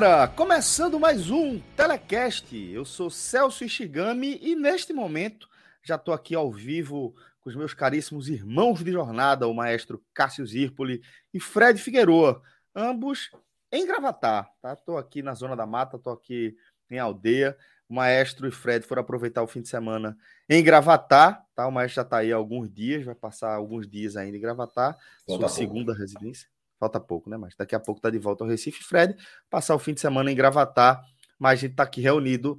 Galera, começando mais um Telecast. Eu sou Celso Ishigami e neste momento já estou aqui ao vivo com os meus caríssimos irmãos de jornada, o maestro Cássio Zirpoli e Fred Figueroa, ambos em Gravatar, tá? Estou aqui na Zona da Mata, estou aqui em Aldeia. O maestro e Fred foram aproveitar o fim de semana em Gravatar, tá? O maestro já está aí há alguns dias, vai passar alguns dias ainda em Gravatar, Falta sua pouco. segunda residência. Falta pouco, né? Mas daqui a pouco está de volta ao Recife. Fred, passar o fim de semana em Gravatar, mas a gente está aqui reunido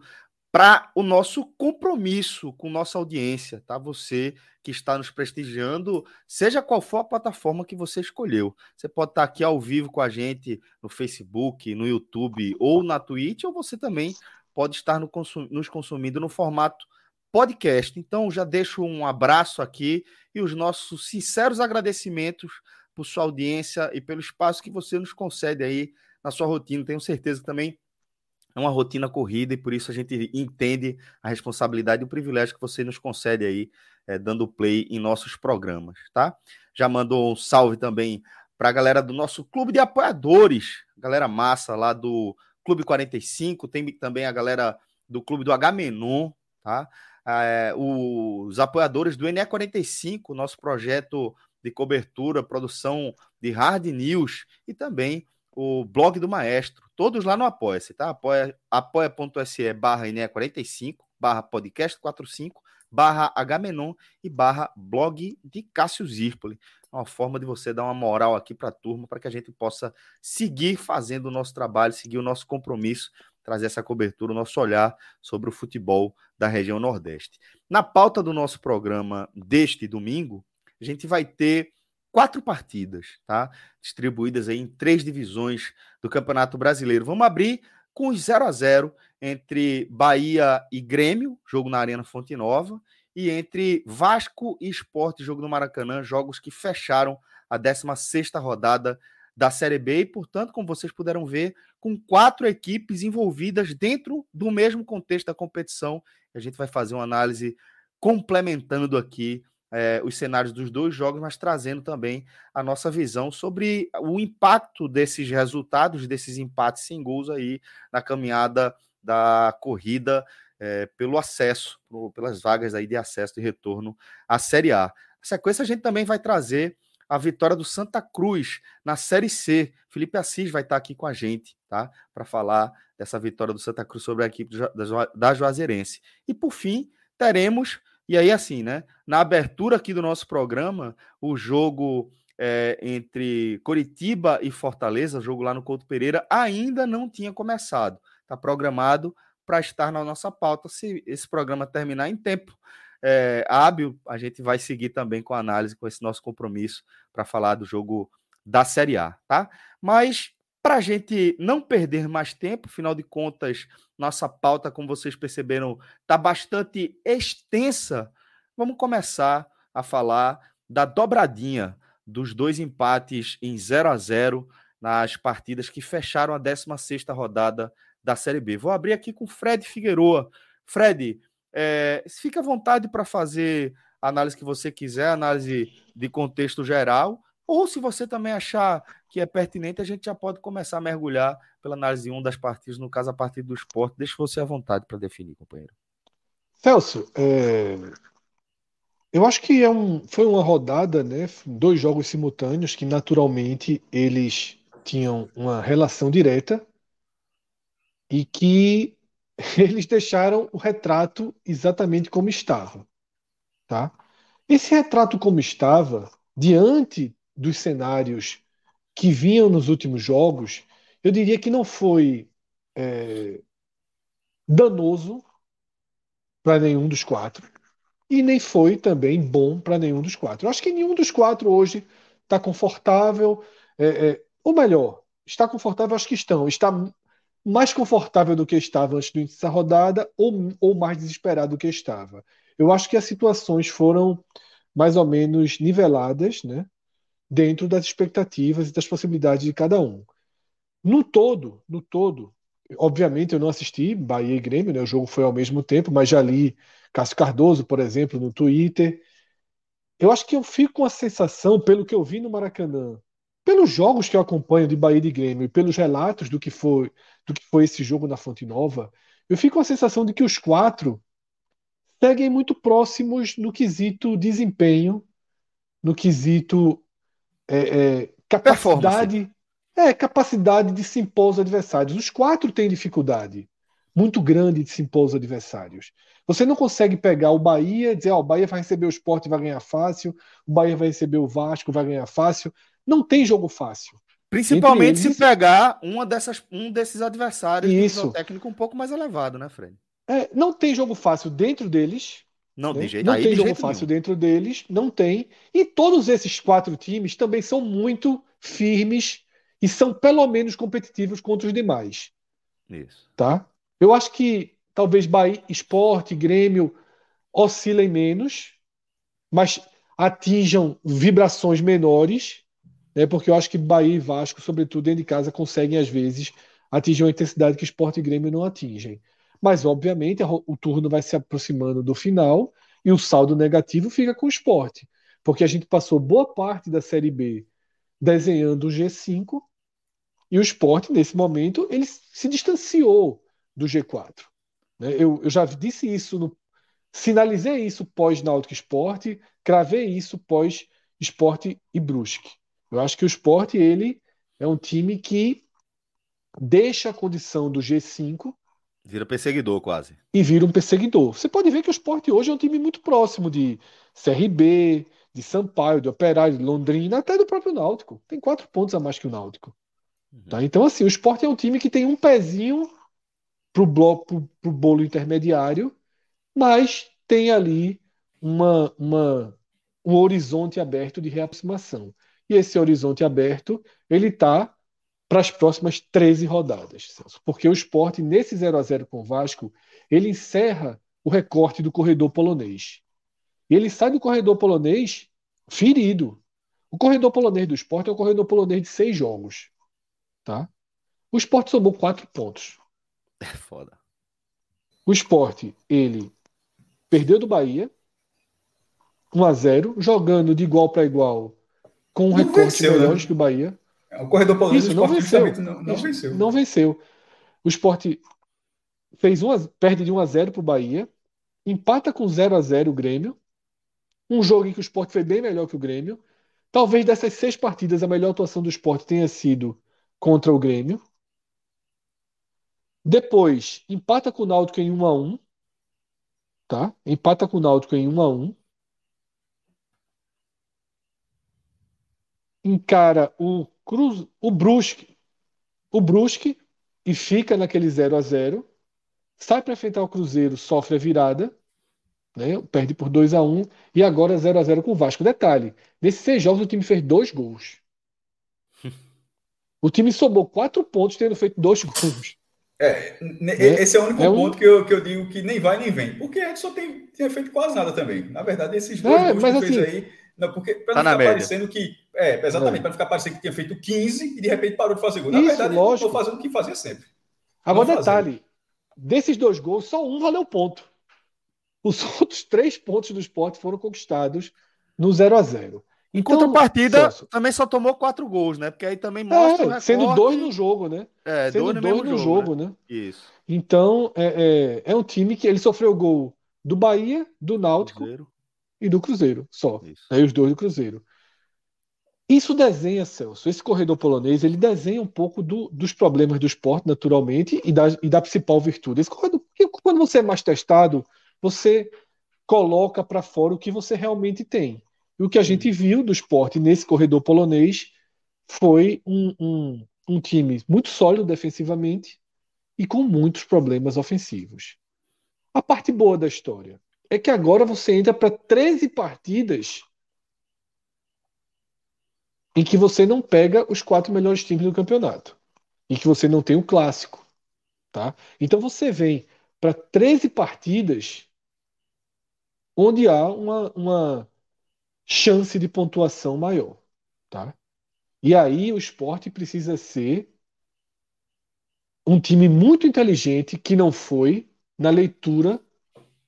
para o nosso compromisso com nossa audiência, tá? Você que está nos prestigiando, seja qual for a plataforma que você escolheu. Você pode estar aqui ao vivo com a gente no Facebook, no YouTube ou na Twitch, ou você também pode estar nos consumindo no formato podcast. Então, já deixo um abraço aqui e os nossos sinceros agradecimentos por sua audiência e pelo espaço que você nos concede aí na sua rotina. Tenho certeza que também é uma rotina corrida e por isso a gente entende a responsabilidade e o privilégio que você nos concede aí, é, dando play em nossos programas, tá? Já mandou um salve também para a galera do nosso clube de apoiadores, galera massa lá do Clube 45, tem também a galera do clube do H Menon, tá? É, os apoiadores do NE45, nosso projeto de cobertura, produção de hard news e também o blog do maestro, todos lá no Apoia-se, tá? Apoia, apoia.se barra INE45, barra podcast 45, barra Hmenon e barra blog de Cássio Zirpoli. É uma forma de você dar uma moral aqui para a turma, para que a gente possa seguir fazendo o nosso trabalho, seguir o nosso compromisso, trazer essa cobertura, o nosso olhar sobre o futebol da região Nordeste. Na pauta do nosso programa deste domingo, a gente vai ter quatro partidas, tá? Distribuídas aí em três divisões do Campeonato Brasileiro. Vamos abrir com os 0 a 0 entre Bahia e Grêmio, jogo na Arena Fonte Nova, e entre Vasco e Esporte, jogo no Maracanã, jogos que fecharam a 16ª rodada da Série B e, portanto, como vocês puderam ver, com quatro equipes envolvidas dentro do mesmo contexto da competição. A gente vai fazer uma análise complementando aqui é, os cenários dos dois jogos, mas trazendo também a nossa visão sobre o impacto desses resultados, desses empates sem gols aí na caminhada da corrida é, pelo acesso, pelas vagas aí de acesso e retorno à Série A. Na sequência, a gente também vai trazer a vitória do Santa Cruz na Série C. Felipe Assis vai estar aqui com a gente, tá? Para falar dessa vitória do Santa Cruz sobre a equipe da Juazeirense. E por fim, teremos e aí, assim, né? Na abertura aqui do nosso programa, o jogo é, entre Coritiba e Fortaleza, jogo lá no Couto Pereira, ainda não tinha começado. Está programado para estar na nossa pauta. Se esse programa terminar em tempo é, hábil, a gente vai seguir também com a análise, com esse nosso compromisso para falar do jogo da Série A, tá? Mas para a gente não perder mais tempo, afinal de contas, nossa pauta, como vocês perceberam, está bastante extensa. Vamos começar a falar da dobradinha dos dois empates em 0 a 0 nas partidas que fecharam a 16ª rodada da Série B. Vou abrir aqui com Fred Figueroa. Fred, é, fica à vontade para fazer a análise que você quiser, análise de contexto geral, ou se você também achar que é pertinente, a gente já pode começar a mergulhar pela análise de um das partidas, no caso a partir do esporte. Deixa você à vontade para definir, companheiro. Celso, é... eu acho que é um... foi uma rodada, né? Dois jogos simultâneos que naturalmente eles tinham uma relação direta e que eles deixaram o retrato exatamente como estava, tá? Esse retrato como estava diante dos cenários que vinham nos últimos jogos, eu diria que não foi é, danoso para nenhum dos quatro e nem foi também bom para nenhum dos quatro. Eu acho que nenhum dos quatro hoje está confortável, é, é, ou melhor, está confortável, acho que estão, está mais confortável do que estava antes do início da rodada ou, ou mais desesperado do que estava. Eu acho que as situações foram mais ou menos niveladas, né, dentro das expectativas e das possibilidades de cada um. No todo, no todo, obviamente eu não assisti Bahia e Grêmio, né, o jogo foi ao mesmo tempo, mas já li Cássio Cardoso, por exemplo, no Twitter. Eu acho que eu fico com a sensação, pelo que eu vi no Maracanã, pelos jogos que eu acompanho de Bahia e Grêmio e pelos relatos do que foi do que foi esse jogo na Fonte Nova, eu fico com a sensação de que os quatro seguem muito próximos no quesito desempenho, no quesito é, é, capacidade, é, capacidade de se impor aos adversários. Os quatro têm dificuldade muito grande de se impor aos adversários. Você não consegue pegar o Bahia e dizer, oh, o Bahia vai receber o esporte e vai ganhar fácil, o Bahia vai receber o Vasco, vai ganhar fácil. Não tem jogo fácil. Principalmente eles... se pegar uma dessas, um desses adversários Isso. um técnico um pouco mais elevado, né, Fred? É, não tem jogo fácil dentro deles. Não, né? de jeito, não tem de jogo jeito fácil nenhum. dentro deles, não tem. E todos esses quatro times também são muito firmes e são pelo menos competitivos contra os demais. Isso. Tá? Eu acho que talvez Bahia, Esporte, Grêmio oscilem menos, mas atinjam vibrações menores, né? porque eu acho que Bahia e Vasco, sobretudo dentro de casa, conseguem às vezes atingir uma intensidade que Esporte e Grêmio não atingem. Mas, obviamente, o turno vai se aproximando do final e o saldo negativo fica com o esporte. Porque a gente passou boa parte da Série B desenhando o G5 e o esporte, nesse momento, ele se distanciou do G4. Né? Eu, eu já disse isso, no, sinalizei isso pós Náutico Esporte, cravei isso pós Esporte e Brusque. Eu acho que o Esporte ele é um time que deixa a condição do G5 Vira perseguidor quase. E vira um perseguidor. Você pode ver que o esporte hoje é um time muito próximo de CRB, de Sampaio, de Operário, de Londrina, até do próprio Náutico. Tem quatro pontos a mais que o Náutico. Uhum. Tá? Então, assim, o esporte é um time que tem um pezinho para o bloco, pro, pro bolo intermediário, mas tem ali uma, uma, um horizonte aberto de reaproximação. E esse horizonte aberto, ele está para as próximas 13 rodadas, Celso. Porque o esporte, nesse 0 a 0 com o Vasco, ele encerra o recorte do corredor polonês. E ele sai do corredor polonês ferido. O corredor polonês do esporte é o corredor polonês de seis jogos. Tá? O esporte somou quatro pontos. É foda. O esporte, ele perdeu do Bahia 1 a 0 jogando de igual para igual com um recorte melhor né? que o Bahia. O corredor Isso, não venceu. Não, não venceu. Não venceu. O esporte fez uma, perde de 1 a 0 para o Bahia, empata com 0 a 0 o Grêmio. Um jogo em que o esporte foi bem melhor que o Grêmio. Talvez dessas seis partidas, a melhor atuação do esporte tenha sido contra o Grêmio. Depois, empata com o Náutico em 1 a 1 tá? Empata com o Náutico em 1 a 1 Encara o Cruz, o Brusque, o Brusque e fica naquele 0 a 0 Sai para enfrentar o Cruzeiro, sofre a virada, né? Perde por 2 a 1 e agora 0 a 0 com o Vasco. Detalhe, nesses seis jogos o time fez dois gols. O time somou quatro pontos tendo feito dois gols. É, é, esse é o único é um... ponto que eu, que eu digo que nem vai nem vem. Porque a gente só tem, tem feito quase nada também. Na verdade, esses dois é, gols que assim, fez aí. Não, porque para tá não ficar parecendo que. É, exatamente, é. para não ficar parecendo que tinha feito 15 e de repente parou de fazer gol. Na Isso, verdade, lógico. estou fazendo o que fazia sempre. Agora, detalhe: desses dois gols, só um valeu ponto. Os outros três pontos do esporte foram conquistados no 0 a 0 em então, contrapartida, Celso, também só tomou quatro gols, né? Porque aí também mostra. É. Sendo dois no jogo, né? É, sendo dois, dois no jogo, jogo, né? né? Isso. Então, é, é, é, um time que ele sofreu gol do Bahia, do Náutico Cruzeiro. E do Cruzeiro, só. Isso. Aí os dois do Cruzeiro. Isso desenha, Celso, esse corredor polonês, ele desenha um pouco do, dos problemas do esporte, naturalmente, e da, e da principal virtude. Esse corredor, porque quando você é mais testado, você coloca para fora o que você realmente tem. E o que a gente viu do esporte nesse corredor polonês foi um, um, um time muito sólido defensivamente e com muitos problemas ofensivos. A parte boa da história é que agora você entra para 13 partidas em que você não pega os quatro melhores times do campeonato e que você não tem o clássico, tá? Então você vem para 13 partidas onde há uma, uma chance de pontuação maior, tá? E aí o esporte precisa ser um time muito inteligente que não foi na leitura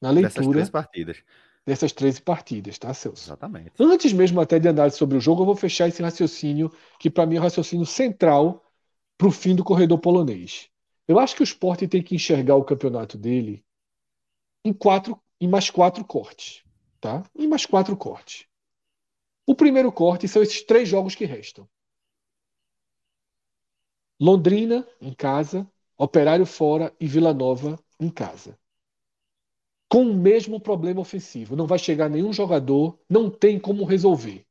na leitura dessas três partidas. Dessas 13 partidas, tá, Celso? Exatamente. Antes mesmo até de andar sobre o jogo, eu vou fechar esse raciocínio, que para mim é o raciocínio central para o fim do corredor polonês. Eu acho que o esporte tem que enxergar o campeonato dele em quatro, em mais quatro cortes, tá? Em mais quatro cortes. O primeiro corte são esses três jogos que restam. Londrina em casa, Operário fora e Vila Nova em casa. Com o mesmo problema ofensivo. Não vai chegar nenhum jogador, não tem como resolver.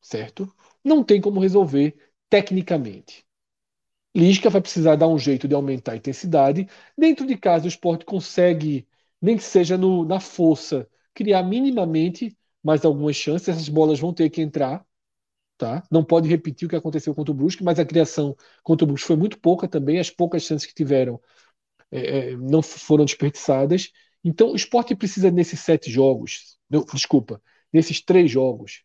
Certo? Não tem como resolver tecnicamente. Lisca vai precisar dar um jeito de aumentar a intensidade. Dentro de casa, o esporte consegue, nem que seja no, na força, criar minimamente mais algumas chances. Essas bolas vão ter que entrar. Tá? Não pode repetir o que aconteceu contra o Brusque, mas a criação contra o Brusque foi muito pouca também. As poucas chances que tiveram é, é, não foram desperdiçadas. Então, o esporte precisa, nesses sete jogos, não, desculpa, nesses três jogos,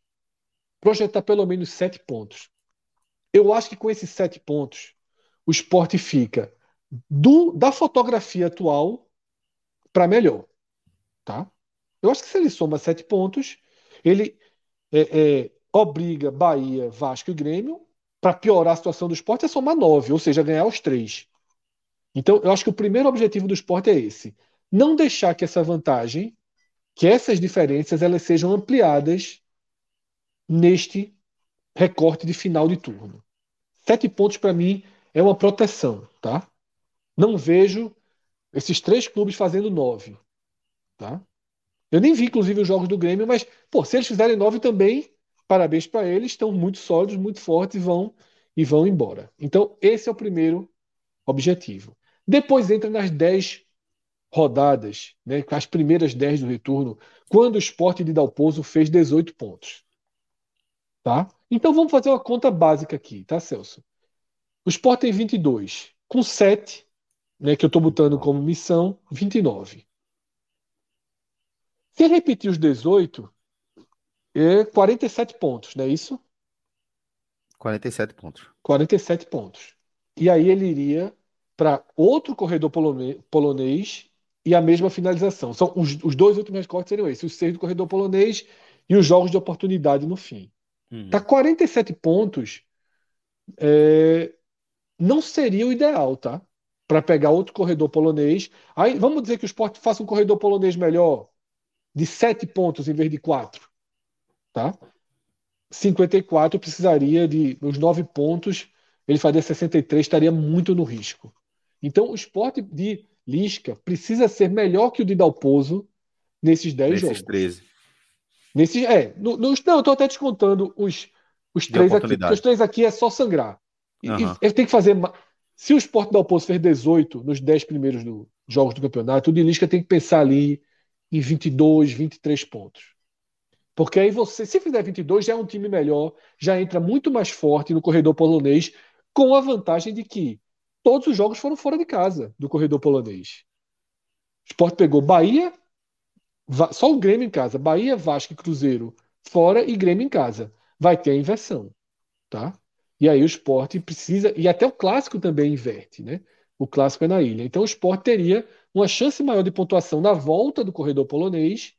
projetar pelo menos sete pontos. Eu acho que com esses sete pontos, o esporte fica do, da fotografia atual para melhor. Tá? Eu acho que se ele soma sete pontos, ele é, é, obriga Bahia, Vasco e Grêmio para piorar a situação do esporte é somar nove, ou seja, ganhar os três. Então, eu acho que o primeiro objetivo do esporte é esse: não deixar que essa vantagem, que essas diferenças, elas sejam ampliadas neste recorte de final de turno. Sete pontos para mim é uma proteção, tá? Não vejo esses três clubes fazendo nove, tá? Eu nem vi, inclusive, os jogos do Grêmio, mas, pô, se eles fizerem nove também, parabéns para eles, estão muito sólidos, muito fortes e vão, e vão embora. Então, esse é o primeiro objetivo. Depois entra nas 10 rodadas, né, as primeiras 10 do retorno, quando o esporte de Dalpozo fez 18 pontos. Tá? Então vamos fazer uma conta básica aqui, tá, Celso? O esporte tem 22, com 7, né, que eu estou botando como missão, 29. Se repetir os 18, é 47 pontos, não é isso? 47 pontos. 47 pontos. E aí ele iria para outro corredor polonês e a mesma finalização. São os, os dois últimos cortes seriam esses: os seis do corredor polonês e os jogos de oportunidade no fim. Uhum. Tá 47 pontos. É, não seria o ideal, tá? Para pegar outro corredor polonês. Aí vamos dizer que o esporte faça um corredor polonês melhor, de 7 pontos em vez de 4. Tá? 54 precisaria de os 9 pontos, ele faria 63, estaria muito no risco. Então, o esporte de Lisca precisa ser melhor que o de Dalpozo nesses 10 nesses jogos. Nesses 13. Nesses, é, no, no, não, eu estou até descontando os, os três aqui, os três aqui é só sangrar. E, uhum. ele tem que fazer. Se o Sport Dalpozo fez 18 nos 10 primeiros do, jogos do campeonato, o de Lisca tem que pensar ali em 22, 23 pontos. Porque aí você, se fizer 22, já é um time melhor, já entra muito mais forte no corredor polonês, com a vantagem de que todos os jogos foram fora de casa do corredor polonês. O Sport pegou Bahia, só o Grêmio em casa, Bahia, Vasco e Cruzeiro fora e Grêmio em casa. Vai ter a inversão, tá? E aí o Sport precisa, e até o clássico também inverte, né? O clássico é na ilha. Então o Sport teria uma chance maior de pontuação na volta do corredor polonês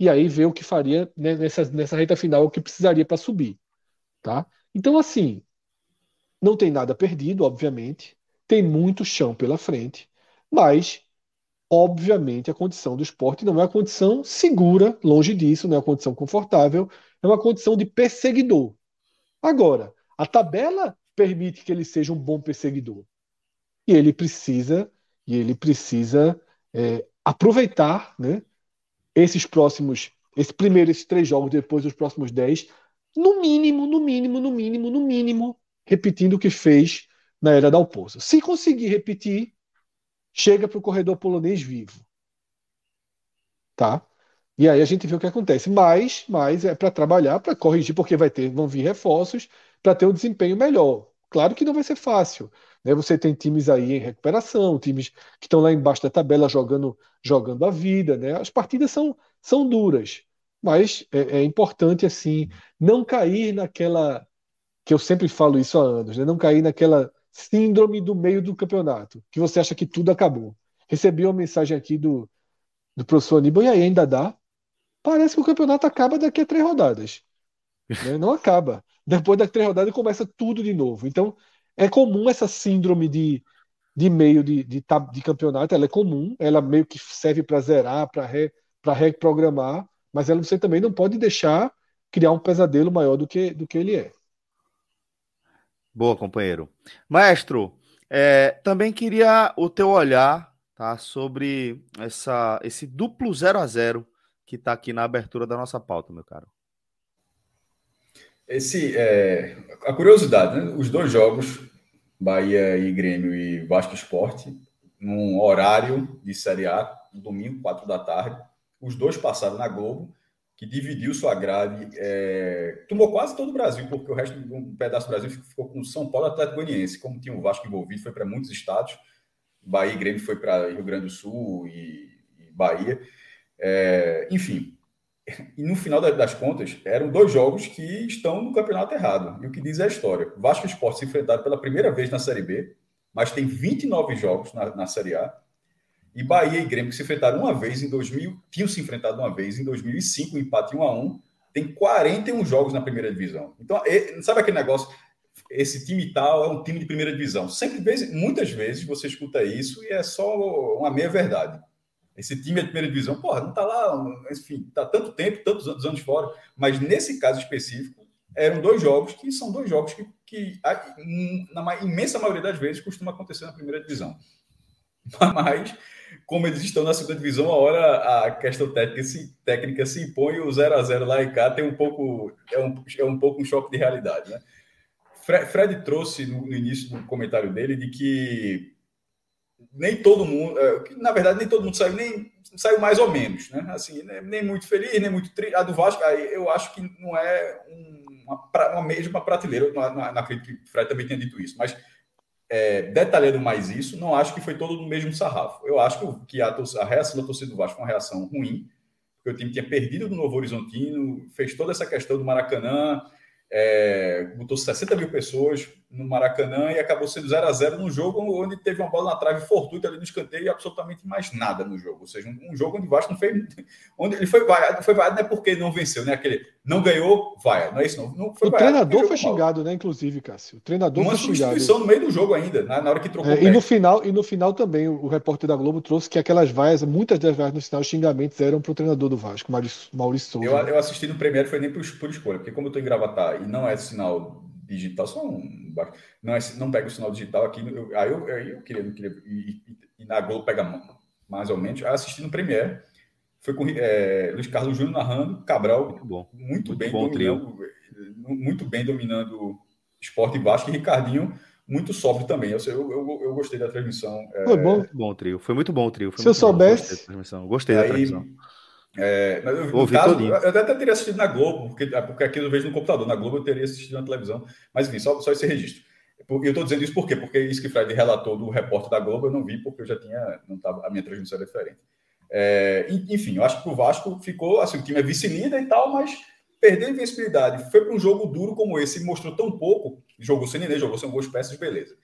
e aí ver o que faria né, nessa, nessa reta final, o que precisaria para subir, tá? Então assim, não tem nada perdido, obviamente tem muito chão pela frente, mas, obviamente, a condição do esporte não é uma condição segura, longe disso, não é uma condição confortável, é uma condição de perseguidor. Agora, a tabela permite que ele seja um bom perseguidor. E ele precisa, e ele precisa é, aproveitar né, esses próximos esse primeiro, esses três jogos, depois os próximos dez, no mínimo, no mínimo, no mínimo, no mínimo, repetindo o que fez na era da Alpoza. Se conseguir repetir, chega para o corredor polonês vivo. Tá? E aí a gente vê o que acontece. Mas, mas é para trabalhar, para corrigir, porque vai ter, vão vir reforços para ter um desempenho melhor. Claro que não vai ser fácil. Né? Você tem times aí em recuperação, times que estão lá embaixo da tabela jogando, jogando a vida. Né? As partidas são, são duras. Mas é, é importante assim não cair naquela que eu sempre falo isso há anos, né? não cair naquela síndrome do meio do campeonato, que você acha que tudo acabou. Recebi uma mensagem aqui do, do professor Aníbal, e aí ainda dá? Parece que o campeonato acaba daqui a três rodadas. Né? Não acaba. Depois das três rodadas começa tudo de novo. Então, é comum essa síndrome de, de meio de, de, de campeonato, ela é comum, ela meio que serve para zerar, para re, reprogramar, mas ela, você também não pode deixar criar um pesadelo maior do que, do que ele é. Boa, companheiro. Maestro, é, também queria o teu olhar tá, sobre essa, esse duplo 0 a 0 que está aqui na abertura da nossa pauta, meu caro. Esse, é, a curiosidade, né? os dois jogos, Bahia e Grêmio e Vasco Esporte, num horário de Série A, domingo, 4 da tarde, os dois passaram na Globo que dividiu sua grade, é, tomou quase todo o Brasil, porque o resto um pedaço do Brasil ficou com São Paulo e Atlético Goianiense, como tinha o Vasco envolvido, foi para muitos estados, Bahia e Grêmio foi para Rio Grande do Sul e, e Bahia, é, enfim. E no final das contas, eram dois jogos que estão no campeonato errado. E o que diz é a história. Vasco e Sport se enfrentaram pela primeira vez na Série B, mas tem 29 jogos na, na Série A e Bahia e Grêmio, que se enfrentaram uma vez em 2000, tinham se enfrentado uma vez em 2005, um empate 1 a 1 tem 41 jogos na primeira divisão. Então, sabe aquele negócio? Esse time tal é um time de primeira divisão. Sempre, muitas vezes, você escuta isso e é só uma meia-verdade. Esse time é de primeira divisão, porra, não tá lá, enfim, tá tanto tempo, tantos anos fora. Mas nesse caso específico, eram dois jogos que são dois jogos que, que na imensa maioria das vezes, costuma acontecer na primeira divisão. Mas como eles estão na segunda divisão, a hora a questão técnica se, técnica se impõe, o 0 a 0 lá e cá tem um pouco é um, é um pouco um choque de realidade, né? Fred, trouxe no, no, início do comentário dele de que nem todo mundo, é, na verdade nem todo mundo saiu nem saiu mais ou menos, né? Assim, nem, nem muito feliz, nem muito triste. A do Vasco, eu acho que não é uma, uma mesma prateleira. Não acredito que o Fred também tenha dito isso, mas é, detalhando mais isso, não acho que foi todo no mesmo sarrafo. Eu acho que a, a reação da torcida do Vasco foi uma reação ruim, porque o time tinha perdido do Novo Horizontino, fez toda essa questão do Maracanã, é, botou 60 mil pessoas no Maracanã e acabou sendo 0 a 0 num jogo onde teve uma bola na trave fortuita ali no escanteio e absolutamente mais nada no jogo. Ou seja, um, um jogo onde o Vasco não fez. Onde ele foi vaiado, foi vaiado não é porque não venceu, né? Aquele não ganhou, vai. Não é isso, não. não foi o vaiado, treinador foi xingado, né? Inclusive, Cássio. O treinador uma foi xingado. substituição no meio do jogo ainda, na, na hora que trocou. É, e, no final, e no final também, o, repórter da Globo trouxe que aquelas vaias, muitas das vaias no final, xingamentos eram para o treinador do Vasco, Maurício, Maurício Souza. Eu, eu assisti no Premiere, foi nem por, por escolha, porque como eu estou em Gravatar e não é sinal digital, só um. Não, é, não pega o sinal digital aqui. Eu, aí eu, eu, eu queria, não queria. E, e, e, na Globo pega mais ou menos. Aí assisti no Premiere. Foi com é, Luiz Carlos Júnior narrando, Cabral. Muito bom. Muito, muito bem bom dominando. Trio. Muito bem dominando Esporte Vasco e Ricardinho muito sóbrio também. Eu, eu, eu, eu, gostei da transmissão. Foi bom. Muito bom o trio. Foi muito bom o trio. Se eu soubesse. Gostei da transmissão. Gostei da transmissão. É, eu, caso, eu até teria assistido na Globo, porque, é, porque aqui eu vejo no computador. Na Globo eu teria assistido na televisão. Mas enfim, só, só esse registro. Eu estou dizendo isso por quê? Porque isso que o Fred relatou do repórter da Globo eu não vi, porque eu já tinha. Não tava, a minha transmissão era diferente. É, enfim, eu acho que o Vasco ficou. Assim, o time é vice-líder e tal, mas perdeu a invencibilidade. Foi para um jogo duro como esse, mostrou tão pouco. Jogou sem Nenê, jogou sem algumas peças, beleza.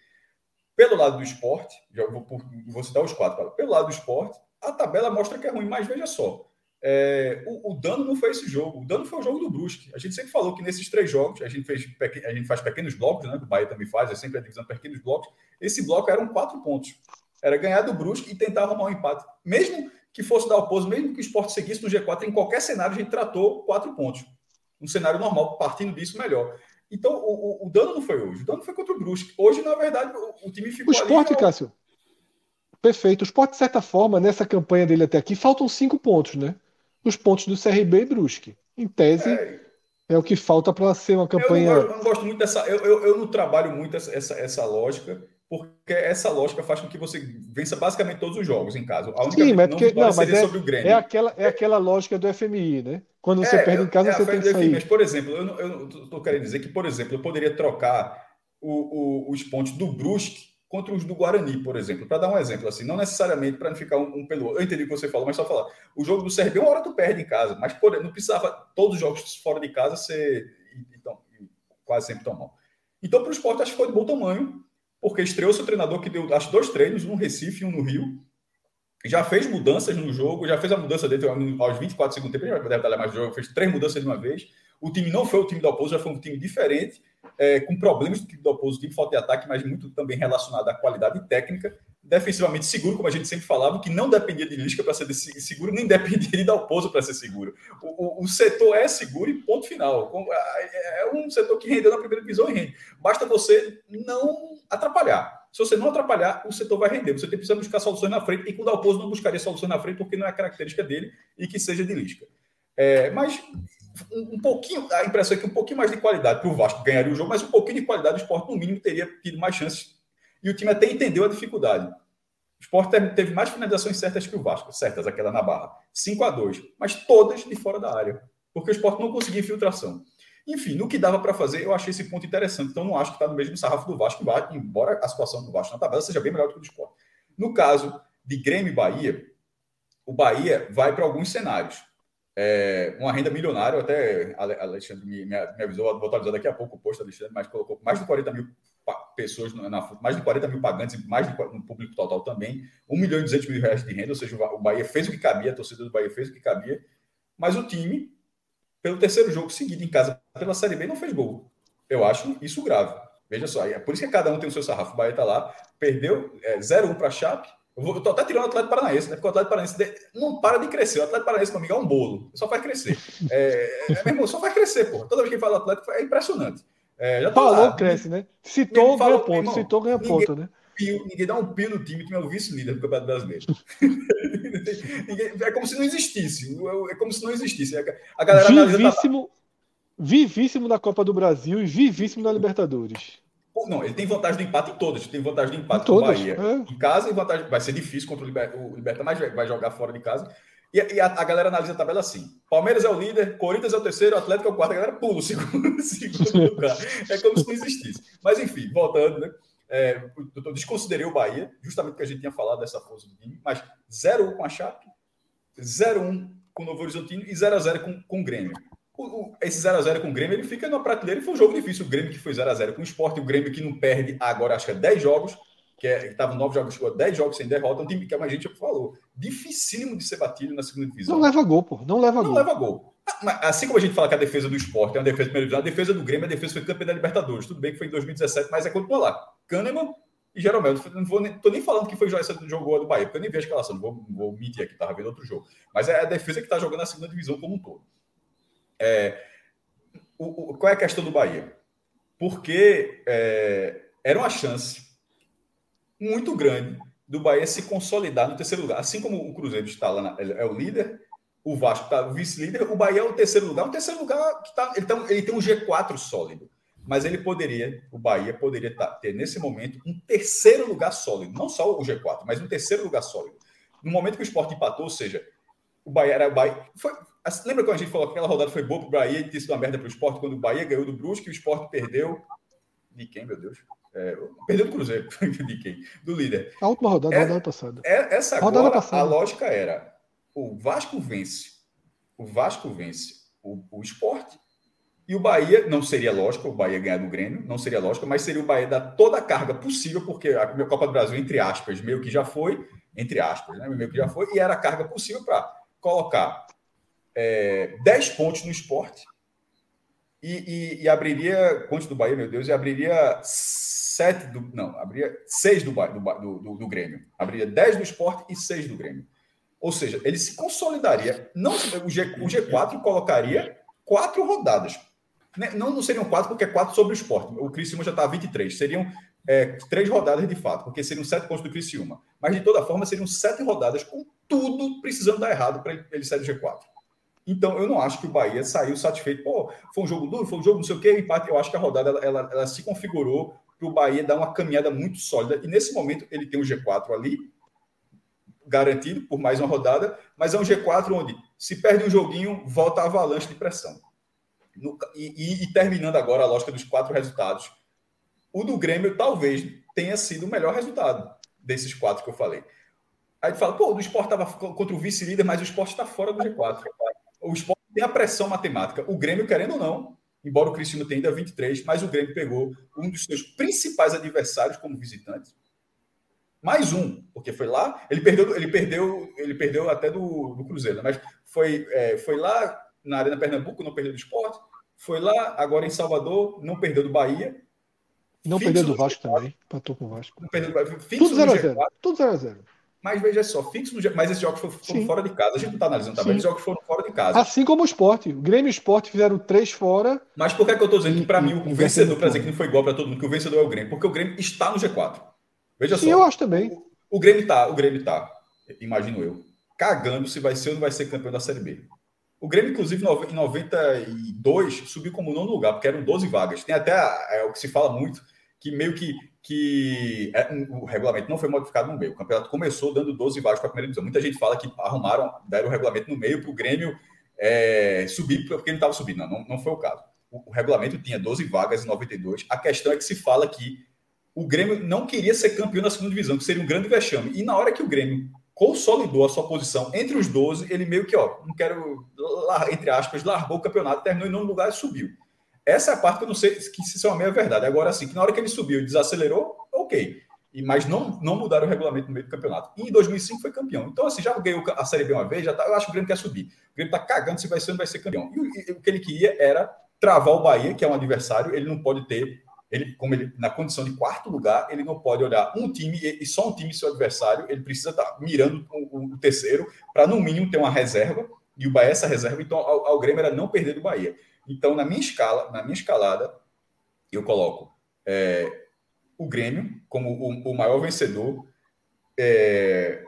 Pelo lado do esporte, já vou, vou citar os quatro. Pelo lado do esporte, a tabela mostra que é ruim, mas veja só. É, o, o, dano não foi esse jogo, o dano foi o jogo do Brusque. A gente sempre falou que nesses três jogos, a gente, fez, a gente faz pequenos blocos, né? O Bahia também faz, é sempre a divisão pequenos blocos. Esse bloco eram quatro pontos. Era ganhar do Brusque e tentar arrumar um empate. Mesmo que fosse dar o pouso, mesmo que o esporte seguisse no G4, em qualquer cenário a gente tratou quatro pontos. Um cenário normal, partindo disso, melhor. Então, o, o, o dano não foi hoje, o dano foi contra o Brusque. Hoje, na verdade, o, o time ficou. O esporte, ali, Cássio. Perfeito. O esporte, de certa forma, nessa campanha dele até aqui, faltam cinco pontos, né? Os pontos do CRB e Brusque. Em tese, é, é o que falta para ser uma campanha. Eu não, eu não, gosto muito dessa. Eu, eu, eu não trabalho muito essa, essa, essa lógica porque essa lógica faz com que você vença basicamente todos os jogos em casa. A única Sim, mas, porque, não, mas é, sobre o Grêmio. É aquela, é aquela lógica do FMI, né? Quando você é, perde em casa, é você tem que sair. Mas, por exemplo, eu estou querendo dizer que, por exemplo, eu poderia trocar o, o, os pontos do Brusque contra os do Guarani, por exemplo. Para dar um exemplo, assim, não necessariamente para não ficar um, um, pelo. Eu entendi o que você falou, mas só falar. O jogo do CRB, uma hora tu perde em casa, mas por, não precisava todos os jogos fora de casa ser então, quase sempre tão mal. Então, para o esporte, acho que foi de bom tamanho porque estreou seu treinador que deu acho, dois treinos, um no Recife e um no Rio. Já fez mudanças no jogo, já fez a mudança dele aos 24 segundos tempo, já deve estar mais do jogo, fez três mudanças de uma vez. O time não foi o time do Oposo, já foi um time diferente é, com problemas do do oposto, time falta de ataque, mas muito também relacionado à qualidade técnica. Defensivamente seguro, como a gente sempre falava, que não dependia de Lisca para ser seguro, nem dependia de Dalpozo para ser seguro. O, o, o, setor é seguro e ponto final. É um setor que rendeu na primeira divisão e rende. Basta você não atrapalhar. Se você não atrapalhar, o setor vai render. Você que buscar soluções na frente, e com o Dalpozo não buscaria soluções na frente, porque não é característica dele e que seja de Lisca. É, mas um, pouquinho, a impressão é que um pouquinho mais de qualidade para o Vasco ganharia o jogo, mas um pouquinho de qualidade, o esporte, no mínimo, teria tido mais chances. E o time até entendeu a dificuldade. O esporte teve mais finalizações certas que o Vasco, certas, aquela na barra. 5 a 2 mas todas de fora da área. Porque o esporte não conseguia infiltração. Enfim, no que dava para fazer, eu achei esse ponto interessante. Então, não acho que está no mesmo sarrafo do Vasco, embora a situação do Vasco na tabela seja bem melhor do que o do esporte. No caso de Grêmio e Bahia, o Bahia vai para alguns cenários é, uma renda milionária, até Alexandre me, me, avisou, vou atualizar daqui a pouco o post, Alexandre, mas colocou mais de 40 mil pessoas, na, mais de 40 mil pagantes, mais de, no público total também, 1 milhão e 200 mil reais de renda, ou seja, o Bahia fez o que cabia, a torcida do Bahia fez o que cabia, mas o time, pelo terceiro jogo seguido em casa pela Série B, não fez gol. Eu acho isso grave. Veja só, é por isso que cada um tem o seu sarrafo. O Bahia está lá, perdeu é, 0-1 para a Chape, eu, vou, eu tô até tirando o Atlético Paranaense, né? Porque o Atlético Paranaense não para de crescer. O Atlético Paranaense, meu amigo, é um bolo. Só faz crescer. É, é, meu irmão, só faz crescer, pô. Toda vez que fala Atlético é impressionante. É, já falou, lá. cresce, né? Citou, ganha ponto. Irmão, Citou, ganha ninguém, ponto, né? Pio, ninguém dá um pio no time, que é o vice-líder do Campeonato Brasileiro. é como se não existisse. É como se não existisse. A galera vivíssimo, vivíssimo da Copa do Brasil e vivíssimo da Libertadores. Não, ele tem vantagem do empate em todas. Tem vantagem do empate com o Bahia. É. Em casa e vantagem. Vai ser difícil contra o Liberta, o Liberta mas vai jogar fora de casa. E, e a, a, galera analisa a tabela assim: Palmeiras é o líder, Corinthians é o terceiro, Atlético é o quarto. A galera pula o segundo, segundo lugar. É como se não existisse. Mas enfim, voltando, né? É, eu desconsiderei o Bahia, justamente porque a gente tinha falado dessa força do time, mas 0-1 com a Chape, 0-1 com o Novo Horizontino e 0x0 com, com o Grêmio o, o, esse 0x0 com o Grêmio, ele fica na prateleira e foi um jogo difícil. O Grêmio que foi 0x0 com o Sport, o Grêmio que não perde agora, acho que é 10 jogos, que é, estava 9 jogos, chegou 10 jogos sem derrota, um time que a gente falou. Dificílimo de ser batido na segunda divisão. Não leva gol, pô. Não leva não gol. Não leva gol. Ah, assim como a gente fala que a defesa do esporte é uma defesa de primeira divisão, a defesa do Grêmio, a defesa foi campeã da Libertadores. Tudo bem que foi em 2017, mas é continua lá. Kahneman e Jeromel. Não vou nem, tô nem falando que foi essa do jogo do Bahia, porque eu nem vi a escalação, não vou, vou mentir aqui, estava vendo outro jogo. Mas é a defesa que está jogando na segunda divisão como um todo. É, o, o, qual é a questão do Bahia? Porque é, era uma chance muito grande do Bahia se consolidar no terceiro lugar. Assim como o Cruzeiro está lá, na, é o líder, o Vasco está vice-líder, o Bahia é o terceiro lugar. Um terceiro lugar que tá, ele, tá, ele tem um G4 sólido. Mas ele poderia, o Bahia poderia tá, ter nesse momento um terceiro lugar sólido. Não só o G4, mas um terceiro lugar sólido. No momento que o esporte empatou, ou seja, o Bahia era o Bahia. Foi, lembra quando a gente falou que aquela rodada foi boa para o Bahia e sido uma merda para o esporte, quando o Bahia ganhou do Brusque e o esporte perdeu. De quem, meu Deus? É, perdeu do Cruzeiro. de quem? Do líder. A última rodada, é, rodada passada. É, essa agora, rodada passada. a lógica era: o Vasco vence. O Vasco vence o, o esporte. E o Bahia, não seria lógico, o Bahia ganhar do Grêmio, não seria lógico, mas seria o Bahia dar toda a carga possível, porque a Copa do Brasil, entre aspas, meio que já foi, entre aspas, né, meio que já foi, e era a carga possível para colocar é, 10 pontos no esporte e, e, e, abriria, quantos do Bahia, meu Deus, e abriria 7 do. Não, abriria 6 do, do, do, do, Grêmio. Abriria 10 do esporte e 6 do Grêmio. Ou seja, ele se consolidaria. Não, o, G, o G4 colocaria quatro rodadas. Né, não, não seriam quatro, porque é quatro sobre o esporte. O Criciúma já está a 23. Seriam é, três rodadas de fato, porque seriam sete pontos do Criciúma. Mas, de toda forma, seriam sete rodadas com tudo precisando dar errado para ele sair do G4. Então, eu não acho que o Bahia saiu satisfeito. Pô, foi um jogo duro, foi um jogo não sei o quê, empate. Eu acho que a rodada ela, ela, ela se configurou para o Bahia dar uma caminhada muito sólida. E nesse momento ele tem um G4 ali, garantido por mais uma rodada, mas é um G4 onde se perde um joguinho, volta a avalanche de pressão. No, e, e, terminando agora a lógica dos quatro resultados, o do Grêmio talvez tenha sido o melhor resultado desses quatro que eu falei. Aí tu fala, pô, o do esporte estava contra o vice-líder, mas o esporte está fora do G4. O esporte tem a pressão matemática. O Grêmio, querendo ou não, embora o Cristiano tenha ainda 23, mas o Grêmio pegou um dos seus principais adversários como visitante. Mais um, porque foi lá, ele perdeu, ele perdeu, ele perdeu até do, do Cruzeiro, né? mas foi, é, foi lá na Arena Pernambuco, não perdeu do esporte, foi lá, agora em Salvador, não perdeu do Bahia. Não perdeu do Vasco também, empatou com o Vasco. Não perdeu do Bahia. Tudo 0x0. Tudo 0x0. Mas veja só, fixo no Mas esses jogos foram, foram fora de casa. A gente não está analisando também, os jogos foram fora de casa. Assim como o esporte. O Grêmio e o esporte fizeram três fora. Mas por que, é que eu estou dizendo que, para mim, o vencedor, para dizer que não foi igual para todo mundo, que o vencedor é o Grêmio? Porque o Grêmio está no G4. Veja Sim, só. eu acho também. O, o Grêmio está, o Grêmio está, imagino eu, cagando se vai ser ou não vai ser campeão da Série B. O Grêmio, inclusive, em 92, subiu como nono lugar, porque eram 12 vagas. Tem até é, o que se fala muito, que meio que que é, o regulamento não foi modificado no meio. O campeonato começou dando 12 vagas para a primeira divisão. Muita gente fala que arrumaram, deram o regulamento no meio para o Grêmio é, subir porque ele estava subindo. Não, não, foi o caso. O, o, regulamento tinha 12 vagas em 92. A questão é que se fala que o Grêmio não queria ser campeão da segunda divisão, que seria um grande vexame. E na hora que o Grêmio consolidou a sua posição entre os 12, ele meio que, ó, não quero, entre aspas, largou o campeonato, terminou em nono lugar e subiu. Essa é a parte que eu não sei que se isso é uma meia verdade. Agora, assim, que na hora que ele subiu e desacelerou, ok. E, mas não, não mudaram o regulamento no meio do campeonato. E em 2005 foi campeão. Então, assim, já ganhou a Série B uma vez, já tá, eu acho que o Grêmio quer subir. O Grêmio tá cagando se vai ser ou não vai ser campeão. E, e, o que ele queria era travar o Bahia, que é um adversário, ele não pode ter, ele, como ele, na condição de quarto lugar, ele não pode olhar um time e, só um time seu adversário, ele precisa estar tá mirando o, o terceiro, para no mínimo ter uma reserva, e o Bahia é essa reserva, então ao, ao Grêmio era não perder do Bahia. Então, na minha escala, na minha escalada, eu coloco é, o Grêmio como o, o maior vencedor. É,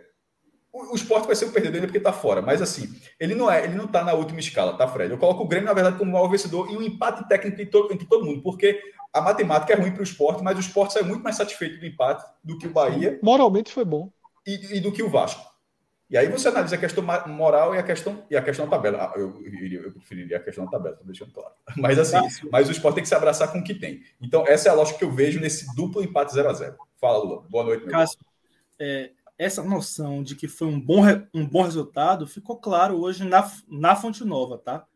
o, o esporte vai ser o perdedor porque está fora, mas assim, ele não é, ele não está na última escala, tá, Fred? Eu coloco o Grêmio, na verdade, como o maior vencedor e um empate técnico entre todo, entre todo mundo, porque a matemática é ruim para o esporte, mas o esporte sai muito mais satisfeito do empate do que o Bahia. Moralmente foi bom. E, e do que o Vasco. E aí você analisa a questão moral e a questão, e a questão tabela. Ah, eu, eu, eu preferiria a questão tabela, estou deixando claro. Mas assim, mas o esporte tem que se abraçar com o que tem. Então, essa é a lógica que eu vejo nesse duplo empate 0 a 0 Fala, Lula. Boa noite, Cássio, é, essa noção de que foi um bom, um bom resultado ficou claro hoje na, na Fonte Nova, tá?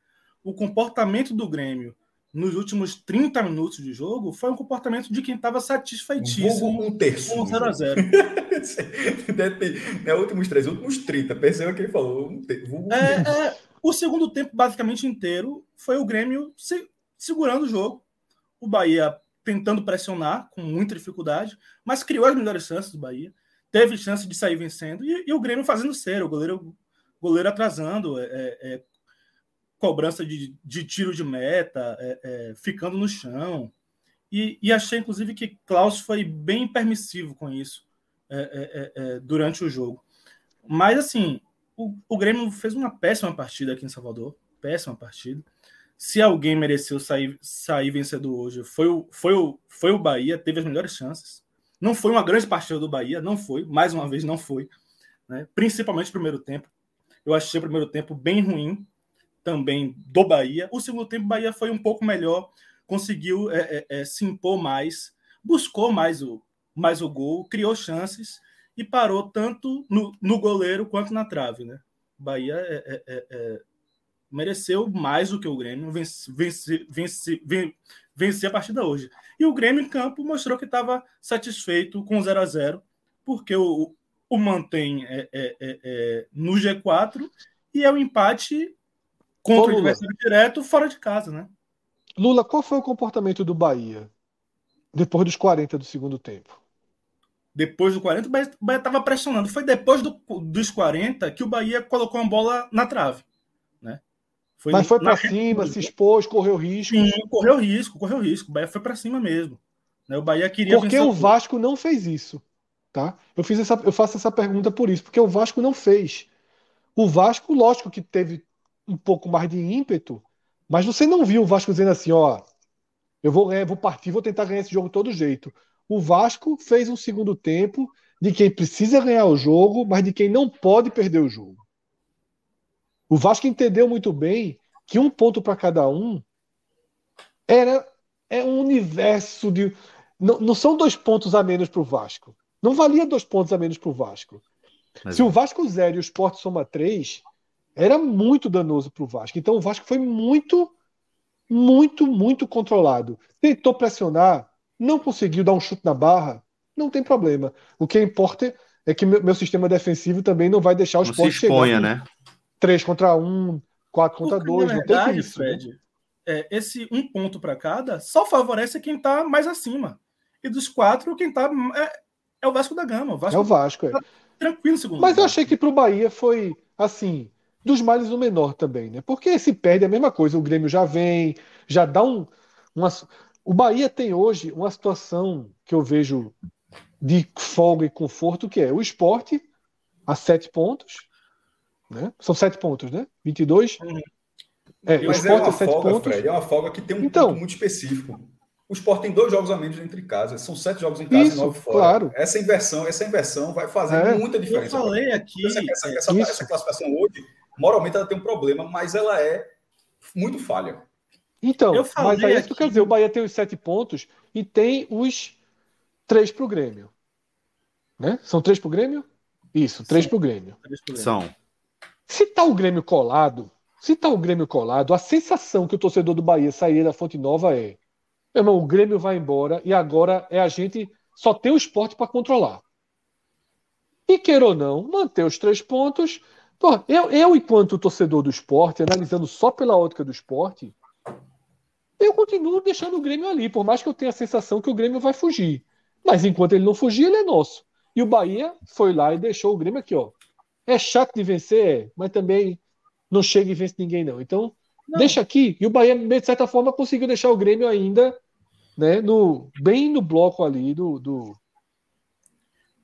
O comportamento do Grêmio nos últimos 30 minutos de jogo foi um comportamento de quem estava satisfeitíssimo um com o 0x0. né, últimos três, últimos 30. Pensei o que ele falou. Um um... É, é, o segundo tempo, basicamente inteiro, foi o Grêmio se, segurando o jogo. O Bahia tentando pressionar com muita dificuldade, mas criou as melhores chances do Bahia. Teve chance de sair vencendo e, e o Grêmio fazendo cera, o goleiro, goleiro atrasando, é, é, é cobrança de, de, tiro de meta, é, é, ficando no chão. E, e achei, inclusive, que Klaus foi bem permissivo com isso é, é, é, é, durante o jogo. Mas, assim, o, o, Grêmio fez uma péssima partida aqui em Salvador. Péssima partida. Se alguém mereceu sair, sair vencedor hoje, foi o, foi, o, foi o Bahia, teve as melhores chances. Não foi uma grande partida do Bahia, não foi. Mais uma vez, não foi. Né? Principalmente no primeiro tempo. Eu achei o primeiro tempo bem ruim também do Bahia. O segundo tempo, o Bahia foi um pouco melhor, conseguiu é, é, é, se impor mais, buscou mais o, mais o gol, criou chances e parou tanto no, no goleiro quanto na trave. Né? Bahia é, é, é, mereceu mais do que o Grêmio vencer, vencer, vencer, vencer a partida hoje. E o Grêmio em campo mostrou que estava satisfeito com 0 a 0 porque o, o mantém no G4 e é o empate contra Ô, o adversário direto fora de casa, né? Lula, qual foi o comportamento do Bahia depois dos 40 do segundo tempo? Depois do 40, o Bahia estava pressionando. Foi depois do, dos 40 que o Bahia colocou a bola na trave. Né? Foi Mas foi para cima, se expôs, correu risco. Sim, correu risco, correu risco. O Bahia foi para cima mesmo. Né? O Bahia queria. Porque o Vasco não fez isso. Tá? Eu, fiz essa, eu faço essa pergunta por isso, porque o Vasco não fez. O Vasco, lógico que teve um pouco mais de ímpeto, mas você não viu o Vasco dizendo assim, ó, eu vou, vou partir, vou tentar ganhar esse jogo de todo jeito. O Vasco fez um segundo tempo de quem precisa ganhar o jogo, mas de quem não pode perder o jogo. O Vasco entendeu muito bem que um ponto para cada um era é um universo de. Não, não são dois pontos a menos para o Vasco. Não valia dois pontos a menos para o Vasco. Mas Se é. o Vasco zero e o Sport soma três, era muito danoso para o Vasco. Então o Vasco foi muito, muito, muito controlado. Tentou pressionar, não conseguiu dar um chute na barra, não tem problema. O que importa é que meu, meu sistema defensivo também não vai deixar o Sport se exponha, chegar. né? 3 contra 1, 4 contra 2, não tem isso. Né? Fred, é, esse um ponto para cada só favorece quem está mais acima. E dos quatro, quem está é, é, o Vasco da Gama. O Vasco é o Vasco, tá é. Tranquilo, segundo Mas eu achei que para o Bahia foi assim, dos males o menor também, né? Porque se perde é a mesma coisa, o Grêmio já vem, já dá um. Uma... O Bahia tem hoje uma situação que eu vejo de folga e conforto, que é o esporte a sete pontos, né? São sete pontos, né? 22. Uhum. É, Mas o Sport é uma sete folga, pontos. Fred, é uma folga que tem um então, ponto muito específico. O Sport tem dois jogos a menos entre casa. São sete jogos em casa isso, e nove fora. Claro. Essa inversão, essa inversão vai fazer é. muita diferença. Eu falei aqui. Essa, essa, essa, essa, classificação hoje, moralmente, ela tem um problema, mas ela é muito falha. Então, mas é isso que quer dizer. O Bahia tem os sete pontos e tem os três para o Grêmio. Né? São três para o Grêmio? Isso, três para o Grêmio. São. Se tá o Grêmio colado, se tá o Grêmio colado, a sensação que o torcedor do Bahia sair da Fonte Nova é: meu irmão, o Grêmio vai embora e agora é a gente só ter o esporte para controlar. E queira ou não, manter os três pontos. Pô, eu, eu, enquanto torcedor do esporte, analisando só pela ótica do esporte, eu continuo deixando o Grêmio ali, por mais que eu tenha a sensação que o Grêmio vai fugir. Mas enquanto ele não fugir, ele é nosso. E o Bahia foi lá e deixou o Grêmio aqui, ó. É chato de vencer, é, mas também não chega e vence ninguém, não. Então, não. deixa aqui. E o Bahia, de certa forma, conseguiu deixar o Grêmio ainda né, no, bem no bloco ali do. do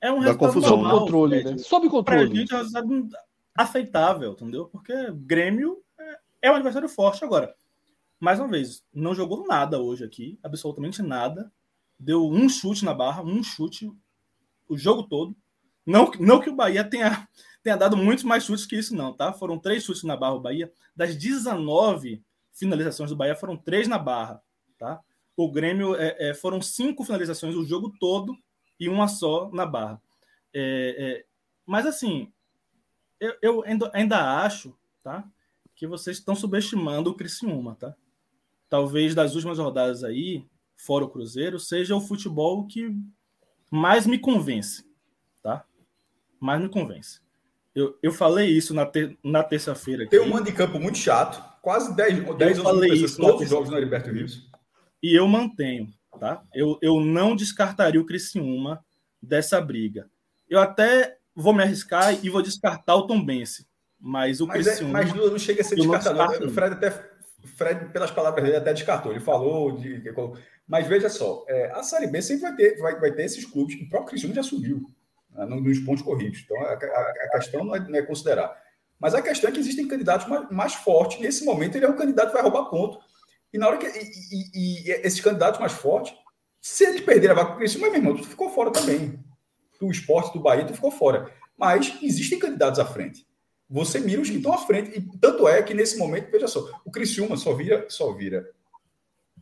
é um resultado confusão, sob controle, né? Sob controle. Pra gente é aceitável, entendeu? Porque Grêmio é, é um adversário forte agora. Mais uma vez, não jogou nada hoje aqui, absolutamente nada. Deu um chute na barra, um chute o jogo todo. Não, não que o Bahia tenha tenha dado muitos mais chutes que isso, não, tá? Foram três chutes na barra o Bahia. Das 19 finalizações do Bahia, foram três na barra, tá? O Grêmio é, é, foram cinco finalizações o jogo todo e uma só na barra. É, é mas assim, eu, eu ainda, ainda, acho, tá? Que vocês estão subestimando o Criciúma, tá? Talvez das últimas rodadas aí, fora o Cruzeiro, seja o futebol que mais me convence, tá? Mais me convence. Eu, eu falei isso na, ter, na terça-feira. Tem um mando de campo muito chato, quase 10, 10 falei isso todos os jogos no Heriberto Rios. E eu mantenho, tá? Eu, eu não descartaria o Criciúma dessa briga. Eu até vou me arriscar e vou descartar o Tombense. Mas o mas é, Criciúma... É, mas não chega a ser descartado. O Fred até... Fred, pelas palavras dele, até descartou. Ele falou de... Mas veja só, é, a Série B sempre vai ter, vai, vai ter esses clubes. O próprio Criciúma já subiu. Né, nos pontos corridos. Então, a, a, a questão não é, não é, considerar. Mas a questão é que existem candidatos mais, mais, fortes. Nesse momento, ele é um candidato que vai roubar ponto. E na hora que. E, e, e esses candidatos mais fortes, se eles perderem a vaga com isso, mas, meu irmão, tu ficou fora também. Do esporte do Bahia, tu ficou fora. Mas existem candidatos à frente. Você mira os que estão à frente. E tanto é que nesse momento, veja só, o Criciúma só vira, só vira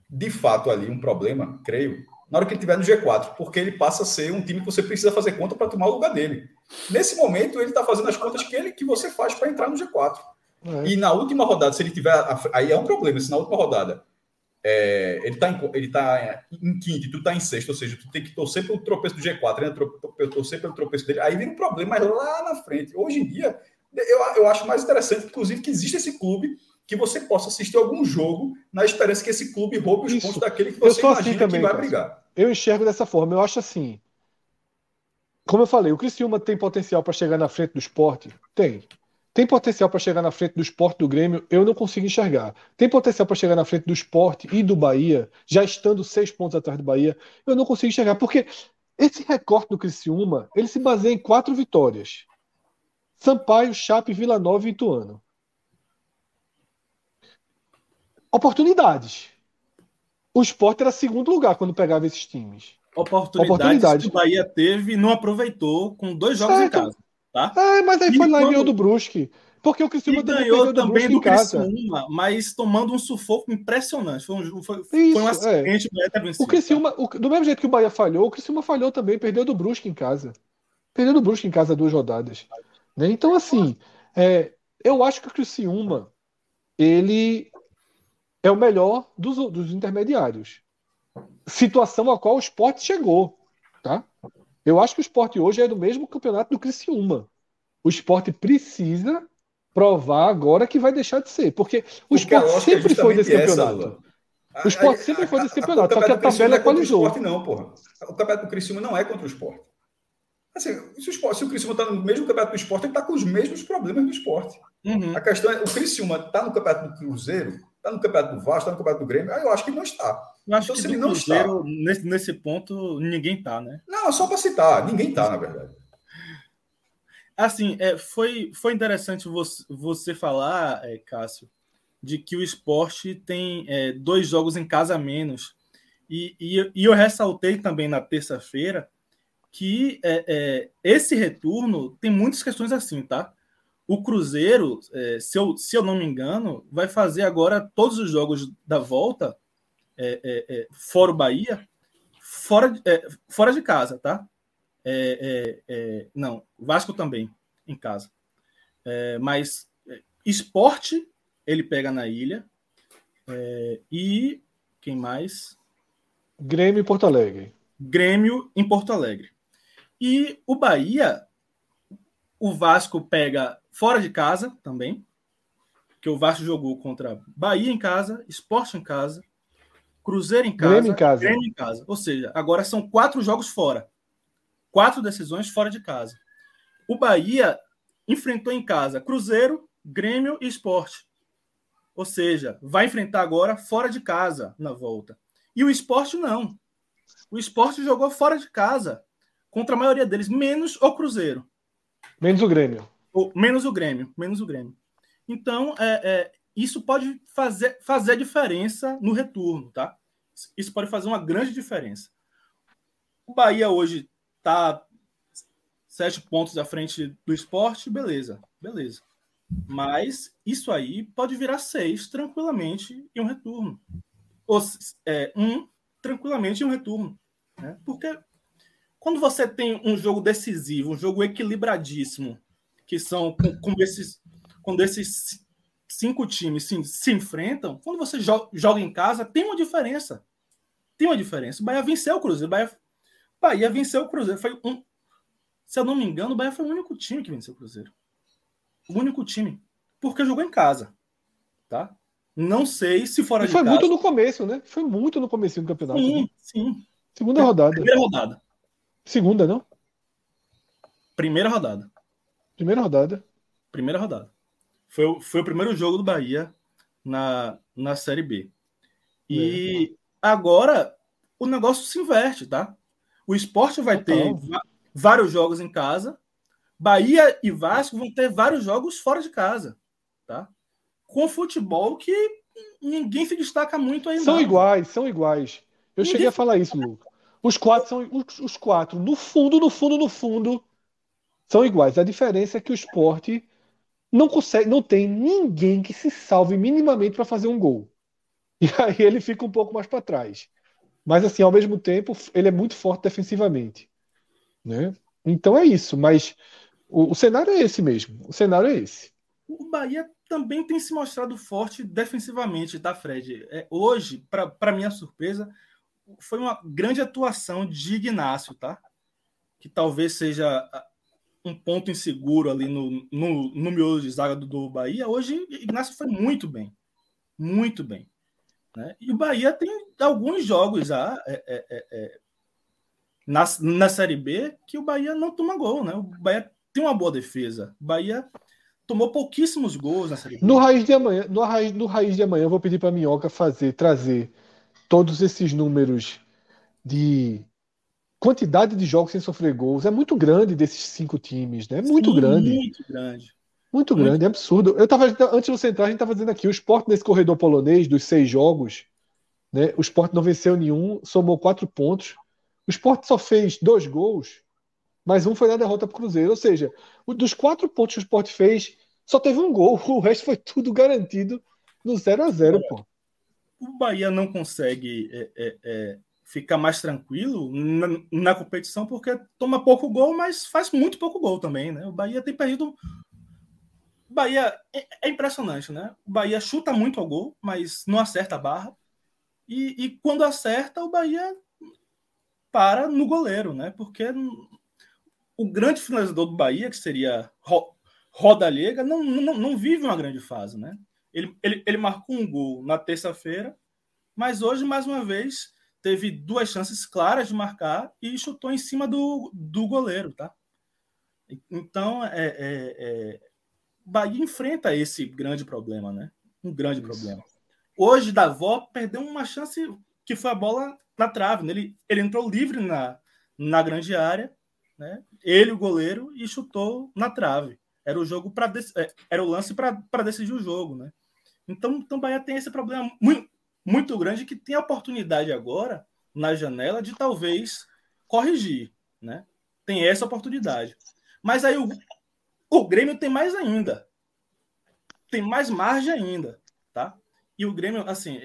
de fato ali um problema, creio, na hora que ele estiver no G4, porque ele passa a ser um time que você precisa fazer conta para tomar o lugar dele. Nesse momento, ele está fazendo as contas que, ele, que você faz para entrar no G4. É. E na última rodada, se ele tiver. Aí é um problema, se na última rodada é, ele está em, ele tá em quinto e tu está em sexto, ou seja, tu tem que torcer pelo tropeço do G4, né? torcer pelo tropeço dele, aí vira um problema lá na frente. Hoje em dia, eu, eu acho mais interessante, inclusive, que existe esse clube que você possa assistir algum jogo na esperança que esse clube roube os Isso. pontos daquele que você assim imagina assim também, que vai brigar. Eu enxergo dessa forma. Eu acho assim. Como eu falei, o Criciúma tem potencial para chegar na frente do esporte? Tem. Tem potencial para chegar na frente do esporte do Grêmio? Eu não consigo enxergar. Tem potencial para chegar na frente do esporte e do Bahia, já estando seis pontos atrás do Bahia? Eu não consigo enxergar. Porque esse recorte do Criciúma, ele se baseia em quatro vitórias. Sampaio, Chape, Vila Nova e Ituano. oportunidades. O Sport era segundo lugar quando pegava esses times. Oportunidades, Oportunidades. que o Bahia teve e não aproveitou com dois jogos Certo. em casa. Tá? É, mas aí E foi lá e quando- ganhou do Brusque. Porque o E Criciúma também ganhou perdeu do também Brusque do. Criciúma, mas tomando um sufoco impressionante. Foi um, foi, foi Isso, um é. acidente, vencido, O Criciúma, o- do mesmo jeito que o Bahia falhou, o Criciúma falhou também, perdeu do Brusque em casa. Perdeu do Brusque em casa duas rodadas. né? Então, assim, é, eu acho que o Criciúma, ele é o melhor dos, dos intermediários. Situação a qual o Sport chegou, tá? Eu acho que o Sport hoje é do mesmo campeonato do Criciúma. O Sport precisa provar agora que vai deixar de ser, porque o a lógica é sempre foi desse essa, campeonato. Lula. O Sport sempre foi desse campeonato, o só que a campeonato do Criciúma tabela não é contra o. Sport, não, porra. O campeonato do Criciúma não é contra o Sport. Assim, se o, Sport, se o Criciúma está no mesmo campeonato do Sport, ele está com os mesmos problemas do Sport. Uhum. A questão é, o Criciúma está no campeonato do Cruzeiro, está no campeonato do Vasco, está no campeonato do Grêmio, aí eu acho que não está. Eu acho Então, que se ele não Cruzeiro, nesse, nesse ponto, ninguém tá, né? Não, é só para citar, ninguém está, na verdade. Assim, é, foi, foi interessante você, você falar, é, Cássio, de que o esporte tem é, dois jogos em casa a menos. E, e, e eu ressaltei também na terça-feira que é, é, esse retorno tem muitas questões assim, tá? O Cruzeiro, é, se, eu, se eu não me engano, vai fazer agora todos os jogos da volta, é, é, é, fora o Bahia, fora, de- é, fora de casa, tá? Não, Vasco também, em casa. Mas esporte, ele pega na ilha. E quem mais? Grêmio e Porto Alegre. Grêmio em Porto Alegre. E o Bahia, o Vasco pega fora de casa também, que o Vasco jogou contra Bahia em casa, Esporte em casa, Cruzeiro em casa, Grêmio em casa. Grêmio em casa. Ou seja, agora são quatro jogos fora. Quatro decisões fora de casa. O Bahia enfrentou em casa Cruzeiro, Grêmio e Esporte. Ou seja, vai enfrentar agora fora de casa na volta. E o Esporte não. O Esporte jogou fora de casa contra a maioria deles, menos o Cruzeiro. Menos o Grêmio. Menos o Grêmio. Menos o Grêmio. Então, é, é, isso pode fazer, fazer diferença no retorno, tá? Isso pode fazer uma grande diferença. O Bahia hoje está sete pontos à frente do esporte, beleza, beleza. Mas isso aí pode virar seis tranquilamente em um retorno. Ou é, um tranquilamente em um retorno. Né? Porque quando você tem um jogo decisivo, um jogo equilibradíssimo, que são com- como esses, quando esses cinco times se, se enfrentam, quando você jo- joga em casa, tem uma diferença. Tem uma diferença. O Bahia venceu o Cruzeiro. O Bahia, Bahia venceu o Cruzeiro. Foi um, se eu não me engano, o Bahia foi o único time que venceu o Cruzeiro. O único time. Porque jogou em casa. Tá? Não sei se fora E de foi casa. muito no começo, né? Foi muito no começo do campeonato. né? Sim, sim. Segunda rodada. Primeira rodada. Segunda, não? Primeira rodada. Primeira rodada. Primeira rodada. Foi, o- foi o primeiro jogo do Bahia na, na Série B. E agora o negócio se inverte, tá? O esporte vai ter Total. va- vários jogos em casa. Bahia e Vasco vão ter vários jogos fora de casa, tá? Com futebol que ninguém se destaca muito ainda. São iguais, são iguais. Eu Ninguém- cheguei a falar isso, Luca. Os quatro são os, os quatro, no fundo, no fundo, no fundo, são iguais. A diferença é que o esporte não consegue, não tem ninguém que se salve minimamente para fazer um gol. E aí ele fica um pouco mais para trás. Mas assim, ao mesmo tempo, ele é muito forte defensivamente, né? Então é isso, mas o, o cenário é esse mesmo. O cenário é esse. O Bahia também tem se mostrado forte defensivamente, tá, Fred? É, hoje, para minha surpresa, foi uma grande atuação de Ignácio, tá? Que talvez seja um ponto inseguro ali no, no, no miolo de zaga do, do Bahia. Hoje, Ignácio foi muito bem. Muito bem. Né? E o Bahia tem alguns jogos já é, é, é, é, na, na Série B que o Bahia não toma gol, né? O Bahia tem uma boa defesa. O Bahia tomou pouquíssimos gols na Série B. No raiz de amanhã, no raiz, no raiz de amanhã, eu vou pedir para Minhoca fazer, trazer todos esses números de quantidade de jogos sem sofrer gols. É muito grande desses cinco times, né? É muito Sim, grande, Muito grande. Muito grande, é absurdo. Eu tava, antes de você entrar, a gente estava dizendo aqui, o esporte nesse corredor polonês, dos seis jogos, né, o esporte não venceu nenhum, somou quatro pontos. O esporte só fez dois gols, mas um foi na derrota para o Cruzeiro. Ou seja, dos quatro pontos que o esporte fez, só teve um gol. O resto foi tudo garantido no 0 a 0 pô. O Bahia não consegue é, é, é, ficar mais tranquilo na, na, competição porque toma pouco gol, mas faz muito pouco gol também, né? O Bahia tem perdido. Bahia é, é impressionante, né? O Bahia chuta muito ao gol, mas não acerta a barra. E, e quando acerta, o Bahia para no goleiro, né? Porque o grande finalizador do Bahia, que seria Roda Liga, não, não, não vive uma grande fase, né? Ele, ele, ele marcou um gol na terça-feira, mas hoje, mais uma vez, teve duas chances claras de marcar e chutou em cima do, do goleiro, tá? Então, é, é, é, Bahia enfrenta esse grande problema, né? Um grande Isso. problema. Hoje, Davó perdeu uma chance que foi a bola na trave. Né? Ele, ele entrou livre na, na grande área, né? ele, o goleiro, e chutou na trave. Era o jogo para é, era o lance para decidir o jogo, né? Então, então Bahia tem esse problema muito, muito grande que tem a oportunidade agora na janela de talvez corrigir, né? Tem essa oportunidade. Mas aí o, o Grêmio tem mais ainda. Tem mais margem ainda, tá? E o Grêmio, assim,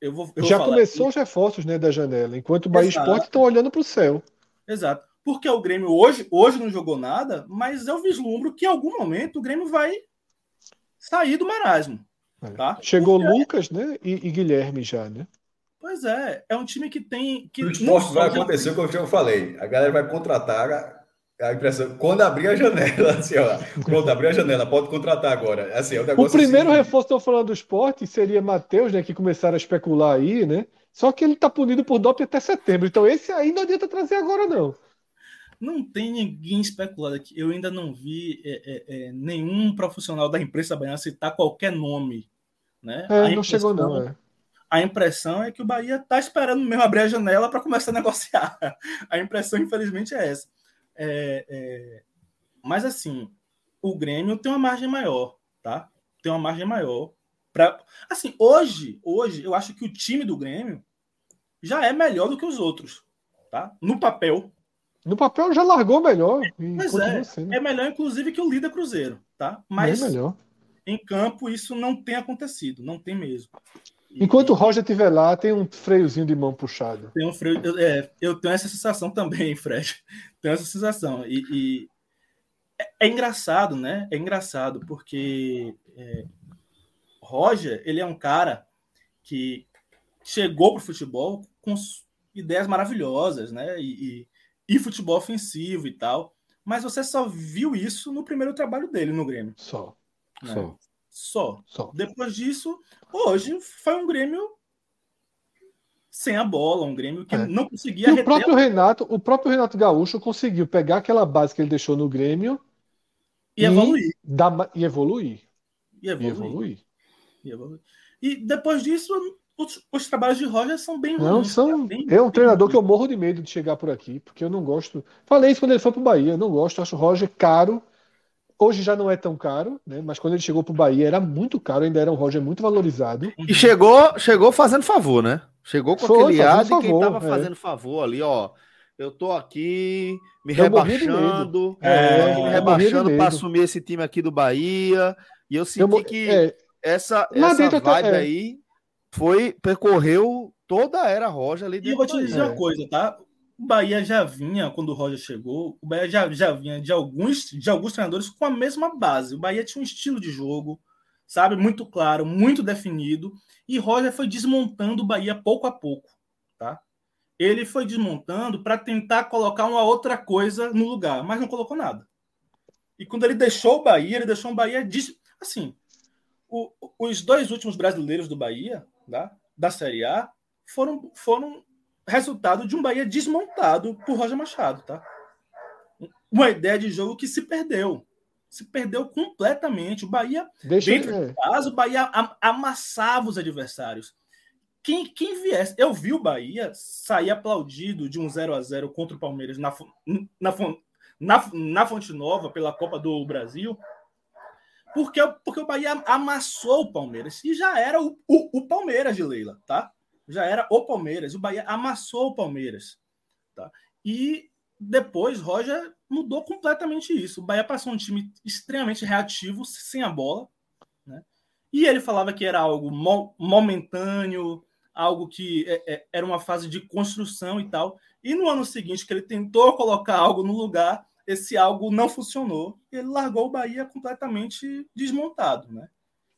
eu vou. Eu Já vou começou os reforços né, da janela, enquanto o Bahia Exato. Esporte estão olhando para o céu. Exato. Porque o Grêmio hoje, hoje não jogou nada, mas eu vislumbro que em algum momento o Grêmio vai sair do marasmo. É. Tá? Chegou Porque... Lucas, né? E, e, Guilherme já, né? Pois é, é um time que tem. Que o esporte vai acontecer, como eu falei. A galera vai contratar a impressão, quando abrir a janela, assim, ó, pronto, abrir a janela, pode contratar agora. Assim, é um o primeiro assim, reforço, estou falando do esporte, seria Matheus, né, que começaram a especular aí, né? Só que ele está punido por doping até setembro. Então esse aí não adianta trazer agora, não. Não tem ninguém especulado aqui. Eu ainda não vi é, é, é, nenhum profissional da imprensa baiana citar qualquer nome. Né? É, não chegou, não. É. A impressão é que o Bahia está esperando mesmo abrir a janela para começar a negociar. A impressão, infelizmente, é essa. É, mas assim, o Grêmio tem uma margem maior, tá? Tem uma margem maior. Pra... Assim, hoje, hoje, eu acho que o time do Grêmio já é melhor do que os outros, tá? No papel. No papel já largou melhor. Mas é, sendo. é melhor, inclusive, que o líder Cruzeiro, tá? Mas é melhor. em campo isso não tem acontecido, não tem mesmo. Enquanto o Roger estiver lá, tem um freiozinho de mão puxado. Tem um freio. É, eu tenho essa sensação também, Fred. Tenho essa sensação. E, e é, é, engraçado, né? É engraçado, porque é, Roger, ele é um cara que chegou para o futebol com ideias maravilhosas, né? E, e, e, futebol ofensivo e tal. Mas você só viu isso no primeiro trabalho dele no Grêmio. Só. Né? Só. Só. Só. Depois disso, hoje foi um Grêmio sem a bola, um Grêmio que é. não conseguia. E o próprio Renato, o próprio Renato Gaúcho conseguiu pegar aquela base que ele deixou no Grêmio e, e evoluir. Dar. E evoluir. E evoluir. E, evoluir. e depois disso, os, os, trabalhos de Roger são bem Não, ruins, são. Bem, é um treinador que eu morro de medo de chegar por aqui, porque eu não gosto. Falei isso quando ele foi para o Bahia, não gosto, acho o Roger caro Hoje já não é tão caro, né? Mas quando ele chegou para o Bahia era muito caro, ainda era um Roger muito valorizado. E chegou, chegou fazendo favor, né? Chegou com Foi, aquele ar de quem estava é. fazendo favor ali, ó. Eu tô aqui me eu rebaixando, é, me rebaixando para assumir esse time aqui do Bahia. E eu senti eu, que é, essa, essa vibe é. aí foi percorreu toda a era Roger ali. E eu vou te dizer uma coisa, tá? o Bahia já vinha, quando o Roger chegou, o Bahia já, já vinha de alguns, de alguns treinadores com a mesma base. O Bahia tinha um estilo de jogo, sabe, muito claro, muito definido, e Roger foi desmontando o Bahia pouco a pouco, tá? Ele foi desmontando para tentar colocar uma outra coisa no lugar, mas não colocou nada. E quando ele deixou o Bahia, ele deixou um Bahia assim, o, os dois últimos brasileiros do Bahia, tá? da Série A, foram, foram resultado de um Bahia desmontado por Roger Machado, tá? Uma ideia de jogo que se perdeu. Se perdeu completamente. O Bahia, Deixa dentro de casa, o Bahia amassava os adversários. Quem, quem viesse, eu vi o Bahia sair aplaudido de um 0 a 0 contra o Palmeiras na, na, na, na Fonte Nova pela Copa do Brasil. Porque, porque o Bahia amassou o Palmeiras. E já era o, o, o Palmeiras de Leila, tá? Já era o Palmeiras. O Bahia amassou o Palmeiras. Tá? E depois Roger mudou completamente isso. O Bahia passou um time extremamente reativo, sem a bola. Né? E ele falava que era algo mo momentâneo, algo que é, é, era uma fase de construção e tal. E no ano seguinte, que ele tentou colocar algo no lugar, esse algo não funcionou. Ele largou o Bahia completamente desmontado. Né?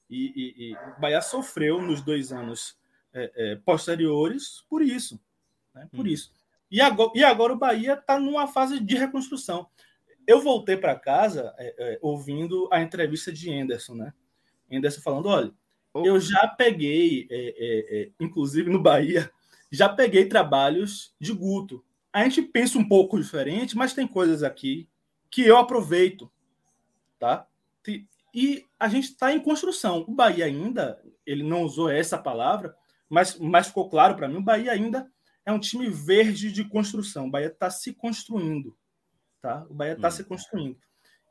E, e, e o Bahia sofreu nos dois anos é, é posteriores por isso. Né? Por hum. isso. E agora, e agora o Bahia está numa fase de reconstrução. Eu voltei para casa é, é, ouvindo a entrevista de Anderson, né? Anderson falando: olha, eu já peguei, é, é, inclusive no Bahia, já peguei trabalhos de Guto. A gente pensa um pouco diferente, mas tem coisas aqui que eu aproveito, tá? E a gente está em construção. O Bahia ainda, ele não usou essa palavra, mas, mas ficou claro para mim, o Bahia ainda é um time verde de construção. O Bahia está se construindo. Tá? O Bahia está hum. se construindo.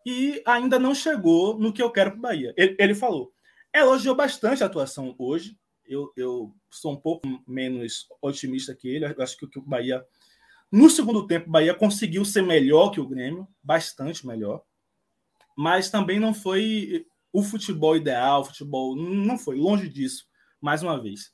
E ainda não chegou no que eu quero para o Bahia. Ele, ele, falou. Elogiou bastante a atuação hoje. Eu, eu sou um pouco menos otimista que ele. Eu acho que o Bahia, no segundo tempo, o Bahia conseguiu ser melhor que o Grêmio, bastante melhor. Mas também não foi o futebol ideal, o futebol. Não foi, longe disso, mais uma vez.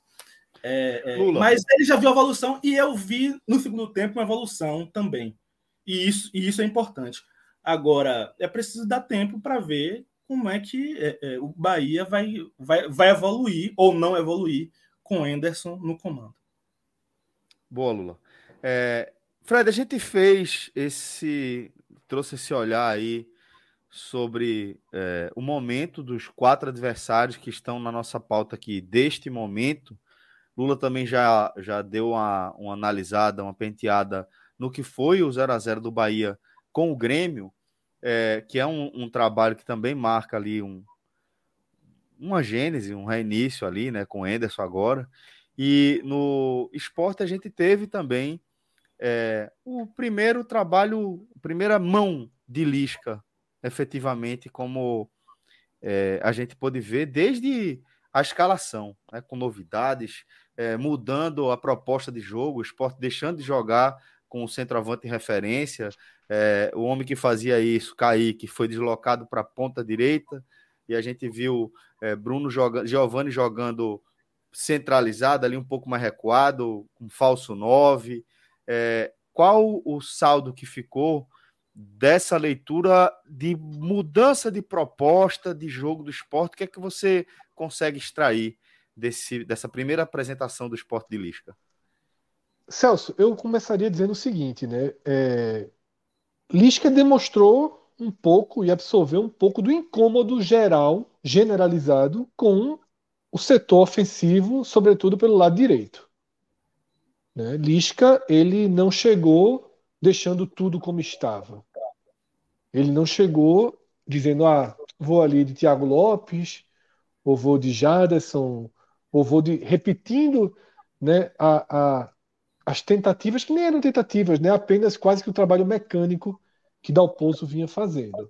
É, é, mas ele já viu a evolução e eu vi no segundo tempo uma evolução também. E isso, e isso é importante. Agora, é preciso dar tempo para ver como é que é, é, o Bahia vai, vai, vai evoluir ou não evoluir com o Anderson no comando. Boa, Lula. É, Fred, a gente fez esse. trouxe esse olhar aí sobre é, o momento dos quatro adversários que estão na nossa pauta aqui deste momento Lula também já, já deu uma, uma analisada, uma penteada no que foi o 0 a 0 do Bahia com o Grêmio, é, que é um, um, trabalho que também marca ali um, uma gênese, um reinício ali, né, com o Enderson agora. E no esporte a gente teve também é, o primeiro trabalho, a primeira mão de Lisca, efetivamente, como é, a gente pôde ver desde a escalação, né, com novidades, é, mudando a proposta de jogo, o esporte deixando de jogar com o centroavante em referência, é, o homem que fazia isso, Kaique, foi deslocado para a ponta direita, e a gente viu é, Bruno jogando, Giovanni jogando centralizado ali, um pouco mais recuado, com falso 9. É, qual o saldo que ficou dessa leitura de mudança de proposta de jogo do esporte? O que é que você consegue extrair desse, dessa primeira apresentação do esporte de Lisca? Celso, eu começaria dizendo o seguinte, né? É, Lisca demonstrou um pouco e absorveu um pouco do incômodo geral, generalizado, com o setor ofensivo, sobretudo pelo lado direito. Né? Lisca, ele não chegou deixando tudo como estava. Ele não chegou dizendo, ah, vou ali de Thiago Lopes, ou vou de Jaderson, ou vou de, repetindo né, a, a, as tentativas, que nem eram tentativas, né, apenas quase que o trabalho mecânico que Dalpozo vinha fazendo.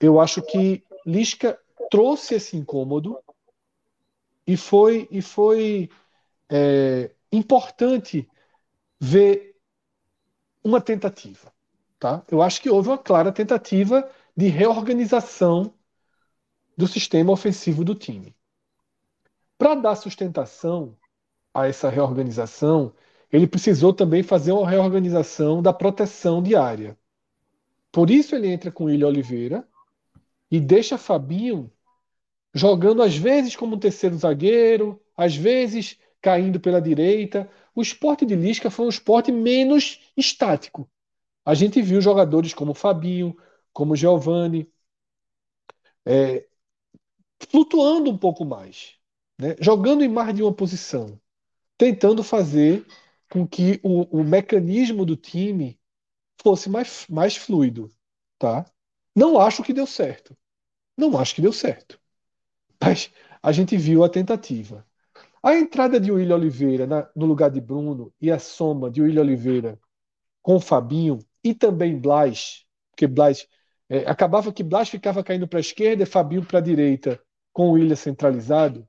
Eu acho que Lisca trouxe esse incômodo e foi, e foi é, importante ver uma tentativa. Tá? Eu acho que houve uma clara tentativa de reorganização do sistema ofensivo do time. Para dar sustentação a essa reorganização, ele precisou também fazer uma reorganização da proteção diária. Por isso ele entra com William Oliveira e deixa Fabinho jogando às vezes como um terceiro zagueiro, às vezes caindo pela direita. O esporte de Lisca foi um esporte menos estático. A gente viu jogadores como Fabinho, como Giovani, é, flutuando um pouco mais né, jogando em mais de uma posição, tentando fazer com que o, o mecanismo do time fosse mais, mais fluido. Tá? Não acho que deu certo. Não acho que deu certo. Mas a gente viu a tentativa. A entrada de William Oliveira na, no lugar de Bruno e a soma de William Oliveira com Fabinho e também Blas, porque Blas É, acabava que Blas ficava caindo para a esquerda e Fabinho para a direita, com o William centralizado.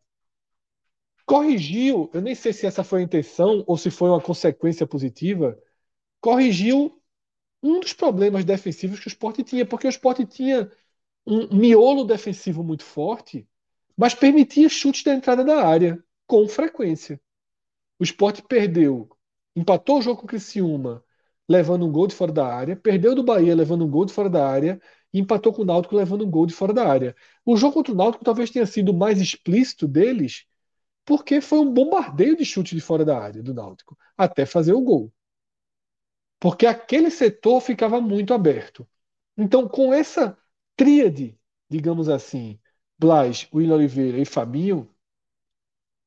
Corrigiu, eu nem sei se essa foi a intenção ou se foi uma consequência positiva, corrigiu um dos problemas defensivos que o Sport tinha, porque o Sport tinha um miolo defensivo muito forte, mas permitia chutes da entrada da área com frequência. O Sport perdeu, empatou o jogo com o Criciúma, levando um gol de fora da área, perdeu do Bahia levando um gol de fora da área e empatou com o Náutico levando um gol de fora da área. O jogo contra o Náutico talvez tenha sido mais explícito deles, porque foi um bombardeio de chute de fora da área do Náutico, até fazer o gol. Porque aquele setor ficava muito aberto. Então, com essa tríade, digamos assim, Blas, Will Oliveira e Fabinho,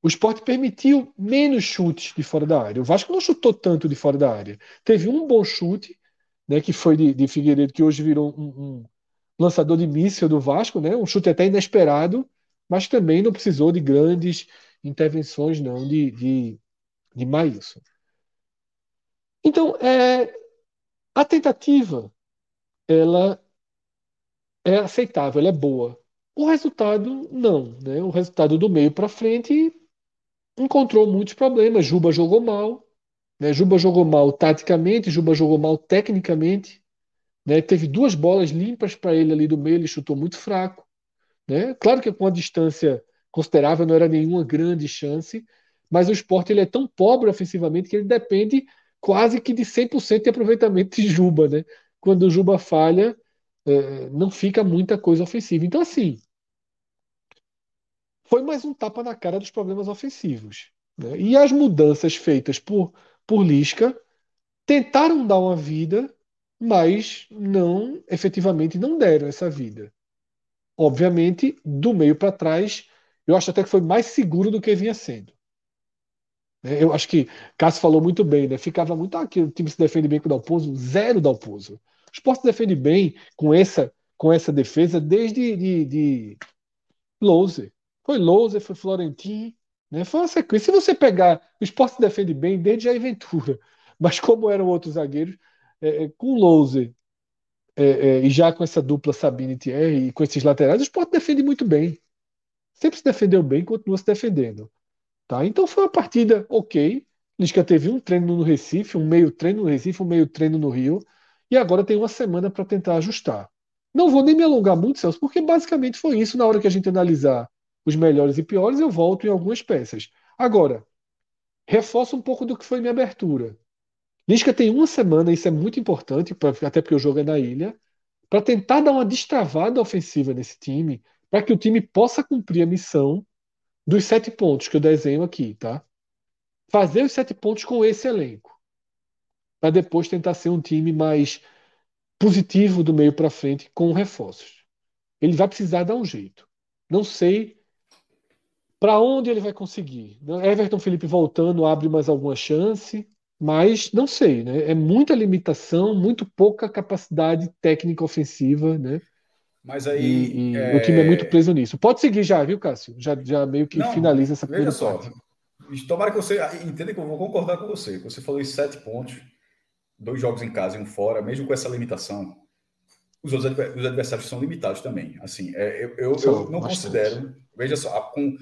o esporte permitiu menos chutes de fora da área. O Vasco não chutou tanto de fora da área. Teve um bom chute, né, que foi de, de Figueiredo, que hoje virou um, um lançador de míssil do Vasco, né, um chute até inesperado, mas também não precisou de grandes intervenções não de, de, de Maílson. Então, é, a tentativa ela é aceitável, ela é boa. O resultado, não. Né? O resultado do meio para frente encontrou muitos problemas. Juba jogou mal. Né? Juba jogou mal taticamente, Juba jogou mal tecnicamente. Né? Teve duas bolas limpas para ele ali do meio, ele chutou muito fraco. Né? Claro que com a distância considerável não era nenhuma grande chance, mas o esporte ele é tão pobre ofensivamente que ele depende quase que de 100% de aproveitamento de Juba. Né? Quando o Juba falha, é, não fica muita coisa ofensiva. Então, assim, foi mais um tapa na cara dos problemas ofensivos. Né? E as mudanças feitas por, por Lisca tentaram dar uma vida, mas não, efetivamente, não deram essa vida. Obviamente, do meio para trás, eu acho até que foi mais seguro do que vinha sendo. Né? Eu acho que Cássio falou muito bem, né? Ficava muito ah, o time se defende bem com o Dalpozo, zero Dalpozo. O esporte defende bem com essa, com essa defesa desde de, de Louser. Foi Louser, foi Florentin, né? Foi uma sequência. Se você pegar, o esporte defende bem desde a Ventura, mas como eram outros zagueiros, é, é, com Louser é, é, e já com essa dupla Sabine e Thierry e com esses laterais, o esporte defende muito bem. Sempre se defendeu bem, continua se defendendo. Tá? Então foi uma partida ok. Lisca teve um treino no Recife, um meio treino no Recife, um meio treino no Rio e agora tem uma semana para tentar ajustar. Não vou nem me alongar muito, Celso, porque basicamente foi isso. Na hora que a gente analisar os melhores e piores, eu volto em algumas peças. Agora, reforço um pouco do que foi minha abertura. Lisca tem uma semana, isso é muito importante, até porque o jogo é na ilha, para tentar dar uma destravada ofensiva nesse time, para que o time possa cumprir a missão dos sete pontos que eu desenho aqui, tá? Fazer os sete pontos com esse elenco para depois tentar ser um time mais positivo do meio para frente com reforços. Ele vai precisar dar um jeito. Não sei para onde ele vai conseguir. Everton Felipe voltando abre mais alguma chance, mas não sei, né? É muita limitação, muito pouca capacidade técnica ofensiva, né? Mas aí e, e é... o time é muito preso nisso. Pode seguir já, viu, Cássio? Já, já meio que não, finaliza essa primeira só. Parte. Tomara que você entenda que eu vou concordar com você. Você falou em sete pontos dois jogos em casa e um fora, mesmo com essa limitação, os outros adversários são limitados também. Assim, é, eu, eu, eu, não bastante. considero. Veja só, com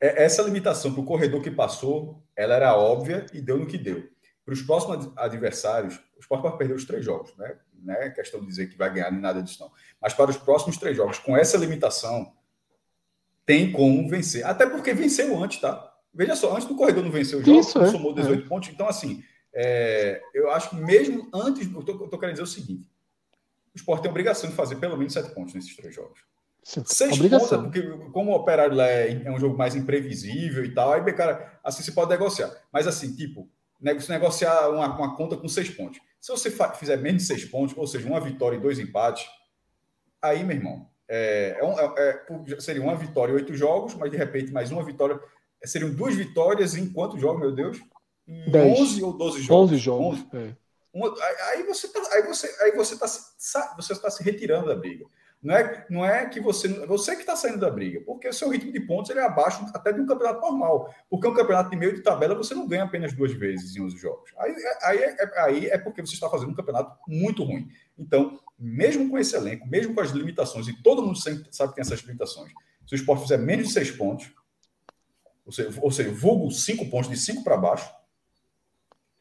essa limitação para o corredor que passou, ela era óbvia e deu no que deu. Para os próximos adversários, o Sport pode perder os três jogos, né? Não é questão de dizer que vai ganhar nem nada disso, não. Mas para os próximos três jogos, com essa limitação, tem como vencer. Até porque venceu antes, tá? Veja só, antes do corredor não venceu o jogo, Isso, é. somou 18 é. pontos. Então, assim, é, eu acho que mesmo antes, eu estou querendo dizer o seguinte: o esporte tem a obrigação de fazer pelo menos sete pontos nesses três jogos. Sim, Seis obrigação. pontos, porque como o operário lá é, é, um jogo mais imprevisível e tal, aí, cara, assim se pode negociar. Mas assim, tipo, se negociar uma, uma conta com seis pontos. Se você fizer menos de seis pontos, ou seja, uma vitória e dois empates, aí, meu irmão, é, é, é, é seria uma vitória e oito jogos, mas de repente mais uma vitória. Seriam duas vitórias em quantos jogos, meu Deus? 11 ou 12 jogos. 11 jogos. 11. É. Uma, aí você está aí você, aí você tá, você tá se retirando da briga. Não é, não é que você. Você que está saindo da briga, porque o seu ritmo de pontos ele é abaixo até de um campeonato normal. Porque um campeonato de meio de tabela você não ganha apenas duas vezes em 11 jogos. Aí, aí, é, aí é porque você está fazendo um campeonato muito ruim. Então, mesmo com esse elenco, mesmo com as limitações, e todo mundo sabe que tem essas limitações, se o esporte fizer menos de seis pontos, ou seja, ou seja vulgo cinco pontos de cinco para baixo,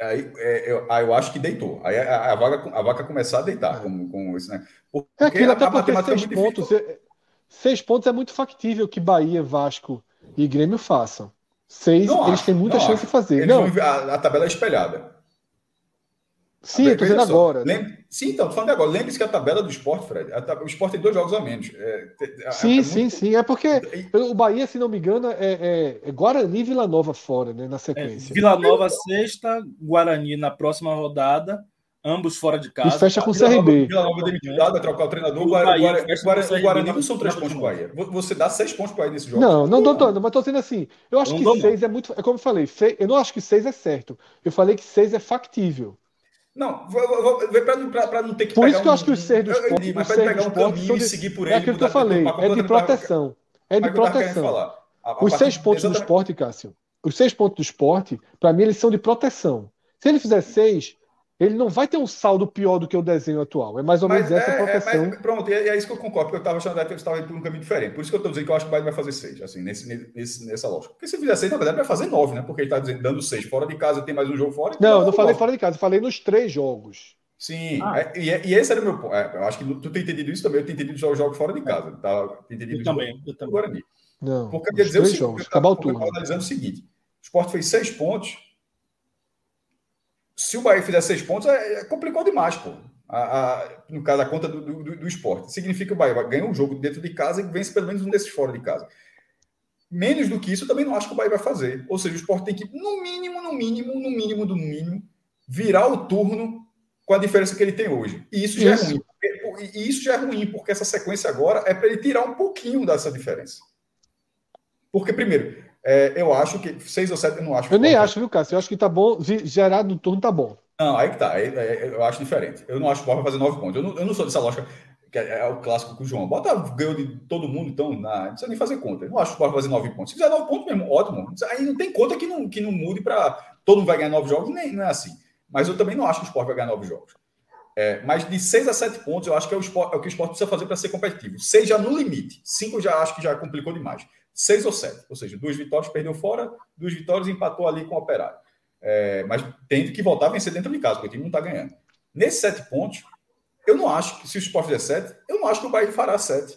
aí, é, eu, eu acho que deitou. Aí a, a, vaga, a vaca começar a deitar com, com isso, né? Porque é aquilo, até porque seis é pontos, é, seis pontos é muito factível que Bahia, Vasco e Grêmio façam. Seis, não eles acho, têm muita chance acho. de fazer. Eles não. Vão, a, a tabela é espelhada. Sim, eu tô dizendo agora. Lembre... Sim, então, tô falando agora. Lembre-se que a tabela do esporte, Fred, o esporte tem dois jogos a menos. É, é, sim, é sim, muito... sim. É porque o Bahia, se não me engano, é, é, é Guarani e Vila Nova fora, né? Na sequência. Vila Nova sexta, Guarani na próxima rodada, ambos fora de casa. E fecha com o CRB. Vila Nova demitido, vai trocar o treinador. O Guarani, Bahia, Guarani, Guarani não são três pontos para o Bahia. Você dá seis pontos para o Bahia nesse jogo. Não, não estou dando, mas estou dizendo assim. Eu acho não que seis não. é muito. É como eu falei, eu não acho que seis é certo. Eu falei que seis é factível. Não, para não ter que Por isso que eu acho que o ser do esporte, mas para pegar um caminho e seguir por ele. É aquilo que eu falei, é de proteção. É de proteção. Os seis pontos do esporte, Cássio, os seis pontos do esporte, para mim, eles são de proteção. Se ele fizer seis, ele não vai ter um saldo pior do que o desenho atual. É mais ou menos mas essa é, proteção. É, mas, pronto, é, é, isso que eu concordo, porque eu estava achando que eu estava indo por um caminho diferente. Por isso que eu estou dizendo que eu acho que o Bayern vai fazer seis, assim, nesse, nesse, nessa lógica. Porque se fizer seis, na verdade, vai fazer nove, né? Porque ele está dando seis fora de casa, tem mais um jogo fora. Não, não falei nove. fora de casa, falei nos três jogos. Sim, ah. é, e, e, esse era o meu ponto. É, eu acho que tu tem entendido isso também, eu tenho entendido os jogos fora de casa. Tá? Entendido eu também, eu também. Guarani. Não, porque eu ia dizer o seguinte, jogos, eu estava analisando o seguinte: o Sport fez seis pontos. Se o Bahia fizer seis pontos, é, é complicou demais, pô. A, a, no caso, a conta do, do, do, esporte. Significa que o Bahia ganha um jogo dentro de casa e vence pelo menos um desses fora de casa. Menos do que isso, eu também não acho que o Bahia vai fazer. Ou seja, o esporte tem que, no mínimo, no mínimo, no mínimo, no mínimo, virar o turno com a diferença que ele tem hoje. E isso já é isso. é ruim. E isso já é ruim, porque essa sequência agora é para ele tirar um pouquinho dessa diferença. Porque, primeiro, é, eu acho que seis ou sete eu não acho. Eu nem acho, viu, Cássio? Eu acho que tá bom, gerado no turno tá bom. Não, aí que tá. É, é, eu acho diferente. Eu não acho que o vai fazer nove pontos. Eu não, eu não sou dessa lógica, que é, é, o clássico com o João. Bota ganhou de todo mundo, então na, não precisa nem fazer conta. Eu não acho que o vai fazer nove pontos. Se fizer nove pontos mesmo, ótimo. Aí não tem conta que não, que não mude para todo mundo vai ganhar nove jogos, nem não é assim. Mas eu também não acho que o esporte vai ganhar nove jogos. É, mas de 6 a 7 pontos, eu acho que é o, é o que o esporte precisa fazer para ser competitivo. 6 já no limite. 5 já acho que já complicou demais. 6 ou 7. Ou seja, duas vitórias perdeu fora, duas vitórias empatou ali com o Operário. É, mas tem que voltar a vencer dentro de casa, porque o time não está ganhando. Nesses 7 pontos, eu não acho que se o esporte fizer 7, eu não acho que o Bahia fará 7.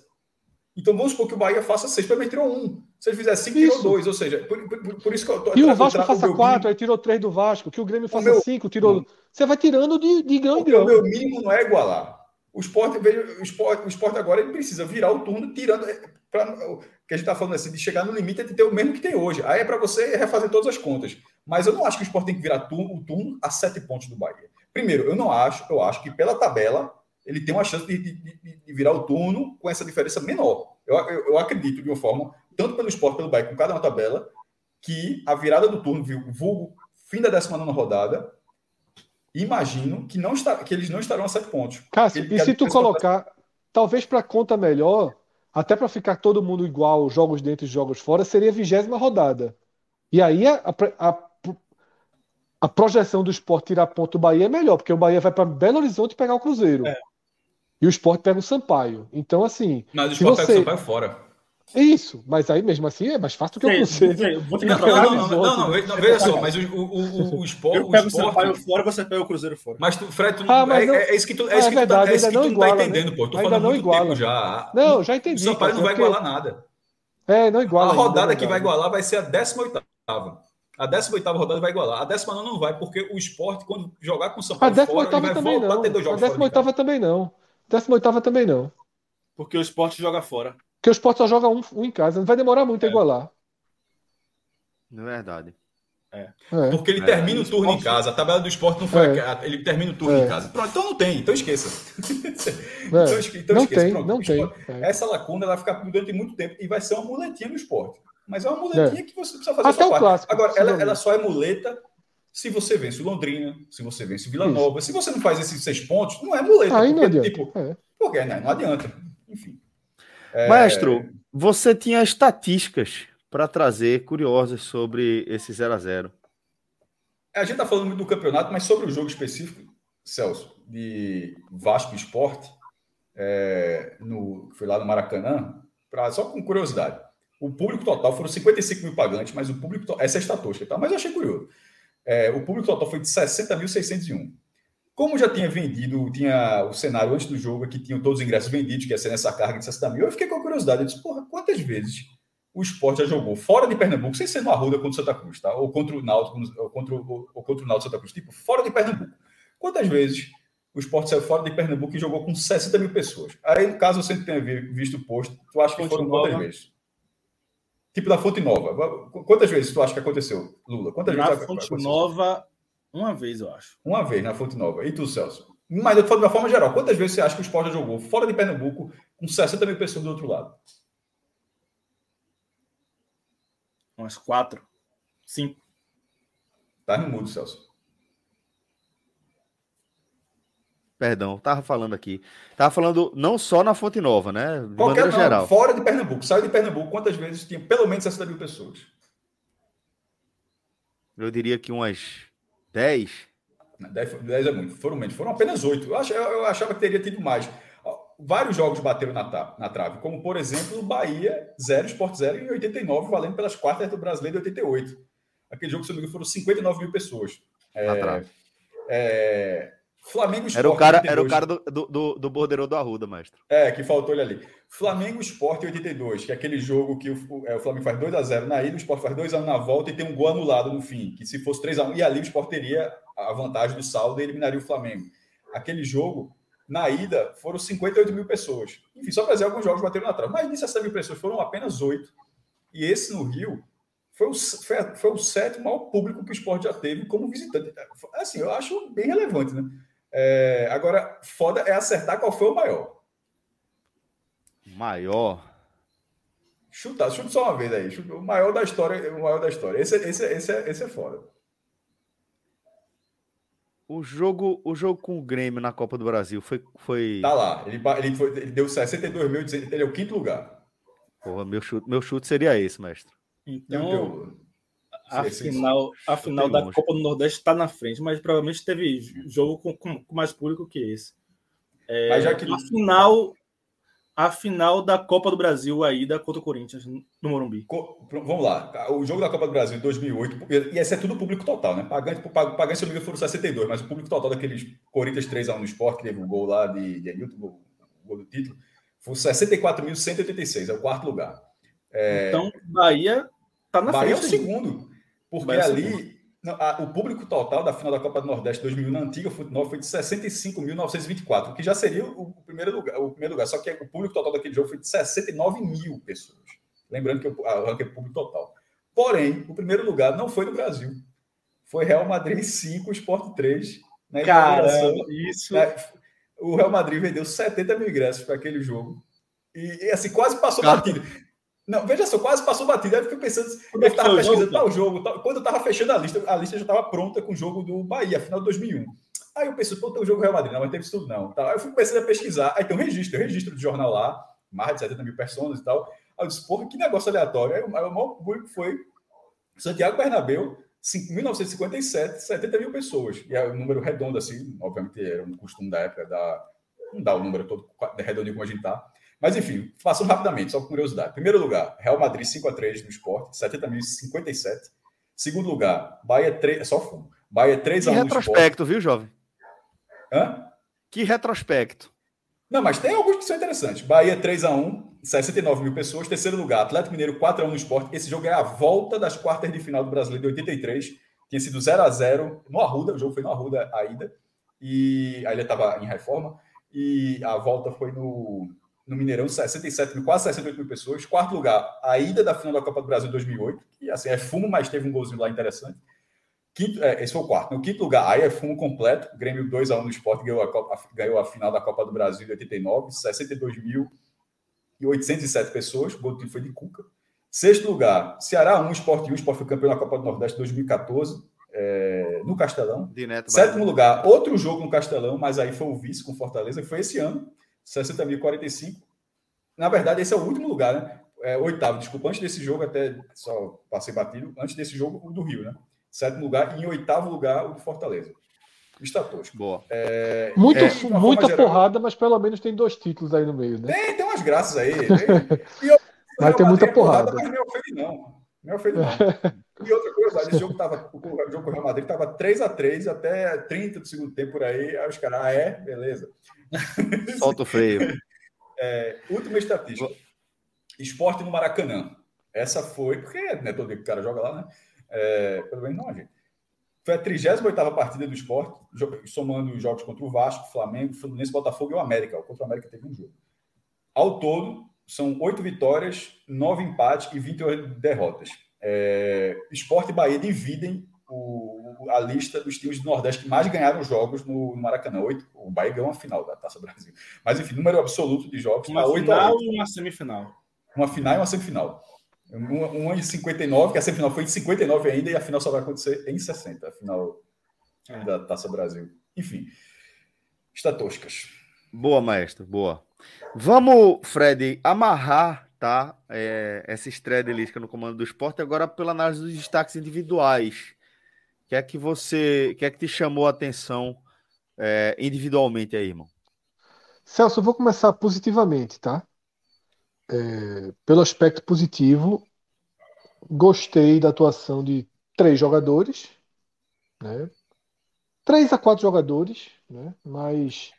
Então vamos supor que o Bahia faça 6, pelo menos tirou 1. Se ele fizer 5, tirou 2. Ou seja, por, por, por, isso que eu tô. E o Vasco faça 4, aí tirou 3 do Vasco. Que o Grêmio faça 5, tirou. Você vai tirando de, de grão em grão. O meu mínimo não é igualar. O esporte, o esporte, o esporte agora ele precisa virar o turno tirando. É, pra, o que a gente está falando assim, de chegar no limite é de ter o mesmo que tem hoje. Aí é para você refazer todas as contas. Mas eu não acho que o esporte tem que virar turno, o turno a 7 pontos do Bahia. Primeiro, eu não acho, eu acho que pela tabela ele tem uma chance de, de, de, virar o turno com essa diferença menor. Eu, eu, eu, acredito de uma forma, tanto pelo esporte pelo Bahia, com cada uma tabela, que a virada do turno, vulgo fim da 19 rodada, imagino que, não está, que eles não estarão a sete pontos. Cássio, e se tu colocar, talvez para conta melhor, até para ficar todo mundo igual, jogos dentro e jogos fora, seria a vigésima rodada. E aí a, a, a, projeção do esporte tirar ponto do Bahia é melhor, porque o Bahia vai para Belo Horizonte pegar o Cruzeiro. É. E o esporte pega o Sampaio. Então, assim. Mas o esporte você... pega o Sampaio fora. Isso, mas aí mesmo assim é mais fácil do que eu você. Vou não, não, não, não, não, veja só, mas o, o, o, esporte. Eu pego o Sampaio fora, você pega o Cruzeiro fora. Mas tu, Fred, tu, ah, mas é, é, isso que tu, é, isso que tu, tá, é isso que tu não tá entendendo, pô. Tô ainda falando não iguala. já. Não, já entendi. O Sampaio não vai igualar nada. É, não iguala. A rodada que vai igualar vai ser a 18. A 18 rodada vai igualar. A 19 não vai, porque o esporte, quando jogar com o Sampaio fora, ele vai voltar a ter dois jogos A 18 também não. 18 também não. Porque o esporte joga fora. Porque o esporte só joga um, um em casa. Não vai demorar muito é. a igualar. Não é verdade. É. é. Porque ele é. termina o turno esporte... em casa. A tabela do esporte não foi. É. Ele termina o turno em é. casa. Pronto, então não tem. Então esqueça. então, então não esqueça. Tem, Pronto, não tem. Essa lacuna vai ficar durante muito tempo e vai ser uma muletinha no esporte. Mas é uma muletinha que você precisa fazer Até o clássico. Agora, ela, ela só é muleta se você vence o Londrina, se você vence o Vila Nova, se você não faz esses seis pontos, não é muleta. Aí porque, não adianta. Tipo, é. Porque né, não adianta. enfim. É... Maestro, você tinha estatísticas para trazer curiosas sobre esse 0 a 0 A gente está falando muito do campeonato, mas sobre o jogo específico, Celso, de Vasco Esporte, é, no, foi lá no Maracanã, pra, só com curiosidade. O público total foram 55 mil pagantes, mas o público. Essa é estatística, tá? Mas eu achei curioso. É, o público total foi de 60.601. Como já tinha vendido, tinha o cenário antes do jogo, que tinham todos os ingressos vendidos, que ia ser nessa carga de 60 mil, eu fiquei com a curiosidade. Eu disse, porra, quantas vezes o esporte já jogou fora de Pernambuco, sem ser no Arruda contra o Santa Cruz, tá? Ou contra o Náutico, ou contra o, ou contra o Náutico Santa Cruz, tipo, fora de Pernambuco. Quantas vezes o esporte saiu fora de Pernambuco e jogou com 60 mil pessoas? Aí, no caso, você tenha visto o posto, tu acha que foram quantas vezes? Tipo da Fonte Nova. Quantas vezes tu acha que aconteceu, Lula? Quantas na vezes Fonte aconteceu? Nova, uma vez, eu acho. Uma vez na Fonte Nova. E tu, Celso? Mas eu falando de uma forma geral. Quantas vezes você acha que o esporte jogou fora de Pernambuco com 60 mil pessoas do outro lado? Umas quatro. Cinco. Tá no mudo, Celso. Perdão, tava falando aqui. Tava falando não só na Fonte Nova, né? De Qualquer maneira não, geral. Fora de Pernambuco. Saiu de Pernambuco, quantas vezes tinha pelo menos 60 mil pessoas? Eu diria que umas 10. 10, 10 é muito. Foram menos. Foram apenas 8. Eu achava, eu achava que teria tido mais. Vários jogos bateram na, na trave, como por exemplo o Bahia 0, Sport 0 em 89, valendo pelas quartas do Brasileiro de 88. Aquele jogo, se não me engano, foram 59 mil pessoas. É, é, Flamengo Sport. Era o cara, era o cara do, do, do bordeiro do Arruda, mestre. É, que faltou ele ali. Flamengo Sport 82, que é aquele jogo que o, é, o Flamengo faz 2x0 na ida, o Sport faz 2x1 na volta e tem um gol anulado no fim. Que se fosse 3x1, e ali o Sport teria a vantagem do saldo e eliminaria o Flamengo. Aquele jogo, na ida, foram 58 mil pessoas. Enfim, só para dizer, alguns jogos bateram na trave. Mas nisso, essas mil pessoas foram apenas 8. E esse no Rio foi o, foi, foi o sétimo maior público que o Sport já teve como visitante. Assim, eu acho bem relevante, né? É, agora, foda é acertar qual foi o maior. Maior. Chuta, chuta só uma vez aí. Chuta, o maior da história, o maior da história. Esse, esse, esse, é, esse é foda. O jogo, o jogo com o Grêmio na Copa do Brasil foi. foi... Tá lá. Ele, ele, foi, ele deu 62 mil, ele é o quinto lugar. Porra, meu chute, meu chute seria esse, mestre. Então, a final, a final da longe. Copa do Nordeste está na frente, mas provavelmente teve jogo com, com, com mais público que esse. É, mas já que... A final, a final da Copa do Brasil, a ida contra o Corinthians no Morumbi. Co vamos lá. O jogo da Copa do Brasil em 2008, e esse é tudo público total, né? Pagante, pagante se não me engano, foram 62, mas o público total daqueles Corinthians 3x1 no esporte, que teve o um gol lá de, de Ailton, o gol do título, foi 64.186, é o quarto lugar. É... Então, Bahia tá na Bahia frente. Bahia é o segundo. Porque ali, a, o público total da final da Copa do Nordeste 2000 na antiga futebol foi de 65.924, que já seria o, o, primeiro lugar, o primeiro lugar. Só que o público total daquele jogo foi de 69 mil pessoas. Lembrando que o ranking é público total. Porém, o primeiro lugar não foi no Brasil. Foi Real Madrid 5, Sport 3. Né, Cara, isso. Né, o Real Madrid vendeu 70 mil ingressos para aquele jogo. E, e, assim, quase passou batido. Não, veja só, quase passou batida. Aí eu fiquei pensando, eu estava pesquisando tal jogo, tal. quando eu estava fechando a lista, a lista já estava pronta com o jogo do Bahia, final de 2001. Aí eu pensei, pô, tem o jogo Real Madrid, não, mas teve isso tudo não. Tá? Aí eu fui começando a pesquisar, aí tem um registro, um registro do jornal lá, mais de 70 mil pessoas e tal. Aí eu disse, porra, que negócio aleatório. Aí o maior público foi Santiago Bernabéu, 1957, 70 mil pessoas. E é um número redondo, assim, obviamente era um costume da época, da, não dá o número todo redondinho como a gente tá. Mas enfim, passando rapidamente, só por curiosidade. Primeiro lugar, Real Madrid 5 a 3 no esporte, 70.057. Segundo lugar, Bahia 3, é só fumo. Bahia 3 a 1 Que retrospecto, viu, jovem? Hã? Que retrospecto. Não, mas tem alguns que são interessantes. Bahia 3 a 1 69 mil pessoas. Terceiro lugar, Atlético Mineiro 4 a 1 no esporte. Esse jogo é a volta das quartas de final do Brasileiro de 83. Tinha sido 0 a 0 no Arruda. O jogo foi no Arruda a ida. E aí ele estava em reforma. E a volta foi no no Mineirão, 67 mil, quase 68 mil pessoas. Quarto lugar, a ida da final da Copa do Brasil em 2008, que assim, é fumo, mas teve um golzinho lá interessante. Quinto, é, esse foi o quarto. No quinto lugar, aí é fumo completo. Grêmio 2 a 1 no esporte, ganhou a, Copa, ganhou a final da Copa do Brasil de 89, 62.807 pessoas. O gol do foi de Cuca. Sexto lugar, Ceará 1, Esporte 1. O Esporte foi campeão da Copa do Nordeste 2014, é, no Castelão. Sétimo lugar, outro jogo no Castelão, mas aí foi o vice com Fortaleza, que foi esse ano. 60.045. na verdade, esse é o último lugar, né? É, oitavo, desculpa, antes desse jogo, até só passei batido, antes desse jogo, o do Rio, né? Sétimo lugar, e em oitavo lugar, o do Fortaleza. Está tosco. Boa. É, Muito, é, muita geral, porrada, mas pelo menos tem dois títulos aí no meio, né? Tem, tem umas graças aí. Tem, eu, mas tem muita porrada. Mas não é ofende, não. Não é ofende, não. e outra coisa, esse jogo tava, o jogo com o Real Madrid estava 3x3 até 30 do segundo tempo por aí. Aí os caras, ah, é? Beleza. Solta o freio. É, última estatística. Esporte no Maracanã. Essa foi, porque não é todo dia que o cara joga lá, né? É, pelo menos não, gente. Foi a 38 partida do esporte, somando os jogos contra o Vasco, Flamengo, Fluminense, Botafogo e o América. Contra o América teve um jogo. Ao todo, são oito vitórias, nove empates e 28 derrotas. É, esporte e Bahia dividem o, a lista dos times do Nordeste que mais ganharam jogos no, no Maracanã. Oito, o Bahia ganhou uma final da Taça Brasil. Mas, enfim, número absoluto de jogos. Uma tá final e uma semifinal. Uma final e uma semifinal. Uma, em 59, que a semifinal foi em 59 ainda, e a final só vai acontecer em 60, a final é. da Taça Brasil. Enfim, está toscas. Boa, maestro, boa. Vamos, Fred, amarrar tá, é, essa estreia de Lisca no comando do esporte agora pela análise dos destaques individuais. O que é que você, que é que te chamou a atenção é, individualmente aí, irmão? Celso, eu vou começar positivamente, tá? é, pelo aspecto positivo, gostei da atuação de três jogadores, né? três a quatro jogadores, né? mas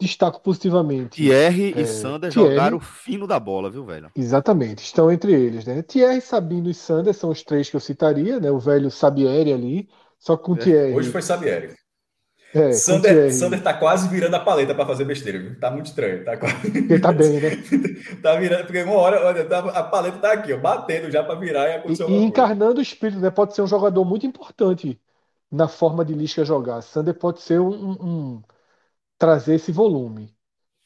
destaco positivamente. Thierry é, e Sander Thierry, jogaram o fino da bola, viu, velho? Exatamente, estão entre eles, né? Thierry, Sabino e Sander são os três que eu citaria, né? O velho Sabieri ali, só com é, Thierry. Hoje foi Sabieri. É, Sander, Sander tá quase virando a paleta para fazer besteira, viu? Tá muito estranho. Tá quase... Ele tá bem, né? tá virando, porque uma hora olha, tá, a paleta tá aqui, ó, batendo já para virar e acontecer E, e encarnando o espírito, né? Pode ser um jogador muito importante na forma de Lisca jogar. Sander pode ser um, um, um, trazer esse volume.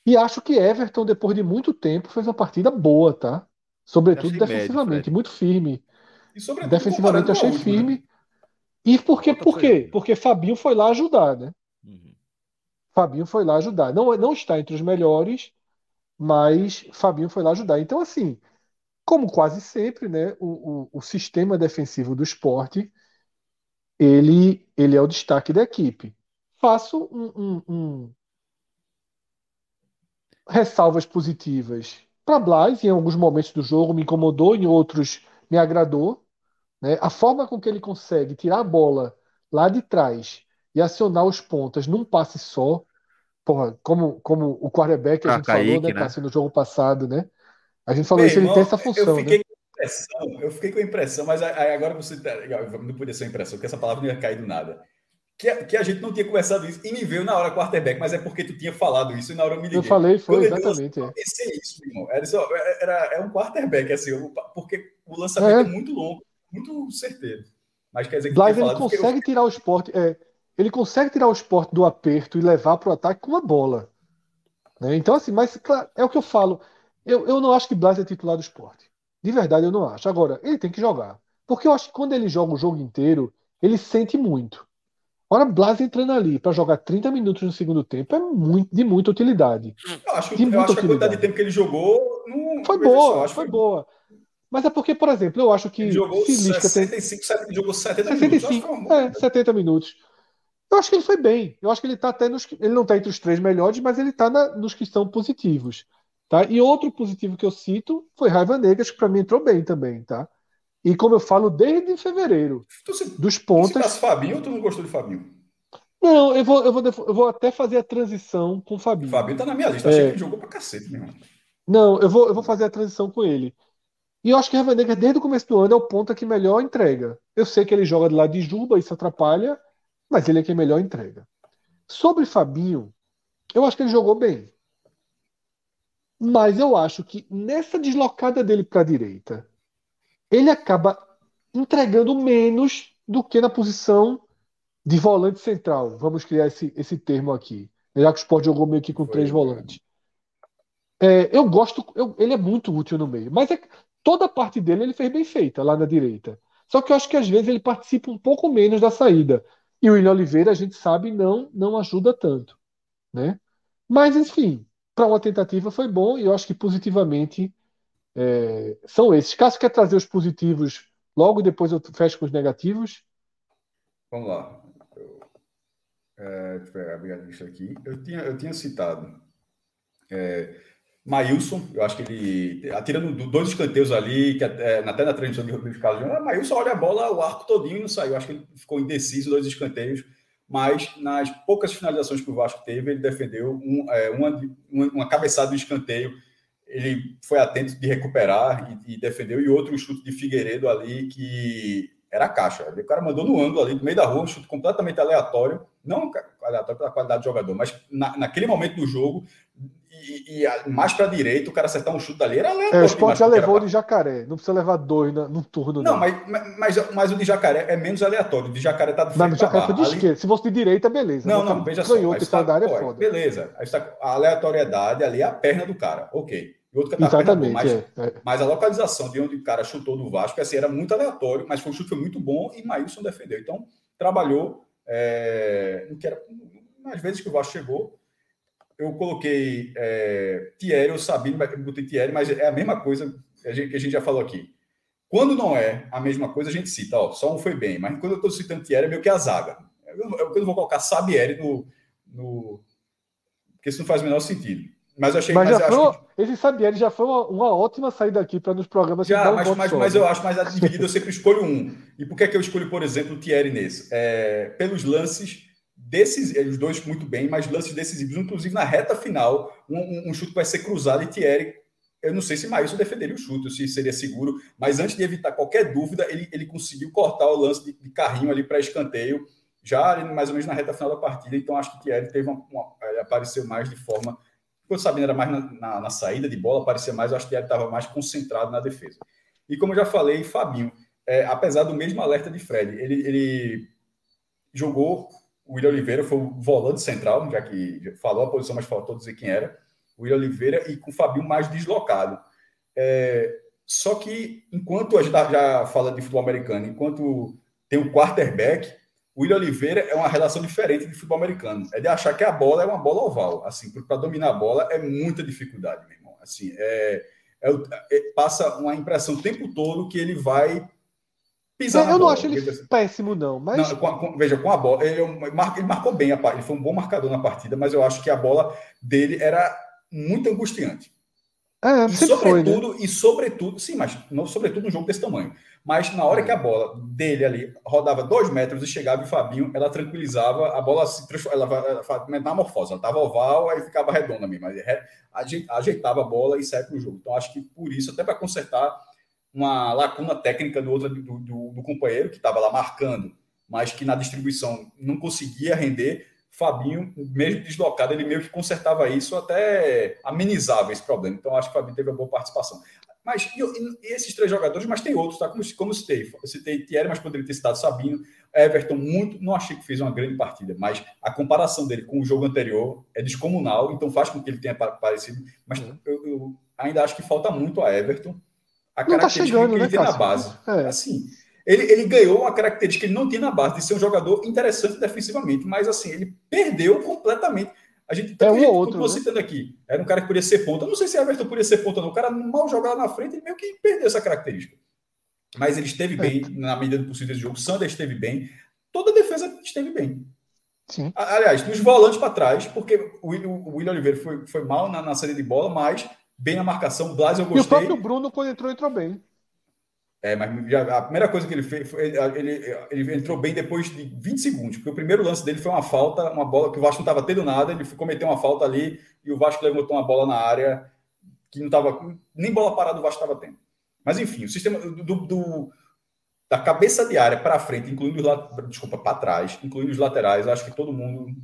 E acho que Everton, depois de muito tempo, fez uma partida boa, tá? Sobretudo defensivamente, médio, muito firme. E sobretudo, defensivamente achei última, firme. Né? E por quê? Por quê? Porque Fabinho foi lá ajudar, né? Uhum. Fabinho foi lá ajudar. Não, não está entre os melhores, mas Fabinho foi lá ajudar. Então, assim, como quase sempre, né, o, o, o sistema defensivo do esporte ele, ele é o destaque da equipe. Faço um, um, um... ressalvas positivas para Blas, em alguns momentos do jogo me incomodou, em outros me agradou. Né? A forma com que ele consegue tirar a bola lá de trás e acionar os pontas num passe só, porra, como, como o quarterback a gente Kaique, falou, né, né? no jogo passado, né? A gente falou Bem, isso, ele irmão, tem essa função, eu fiquei né? Com impressão, eu fiquei com a impressão, mas agora você não podia ser impressão, porque essa palavra não ia cair do nada. Que a, que a gente não tinha conversado isso e me veio na hora quarterback, mas é porque tu tinha falado isso e na hora eu me liguei. Eu falei, foi Quando exatamente. Eu pensei isso, irmão. Era, só, era, era um quarterback, assim, porque o lançamento é, é muito longo muito certeiro. Mas quer dizer que Blas, ele consegue eu... tirar o esporte, é, ele consegue tirar o esporte do aperto e levar para o ataque com uma bola. Né? Então, assim, mas claro, é o que eu falo. Eu, eu não acho que Blas é titular do esporte. De verdade, eu não acho. Agora, ele tem que jogar. Porque eu acho que quando ele joga o jogo inteiro, ele sente muito. Ora, Blas entrando ali para jogar 30 minutos no segundo tempo é muito, de muita utilidade. Eu acho, eu acho que a quantidade de tempo que ele jogou não foi boa, foi, foi boa. Mas é porque, por exemplo, eu acho que. Ele jogou Filisca 65, tem... 70, jogou 70 65, minutos. É, 70 minutos. Eu acho que ele foi bem. Eu acho que ele tá até nos. Ele não está entre os três melhores, mas ele está nos que são positivos. Tá? E outro positivo que eu cito foi Raiva Negras, que para mim entrou bem também, tá? E como eu falo desde fevereiro, se, dos pontas. Se Fabinho ou tu não gostou de Fabinho? Não, eu vou, eu vou, eu vou até fazer a transição com o Fabinho. Fabinho tá na minha lista, é... achei que ele jogou pra cacete, meu irmão. Não, eu vou, eu vou fazer a transição com ele. E eu acho que Ravanega, desde o começo do ano, é o ponta que melhor entrega. Eu sei que ele joga de lado de Juba, isso atrapalha, mas ele é quem melhor entrega. Sobre Fabinho, eu acho que ele jogou bem. Mas eu acho que nessa deslocada dele para a direita, ele acaba entregando menos do que na posição de volante central. Vamos criar esse, esse termo aqui. Já que o Sport jogou meio que com Foi, três volantes. É, eu gosto, eu, ele é muito útil no meio. Mas é, toda a parte dele ele fez bem feita lá na direita. Só que eu acho que às vezes ele participa um pouco menos da saída. E o William Oliveira, a gente sabe, não não ajuda tanto. Né? Mas, enfim, para uma tentativa foi bom e eu acho que positivamente é, são esses. Caso quer trazer os positivos, logo depois eu fecho com os negativos. Vamos lá. É, deixa eu abrir a lista aqui. Eu tinha, eu tinha citado é, Maílson, eu acho que ele, atirando dois escanteios ali, que até, até na transmissão de Rodrigo Carlos, ah, Maílson olha a bola, o arco todinho não saiu. Acho que ele ficou indeciso, dois escanteios mas nas poucas finalizações que o Vasco teve, ele defendeu um, é, uma, uma cabeçada do escanteio ele foi atento de recuperar e, e, defendeu, e outro chute de Figueiredo ali que era caixa. O cara mandou no ângulo ali, no meio da rua, um chute completamente aleatório, não aleatório pela qualidade do jogador, mas na, naquele momento do jogo, e, e mais para a direita, o cara acertar um chute dali era aleatório. É, o Sport já levou de jacaré, não precisa levar dois no, no turno. Não, mas, mas, mas, o de jacaré é menos aleatório, o de jacaré tá de frente. Não, jacaré foi de ali... esquerda, se fosse de direita, beleza. Não, não, veja só. Tá, da área é foda. Beleza, tá, a aleatoriedade ali é a perna do cara, ok e outro que Exatamente, mas, é, é. mas a localização de onde o cara chutou do Vasco assim, era muito aleatório, mas foi um chute foi muito bom e Maílson defendeu. Então, trabalhou. É, que era, às vezes que o Vasco chegou, eu coloquei é, Thierry ou Sabino, botei Thierry, mas é a mesma coisa que a gente já falou aqui. Quando não é a mesma coisa, a gente cita, ó, só um foi bem, mas quando eu estou citando Thierry, é meio que a zaga. Eu, eu, eu não vou colocar Sabieri no, no. Porque isso não faz o menor sentido. Mas eu achei mas, mas já foi, que... Esse Sabieri já foi uma, uma ótima saída aqui para nos programas. Já, mas, um mas, mas, eu acho mais dividido, eu sempre escolho um. E por que, é que eu escolho, por exemplo, o Thierry nesse? É, pelos lances desses, os dois muito bem, mas lances decisivos, inclusive na reta final, um, um, chute vai ser cruzado e Thierry. Eu não sei se Maílson defenderia o chute, se seria seguro, mas antes de evitar qualquer dúvida, ele, ele conseguiu cortar o lance de, de carrinho ali para escanteio, já mais ou menos na reta final da partida. Então acho que Thierry teve uma, uma, apareceu mais de forma quando o Sabino era mais na, na, na, saída de bola, parecia mais, eu acho que ele estava mais concentrado na defesa. E como eu já falei, Fabinho, é, apesar do mesmo alerta de Fred, ele, ele jogou o William Oliveira, foi o volante central, já que falou a posição, mas faltou dizer quem era. O William Oliveira e com o Fabinho mais deslocado. É, só que, enquanto a gente já fala de futebol americano, enquanto tem o quarterback, o William Oliveira é uma relação diferente de futebol americano. É de achar que a bola é uma bola oval. Assim, para dominar a bola é muita dificuldade, meu irmão. Assim, é, é, é, passa uma impressão o tempo todo que ele vai pisar Eu não acho ele assim, péssimo, não. Mas... Não, com, com, veja, com a bola, ele, ele, marcou bem a partida, ele foi um bom marcador na partida, mas eu acho que a bola dele era muito angustiante. É, e sobretudo, foi, né? e sobretudo, sim, mas não, sobretudo um jogo desse tamanho. Mas na hora que a bola dele ali rodava dois metros e chegava o Fabinho, ela tranquilizava, a bola se transformava, ela, metamorfose, ela estava oval, aí ficava redonda mesmo, ajeitava a bola e saia para o jogo. Então acho que por isso, até para consertar uma lacuna técnica do outro do, do, do companheiro que estava lá marcando, mas que na distribuição não conseguia render, Fabinho, mesmo deslocado, ele meio que consertava isso, até amenizava esse problema. Então, acho que o Fabinho teve uma boa participação. Mas e, e esses três jogadores, mas tem outros, tá? Como, como citei, citei Thierry, mas poderia ter citado Sabino, Everton, muito, não achei que fez uma grande partida, mas a comparação dele com o jogo anterior é descomunal, então faz com que ele tenha parecido. Mas uhum. eu, eu, ainda acho que falta muito a Everton a não tá característica tá chegando, que ele né, tem na base. É. Assim, ele, ele ganhou uma característica que ele não tinha na base, de ser um jogador interessante defensivamente, mas assim, ele perdeu completamente. A gente é um outro, né? citando aqui, era um cara que podia ser ponta. Eu não sei se Everton podia ser ponta, não. O cara mal jogava na frente, ele meio que perdeu essa característica. Mas ele esteve bem é. na medida do possível desse jogo. Sander esteve bem. Toda a defesa esteve bem. Sim. Aliás, dos volantes para trás, porque o William Oliveira foi, foi mal na, na saída de bola, mas bem na marcação. O Blas eu gostei. E o próprio Bruno, quando entrou, entrou bem. É, mas já, a primeira coisa que ele fez foi ele, ele entrou bem depois de 20 segundos, porque o primeiro lance dele foi uma falta, uma bola que o Vasco não estava tendo nada, ele cometeu uma falta ali e o Vasco levantou uma bola na área que não estava nem bola parada o Vasco estava tendo. Mas enfim, o sistema do, do da cabeça de área para frente, incluindo os desculpa, para trás, incluindo os laterais, acho que todo mundo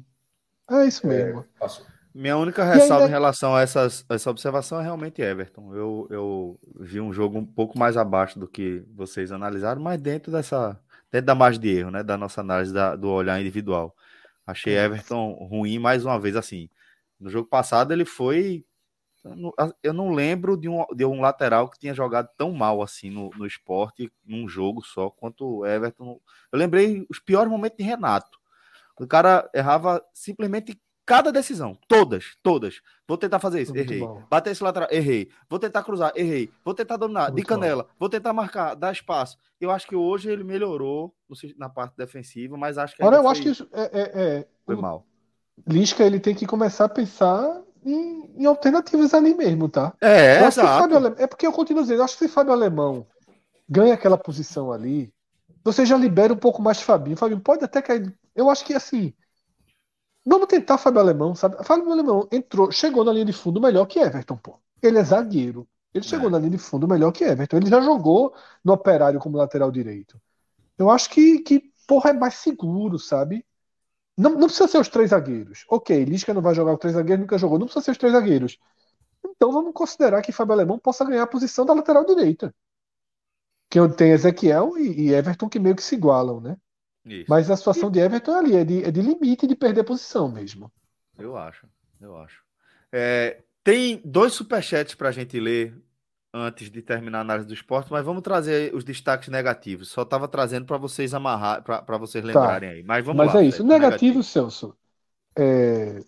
é isso mesmo. É, passou. Minha única ressalva ainda... em relação a essas, essa observação é realmente Everton. Eu, eu vi um jogo um pouco mais abaixo do que vocês analisaram, mas dentro dessa dentro da margem de erro, né, da nossa análise da, do olhar individual. Achei Everton ruim mais uma vez assim. No jogo passado ele foi eu não lembro de um, de um lateral que tinha jogado tão mal assim no, no esporte, num jogo só, quanto o Everton. Eu lembrei os piores momentos de Renato. O cara errava simplesmente cada decisão. Todas, todas. Vou tentar fazer isso, Muito errei. bom. Bater esse lateral, errei. Vou tentar cruzar, errei. Vou tentar dominar, de Muito canela. Vou tentar marcar, dar espaço. Eu acho que hoje ele melhorou na parte defensiva, mas acho que Agora eu acho foi, que isso é, é- é- foi mal. Lisca ele tem que começar a pensar em, em alternativas ali mesmo, tá? É, Eu acho exato. Alemão, é porque eu continuo dizendo, eu acho que se Fábio Alemão ganha aquela posição ali, você já libera um pouco mais Fabinho. Fabinho pode até cair. Eu acho que assim, vamos tentar Fábio Alemão, sabe? Fábio Alemão entrou, chegou na linha de fundo melhor que Everton, pô. Ele é zagueiro. Ele chegou É. na linha de fundo melhor que Everton. Ele já jogou no Operário como lateral direito. Eu acho que, que porra, é mais seguro, sabe? Não, não precisa ser os três zagueiros. Ok, Lisca não vai jogar os três zagueiros, nunca jogou. Não precisa ser os três zagueiros. Então vamos considerar que Fábio Alemão possa ganhar a posição da lateral direita. Que tenho Ezequiel e, e Everton que meio que se igualam, né? Isso. Mas a situação de Everton é ali, é de, é de limite de perder posição mesmo. Eu acho, eu acho. É, tem dois superchats para a gente ler antes de terminar a análise do esporte, mas vamos trazer os destaques negativos. Só estava trazendo para vocês amarrar, para vocês lembrarem aí. Mas vamos Tá. Mas lá. é isso. Fred, O negativo, Celso, é...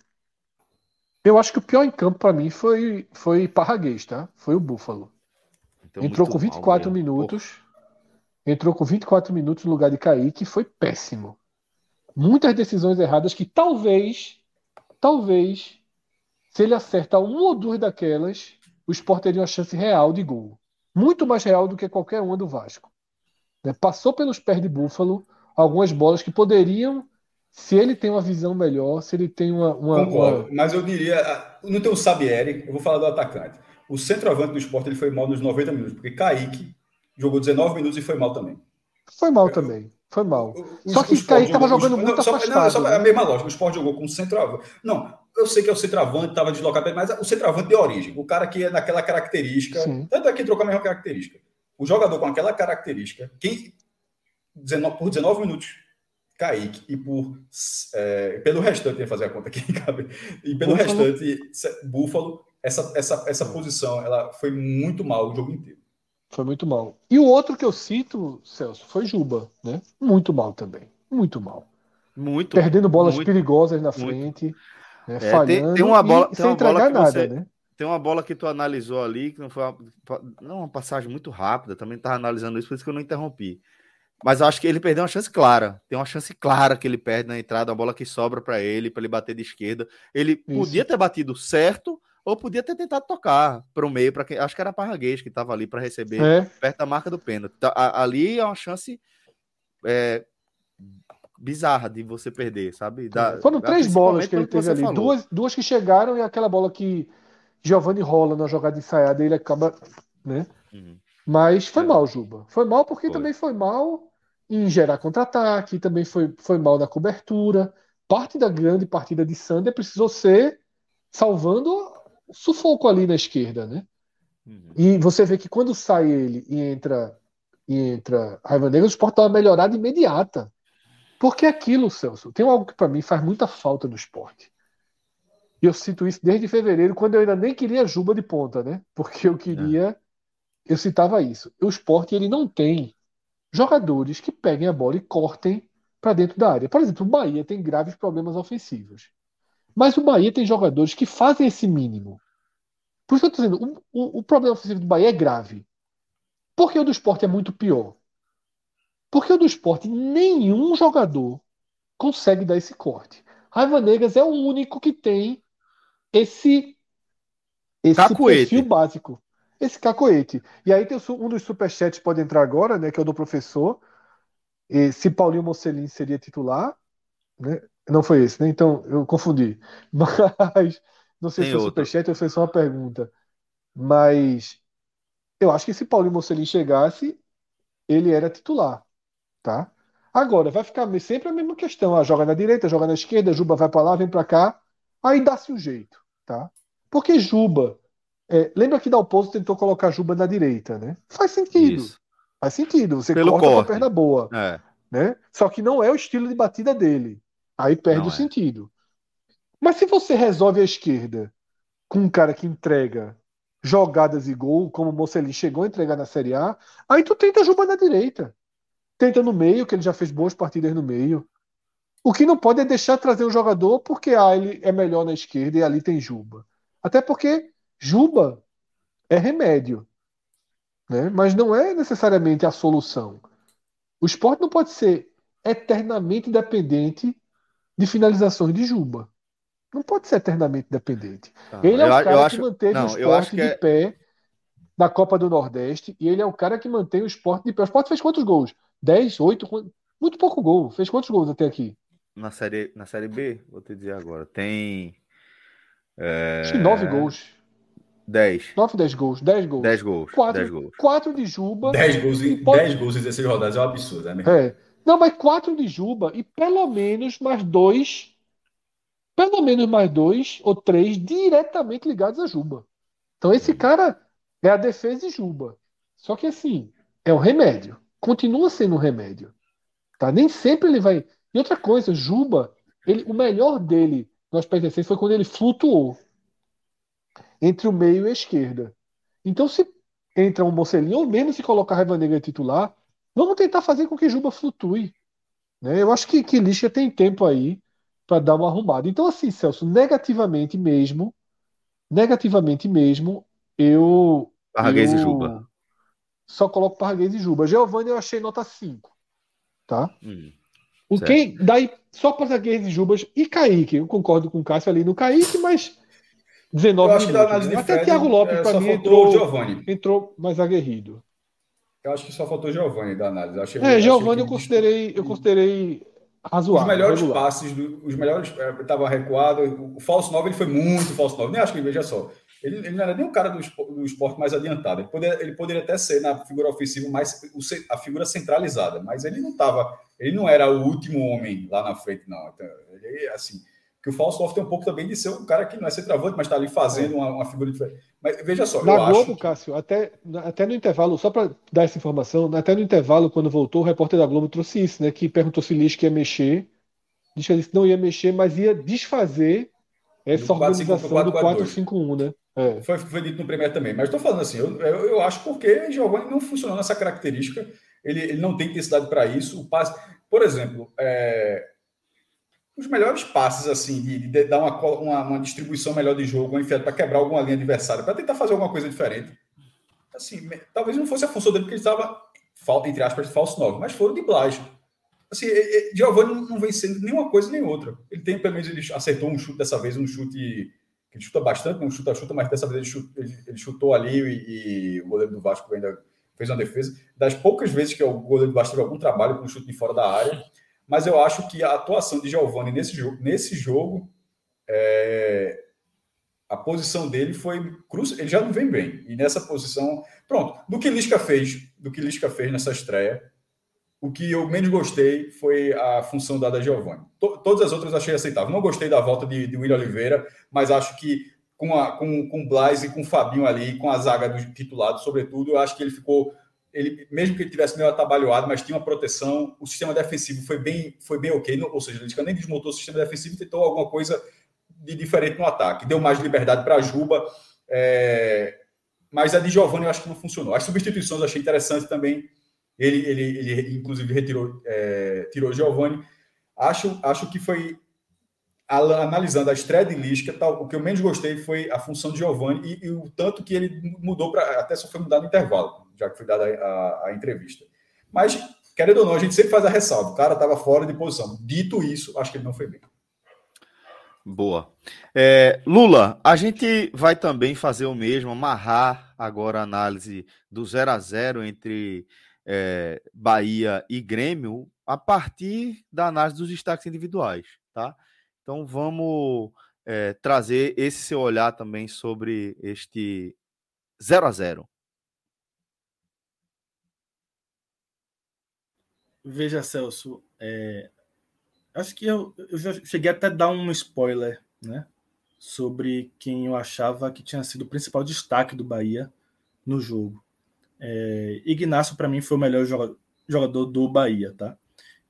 eu acho que o pior em campo para mim foi, foi Parraguês, tá? Foi o Búfalo. Então, Entrou com mal 24 mesmo. minutos. Entrou com 24 minutos no lugar de Kaique, foi péssimo. Muitas decisões erradas que talvez, talvez, se ele acerta uma ou duas daquelas, o Sport teria uma chance real de gol. Muito mais real do que qualquer uma do Vasco. Né? Passou pelos pés de Búfalo algumas bolas que poderiam, se ele tem uma visão melhor, se ele tem uma. uma- Concordo, uma- mas eu diria, ah, não tem o Sabieri, eu vou falar do atacante. O centroavante do esporte ele foi mal nos 90 minutos, porque Kaique jogou 19 minutos e foi mal também. Foi mal também. Foi mal. O- Só o que Sport Kaique tava jogou- jogando não, muito só- afastado, Não, é só né? a mesma lógica. O Sport jogou com centroavante. Não, eu sei que é o centroavante, estava deslocado, mas o centroavante de origem. O cara que é naquela característica. Sim. Tanto é que entrou com a mesma característica. O jogador com aquela característica, quem 19 por 19 minutos, Kaique, e por é, pelo restante, ia fazer a conta aqui, cabe, e pelo Búfalo. restante, Búfalo, essa, essa, essa posição ela foi muito mal o jogo inteiro. Foi muito mal. E o outro que eu cito, Celso, foi Juba, né? Muito mal também. Muito mal. Muito. Perdendo bolas muito. perigosas na frente, né? É, tem- falhando tem uma e bola- tem sem uma bola entregar que nada, você- né? Tem uma bola que tu analisou ali, que não foi uma, não, uma passagem muito rápida, também estava analisando isso, por isso que eu não interrompi. Mas eu acho que ele perdeu uma chance clara. Tem uma chance clara que ele perde na entrada, a bola que sobra para ele, para ele bater de esquerda. Ele podia ter batido certo ou podia ter tentado tocar para o meio, para quem acho que era Parraguês que estava ali para receber É, perto da marca do pênalti. A- ali é uma chance é, bizarra de você perder, sabe? Da- Foram da- três bolas que ele teve ali. falou. Duas, duas que chegaram e aquela bola que Giovanni rola na jogada ensaiada e ele acaba, né? Uhum. Mas foi É. mal, Juba. Foi mal porque Foi. também foi mal em gerar contra-ataque, também foi, foi mal na cobertura. Parte da grande partida de Sander precisou ser salvando sufoco ali na esquerda, né? Uhum. E você vê que quando sai ele e entra e entra Raiva Negra, o esporte dá uma melhorada imediata. Porque é aquilo, Celso, tem algo que para mim faz muita falta no esporte. E eu sinto isso desde fevereiro, quando eu ainda nem queria Juba de ponta, né? Porque eu queria, eu citava isso. O esporte ele não tem jogadores que peguem a bola e cortem para dentro da área. Por exemplo, o Bahia tem graves problemas ofensivos. Mas o Bahia tem jogadores que fazem esse mínimo. Por isso que eu estou dizendo, o, o- problema ofensivo do Bahia é grave. Por que o do esporte é muito pior? Porque o do esporte, nenhum jogador consegue dar esse corte. Raiva Negras é o único que tem esse, esse Cacoete. perfil básico. Esse cacoete. E aí tem um dos superchats que pode entrar agora, né? Que é o do professor. E se Paulinho Mocelin seria titular, né? Não foi esse, né? Então eu confundi. Mas não sei Tem se foi outro. superchat ou foi só uma pergunta. Mas eu acho que se Paulinho Mocelin chegasse, ele era titular, tá? Agora, vai ficar sempre a mesma questão. Ah, joga na direita, joga na esquerda, Juba vai para lá, vem para cá. Aí dá-se um jeito, tá? Porque Juba. é, lembra que Dalpozo tentou colocar Juba na direita, né? Faz sentido. Isso. Faz sentido. Você Pelo corta com a corte. perna boa, É. né? Só que não é o estilo de batida dele. Aí perde Não o é. sentido. Mas se você resolve a esquerda com um cara que entrega jogadas e gol, como o Mocelin chegou a entregar na Série A, aí tu tenta Juba na direita. Tenta no meio, que ele já fez boas partidas no meio. O que não pode é deixar trazer um jogador porque ah, ele é melhor na esquerda e ali tem Juba. Até porque Juba é remédio, né? mas não é necessariamente a solução. O esporte não pode ser eternamente dependente de finalizações de Juba. Não pode ser eternamente dependente. ele é o cara que acho... manteve não, o esporte de é... pé na Copa do Nordeste e ele é o cara que mantém o esporte de pé. O esporte fez quantos gols? 10, 8? Muito pouco gol. Fez quantos gols até aqui? Na série, na série B, vou te dizer agora. Tem. É... Acho que 9 gols. 10. 9, 10 gols. 10 gols. 10 gols. 4, 10 gols. 4 de Juba. 10 gols, em, pode... 10 gols em 16 rodadas é um absurdo, né? É. Não, mas 4 de Juba e pelo menos mais dois. Pelo menos mais dois ou três diretamente ligados a Juba. Então esse cara é a defesa de Juba. Só que assim, é um remédio. Continua sendo um remédio. Tá? Nem sempre ele vai. E outra coisa, Juba, ele, o melhor dele no aspecto defesa foi quando ele flutuou entre o meio e a esquerda. Então, se entra um Mocelinho, ou mesmo se colocar Raiva Negra titular, vamos tentar fazer com que Juba flutue. Né? Eu acho que, que Lixa tem tempo aí para dar uma arrumada. Então, assim, Celso, negativamente mesmo, negativamente mesmo, eu. Parraguês eu... e Juba. Só coloco Parraguês e Juba. Giovanni eu achei nota 5. Tá? Hum, o quem, daí, só Parraguês e Jubas e Kaique. Eu concordo com o Cássio ali no Kaique, mas 19 eu acho minutos. Que né? Até Thiago Lopes, é, para mim, entrou, Giovani. entrou mais aguerrido. Eu acho que só faltou Giovanni da análise. Eu achei, é, Giovanni eu considerei, eu considerei razoável. Os melhores regular. passes, do, os melhores. Estava é, recuado. O falso 9 ele foi muito falso 9. Nem acho que veja só. Ele, ele, não era nem um cara do esporte, do esporte mais adiantado. Ele poderia, ele poderia, até ser na figura ofensiva mais a figura centralizada, mas ele não estava. Ele não era o último homem lá na frente, não. Então, ele, assim, que o Falso tem um pouco também de ser um cara que não é centroavante, mas está ali fazendo uma, uma, figura diferente. Mas veja só. Na Globo, Cássio, até, até no intervalo, só para dar essa informação, até no intervalo, quando voltou, o repórter da Globo trouxe isso, né? Que perguntou se Lisca ia mexer. Lisca disse que não ia mexer, mas ia desfazer essa organização 4, 4, do 4-5-1, né? É. Foi, foi dito no primeiro também. Mas estou falando assim, eu, eu, eu, acho porque Giovanni não funcionou nessa característica. Ele, ele não tem intensidade para isso. O passe, por exemplo, é, os melhores passes assim de, de dar uma, uma, uma, distribuição melhor de jogo, para quebrar alguma linha adversária, para tentar fazer alguma coisa diferente. Assim, talvez não fosse a função dele porque ele estava entre aspas falso 9, mas foram de plágio. Assim, Giovanni não vem sendo nenhuma coisa nem outra. Ele tem, pelo menos, ele acertou um chute dessa vez, um chute que ele chuta bastante, não chuta, chuta, mas dessa vez ele, ele, ele chutou ali e, e, o goleiro do Vasco ainda fez uma defesa. Das poucas vezes que o goleiro do Vasco teve algum trabalho com um chute de fora da área, mas eu acho que a atuação de Giovanni nesse jogo, nesse jogo é, a posição dele foi cruz, ele já não vem bem. E nessa posição, pronto, do que Lisca fez, do que Lisca fez nessa estreia, o que eu menos gostei foi a função dada a Giovanni. todas as outras achei aceitável. Não gostei da volta de, de William Oliveira, mas acho que com, a, com, com o e com o Fabinho ali, com a zaga do titulado, sobretudo, eu acho que ele ficou. Ele, mesmo que ele tivesse meio atabalhoado, mas tinha uma proteção, o sistema defensivo foi bem, foi bem ok. Ou seja, ele nem desmontou o sistema defensivo tentou alguma coisa de diferente no ataque. Deu mais liberdade para a Juba. É, mas a de Giovanni eu acho que não funcionou. As substituições eu achei interessante também ele, ele, ele inclusive, retirou, é, tirou Giovanni. Acho, acho que foi, analisando a estreia de Lisca, tal, o que eu menos gostei foi a função de Giovanni e, e o tanto que ele mudou para. Até só foi mudar no intervalo, já que foi dada a, a, a, entrevista. Mas, querendo ou não, a gente sempre faz a ressalva. O cara estava fora de posição. Dito isso, acho que ele não foi bem. Boa. É, Lula, a gente vai também fazer o mesmo, amarrar agora a análise do 0 a 0 entre é, Bahia e Grêmio a partir da análise dos destaques individuais, tá? Então vamos é, trazer esse seu olhar também sobre este 0 a 0 Veja, Celso, é, acho que eu, eu já cheguei até a dar um spoiler, né? Sobre quem eu achava que tinha sido o principal destaque do Bahia no jogo. É, Ignacio, para mim, foi o melhor jogador do Bahia, tá?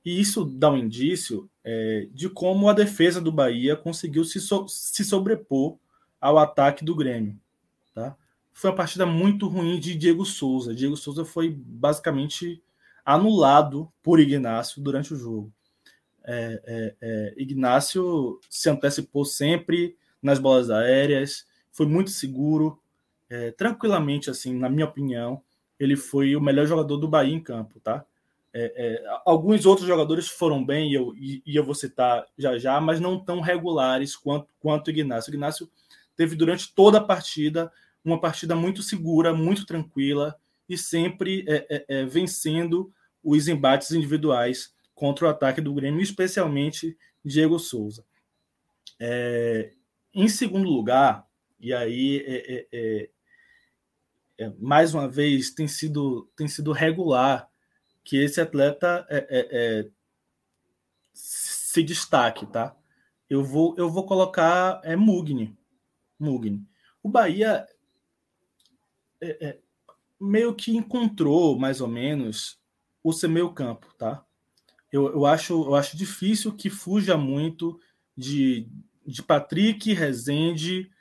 E isso dá um indício é, de como a defesa do Bahia conseguiu se, so se sobrepor ao ataque do Grêmio, tá? Foi uma partida muito ruim de Diego Souza. Diego Souza foi basicamente anulado por Ignacio durante o jogo. É, é, é, Ignácio se antecipou sempre nas bolas aéreas, foi muito seguro, é, tranquilamente, assim, na minha opinião, ele foi o melhor jogador do Bahia em campo, tá? É, é, alguns outros jogadores foram bem, e eu, e, e eu vou citar já já, mas não tão regulares quanto, quanto o Ignácio. O Ignácio teve durante toda a partida uma partida muito segura, muito tranquila e sempre é, é, é, vencendo os embates individuais contra o ataque do Grêmio, especialmente Diego Souza. É, em segundo lugar, e aí mais uma vez tem sido, tem sido regular que esse atleta se destaque, tá? Eu vou, eu vou colocar é Mugni. Mugni. O Bahia é, é, meio que encontrou, mais ou menos, o seu meio campo, tá? Eu, eu, acho, eu acho difícil que fuja muito de, de Patrick, Rezende,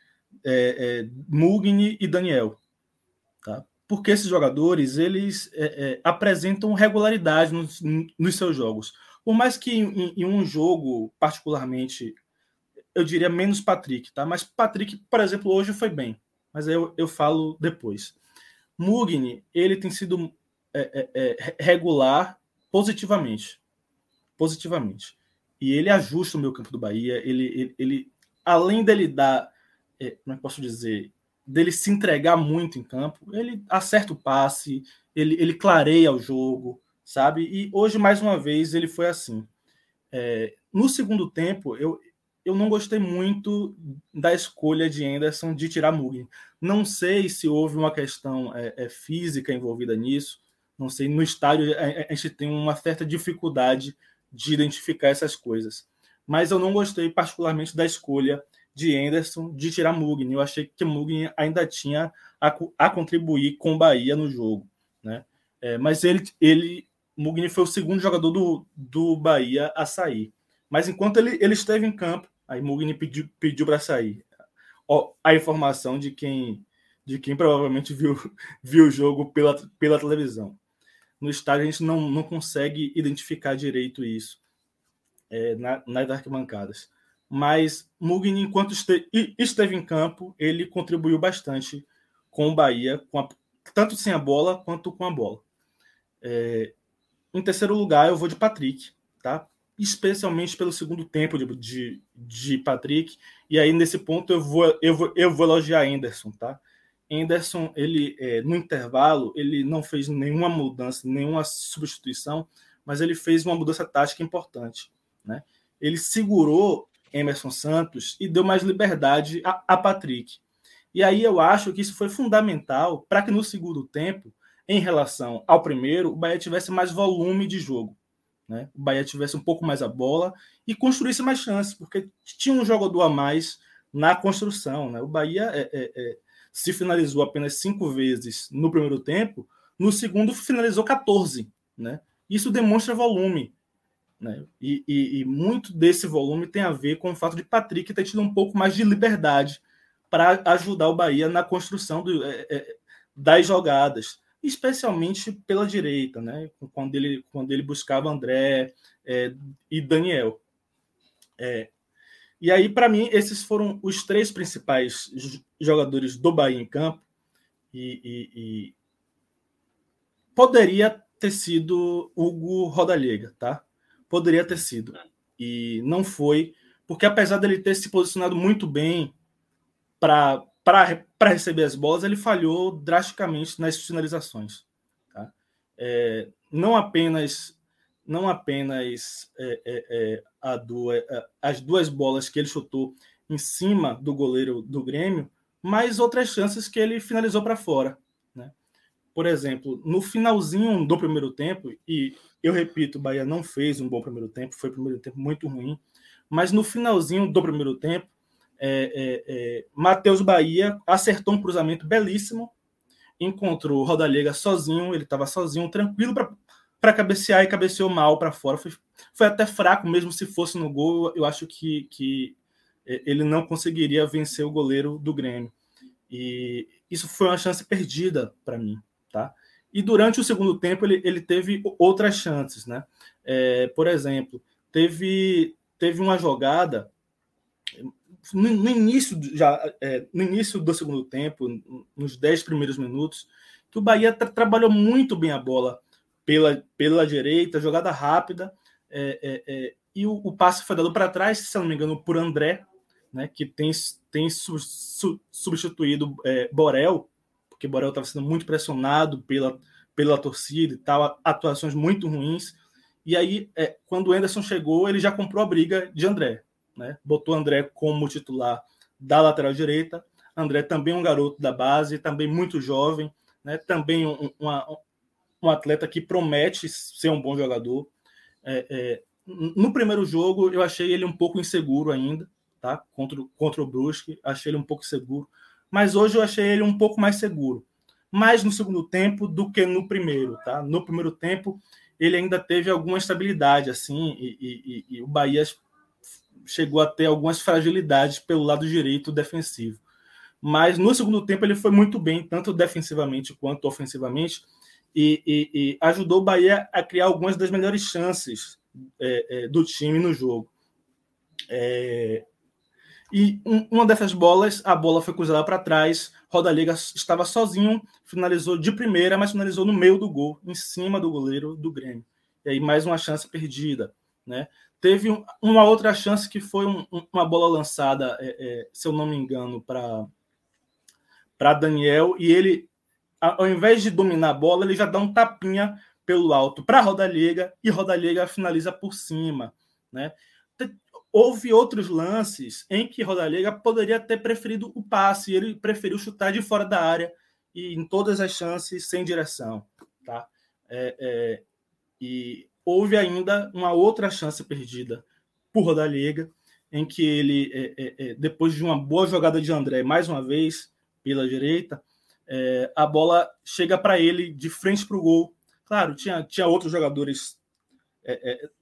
é, é, Mugni e Daniel, tá? Porque esses jogadores, eles é, é, apresentam regularidade nos, nos seus jogos. Por mais que em, em um jogo, particularmente, eu diria menos Patrick, tá? Mas Patrick, por exemplo, hoje foi bem. Mas eu, eu falo depois. Mugni, ele tem sido é, é, é, regular positivamente. Positivamente. E ele ajusta o meu campo do Bahia. Ele, ele, ele além dele dar, é, como é que posso dizer, dele se entregar muito em campo, ele acerta o passe, ele, ele clareia o jogo, sabe? E hoje, mais uma vez, ele foi assim. É, no segundo tempo, eu, eu não gostei muito da escolha de Anderson de tirar Mugni. Não sei se houve uma questão é, é, física envolvida nisso. Não sei. No estádio a, a, gente tem uma certa dificuldade de identificar essas coisas. Mas eu não gostei particularmente da escolha de Anderson de tirar Mugni. Eu achei que Mugni ainda tinha a, a contribuir com o Bahia no jogo, né? É, mas ele, ele, Mugni foi o segundo jogador do, do Bahia a sair. Mas enquanto ele, ele esteve em campo, Aí Mugni pediu, pediu para sair. Ó, a informação de quem de quem provavelmente viu, viu o jogo pela, pela televisão. No estádio a gente não, não consegue identificar direito isso é, na, nas arquibancadas. Mas Mugni, enquanto este, esteve em campo, ele contribuiu bastante com o Bahia, com a, tanto sem a bola quanto com a bola. É, em terceiro lugar, eu vou de Patrick, tá? especialmente pelo segundo tempo de, de, de, Patrick. E aí, nesse ponto, eu vou, eu vou, eu vou elogiar Anderson, tá? Anderson, ele, é, no intervalo, ele não fez nenhuma mudança, nenhuma substituição, mas ele fez uma mudança tática importante, né? Ele segurou Emerson Santos e deu mais liberdade a, a Patrick. E aí eu acho que isso foi fundamental para que no segundo tempo, em relação ao primeiro, o Bahia tivesse mais volume de jogo né? o Bahia tivesse um pouco mais a bola e construísse mais chances, porque tinha um jogador a mais na construção. Né? O Bahia é, é, é, se finalizou apenas cinco vezes no primeiro tempo, no segundo finalizou 14. Né? Isso demonstra volume. Né? E, e, e, muito desse volume tem a ver com o fato de Patrick ter tido um pouco mais de liberdade para ajudar o Bahia na construção do, é, é, das jogadas especialmente pela direita, né? quando, ele, quando ele buscava André é, e Daniel. É, e aí, para mim, esses foram os três principais jogadores do Bahia em campo. E, e, poderia ter sido Hugo Rodallega, tá? Poderia ter sido. E não foi, porque apesar dele ter se posicionado muito bem para receber as bolas, ele falhou drasticamente nas finalizações. Tá? É, não apenas não apenas é, é, é a duas, é, as duas bolas que ele chutou em cima do goleiro do Grêmio, mas outras chances que ele finalizou para fora. Por exemplo, no finalzinho do primeiro tempo, e eu repito, o Bahia não fez um bom primeiro tempo, foi um primeiro tempo muito ruim, mas no finalzinho do primeiro tempo, é, é, é, Matheus Bahia acertou um cruzamento belíssimo, encontrou Rodalega sozinho, ele estava sozinho, tranquilo para cabecear e cabeceou mal para fora. Foi, foi até fraco, mesmo se fosse no gol, eu acho que, que é, ele não conseguiria vencer o goleiro do Grêmio. E isso foi uma chance perdida para mim, tá? E durante o segundo tempo ele, ele teve outras chances, né? É, por exemplo, teve, teve uma jogada no, no início já é, no início do segundo tempo, nos dez primeiros minutos, que o Bahia tra trabalhou muito bem a bola pela, pela direita, jogada rápida, é, é, é e o, o, passe foi dado para trás, se não me engano, por André, né, que tem, tem su, su, substituído é, Borel, porque Borel estava sendo muito pressionado pela, pela torcida e tal, atuações muito ruins. E aí, é, quando o Anderson chegou, ele já comprou a briga de André. Né? Botou André como titular da lateral direita. André também um garoto da base, também muito jovem, né? também um, uma, um atleta que promete ser um bom jogador. É, é, no primeiro jogo, eu achei ele um pouco inseguro ainda, tá? Contra, contra o Brusque, achei ele um pouco seguro. Mas hoje eu achei ele um pouco mais seguro. Mais no segundo tempo do que no primeiro, tá? No primeiro tempo, ele ainda teve alguma estabilidade, assim, e, e, e o Bahia chegou a ter algumas fragilidades pelo lado direito defensivo. Mas no segundo tempo ele foi muito bem, tanto defensivamente quanto ofensivamente, e, e, ajudou o Bahia a criar algumas das melhores chances é, é, do time no jogo. É, e um, uma dessas bolas, a bola foi cruzada para trás, Roda Liga estava sozinho, finalizou de primeira, mas finalizou no meio do gol, em cima do goleiro do Grêmio. E aí mais uma chance perdida. Né? Teve um, uma outra chance que foi um, uma bola lançada, é, é, se eu não me engano, para Daniel, e ele, ao invés de dominar a bola, ele já dá um tapinha pelo alto para Roda Liga e Roda Liga finaliza por cima. Né? Houve outros lances em que Roda Liga poderia ter preferido o passe, ele preferiu chutar de fora da área e em todas as chances sem direção. Tá? É, é, e houve ainda uma outra chance perdida por Rodallega, em que ele, é, é, é, depois de uma boa jogada de André, mais uma vez, pela direita, é, a bola chega para ele de frente para o gol. Claro, tinha, tinha outros jogadores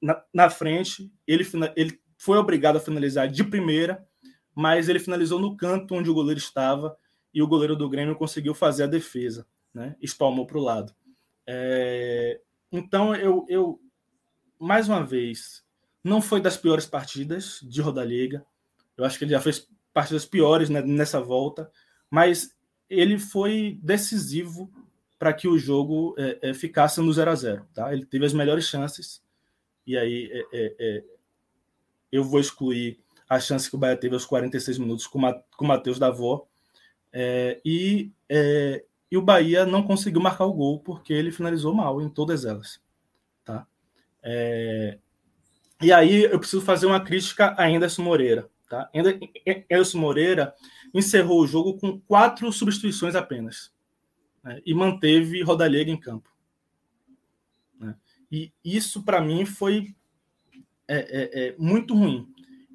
na, na, frente, ele, ele foi obrigado a finalizar de primeira, mas ele finalizou no canto onde o goleiro estava e o goleiro do Grêmio conseguiu fazer a defesa, né? espalmou para o lado. então, eu, eu, mais uma vez, não foi das piores partidas de Rodallega. Eu acho que ele já fez partidas piores né, nessa volta, mas ele foi decisivo para que o jogo é, é, ficasse no 0 a 0 tá? Ele teve as melhores chances, e aí é, é, é eu vou excluir a chance que o Bahia teve aos 46 minutos com, com o Matheus Davó, é, e, e o Bahia não conseguiu marcar o gol porque ele finalizou mal em todas elas. Tá? É... E aí eu preciso fazer uma crítica a Anderson Moreira. Tá? Anderson Moreira encerrou o jogo com quatro substituições apenas né? e manteve Rodallega em campo. Né? E isso, para mim, foi é, é, é, muito ruim.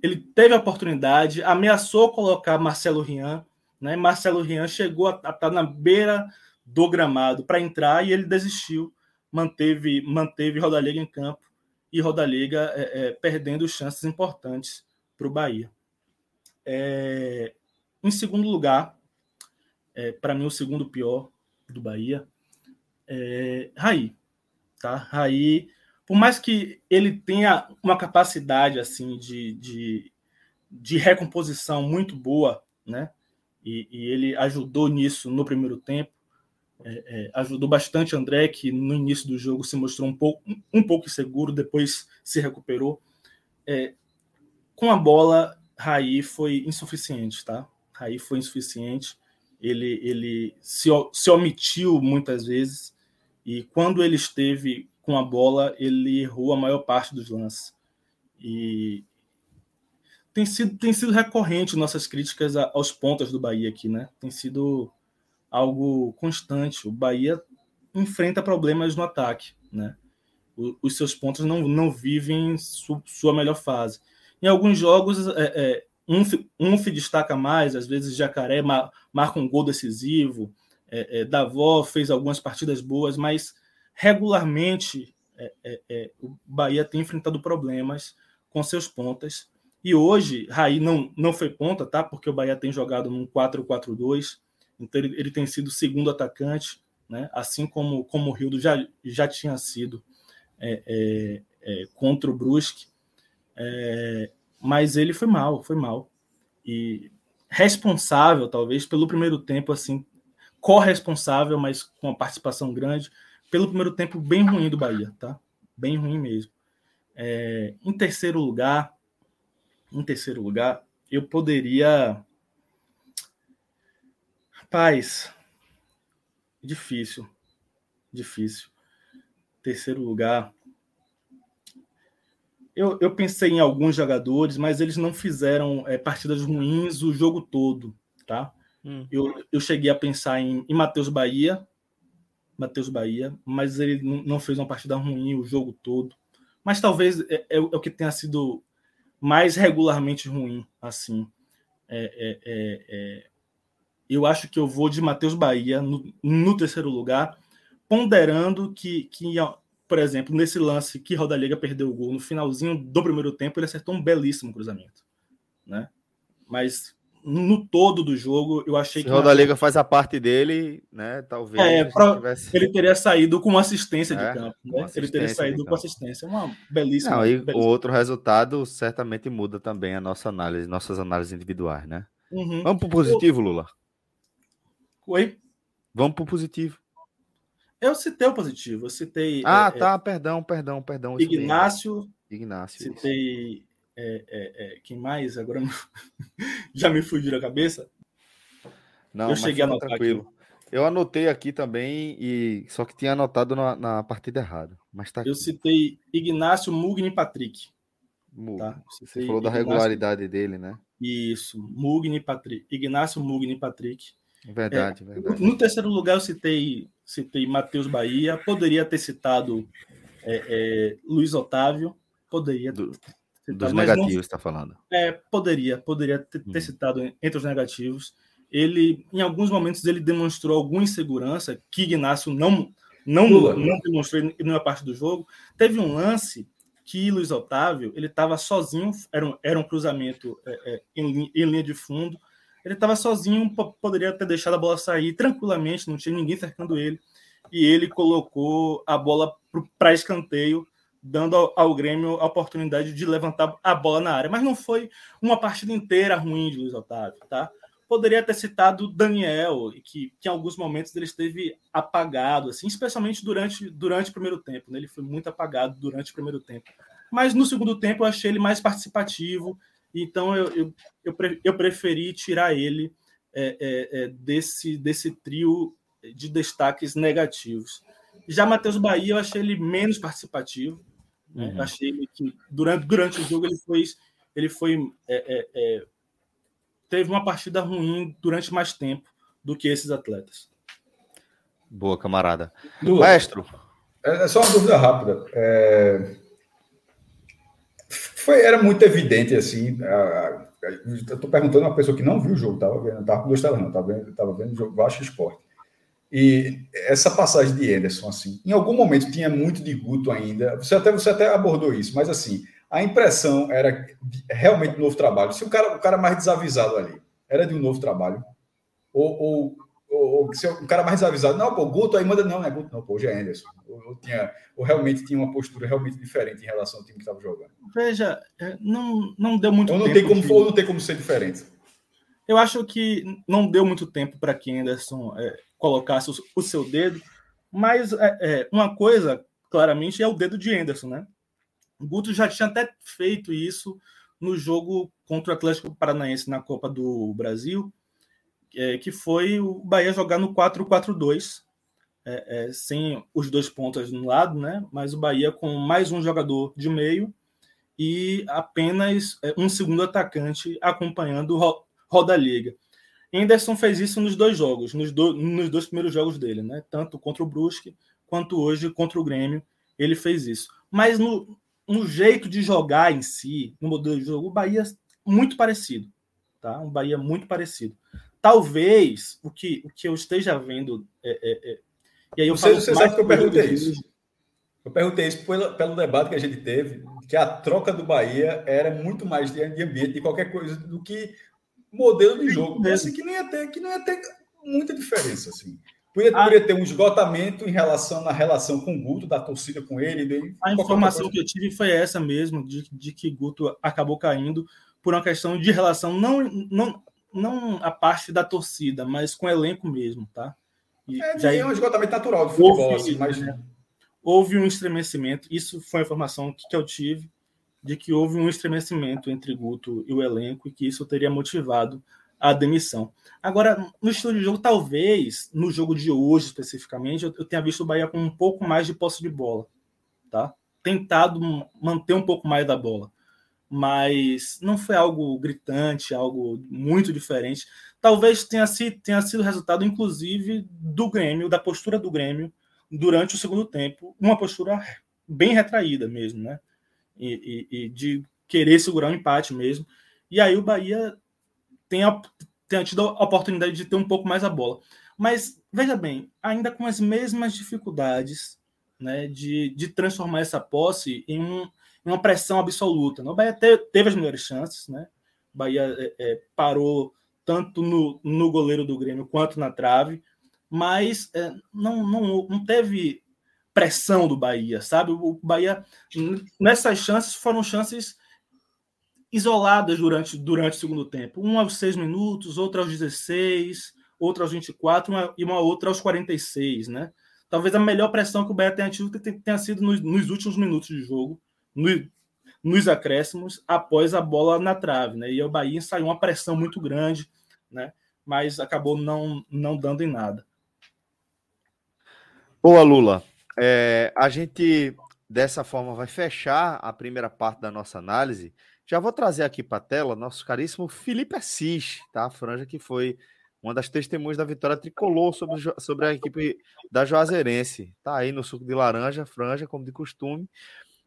Ele teve a oportunidade, ameaçou colocar Marcelo Rian. Né? Marcelo Rian chegou a estar tá na beira do gramado para entrar e ele desistiu manteve, manteve Rodallega em campo e Rodallega é, é, perdendo chances importantes para o Bahia. É, em segundo lugar, é, para mim o segundo pior do Bahia, é Raí. Tá? Raí, por mais que ele tenha uma capacidade assim de, de, de recomposição muito boa, né? E, e, ele ajudou nisso no primeiro tempo é, é, ajudou bastante André, que no início do jogo se mostrou um pouco, um pouco inseguro, depois se recuperou. É, com a bola, Raí foi insuficiente, tá? Raí foi insuficiente. Ele, ele se, se omitiu muitas vezes e quando ele esteve com a bola, ele errou a maior parte dos lances. E tem sido, tem sido recorrente nossas críticas aos pontas do Bahia aqui, né? Tem sido algo constante. O Bahia enfrenta problemas no ataque, né? os seus pontos não, não vivem su, sua melhor fase. Em alguns jogos, é, é, um, um se destaca mais, às vezes Jacaré mar, marca um gol decisivo, é, é, Davó fez algumas partidas boas, mas regularmente é, é, é, o Bahia tem enfrentado problemas com seus pontas. E hoje, Raí não, não foi ponta, tá? Porque o Bahia tem jogado num 4-4-2, então ele, ele tem sido segundo atacante, né? assim como, como o Rildo já, já tinha sido é, é, é, contra o Brusque. Mas ele foi mal, foi mal. E responsável, talvez, pelo primeiro tempo, assim, corresponsável, mas com uma participação grande, pelo primeiro tempo bem ruim do Bahia, tá? Bem ruim mesmo. É, em terceiro lugar, em terceiro lugar, eu poderia. Rapaz, difícil, difícil. Terceiro lugar. Eu, eu pensei em alguns jogadores, mas eles não fizeram é, partidas ruins o jogo todo, tá? Hum. Eu, eu cheguei a pensar em, em Matheus Bahia, Matheus Bahia, mas ele não fez uma partida ruim o jogo todo. Mas talvez é, é, é o que tenha sido mais regularmente ruim, assim. É, é, é, eu acho que eu vou de Matheus Bahia no, no, terceiro lugar, ponderando que, que, por exemplo, nesse lance que Rodallega perdeu o gol no finalzinho do primeiro tempo, ele acertou um belíssimo cruzamento, né? Mas no todo do jogo, eu achei Se que. O Rodallega faz a parte dele, né? Talvez. É, pra... tivesse... Ele teria saído com assistência de é, campo. Né? Ele teria saído com assistência. Uma belíssima. Não, e belíssima. o outro resultado certamente muda também a nossa análise, nossas análises individuais, né? Uhum. Vamos pro positivo, Lula? Oi? Vamos pro positivo. Eu citei o positivo. Eu citei. Ah, é, tá. É... Perdão, perdão, perdão. Ignácio. Ignácio. Citei é, é, é, quem mais? Agora já me fugiu a cabeça. Não, eu cheguei a anotar tranquilo. Aqui. Eu anotei aqui também, e só que tinha anotado na, na partida errada. Mas tá eu citei Ignácio Mugni Patrick. Mugni. Tá? Você falou da regularidade dele, né? Isso, Mugni Patrick. Ignácio Mugni Patrick. Verdade, é, verdade. No terceiro lugar, eu citei, citei Matheus Bahia. Poderia ter citado é, é, Luiz Otávio. Poderia Do, dos negativos, está falando. É, poderia, poderia ter, ter hum. citado entre os negativos. Ele, em alguns momentos, ele demonstrou alguma insegurança que Ignacio não não, não demonstrou em nenhuma parte do jogo. Teve um lance que Luiz Otávio ele estava sozinho, era um, era um cruzamento é, é, em, em, linha de fundo. Ele estava sozinho, poderia ter deixado a bola sair tranquilamente, não tinha ninguém cercando ele. E ele colocou a bola para escanteio dando ao, Grêmio a oportunidade de levantar a bola na área. Mas não foi uma partida inteira ruim de Luiz Otávio, tá? Poderia ter citado Daniel, que, que em alguns momentos ele esteve apagado, assim, especialmente durante, durante o primeiro tempo. Né? Ele foi muito apagado durante o primeiro tempo. Mas no segundo tempo eu achei ele mais participativo, então eu, eu, eu, eu preferi tirar ele é, é, é, desse, desse trio de destaques negativos. Já Matheus Bahia, eu achei ele menos participativo. Né? Uhum. Achei que durante, durante o jogo ele foi, ele foi é, é, é, teve uma partida ruim durante mais tempo do que esses atletas. Boa, camarada. Du, Maestro. É, é, só uma dúvida rápida. É... Foi, era muito evidente assim. A, a, eu estou perguntando a uma pessoa que não viu o jogo, estava vendo, estava com dois telas, não, estava vendo, estava vendo o jogo Baixo Esporte. E essa passagem de Anderson, assim, em algum momento tinha muito de Guto ainda. Você até, você até abordou isso, mas assim, a impressão era realmente um novo trabalho. Se o cara, o cara mais desavisado ali era de um novo trabalho, ou, ou, ou, ou se o cara mais desavisado, não, pô, Guto aí manda, não, não é Guto, não, pô, hoje é Anderson. Ou, ou, tinha, ou realmente tinha uma postura realmente diferente em relação ao time que estava jogando. Veja, é, não, não deu muito ou não tempo. Tem como. Ou não tem como ser diferente. Eu acho que não deu muito tempo para que Anderson é, colocasse o, seu dedo, mas é, é, uma coisa, claramente, é o dedo de Anderson, né? O Guto já tinha até feito isso no jogo contra o Atlético Paranaense na Copa do Brasil, é, que foi o Bahia jogar no 4-4-2, é, é, sem os dois pontos no lado, né? Mas o Bahia com mais um jogador de meio e apenas é, um segundo atacante acompanhando Roda Liga. Henderson fez isso nos dois jogos, nos, do, nos dois primeiros jogos dele, né? Tanto contra o Brusque quanto hoje contra o Grêmio, ele fez isso. Mas no, no jeito de jogar em si, no modelo de jogo, o Bahia muito parecido, tá? Um Bahia muito parecido. Talvez o que, o que eu esteja vendo é, é, é e aí eu você, você sabe que eu perguntei isso. Eu perguntei isso pelo, pelo debate que a gente teve, que a troca do Bahia era muito mais de ambiente, de qualquer coisa, do que modelo de jogo. Parece que não ia ter, que não ia ter muita diferença, assim. Podia, a, podia ter um esgotamento em relação na relação com o Guto, da torcida com ele. De, a informação que eu tive foi essa mesmo, de, de que Guto acabou caindo por uma questão de relação, não, não, não a parte da torcida, mas com o elenco mesmo, tá? E é, já é um esgotamento natural do futebol, houve, assim, mas... Né? Houve um estremecimento, isso foi a informação que, que eu tive, de que houve um estremecimento entre Guto e o elenco e que isso teria motivado a demissão. Agora, no estilo de jogo, talvez, no jogo de hoje especificamente, eu, tenha visto o Bahia com um pouco mais de posse de bola, tá? Tentado manter um pouco mais da bola. Mas não foi algo gritante, algo muito diferente. Talvez tenha sido, tenha sido resultado, inclusive, do Grêmio, da postura do Grêmio durante o segundo tempo, uma postura bem retraída mesmo, né? E, e, e de querer segurar o um empate mesmo. E aí o Bahia tenha, tenha tido a oportunidade de ter um pouco mais a bola. Mas, veja bem, ainda com as mesmas dificuldades né, de, de transformar essa posse em, um, em uma pressão absoluta. Né? O Bahia te, teve as melhores chances, né? o Bahia é, é, parou tanto no, no goleiro do Grêmio quanto na trave, mas é, não, não, não teve pressão do Bahia, sabe? O Bahia, nessas chances, foram chances isoladas durante, durante o segundo tempo. Uma aos 6 minutos, outra aos 16, outra aos 24 uma, e uma outra aos 46, né? Talvez a melhor pressão que o Bahia tenha tido tenha sido nos, nos últimos minutos de jogo, no, nos acréscimos, após a bola na trave, né? E o Bahia ensaiou uma pressão muito grande, né? Mas acabou não, não dando em nada. Boa, Lula. É, a gente, dessa forma, vai fechar a primeira parte da nossa análise já vou trazer aqui para a tela nosso caríssimo Felipe Assis, tá? A franja que foi uma das testemunhas da vitória tricolor sobre, sobre a equipe da Juazeirense. Tá aí no suco de laranja, franja, como de costume.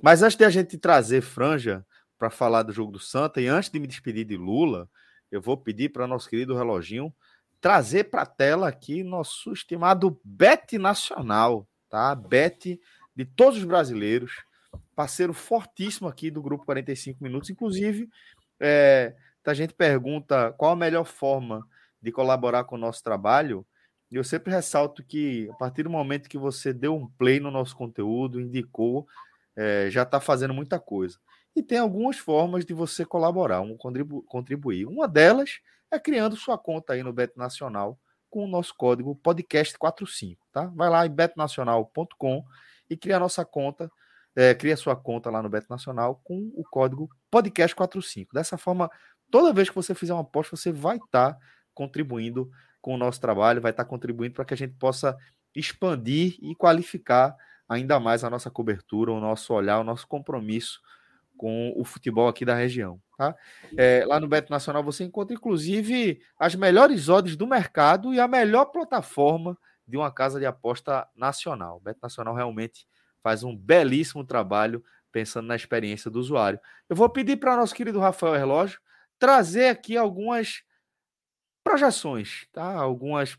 Mas antes de a gente trazer franja para falar do jogo do Santa, e antes de me despedir de Lula, eu vou pedir para nosso querido reloginho trazer para a tela aqui nosso estimado Bet Nacional, tá? Bet de todos os brasileiros parceiro fortíssimo aqui do Grupo 45 Minutos. Inclusive, é, a gente pergunta qual a melhor forma de colaborar com o nosso trabalho. E eu sempre ressalto que, a partir do momento que você deu um play no nosso conteúdo, indicou, é, já está fazendo muita coisa. E tem algumas formas de você colaborar, um, contribu contribuir. Uma delas é criando sua conta aí no Beto Nacional com o nosso código podcast45, tá? Vai lá em betonacional.com e cria a nossa conta é, cria sua conta lá no Beto Nacional com o código podcast45. Dessa forma, toda vez que você fizer uma aposta, você vai estar tá contribuindo com o nosso trabalho, vai estar tá contribuindo para que a gente possa expandir e qualificar ainda mais a nossa cobertura, o nosso olhar, o nosso compromisso com o futebol aqui da região. Tá? É, lá no Beto Nacional você encontra, inclusive, as melhores odds do mercado e a melhor plataforma de uma casa de aposta nacional. O Beto Nacional realmente faz um belíssimo trabalho pensando na experiência do usuário. Eu vou pedir para o nosso querido Rafael Relógio trazer aqui algumas projeções, tá? Algumas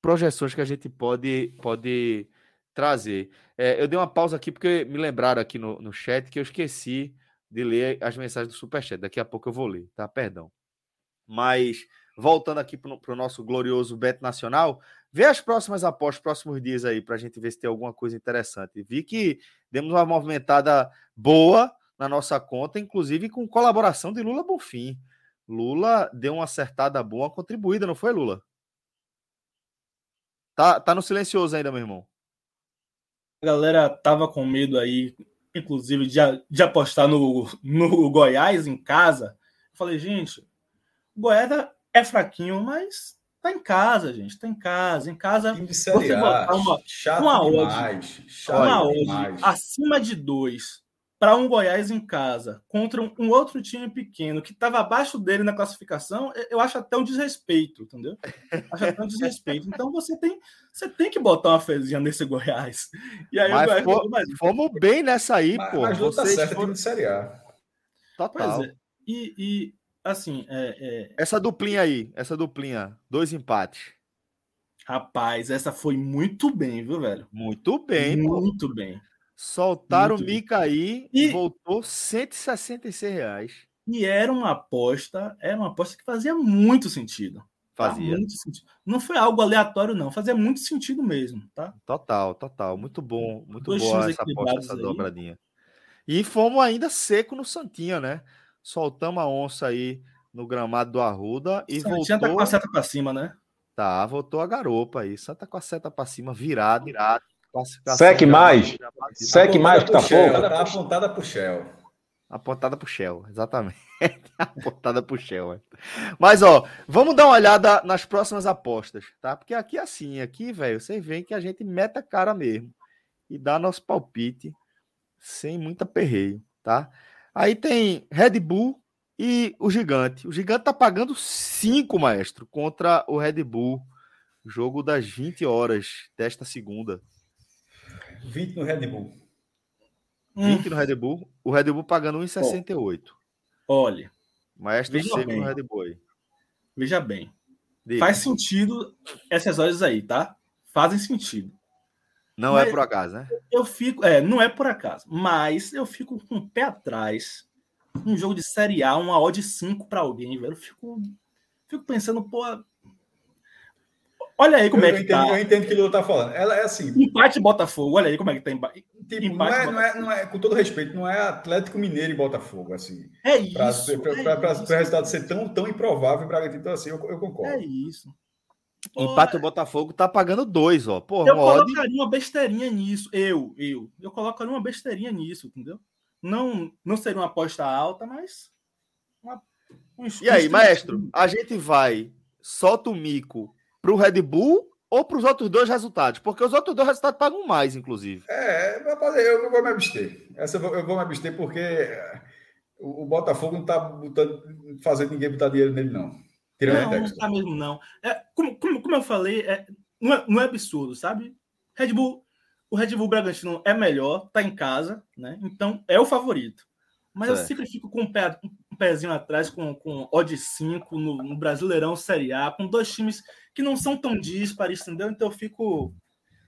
projeções que a gente pode, pode trazer. É, eu dei uma pausa aqui porque me lembraram aqui no, no chat que eu esqueci de ler as mensagens do Superchat. Daqui a pouco eu vou ler, tá? Perdão. Mas voltando aqui para o nosso glorioso Bet Nacional, vê as próximas apostas, próximos dias aí, para a gente ver se tem alguma coisa interessante. Vi que demos uma movimentada boa na nossa conta, inclusive com colaboração de Lula Bonfim. Lula deu uma acertada boa, contribuída, não foi, Lula? Tá, tá no silencioso ainda, meu irmão. A galera tava com medo aí, inclusive, de, de apostar no, no Goiás em casa. Eu falei, gente, o Goiás é fraquinho, mas tá em casa, gente. Tá em casa. Em casa, você botar uma, uma demais, chato uma odd acima de dois para um Goiás em casa contra um, outro time pequeno que estava abaixo dele na classificação, eu acho até um desrespeito, entendeu? Acho até um desrespeito. Então você tem, você tem que botar uma fezinha nesse Goiás. E aí mas, o Goiás, mas fomos bem nessa aí, mas, pô. Mas tá certo, foram... time de Série A. Total. É. E, e assim. É, é... Essa duplinha aí, essa duplinha, dois empates. Rapaz, essa foi muito bem, viu, velho? Muito bem, Muito pô. bem. Soltaram muito o Mica aí e voltou 166 reais. E era uma aposta, era uma aposta que fazia muito sentido. Fazia. muito sentido. Não foi algo aleatório, não. Fazia muito sentido mesmo, tá? Total, total. Muito bom. Muito Dois boa essa aposta, essa aí. dobradinha. E fomos ainda seco no Santinha, né? Soltamos a onça aí no gramado do Arruda e Santinha tá com voltou. a seta pra cima, né? Tá, voltou a garopa aí. Santa com a seta pra cima, virado. virado. Já- mais. Segue mais que tá pro Shell, fogo. Tá apontada pro Shell. Apontada pro Shell, exatamente. Apontada pro Shell. é. Mas, ó, vamos dar uma olhada nas próximas apostas, tá? Porque aqui, assim, aqui, velho, vocês veem que a gente mete a cara mesmo e dá nosso palpite sem muita perreio, tá? Aí tem Red Bull e o Gigante. O Gigante tá pagando 5, maestro, contra o Red Bull. Jogo das 20 horas desta segunda. 20 no Red Bull. Hum, 20 no Red Bull. O Red Bull pagando 1,68. olha, Maestro Veja seco bem. no Red Bull aí. veja bem. Diga. Faz sentido essas horas aí, tá? Fazem sentido. Não Mas- é por acaso, né? Eu fico, é, não é por acaso, mas eu fico com o pé atrás. Um jogo de Série A, uma odd 5 para alguém, velho. Eu fico, fico pensando, pô. Olha aí como eu, é que entendo, tá. eu entendo o que o Lula tá falando. Ela é assim, Empate Botafogo, olha aí como é que tá. emba- tipo, não Empate, é, não, é, não é, com todo respeito, não é Atlético Mineiro e Botafogo, assim. É Para isso. é o resultado ser tão, tão improvável para Então, assim, eu, eu concordo. É isso. Pô, Empate o Botafogo tá pagando dois, ó. Pô, Eu colocaria uma besteirinha nisso. Eu, eu. Eu colocaria uma besteirinha nisso, entendeu? Não, não seria uma aposta alta, mas. uma- um E aí, maestro, a gente vai, solta o mico pro Red Bull ou pros outros dois resultados? Porque os outros dois resultados pagam mais, inclusive. É, rapaz, eu, eu vou me abster. Essa eu vou, eu vou me abster porque é, o, o Botafogo não está fazendo ninguém botar dinheiro nele, não. Tirando Não, o não texto. tá mesmo, não. É, como, como, como eu falei, é, não, é, não é absurdo, sabe? Red Bull, o Red Bull Bragantino é melhor, tá em casa, né? Então é o favorito. Mas eu sempre fico com um, pé, pezinho atrás com, com odd 5 no, no Brasileirão Série A, com dois times que não são tão díspares, entendeu? Então eu fico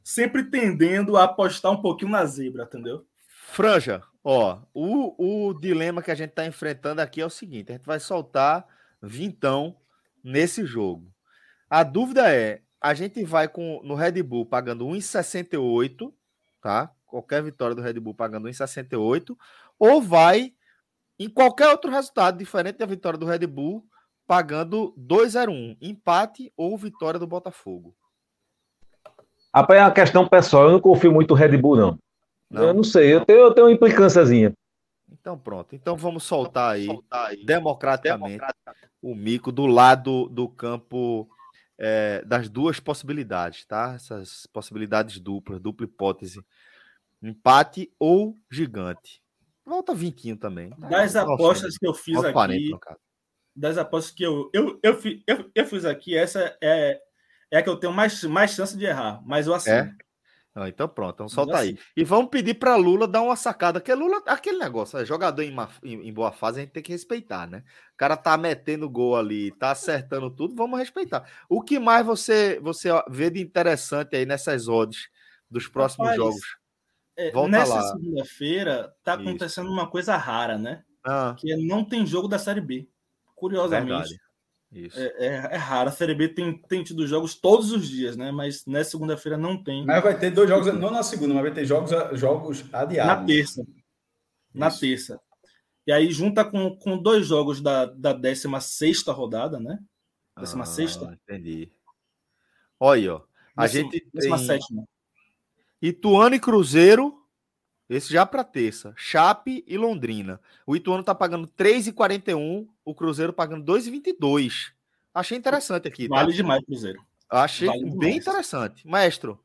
sempre tendendo a apostar um pouquinho na zebra, entendeu? Franja, ó, o, o dilema que a gente tá enfrentando aqui é o seguinte: a gente vai soltar vintão nesse jogo. A dúvida é: a gente vai com no Red Bull pagando 1,68, tá? Qualquer vitória do Red Bull pagando 1,68, ou vai em qualquer outro resultado diferente da vitória do Red Bull pagando 2,01, empate ou vitória do Botafogo. Rapaz, é uma questão pessoal. Eu não confio muito no Red Bull, não. Eu não sei. Eu tenho, eu tenho uma implicânciazinha. Então pronto. Então vamos soltar aí, democraticamente o mico do lado do campo é, das duas possibilidades, tá? Essas possibilidades duplas, dupla hipótese. Empate ou gigante. Volta vinquinho também. Das Nossa, apostas que eu fiz aqui, 40 no caso. das apostas que eu, eu, eu, eu, eu fiz aqui, essa é, é a que eu tenho mais, mais chance de errar. Mas eu assino. É? Ah, então pronto, então solta aí. E vamos pedir para Lula dar uma sacada, que Lula, aquele negócio, é, jogador em, ma- em- em boa fase, a gente tem que respeitar, né? O cara tá metendo gol ali, tá acertando tudo, vamos respeitar. O que mais você você vê de interessante aí nessas odds dos próximos Rapaz, jogos? É, Volta nessa segunda-feira tá Isso. acontecendo uma coisa rara, né? Ah, Que é não tem jogo da Série B. Curiosamente. Isso. é, é, é raro. A Série B tem, tem tido jogos todos os dias, né? Mas nessa segunda-feira não tem. Mas vai ter dois jogos, não na segunda, mas vai ter jogos, jogos adiados. Na terça. Na Isso. terça. E aí junta com, com dois jogos da, da 16 rodada, né? Décima sexta? Ah, entendi. Olha aí, ó. A Décima- gente décima tem sétima. Ituano e Cruzeiro, esse já para terça. Chape e Londrina. O Ituano tá pagando 3,41, o Cruzeiro pagando 2,22. Achei interessante aqui, tá? Vale demais, Cruzeiro. Achei vale bem demais. interessante. Maestro,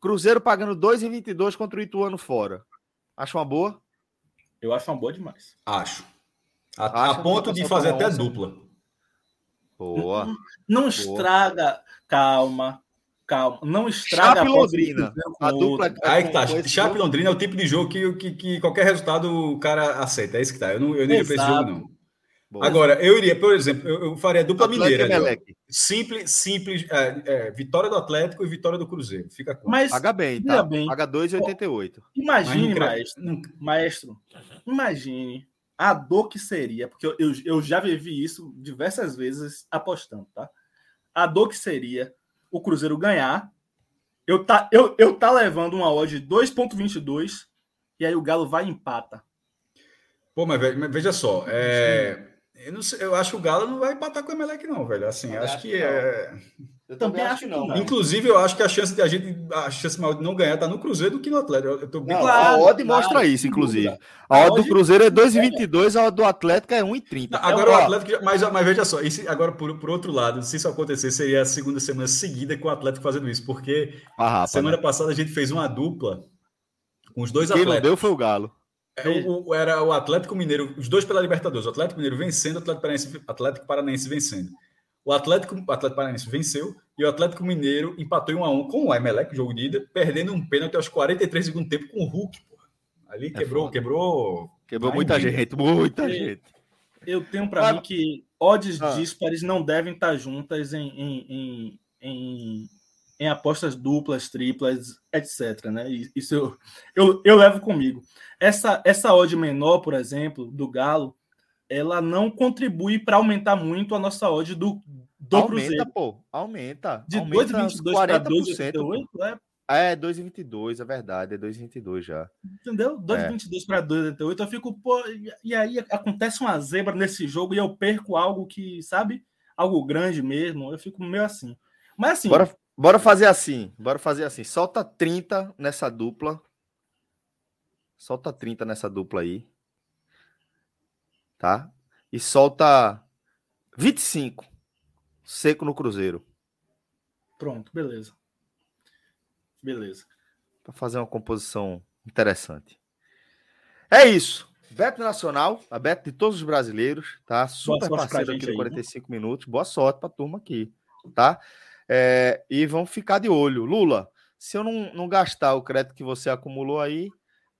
Cruzeiro pagando 2,22 contra o Ituano fora. Acha uma boa? Eu acho uma boa demais. Acho. A, a ponto de fazer até dupla. Boa. Não estraga. Calma. Calma. Não estraga Chape a Londrina. A dupla Aí que tá. Chape jogo- Londrina é o tipo de jogo que, que, que qualquer resultado o cara aceita. É isso que tá. Eu não, eu não iria pra esse jogo, não. Boa. Agora, eu iria, por exemplo, eu, eu faria dupla Atlético mineira. e. Simples, simples. é, é, vitória do Atlético e vitória do Cruzeiro. Fica com. Mas Paga bem, tá? bem. Paga 2,88. imagine, maestro. Maestro, imagine a dor que seria, porque eu, eu, eu já vivi isso diversas vezes apostando, tá? a dor que seria o Cruzeiro ganhar, eu tá, eu, eu tá levando uma odd de 2,22 e aí o Galo vai e empata. Pô, mas, mas veja só, é, eu, não sei, eu acho que o Galo não vai empatar com o Emelec, não, velho. Assim, acho, acho, que, que é. Eu também acho que não. Inclusive, eu acho que a chance de a gente, a chance maior de não ganhar tá no Cruzeiro do que no Atlético. Eu tô bem não, claro, a odd mostra claro, isso, inclusive. A odd do Cruzeiro é 2,22, a odd do Atlético é 1,30. Agora é, o Atlético, mas, mas veja só, agora por, por outro lado, se isso acontecer, seria a segunda semana seguida com o Atlético fazendo isso, porque ah, semana né? passada a gente fez uma dupla com os dois Quem Atléticos. Quem não deu foi o Galo. É, o, o, era o Atlético Mineiro, os dois pela Libertadores, o Atlético Mineiro vencendo, o Atlético Paranaense, Atlético Paranaense vencendo. O Atlético, o Atlético Paranaense venceu e o Atlético Mineiro empatou em 1 a 1 com o Emelec, jogo de ida, perdendo um pênalti aos 43 segundos tempo com o Hulk. Porra. Ali quebrou, é quebrou. Quebrou muita gente, muita gente. Eu tenho para ah, mim que odds ah. díspares não devem estar juntas em, em, em, em, em apostas duplas, triplas, etc. Né? Isso eu, eu, eu levo comigo. Essa, essa odd menor, por exemplo, do Galo, ela não contribui para aumentar muito a nossa odd do, do aumenta, Cruzeiro. pô, aumenta. De 2,22 para 2,88 é. É, 2,22, é verdade, é 2,22 já. Entendeu? 2,22 é. para 2,88. Eu fico, pô, e aí acontece uma zebra nesse jogo e eu perco algo que, sabe, algo grande mesmo. Eu fico meio assim. Mas assim. Bora, bora fazer assim, bora fazer assim. Solta 30 nessa dupla. Solta 30 nessa dupla aí tá? E solta 25 seco no Cruzeiro. Pronto, beleza. Beleza. Para fazer uma composição interessante. É isso. Beto Nacional, a Beto de todos os brasileiros, tá? Super parceiro aqui no 45 né? minutos. Boa sorte para a turma aqui, tá? É, e vamos ficar de olho. Lula, se eu não, não gastar o crédito que você acumulou aí,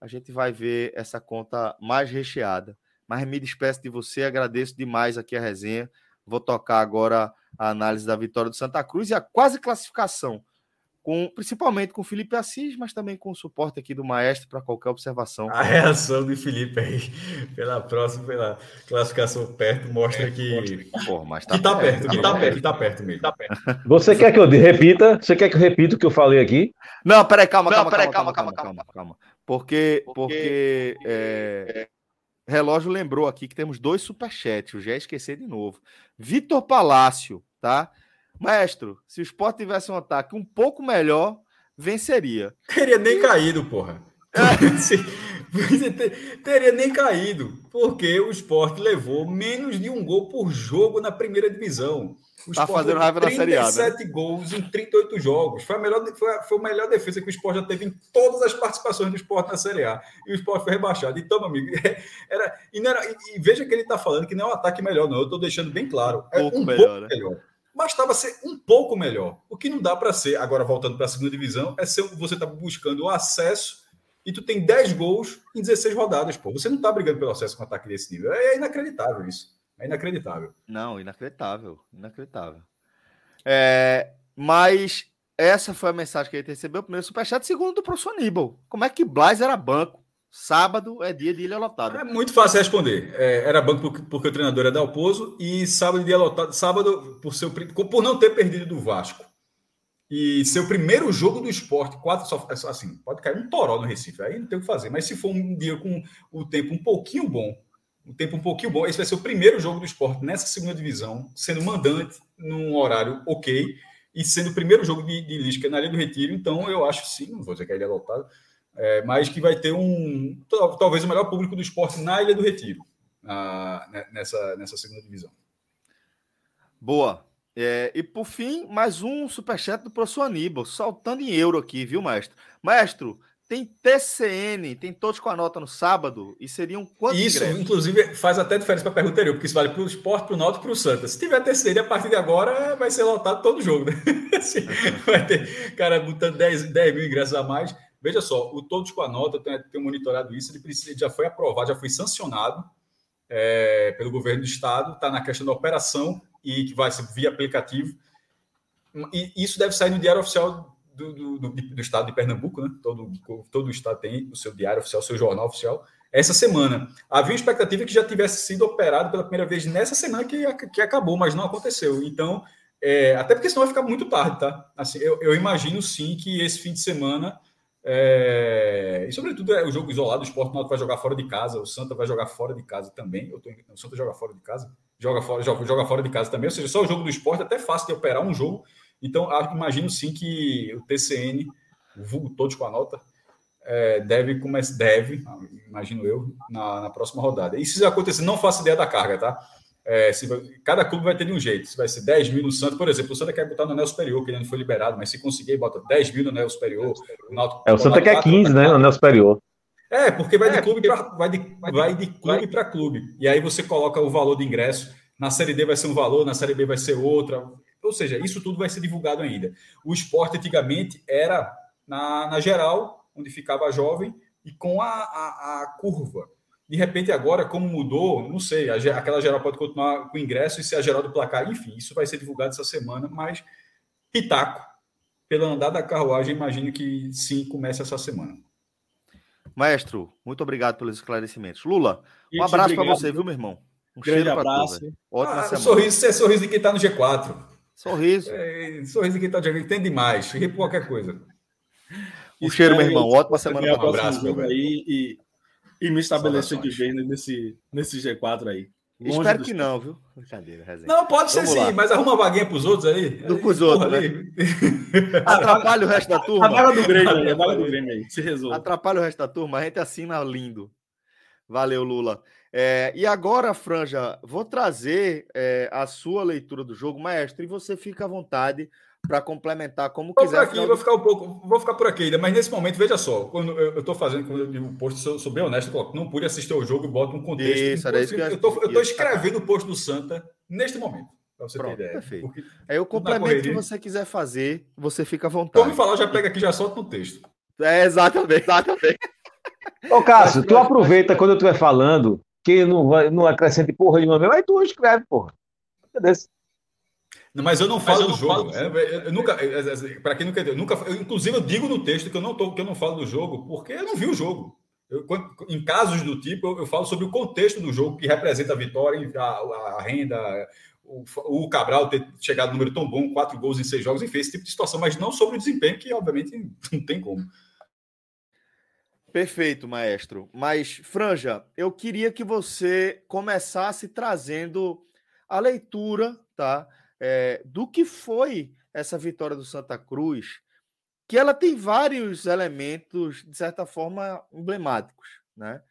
a gente vai ver essa conta mais recheada mas me despeço de você, agradeço demais aqui a resenha. Vou tocar agora a análise da vitória do Santa Cruz e a quase classificação, com, principalmente com o Felipe Assis, mas também com o suporte aqui do Maestro para qualquer observação. A reação do Felipe aí, pela próxima, pela classificação perto, mostra que. Porra, mas tá que tá perto, perto, que tá perto, que tá perto mesmo. Tá perto. Você quer que eu repita? Você quer que eu repita o que eu falei aqui? Não, peraí, calma, calma, peraí, calma, calma, calma, calma, calma, Porque, porque, porque é, relógio lembrou aqui que temos dois superchats, eu já esqueci de novo. Vitor Palácio, tá? Maestro, se o Sport tivesse um ataque um pouco melhor, venceria. Teria nem caído, porra. teria nem caído, porque o Sport levou menos de um gol por jogo na primeira divisão. O tá fazendo raiva na Série A. 37 né? gols em 38 jogos. Foi a, melhor, foi, a, foi a melhor defesa que o Sport já teve em todas as participações do Sport na Série A. E o Sport foi rebaixado. Então, meu amigo, era, e, era, e, e veja que ele está falando que não é um ataque melhor, não. Eu estou deixando bem claro. É um pouco, um melhor, pouco né? melhor. Bastava ser um pouco melhor. O que não dá para ser, agora voltando para a segunda divisão, é ser você está buscando o acesso e tu tem 10 gols em 16 rodadas, pô. Você não está brigando pelo acesso com um ataque desse nível. É inacreditável isso. É inacreditável. Não, inacreditável. Inacreditável. É, mas essa foi a mensagem que ele recebeu. Primeiro, superchat. Segundo, do professor Aníbal. Como é que Blas era banco? Sábado é dia de ilha lotada. É muito fácil responder. É, era banco porque, porque, o treinador é Dalpozo e sábado de ilha lotada. Sábado, por, seu, por não ter perdido do Vasco. E seu primeiro jogo do esporte, quatro só, assim, pode cair um toró no Recife, aí não tem o que fazer. Mas se for um dia com o tempo um pouquinho bom, um tempo um pouquinho bom. Esse vai ser o primeiro jogo do esporte nessa segunda divisão, sendo mandante num horário ok e sendo o primeiro jogo de, de Lisca na Ilha do Retiro. Então, eu acho sim, não vou dizer que é ilha lotada, é, mas que vai ter um talvez o melhor público do esporte na Ilha do Retiro, nessa, nessa segunda divisão. Boa. É, e por fim, mais um superchat do professor Aníbal, saltando em euro aqui, viu, maestro? Maestro, tem TCN, tem todos com a nota no sábado, e seriam quantos Isso, ingressos? inclusive, faz até diferença para a pergunta anterior, porque isso vale para o esporte, para o Náutico e para o Santa. Se tiver TCN, a partir de agora vai ser lotado todo jogo, né? assim, vai ter cara botando 10, 10 mil ingressos a mais. Veja só, o Todos com a Nota, tem, tem monitorado isso, ele, precisa, ele já foi aprovado, já foi sancionado é, pelo governo do estado, está na questão da operação e que vai ser via aplicativo. E isso deve sair no Diário Oficial do, do, do, do, estado de Pernambuco, né? Todo, todo o estado tem o seu diário oficial, o seu jornal oficial. Essa semana havia expectativa que já tivesse sido operado pela primeira vez nessa semana que, que acabou, mas não aconteceu. Então, É, até porque senão vai ficar muito tarde, tá? Assim, eu, eu imagino sim que esse fim de semana. É... E sobretudo é o jogo isolado, o Sport vai jogar fora de casa, o Santa vai jogar fora de casa também. Eu tô... O Santa joga fora de casa, joga fora, joga, joga fora de casa também, ou seja, só o jogo do esporte é até fácil de operar um jogo. Então, imagino sim que o TCN, o vulgo todos com a nota, é, deve começar, deve, imagino eu, na, na, próxima rodada. E se acontecer, não faço ideia da carga, tá? É, se, cada clube vai ter de um jeito. Se vai ser 10 mil no Santos, por exemplo, o Santa quer botar no anel superior, que ele não foi liberado, mas se conseguir, bota 10 mil no anel superior. O é, o Santa quer 15, né? No anel superior. É, porque vai de clube para vai de, vai de clube para clube. E aí você coloca o valor de ingresso. Na Série D vai ser um valor, na Série B vai ser outra. Ou seja, isso tudo vai ser divulgado ainda. O esporte antigamente era na, na geral, onde ficava jovem, e com a, a, a curva. De repente, agora, como mudou, não sei, a, aquela geral pode continuar com ingresso e ser a geral do placar, enfim, isso vai ser divulgado essa semana, mas Pitaco, pela andar da carruagem, imagino que sim, comece essa semana. Maestro, muito obrigado pelos esclarecimentos. Lula, um abraço para você, viu, meu irmão? Um Grande abraço. Tu, Ótima ah, semana. Sorriso, é sorriso de quem está no G4. Sorriso. É, sorriso de quem está no G4. Tem demais. Ri por qualquer coisa. Um cheiro, meu irmão. Ótima semana para um abraço, meu aí e, e me estabelecer de vez nesse, nesse G4 aí. Longe Espero que não, viu? Brincadeira, resenha. Não, pode ser sim, mas arruma uma vaguinha para os outros aí. Do os outros, né? Atrapalha o resto da turma. A vaga do Grêmio aí, a vaga do Grêmio aí, se resolve. Atrapalha o resto da turma, a gente assina lindo. Valeu, Lula. É, e agora, Franja, vou trazer é, a sua leitura do jogo, maestro, e você fica à vontade para complementar como vou quiser. Aqui, vou ficar um pouco, vou ficar por aqui ainda, mas nesse momento, veja só, quando eu estou fazendo, quando eu digo um post, sou, sou bem honesto, eu não pude assistir ao jogo e boto um contexto. Isso, era isso que eu estou escrevendo o post do Santa neste momento. Para você Pronto, ter ideia. Perfeito. Porque Aí o complemento que você quiser fazer, você fica à vontade. Como falar, já pega aqui, já solta no texto. É, exatamente, exatamente. Ô, Cássio, tu aproveita quando eu estiver falando, que não, vai, não acrescente porra nenhuma mesmo, aí tu escreve, porra. Entendeu? Mas eu não falo eu do jogo. Falo... É, eu nunca, é, é, para quem nunca entendeu, nunca, eu, inclusive eu digo no texto que eu não tô, que eu não falo do jogo, porque eu não vi o jogo. Eu, em casos do tipo, eu, eu, falo sobre o contexto do jogo que representa a vitória, a, a renda, o, o, Cabral ter chegado no número tão bom, quatro gols em seis jogos, enfim, esse tipo de situação, mas não sobre o desempenho, que obviamente não tem como. Perfeito, maestro. Mas, Franja, eu queria que você começasse trazendo a leitura, tá? É, do que foi essa vitória do Santa Cruz, que ela tem vários elementos, de certa forma, emblemáticos. Né?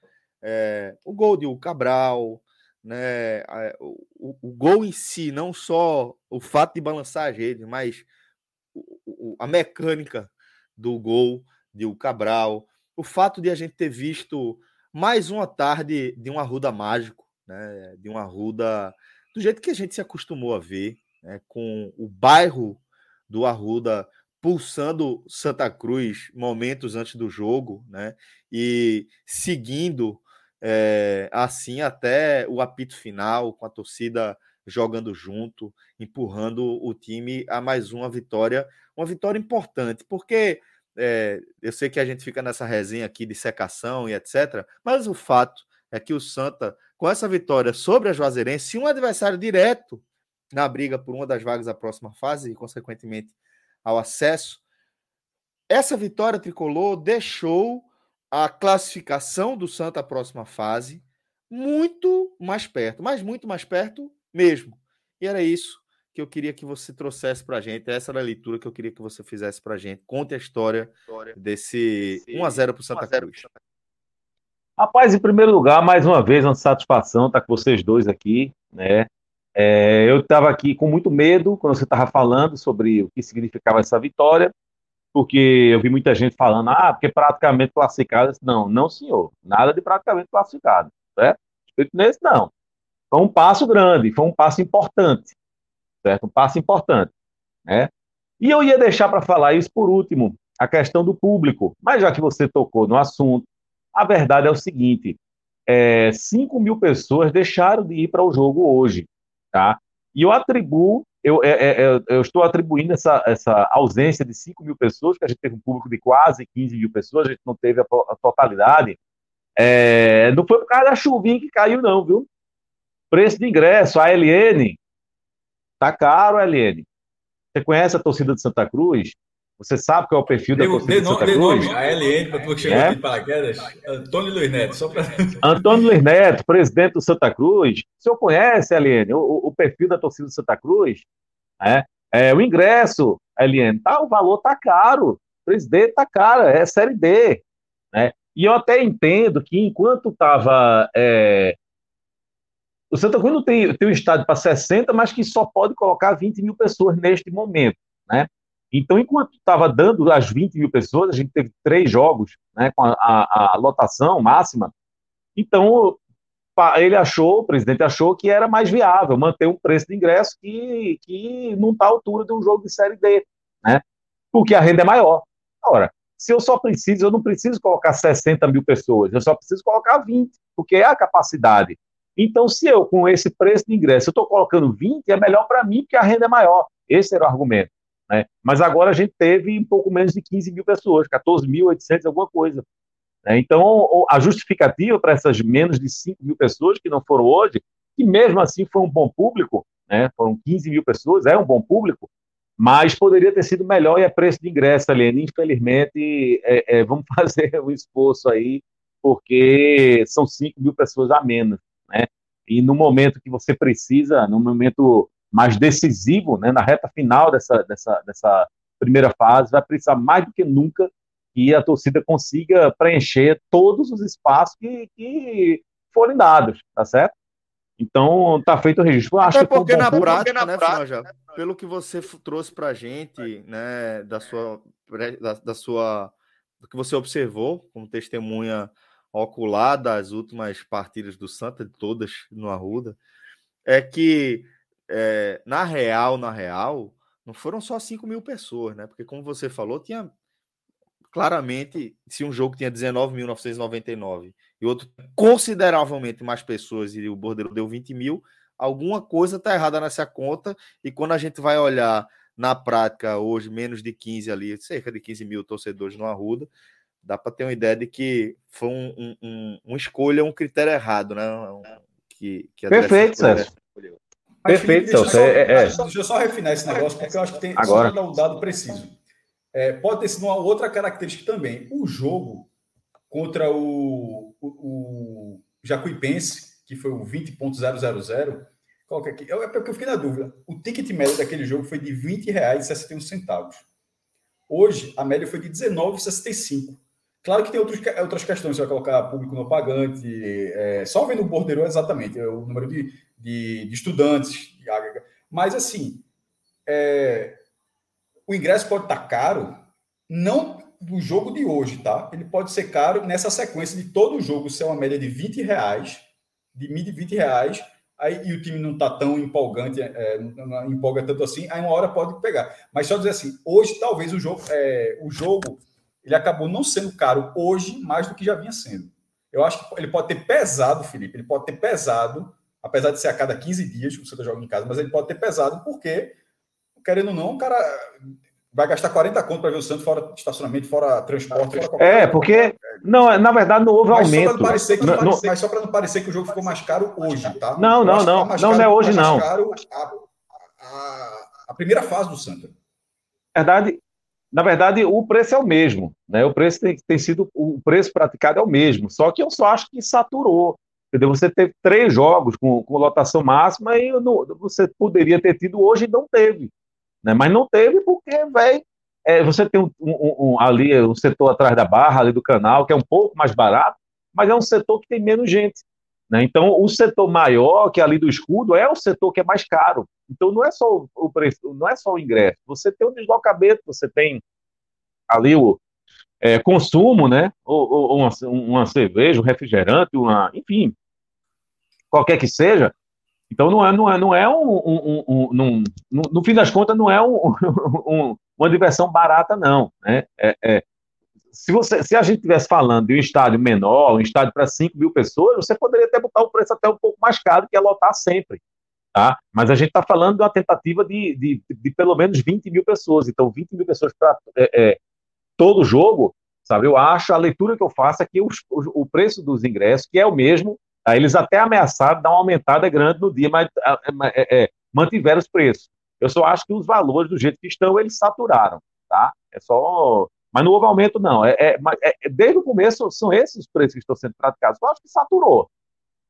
É, o gol de o Cabral, né? O, o, o, gol em si, não só o fato de balançar as redes, mas o, a mecânica do gol de o Cabral, o fato de a gente ter visto mais uma tarde de um Arruda mágico, né? de um Arruda do jeito que a gente se acostumou a ver, né, com o bairro do Arruda pulsando Santa Cruz momentos antes do jogo, né, e seguindo é, assim até o apito final, com a torcida jogando junto, empurrando o time a mais uma vitória, uma vitória importante, porque é, eu sei que a gente fica nessa resenha aqui de secação e etc., mas o fato é que o Santa, com essa vitória sobre a Juazeirense, se um adversário direto na briga por uma das vagas da próxima fase e, consequentemente, ao acesso. Essa vitória tricolor deixou a classificação do Santa à próxima fase muito mais perto, mas muito mais perto mesmo. E era isso que eu queria que você trouxesse para a gente. Essa era a leitura que eu queria que você fizesse para a gente. Conte a história desse 1 a 0 para o Santa Cruz. Rapaz, em primeiro lugar, mais uma vez, uma satisfação estar com vocês dois aqui, né? É, eu estava aqui com muito medo quando você estava falando sobre o que significava essa vitória, porque eu vi muita gente falando, ah, porque praticamente classificado. Não, não, senhor, nada de praticamente classificado, certo? Nesse, não. Foi um passo grande, foi um passo importante, certo? Um passo importante, né? E eu ia deixar para falar isso por último, a questão do público, mas já que você tocou no assunto, a verdade é o seguinte: é, 5 mil pessoas deixaram de ir para o jogo hoje. Tá? E eu atribuo, eu, é, é, é, eu estou atribuindo essa, essa ausência de 5 mil pessoas, que a gente teve um público de quase 15 mil pessoas, a gente não teve a, a totalidade. É, não foi por causa da chuvinha que caiu, não, viu? Preço de ingresso, a LN, tá caro, a LN. Você conhece a torcida de Santa Cruz? Você sabe qual é o perfil da torcida de, de Santa Cruz? Nome, a LN, para tu chegar é? aqui para quedas, Antônio Luiz Neto, só para... Antônio Luiz Neto, presidente do Santa Cruz. O senhor conhece, LN, o, o perfil da torcida de Santa Cruz? É, é, o ingresso, LN, tá, o valor tá caro. O presidente tá caro, é Série D. Né? E eu até entendo que enquanto estava... É, o Santa Cruz não tem, tem um estádio para 60, mas que só pode colocar 20 mil pessoas neste momento. Né? Então, enquanto estava dando as 20 mil pessoas, a gente teve três jogos né, com a, a, a lotação máxima. Então, ele achou, o presidente achou que era mais viável manter um preço de ingresso que, que não está à altura de um jogo de Série D, né? porque a renda é maior. Agora, se eu só preciso, eu não preciso colocar 60 mil pessoas, eu só preciso colocar 20, porque é a capacidade. Então, se eu, com esse preço de ingresso, eu estou colocando 20, é melhor para mim, porque a renda é maior. Esse era o argumento. Né? Mas agora a gente teve um pouco menos de 15 mil pessoas, 14.800, alguma coisa. Né? Então, a justificativa para essas menos de 5 mil pessoas que não foram hoje, que mesmo assim foi um bom público, né? foram 15 mil pessoas, é um bom público, mas poderia ter sido melhor e é preço de ingresso, Helene. Infelizmente, é, é, vamos fazer um esforço aí, porque são 5 mil pessoas a menos. Né? E no momento que você precisa, no momento mais decisivo, né, na reta final dessa, dessa, dessa primeira fase, vai precisar mais do que nunca que a torcida consiga preencher todos os espaços que, que forem dados, tá certo? Então, tá feito o registro. acho Até porque, na, prática, na né, prática, Franja, pelo que você trouxe para a gente, né, da sua, da, da, sua, do que você observou como testemunha ocular das últimas partidas do Santa, de todas no Arruda, é que é, na real, na real, não foram só 5 mil pessoas, né? Porque, como você falou, tinha claramente, se um jogo tinha 19.999 e outro consideravelmente mais pessoas e o Bordeiro deu 20 mil, alguma coisa está errada nessa conta. E quando a gente vai olhar na prática, hoje, menos de 15 ali, cerca de 15 mil torcedores no Arruda, dá para ter uma ideia de que foi um, um, um, uma escolha, um critério errado, né? Que, que Perfeito, Sérgio. Perfeito, deixa, só, é, é. deixa eu só refinar esse negócio, porque eu acho que tem Agora. só um dado preciso. É, pode ter sido uma outra característica também. O jogo contra o, o, o Jacuipense, que foi o 20.000, qual que é aqui? É porque eu fiquei na dúvida. O ticket médio daquele jogo foi de R$ 20,61. Hoje, a média foi de R$ 19,65. Claro que tem outros, outras questões, você vai colocar público não pagante, é, só vendo o bordeiro exatamente, o número de, de, de estudantes, mas assim, é, o ingresso pode estar caro, não do jogo de hoje, tá? Ele pode ser caro nessa sequência de todo o jogo ser uma média de 20 reais, de 20 reais, aí, e o time não está tão empolgante, é, não, empolga tanto assim, aí uma hora pode pegar. Mas só dizer assim, hoje talvez o jogo, é, o jogo ele acabou não sendo caro hoje mais do que já vinha sendo. Eu acho que ele pode ter pesado, Felipe, ele pode ter pesado apesar de ser a cada 15 dias que o Santa joga em casa, mas ele pode ter pesado, porque, querendo ou não, o cara vai gastar 40 conto para ver o Santos fora estacionamento, fora transporte. Fora é, porque, não, na verdade, não houve mas aumento. Só que, não, não, mas só para não parecer que o jogo ficou mais caro hoje, tá? Não, não, não. Não, não é hoje, não. Caro a, a, a, primeira fase do Santa. Verdade, na verdade, o preço é o mesmo, né? O preço tem, tem sido o preço praticado é o mesmo, só que eu só acho que saturou. Entendeu? Você teve três jogos com, com lotação máxima e não, você poderia ter tido hoje e não teve. Né? Mas não teve porque, velho, é, você tem um, um, um, ali um setor atrás da barra, ali do canal, que é um pouco mais barato, mas é um setor que tem menos gente. Né? Então, o setor maior, que é ali do escudo, é o setor que é mais caro. Então, não é só o preço, não é só o ingresso. Você tem o deslocamento, você tem ali o, é, consumo, né? Ou, ou uma, uma, cerveja, um refrigerante, uma, enfim, qualquer que seja. Então não é, não é, não é um, um, um, um no, no, fim das contas não é uma diversão barata não, né? É, é, se você, se a gente estivesse falando de um estádio menor, um estádio para 5 mil pessoas, você poderia até botar o preço até um pouco mais caro, que é lotar sempre. Tá? Mas a gente está falando de uma tentativa de, de, de, pelo menos 20 mil pessoas. Então, 20 mil pessoas para é, é, todo jogo, sabe? Eu acho, a leitura que eu faço é que os, o, o preço dos ingressos, que é o mesmo, eles até ameaçaram dar uma aumentada grande no dia, mas é, é, é, mantiveram os preços. Eu só acho que os valores, do jeito que estão, eles saturaram, tá? É só. Mas não houve aumento, não. É, é, é, desde o começo, são esses os preços que estão sendo praticados. Eu acho que saturou.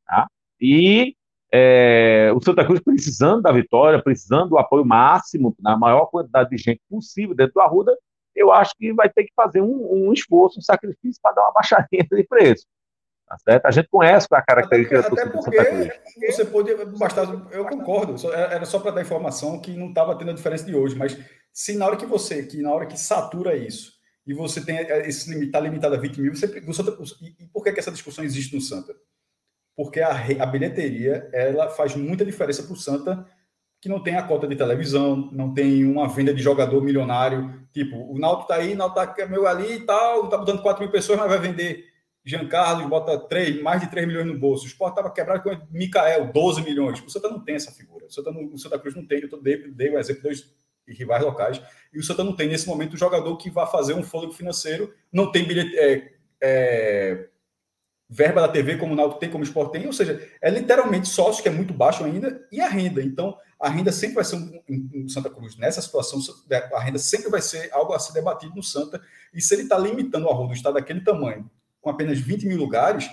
Tá? E é, o Santa Cruz precisando da vitória, precisando do apoio máximo, na maior quantidade de gente possível dentro do Arruda, eu acho que vai ter que fazer um, um esforço, um sacrifício para dar uma baixadinha de preço. Tá certo? A gente conhece a característica até, até porque você pode bastar, eu concordo, era só para dar informação que não estava tendo a diferença de hoje, mas se na hora que você, que na hora que satura isso, e você tem esse limite, está limitado a 20 mil, você, e, e por que, que essa discussão existe no Santa? Porque a, a bilheteria ela faz muita diferença para o Santa, que não tem a cota de televisão, não tem uma venda de jogador milionário, tipo, o Náutico está aí, o Náutico tá meu ali e tal, está botando 4 mil pessoas, mas vai vender Jean Carlos, bota 3, mais de 3 milhões no bolso. O Sport estava quebrado com o Mikael, 12 milhões. O Santa não tem essa figura. O Santa, não, o Santa Cruz não tem. Eu dei, dei o exemplo de dois rivais locais. E o Santa não tem, nesse momento, o jogador que vai fazer um fôlego financeiro. Não tem bilhete, é, é, verba da TV como o Náutico tem, como o Sport tem. Ou seja, é literalmente sócio, que é muito baixo ainda, e a renda. Então, a renda sempre vai ser um, um, um Santa Cruz. Nessa situação, a renda sempre vai ser algo a ser debatido no Santa. E se ele está limitando o arroz do estado daquele tamanho, com apenas 20 mil lugares,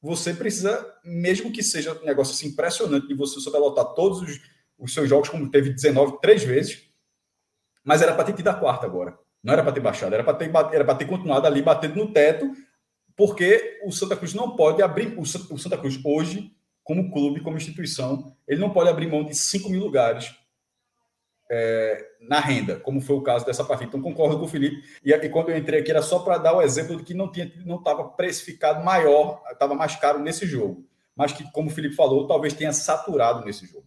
você precisa, mesmo que seja um negócio assim, impressionante, de você só vai lotar todos os, os, seus jogos, como teve 19 três vezes, mas era para ter tido a quarta agora. Não era para ter baixado, era para ter, era ter continuado ali batendo no teto, porque o Santa Cruz não pode abrir. O Santa Cruz, hoje, como clube, como instituição, ele não pode abrir mão de 5 mil lugares é, na renda, como foi o caso dessa partida. Então, concordo com o Felipe. E, e quando eu entrei aqui, era só para dar o exemplo de que não tinha, não estava precificado maior, estava mais caro nesse jogo. Mas que, como o Felipe falou, talvez tenha saturado nesse jogo.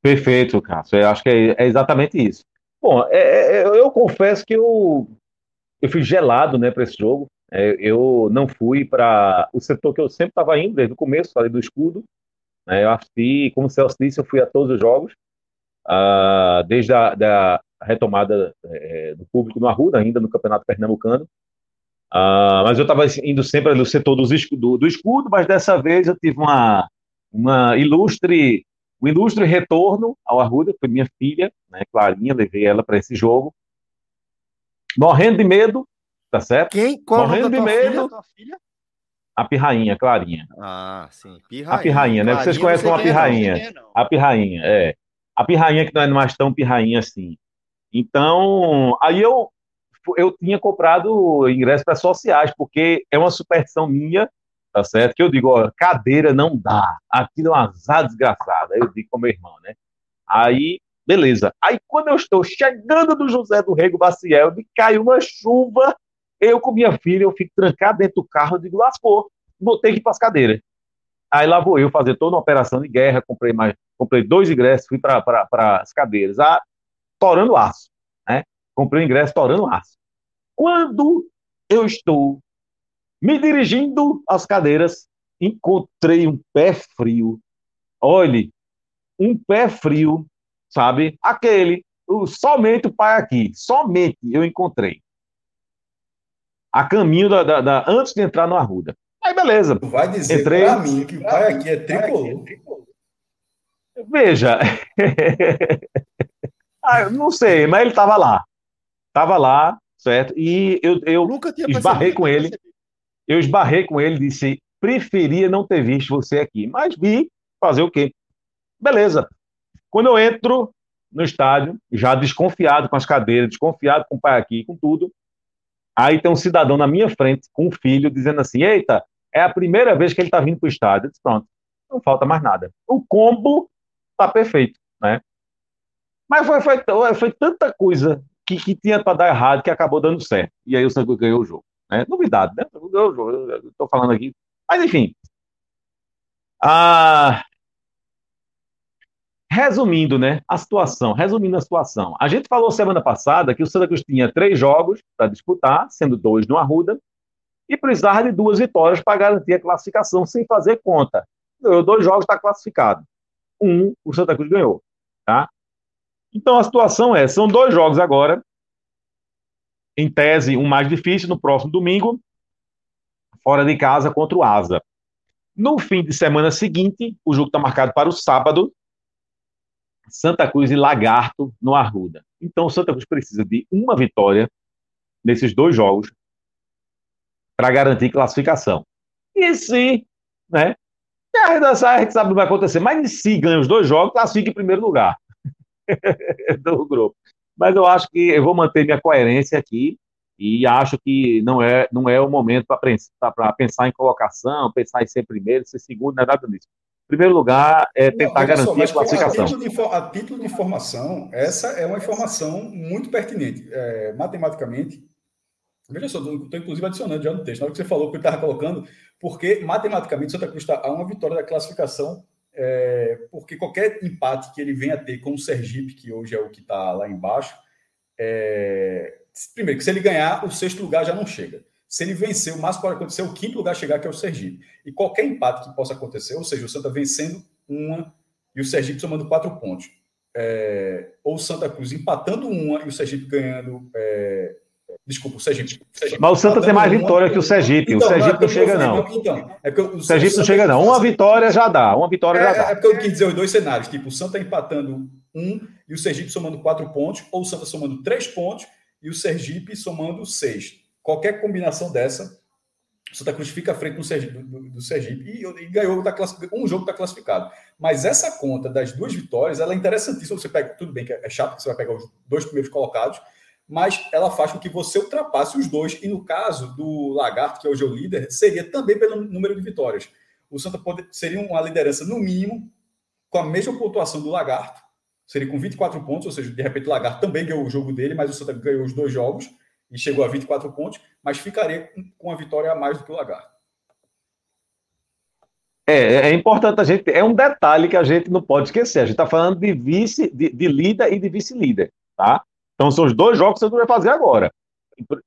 Perfeito, Cássio. Eu acho que é, é exatamente isso. Bom, é, é, eu confesso que eu, eu fui gelado né, para esse jogo. É, eu não fui para o setor que eu sempre estava indo, desde o começo, falei do escudo. Né, eu assisti, como o Celso disse, eu fui a todos os jogos, uh, desde a da retomada é, do público no Arruda, ainda no Campeonato Pernambucano. Uh, mas eu estava indo sempre no setor do, do, escudo, mas dessa vez eu tive uma, uma ilustre, um ilustre retorno ao Arruda, foi minha filha, né, Clarinha, levei ela para esse jogo. Morrendo de medo, tá certo? Quem? Qual Morrendo de medo. Filha, a pirrainha, Clarinha. Ah, sim. Pirrainha. A pirrainha, né? Vocês conhecem uma pirrainha. Não, a pirrainha, é. A pirrainha que não é mais tão pirrainha assim. Então, aí eu eu tinha comprado ingresso para sociais, porque é uma superstição minha, tá certo? Que eu digo, ó, cadeira não dá. Aquilo é uma azar desgraçada. Aí eu digo com meu irmão, né? Aí, beleza. Aí quando eu estou chegando do José do Rego Baciel, me cai uma chuva eu, com minha filha, eu fico trancado dentro do carro, eu digo, lascou, que ir para as cadeiras. Aí lá vou eu fazer toda uma operação de guerra, comprei mais, comprei dois ingressos, fui para as cadeiras, ah, torando aço, né? Comprei o ingresso torando aço. Quando eu estou me dirigindo às cadeiras, encontrei um pé frio. Olhe, um pé frio, sabe? Aquele, somente o pai aqui, somente eu encontrei a caminho da, da, da, antes de entrar no Arruda. Aí beleza. Tu vai dizer Entrei... pra mim que o pai aqui é tricolor. Veja. ah, não sei, mas ele estava lá. Estava lá, certo? E eu, eu esbarrei com ele. Eu esbarrei com ele e disse: preferia não ter visto você aqui, mas vi fazer o quê? Beleza. Quando eu entro no estádio, já desconfiado com as cadeiras, desconfiado com o pai aqui, com tudo, Aí tem um cidadão na minha frente com um filho dizendo assim: Eita, é a primeira vez que ele está vindo para o estádio. Eu disse, Pronto, não falta mais nada. O combo está perfeito, né? Mas foi, foi, foi tanta coisa que, que tinha para dar errado que acabou dando certo. E aí o Santos ganhou o jogo. Né? Novidade, né? Ganhou o jogo. Estou falando aqui. Mas enfim. Ah, Resumindo, né, a situação, resumindo a situação. A gente falou semana passada que o Santa Cruz tinha três jogos para disputar, sendo dois no Arruda, e precisava de duas vitórias para garantir a classificação sem fazer conta. Ganhou dois jogos, está classificado. Um, o Santa Cruz ganhou. Tá? Então a situação é: são dois jogos agora, em tese, um mais difícil no próximo domingo, fora de casa contra o Asa. No fim de semana seguinte, o jogo está marcado para o sábado, Santa Cruz e Lagarto no Arruda. Então, o Santa Cruz precisa de uma vitória nesses dois jogos para garantir classificação. E se, né? A gente sabe o que vai acontecer, mas se ganha os dois jogos, classifica em primeiro lugar do grupo. Mas eu acho que eu vou manter minha coerência aqui e acho que não é, não é o momento para pensar em colocação, pensar em ser primeiro, ser segundo, não é nada disso. Em primeiro lugar, é tentar não, garantir só, a classificação. A título, de, a título, de, informação, essa é uma informação muito pertinente. É, matematicamente, veja só, estou inclusive adicionando já no texto, na hora que você falou que eu estava colocando, porque matematicamente Santa Cruz está a uma vitória da classificação, é, porque qualquer empate que ele venha a ter com o Sergipe, que hoje é o que está lá embaixo, é, primeiro, que se ele ganhar, o sexto lugar já não chega. Se ele vencer, o máximo pode acontecer é o quinto lugar chegar, que é o Sergipe. E qualquer empate que possa acontecer, ou seja, o Santa vencendo uma e o Sergipe somando quatro pontos, é, ou o Santa Cruz empatando uma e o Sergipe ganhando. É, desculpa, o Sergipe, o Sergipe. Mas o Santa tem mais vitória que o Sergipe. Então, o Sergipe não, chega, não. Então, é o, o Sergipe não chega, não. Uma vitória já dá. Uma vitória é, já dá. É porque eu quis dizer os dois cenários: tipo, o Santa empatando um e o Sergipe somando quatro pontos, ou o Santa somando três pontos e o Sergipe somando seis. Qualquer combinação dessa, o Santa Cruz fica à frente do Sergipe, do, do Sergipe e, e, ganhou tá um jogo está classificado. Mas essa conta das duas vitórias ela é interessantíssima. Você pega, tudo bem que é chato que você vai pegar os dois primeiros colocados, mas ela faz com que você ultrapasse os dois. E no caso do Lagarto, que hoje é o líder, seria também pelo número de vitórias. O Santa pode, seria uma liderança, no mínimo, com a mesma pontuação do Lagarto, seria com 24 pontos, ou seja, de repente o Lagarto também ganhou o jogo dele, mas o Santa ganhou os dois jogos e chegou a 24 pontos, mas ficaria com a vitória a mais do que o Lagarto. É, é importante a gente. É um detalhe que a gente não pode esquecer. A gente está falando de vice, de, de, líder e de vice-líder, tá? Então são os dois jogos que você vai fazer agora.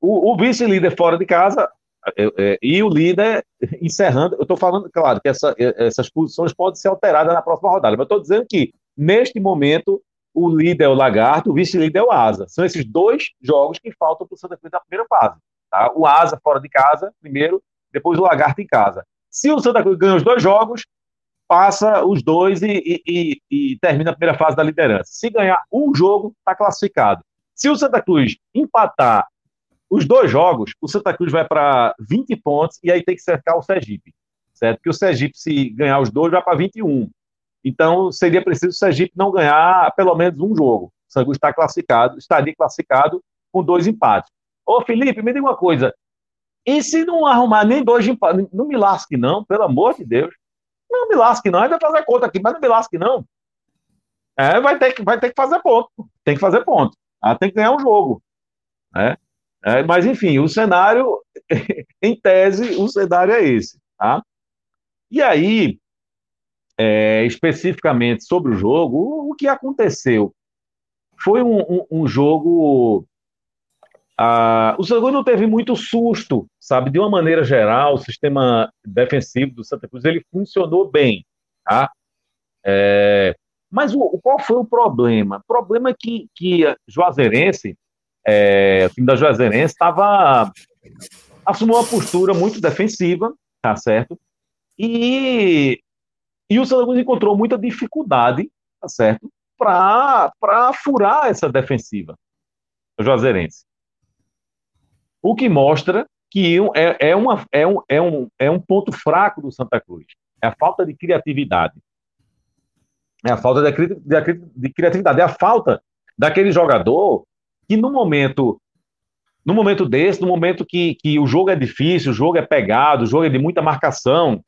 O, o vice-líder fora de casa é, é, e o líder encerrando. Eu estou falando, claro, que essa, essas posições podem ser alteradas na próxima rodada, mas estou dizendo que Neste momento, o líder é o Lagarto, o vice-líder é o Asa. São esses dois jogos que faltam para o Santa Cruz na primeira fase. Tá? O Asa fora de casa, primeiro, depois o Lagarto em casa. Se o Santa Cruz ganha os dois jogos, passa os dois e, e, e, termina a primeira fase da liderança. Se ganhar um jogo, está classificado. Se o Santa Cruz empatar os dois jogos, o Santa Cruz vai para 20 pontos e aí tem que cercar o Sergipe. Certo? Porque o Sergipe, se ganhar os dois, vai para 21. Então, seria preciso o Sergipe não ganhar pelo menos um jogo. O Sangu está classificado, estaria classificado com dois empates. Ô, Felipe, me diga uma coisa. E se não arrumar nem dois empates? Não me lasque, não, pelo amor de Deus. Não me lasque, não. Ainda fazer conta aqui, mas não me lasque, não. É, vai ter que, vai ter que fazer ponto. Tem que fazer ponto. Ah, tem que ganhar um jogo. É, é, mas, enfim, o cenário, em tese, o cenário é esse. Tá? E aí, é, especificamente sobre o jogo, o, que aconteceu? Foi um, um, um jogo. Ah, o não teve muito susto, sabe? De uma maneira geral, o sistema defensivo do Santa Cruz ele funcionou bem, tá? É, mas o, qual foi o problema? O problema é que, que Juazeirense, é, o time da Juazeirense estava assumiu uma postura muito defensiva, tá certo? E e o Santa Cruz encontrou muita dificuldade, tá certo? Para furar essa defensiva Juazeirense. O que mostra que é, é, uma, é, um, é, um, é um ponto fraco do Santa Cruz. É a falta de criatividade. É a falta de, de, de criatividade. É a falta daquele jogador que no momento no momento desse, no momento que, que o jogo é difícil, o jogo é pegado, o jogo é de muita marcação,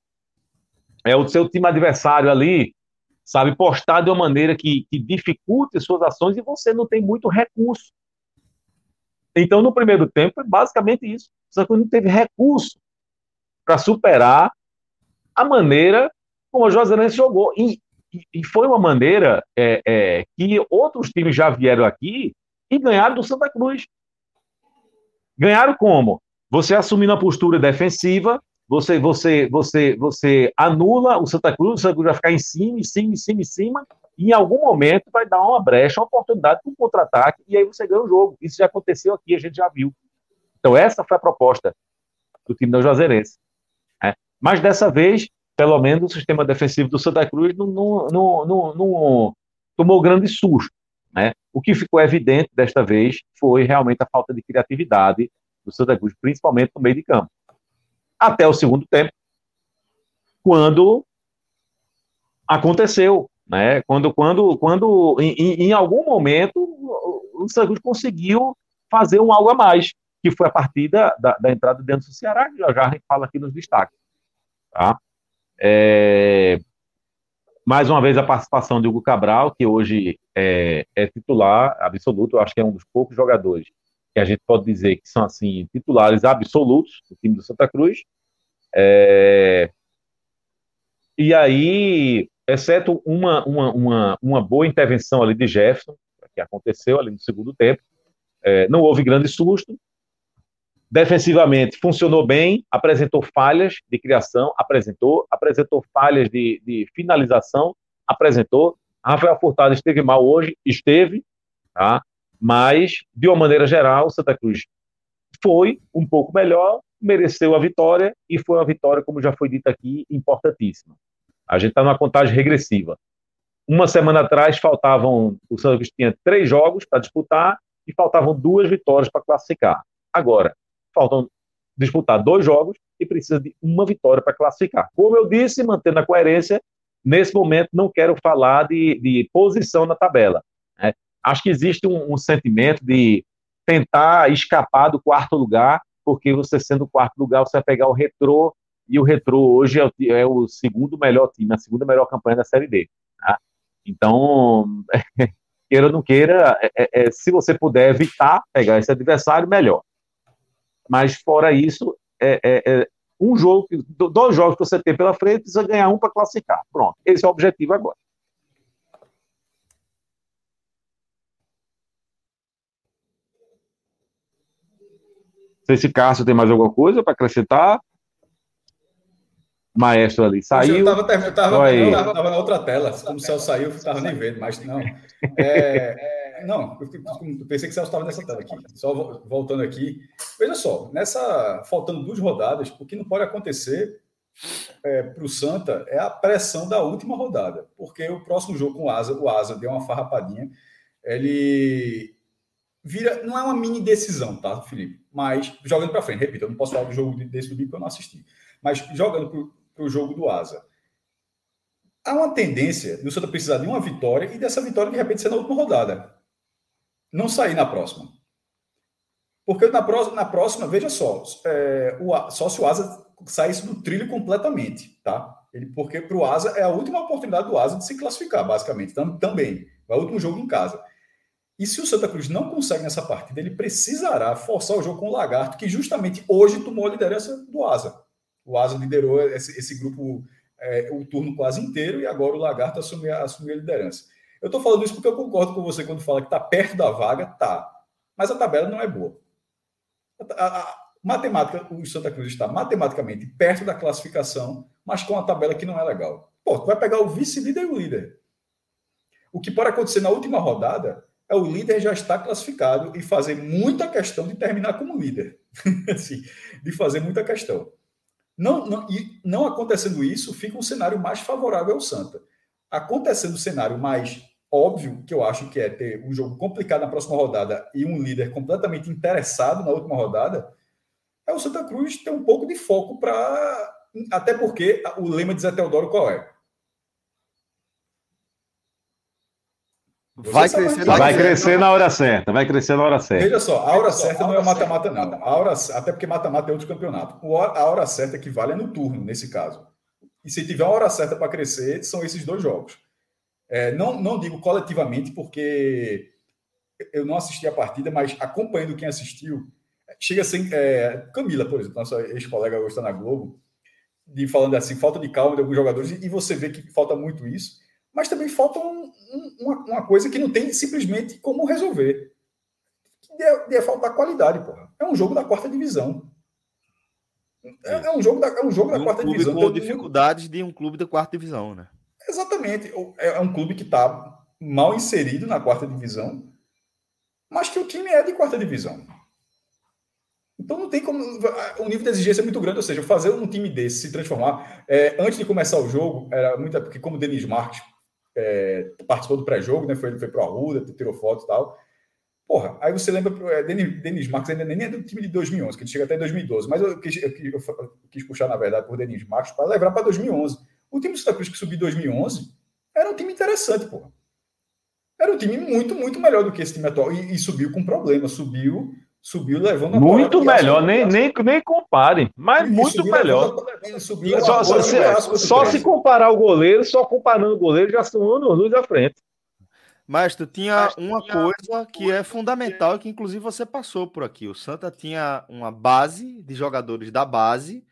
é o seu time adversário ali, sabe, postar de uma maneira que, que dificulte suas ações e você não tem muito recurso. Então, no primeiro tempo, é basicamente isso. Só que não teve recurso para superar a maneira como o Joselense jogou. E, e, foi uma maneira é, é, que outros times já vieram aqui e ganharam do Santa Cruz. Ganharam como? Você assumindo a postura defensiva, você, você, você, você anula o Santa Cruz, o Santa Cruz vai ficar em cima, em cima, em cima, em cima, e em algum momento vai dar uma brecha, uma oportunidade para um contra-ataque, e aí você ganha o jogo. Isso já aconteceu aqui, a gente já viu. Então, essa foi a proposta do time da Juazeirense. Né? Mas dessa vez, pelo menos, o sistema defensivo do Santa Cruz não, não, não, não, tomou grande susto. Né? O que ficou evidente desta vez foi realmente a falta de criatividade do Santa Cruz, principalmente no meio de campo. Até o segundo tempo, quando aconteceu, né? Quando, quando, quando em, em algum momento o Cruz conseguiu fazer um algo a mais, que foi a partir da, da, da entrada dentro do Ceará, que já, já a gente fala aqui nos destaques. Tá? É, mais uma vez a participação de Hugo Cabral, que hoje é, é, titular absoluto, acho que é um dos poucos jogadores que a gente pode dizer que são assim titulares absolutos do time do Santa Cruz. É, e aí, exceto uma, uma, uma, uma boa intervenção ali de Jefferson, que aconteceu ali no segundo tempo, é, não houve grande susto, Defensivamente, funcionou bem, apresentou falhas de criação, apresentou, apresentou falhas de, de finalização, apresentou. Rafael Furtado esteve mal hoje, esteve, tá? Mas, de uma maneira geral, Santa Cruz foi um pouco melhor, mereceu a vitória e foi uma vitória, como já foi dito aqui, importantíssima. A gente está numa contagem regressiva. Uma semana atrás faltavam, o Santa Cruz tinha três jogos para disputar e faltavam duas vitórias para classificar. Agora, faltam disputar dois jogos e precisa de uma vitória para classificar. Como eu disse, mantendo a coerência, nesse momento não quero falar de, de posição na tabela. Acho que existe um, um, sentimento de tentar escapar do quarto lugar, porque você sendo o quarto lugar, você vai pegar o retrô, e o retrô hoje é o, é o segundo melhor time, a segunda melhor campanha da Série D. Tá? Então, queira ou não queira, é, é, é, se você puder evitar pegar esse adversário, melhor. Mas fora isso, é, é, é um jogo, dois jogos que você tem pela frente, precisa ganhar um para classificar. Pronto, esse é o objetivo agora. Sei se Cássio tem mais alguma coisa para acrescentar. Maestro ali saiu. Eu estava eu tava, eu tava, tava, na outra tela. Como o Celso saiu, eu estava nem vendo, mas não. É, não, eu pensei que o Celso estava nessa tela aqui. Só voltando aqui. Veja só, nessa. Faltando duas rodadas, o que não pode acontecer é, para o Santa é a pressão da última rodada. Porque o próximo jogo com o Asa, o Asa deu uma farrapadinha. Ele vira. Não é uma mini decisão, tá, Felipe? Mas jogando para frente, repito, eu não posso falar do jogo desse domingo porque eu não assisti. Mas jogando para o jogo do Asa há uma tendência do Santa precisar de uma vitória e dessa vitória de repente ser na última rodada não sair na próxima. Porque na próxima, na próxima veja só, é, o, só se o Asa saísse do trilho completamente, tá? Ele, porque para o Asa é a última oportunidade do Asa de se classificar, basicamente, tam, também. É o último jogo em casa. E se o Santa Cruz não consegue nessa partida, ele precisará forçar o jogo com o Lagarto, que justamente hoje tomou a liderança do Asa. O Asa liderou esse, esse grupo é, o turno quase inteiro e agora o Lagarto assumiu, assumiu a liderança. Eu estou falando isso porque eu concordo com você quando fala que está perto da vaga, tá. Mas a tabela não é boa. A, a, a, matemática, o Santa Cruz está matematicamente perto da classificação, mas com a tabela que não é legal. Pô, tu vai pegar o vice-líder e o líder. O que pode acontecer na última rodada é o líder já estar classificado e fazer muita questão de terminar como líder. assim, de fazer muita questão. Não, não, e não acontecendo isso, fica um cenário mais favorável ao Santa. Acontecendo o cenário mais óbvio que eu acho que é ter um jogo complicado na próxima rodada e um líder completamente interessado na última rodada, é o Santa Cruz ter um pouco de foco para. Até porque o lema de Zé Teodoro qual é? Vai crescer, vai, vai crescer na hora certa, vai crescer na hora certa. Veja só, a hora certa não é mata-mata, não. A hora, até porque mata-mata é outro campeonato. A hora certa que vale é no turno, nesse caso. E se tiver uma hora certa para crescer, são esses dois jogos. É, não, não digo coletivamente, porque eu não assisti a partida, mas acompanhando quem assistiu, chega assim, é, Camila, por exemplo, nossa ex-colega hoje está na Globo, de falando assim, falta de calma de alguns jogadores, e você vê que falta muito isso, mas também falta um, um, uma, uma, coisa que não tem simplesmente como resolver. Que é, é faltar qualidade, porra. É um jogo da quarta divisão. É, é um jogo da, é um jogo da um quarta divisão. Com dificuldades de um clube da quarta divisão, né? Exatamente. É, é um clube que está mal inserido na quarta divisão, mas que o time é de quarta divisão. Então não tem como. O nível de exigência é muito grande, ou seja, fazer um time desse se transformar. É, antes de começar o jogo, era muito. Porque, como o Denis Marques é, participou do pré-jogo, né? Foi, foi pro Arruda, tirou foto e tal. Porra, aí você lembra, é, Denis, Denis Marques ainda nem é do time de 2011, que ele chega até 2012, mas eu quis, eu quis, eu quis puxar, na verdade, por Denis Marques para levar para 2011. O time do Santa Cruz que subiu em 2011 era um time interessante, porra. Era um time muito, muito melhor do que esse time atual. E, e subiu com problema, subiu subiu levando a Muito melhor, nem, nem, nem compare, mas muito melhor. só, só, se, só se comparar o goleiro, só comparando o goleiro, já são anos luz à frente. Mas tu tinha uma coisa que é fundamental, que inclusive você passou por aqui. O Santa tinha uma base de jogadores da base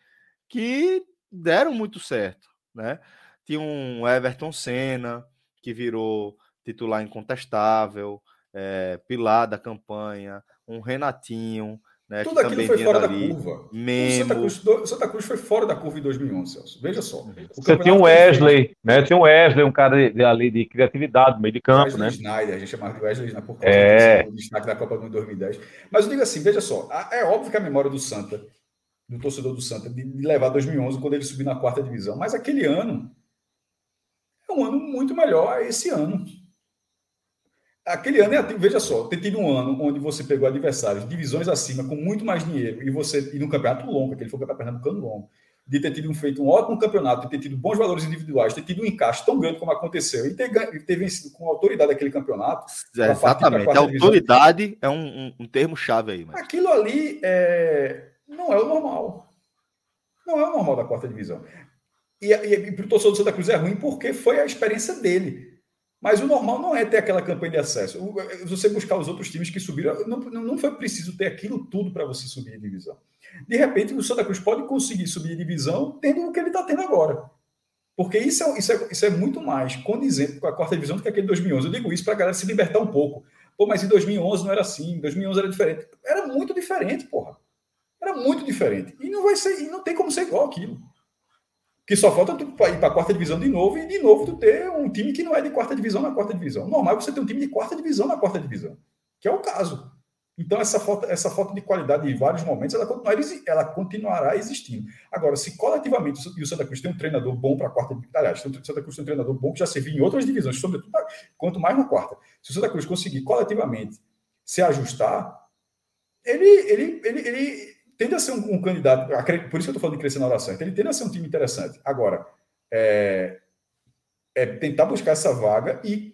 que deram muito certo, né? Tinha um Everton Senna, que virou titular incontestável, é, pilar da campanha, um Renatinho, né, Tudo aquilo foi fora ali, da curva. Mesmo. Santa Cruz, Santa Cruz foi fora da curva em 2011, Celso. Veja só. Você tinha um Wesley, né? Tinha um Wesley, um cara ali de criatividade no meio de campo, Wesley né? Schneider, a gente chamava de Wesley Schneider por causa é. do destaque da Copa do 2010. Mas eu digo assim, veja só, é óbvio que a memória do Santa, do torcedor do Santa, de levar 2011 quando ele subiu na quarta divisão, mas aquele ano é um ano muito melhor esse ano. Aquele ano é veja só, ter tido um ano onde você pegou adversários, divisões acima, com muito mais dinheiro, e você, e num campeonato longo, aquele foi o campeonato pernambucano longo, de ter tido um, feito um ótimo campeonato, de ter tido bons valores individuais, ter tido um encaixe tão grande como aconteceu, e ter, ter vencido com autoridade aquele campeonato. É, exatamente, a autoridade divisão. é um, um, um termo-chave aí. Mas... Aquilo ali é... não é o normal. Não é o normal da quarta divisão. E, e, e para o torcedor do Santa Cruz é ruim porque foi a experiência dele. Mas o normal não é ter aquela campanha de acesso. Você buscar os outros times que subiram, não, não foi preciso ter aquilo tudo para você subir de divisão. De repente, o Santa Cruz pode conseguir subir de divisão tendo o que ele está tendo agora. Porque isso é, isso, é, isso é muito mais condizente com a quarta divisão do que aquele 2011. Eu digo isso para a galera se libertar um pouco. Pô, mas em 2011 não era assim, em 2011 era diferente. Era muito diferente, porra. Era muito diferente. E não vai ser, e não tem como ser igual aquilo que só falta tu ir para a quarta divisão de novo e de novo tu ter um time que não é de quarta divisão na quarta divisão. Normal é você ter um time de quarta divisão na quarta divisão, que é o caso. Então essa falta, essa falta de qualidade em vários momentos ela continuará, ela continuará existindo. Agora, se coletivamente o Santa Cruz tem um treinador bom para a quarta, aliás, o Santa Cruz tem um treinador bom que já serviu em outras divisões, sobretudo quanto mais na quarta. Se o Santa Cruz conseguir coletivamente se ajustar, ele, ele, ele, ele tende a ser um, um candidato, por isso que eu estou falando de crescer na hora certa, ele tende a ser um time interessante. Agora, é, é tentar buscar essa vaga e,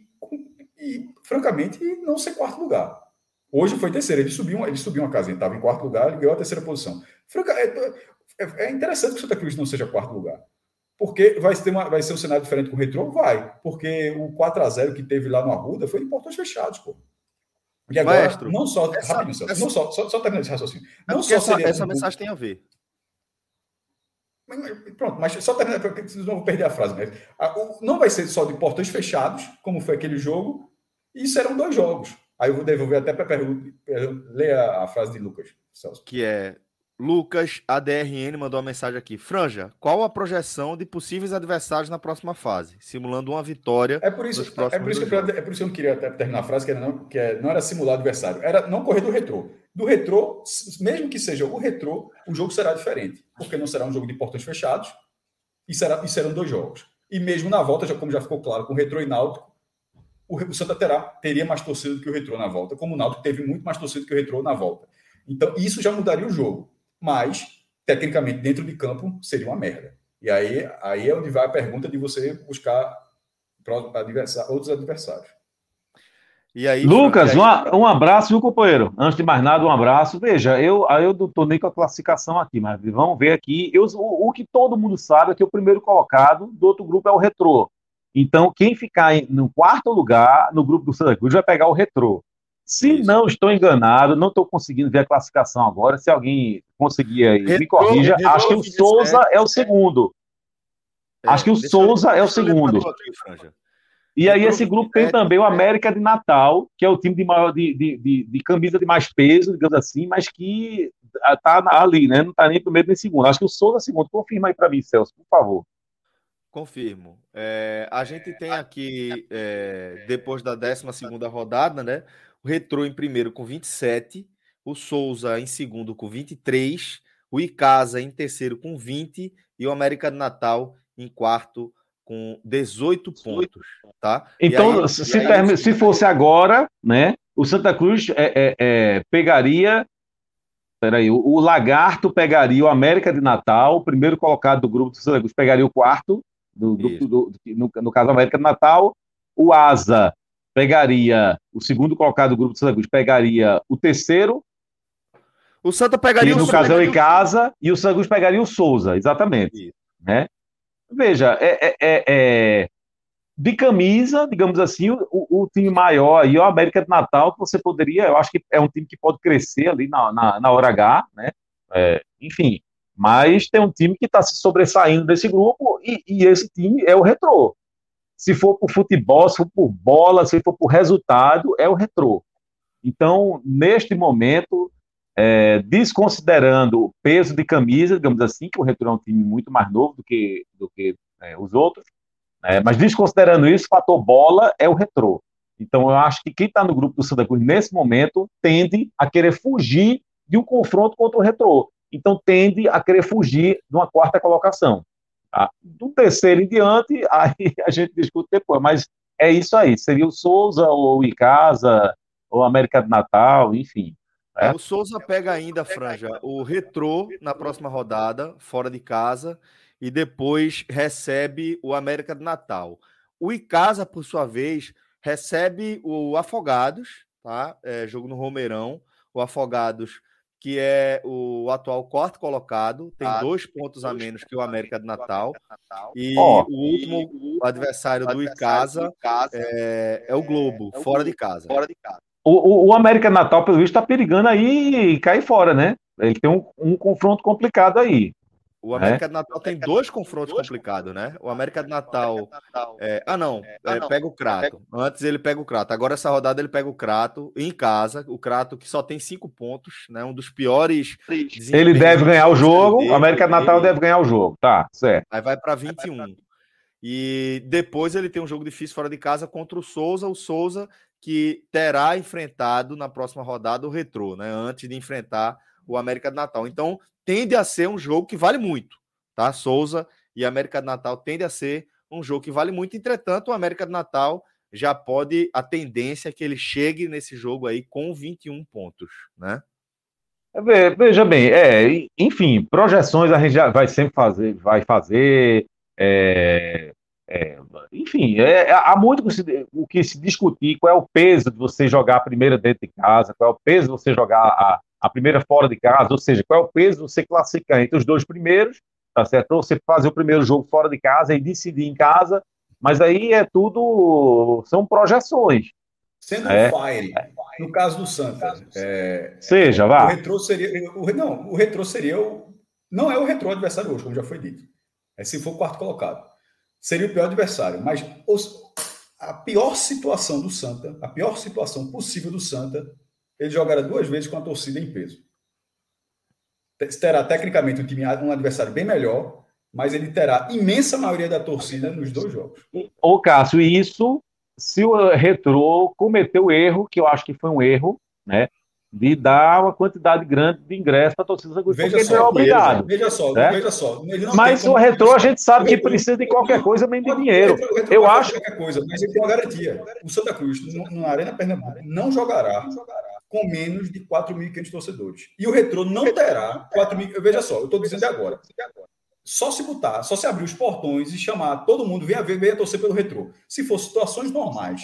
e, francamente, não ser quarto lugar. Hoje foi terceiro, ele subiu, ele subiu uma casa, ele estava em quarto lugar, ele ganhou a terceira posição. Franca, é, é, é, interessante que o Santa Cruz não seja quarto lugar. Porque vai, ter uma, vai ser um cenário diferente com o Retro? Vai. Porque o 4 a 0 que teve lá no Arruda foi de portões fechados, pô. E agora, Maestro, não só, essa, rapidinho, essa, não só, só, só terminando esse raciocínio. É não só essa, essa um... mensagem tem a ver. Pronto, mas só terminar, porque não vão perder a frase. Mas, não vai ser só de portões fechados, como foi aquele jogo, e serão dois jogos. Aí eu vou devolver até para perguntar. Leia a frase de Lucas, Celso. Que é Lucas ADRN mandou uma mensagem aqui. Franja, qual a projeção de possíveis adversários na próxima fase? Simulando uma vitória. É por isso, é por isso, que, eu, é por isso que eu não queria terminar a frase, que, era não, que é, não era simular adversário, era não correr do retrô. Do retrô, mesmo que seja o retrô, o jogo será diferente. Porque não será um jogo de portões fechados e, será, e serão dois jogos. E mesmo na volta, já, como já ficou claro, com o retrô e náutico, o, o Santa terá, teria mais torcida do que o retrô na volta, como o náutico teve muito mais torcida do que o retrô na volta. Então, isso já mudaria o jogo mas tecnicamente dentro de campo seria uma merda. E aí, aí é onde vai a pergunta de você buscar adversário, outros adversários. E aí, Lucas, aí... Um, um abraço, viu, companheiro? Antes de mais nada, um abraço. Veja, eu, eu não estou nem com a classificação aqui, mas vamos ver aqui. Eu, o, o, que todo mundo sabe é que o primeiro colocado do outro grupo é o Retrô. Então, quem ficar no quarto lugar no grupo do Santa Cruz vai pegar o Retrô. Se Isso. não estou enganado, não estou conseguindo ver a classificação agora. Se alguém conseguir aí, me corrija. acho que o Souza é o segundo. É, acho que o Souza é o segundo. E aí esse grupo tem também o América de Natal, que é o time de maior de, de, de, de camisa de mais peso, digamos assim, mas que está ali, né? Não está nem primeiro nem segundo. Acho que o Souza é segundo. Confirma aí para mim, Celso, por favor. Confirmo. É, a gente tem aqui, é, depois da 12 rodada, né? O Retrô em primeiro com 27, o Souza em segundo com 23, o Icasa em terceiro com 20 e o América de Natal em quarto com 18 pontos, tá? Então, aí, se, aí, se fosse agora, né, o Santa Cruz é, é, é, pegaria Peraí, o, o Lagarto pegaria o América de Natal, o primeiro colocado do grupo do Santa Cruz pegaria o quarto, do grupo do, no, no caso América de Natal. O Asa pegaria o segundo colocado do grupo do Santa Cruz, pegaria o terceiro. O Santa pegaria que, no o caso é o Icasa, e o Santa Cruz pegaria o Souza, exatamente. Né? Veja, é, é, é, é de camisa, digamos assim, o, o, time maior aí, o América de Natal, que você poderia, eu acho que é um time que pode crescer ali na, na, na hora H, né? É, enfim, mas tem um time que está se sobressaindo desse grupo e, e, esse time é o retrô. Se for por futebol, se for por bola, se for por resultado, é o retrô. Então, neste momento, é, desconsiderando o peso de camisa, digamos assim, que o retrô é um time muito mais novo do que, do que é, os outros, é, mas desconsiderando isso, o fator bola é o retrô. Então eu acho que quem está no grupo do Santa Cruz nesse momento tende a querer fugir de um confronto contra o retrô. Então tende a querer fugir de uma quarta colocação. Tá? Do terceiro em diante, aí a gente discute depois, mas é isso aí. Seria o Souza ou Icasa ou América de Natal, enfim. É. O Souza pega ainda, Franja, o retrô na próxima rodada, fora de casa e depois recebe o América do Natal. O Icasa, por sua vez, recebe o Afogados, tá? É, jogo no Romeirão. O Afogados, que é o atual quarto colocado, tem ah, dois pontos dois a menos que o América do Natal. E oh, o último o adversário do Icasa, é, é, o Globo, é o fora, Globo, de casa. fora de casa. O, o, o América Natal, pelo visto, está perigando aí cair fora, né? Ele tem um, um confronto complicado aí. O América é? do Natal tem dois confrontos complicados, né? O América do Natal. É... Ah, não. É, ah, não. pega o Crato. Antes ele pega o Crato. Agora essa rodada ele pega o Crato em casa. O Crato que só tem cinco pontos, né? Um dos piores. Ele deve ganhar o jogo. O América do Natal deve ganhar o jogo. Tá, certo. Aí vai para 21. E depois ele tem um jogo difícil fora de casa contra o Souza. O Souza que terá enfrentado na próxima rodada o Retrô, né? Antes de enfrentar o América do Natal. Então, tende a ser um jogo que vale muito, tá? Souza e América do Natal tende a ser um jogo que vale muito. Entretanto, o América do Natal já pode a tendência é que ele chegue nesse jogo aí com 21 pontos, né? É, veja bem, é, enfim, projeções a gente já vai sempre fazer, vai fazer, é, é, enfim, é, há muito o que se discutir, qual é o peso de você jogar a primeira dentro de casa, qual é o peso de você jogar a, a primeira fora de casa, ou seja, qual é o peso você classificar entre os dois primeiros, tá certo? Ou você fazer o primeiro jogo fora de casa e decidir em casa, mas aí é tudo, são projeções. Sendo é. Fire, no caso do Santa, é, seja, vá. O retrô seria, o, não, o retrô seria o, não é o retrô adversário hoje, como já foi dito. É se for o quarto colocado. Seria o pior adversário, mas os, a pior situação do Santa, a pior situação possível do Santa ele jogará duas vezes com a torcida em peso. Terá tecnicamente um time, um adversário bem melhor, mas ele terá imensa maioria da torcida nos dois jogos. Ô, Cássio, e isso, se o Retrô cometeu o erro, que eu acho que foi um erro, né? de dar uma quantidade grande de ingressos para a torcida porque ele é obrigado. Veja só, né? veja só. mas o retrô a gente sabe que precisa de qualquer coisa bem de dinheiro. Eu acho qualquer coisa, mas ele tem uma garantia. O Santa Cruz na Arena Pernambuco não jogará com menos de 4.500 torcedores. E o retrô não terá 4.000. Veja só, eu estou dizendo agora. Só se botar, só se abrir os portões e chamar todo mundo, venha ver, venha torcer pelo retrô. Se for situações normais.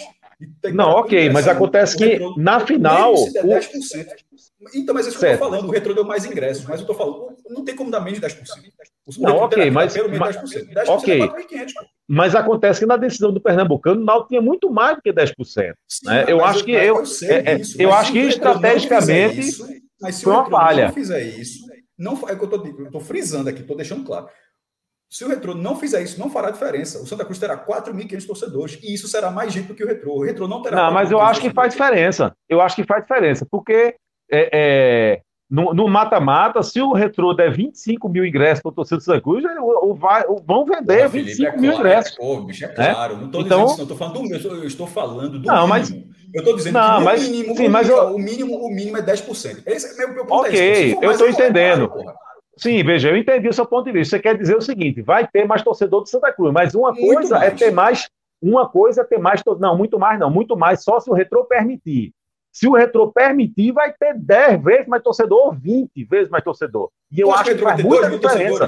Não, ok, mas acontece que retrô, na final. O... 10%. Então, mas é isso que eu estou falando. O retrô deu mais ingressos, mas eu estou falando, não tem como dar menos de 10%. O não, ok, mas. Pelo menos 10%. 10% ok. É mas acontece que na decisão do Pernambucano, o Náutico tinha muito mais do que 10%. Sim, né? Eu acho que eu, eu, é, é eu acho que estrategicamente isso, mas se foi uma falha. não fizer isso, não é que eu estou frisando aqui, estou deixando claro. Se o Retrô não fizer isso, não fará diferença. O Santa Cruz terá 4.500 torcedores e isso será mais gente do que o Retrô. O Retrô não terá. Não, mas eu acho que faz diferença. Eu acho que faz diferença, porque é, é, no mata-mata, se o Retrô der 25 mil ingressos para o torcedor do Santa Cruz, o, vai, o, vão vender Pô, 25 é mil ingressos. É, pô, bicho, é claro. Não estou então, dizendo isso, falando do eu estou falando do não, mínimo. Mas, eu estou dizendo não, que mas, mínimo, sim, o, mas eu... o, mínimo, o mínimo é 10%. Esse é meu, meu ponto. Ok, é eu estou entendendo. Claro, Sim, veja, eu entendi o seu ponto de vista. Você quer dizer o seguinte: vai ter mais torcedor do Santa Cruz, mas uma Muito coisa é mais. ter mais. Uma coisa é ter mais. Não, muito mais não. Muito mais só se o retrô permitir. Se o retrô permitir, vai ter 10 vezes mais torcedor ou 20 vezes mais torcedor. E eu acha acho que faz muita diferença.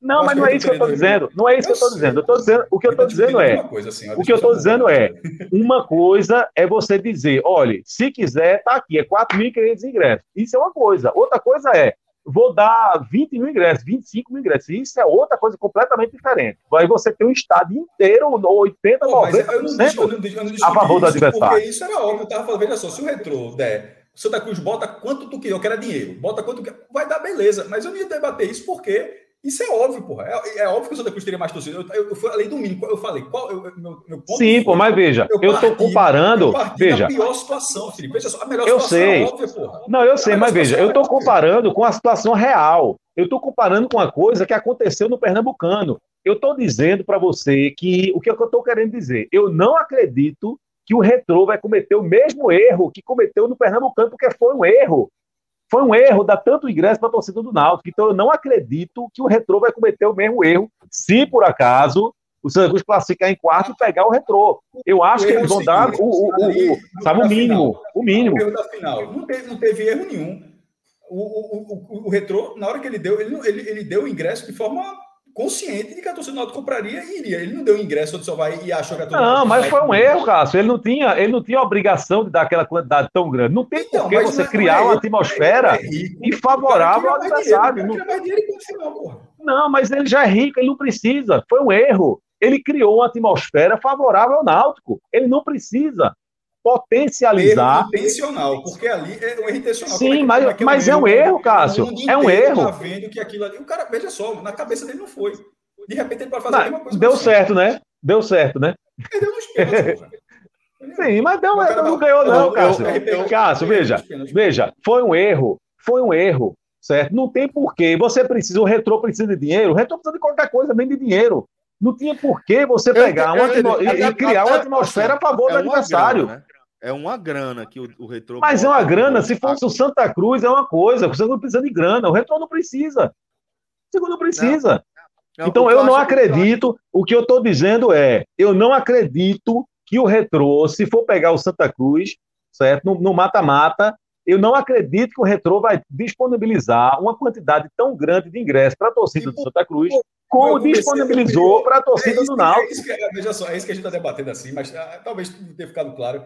Não, mas não é isso que eu estou dizendo. Não é isso que eu estou dizendo. Eu tô dizendo. O que eu estou dizendo é. assim, O que eu estou dizendo é, uma coisa é você dizer, olha, se quiser, tá aqui, é 4.500 ingressos. Isso é uma coisa. Outra coisa é, vou dar 20 mil ingressos, 25 mil ingressos. Isso é outra coisa completamente diferente. Aí você tem um estádio inteiro, 80, Pô, mas 90%. eu não discuto, eu não discuto, eu não discuti a favor do isso, adversário. Porque isso era óbvio. Eu tava falando, veja só, se o retrô der, Santa Cruz bota quanto tu quer, eu quero é dinheiro, bota quanto tu quer, vai dar beleza. Mas eu não ia debater isso porque isso é óbvio, porra. É, é óbvio que o Santa Cruz teria mais torcida. Eu, eu, eu falei do mínimo, eu falei, qual, eu, meu, meu Sim, pô, mas veja, eu estou parti- comparando. eu Veja, da pior situação, Felipe. Veja só, a melhor Eu situação sei. é óbvia, porra. Não, eu sei, mas veja, eu estou vai- comparando com a situação real. Eu estou comparando com a coisa que aconteceu no Pernambucano. Eu estou dizendo para você que o que eu estou querendo dizer, eu não acredito que o Retrô vai cometer o mesmo erro que cometeu no Pernambucano, porque foi um erro. Foi um erro dar tanto ingresso para a torcida do Náutico. Então eu não acredito que o Retrô vai cometer o mesmo erro, se por acaso o Santa Cruz classificar em quarto e pegar o Retrô. Eu acho que eles é vão dar o, o- o- o- sabe, o mínimo. final, O mínimo. Não teve, não teve erro nenhum. O, o, o, o, Retrô, na hora que ele deu, ele, ele, ele deu o ingresso de forma consciente de que a torcida do Náutico compraria e iria. Ele não deu o ingresso onde só vai e achou que a torcida Não, mas foi um erro, Cássio. Ele não tinha, ele não tinha obrigação de dar aquela quantidade tão grande. Não tem Então, por que você é- criar é uma atmosfera é e favorável ao adversário. dinheiro, Não, dinheiro final, não, mas ele já é rico, ele não precisa. Foi um erro. Ele criou uma atmosfera favorável ao Náutico. Ele não precisa potencializar. Erro intencional, porque ali é um erro intencional. Sim, Como que- mas- mas é um erro, Cássio, é um erro. Tá vendo que aquilo ali, o cara, veja só, na cabeça dele não foi. De repente ele pode fazer a mesma Não, coisa. deu certo, né? Deu certo, né? Perdeu nos pênaltis. Sim, mas deu, cara não ganhou, eu- não, eu- Cássio. eu- eu- Cássio, eu- veja, veja, foi um erro, foi um erro, certo? Não tem porquê. Você precisa, o retrô precisa de dinheiro, o retrô precisa de qualquer coisa, nem de dinheiro. Não tinha porquê você pegar uma entendi. atmo- e, e criar uma atmosfera a favor É do uma adversário. É uma grana que o, o retrô. Mas é uma grana, se fosse o Santa Cruz, é uma coisa. Você não precisa de grana, o retrô não precisa. O segundo não precisa. Não, Então o que eu não acredito. O que eu estou dizendo é, eu não acredito que o retrô, se for pegar o Santa Cruz, certo, no no mata-mata, eu não acredito que o retrô vai disponibilizar uma quantidade tão grande de ingressos para a torcida do Santa Cruz, como disponibilizou para a torcida É do isso, Náutico. é isso que, veja só, é isso que a gente está debatendo assim, mas ah, talvez não tenha ficado claro.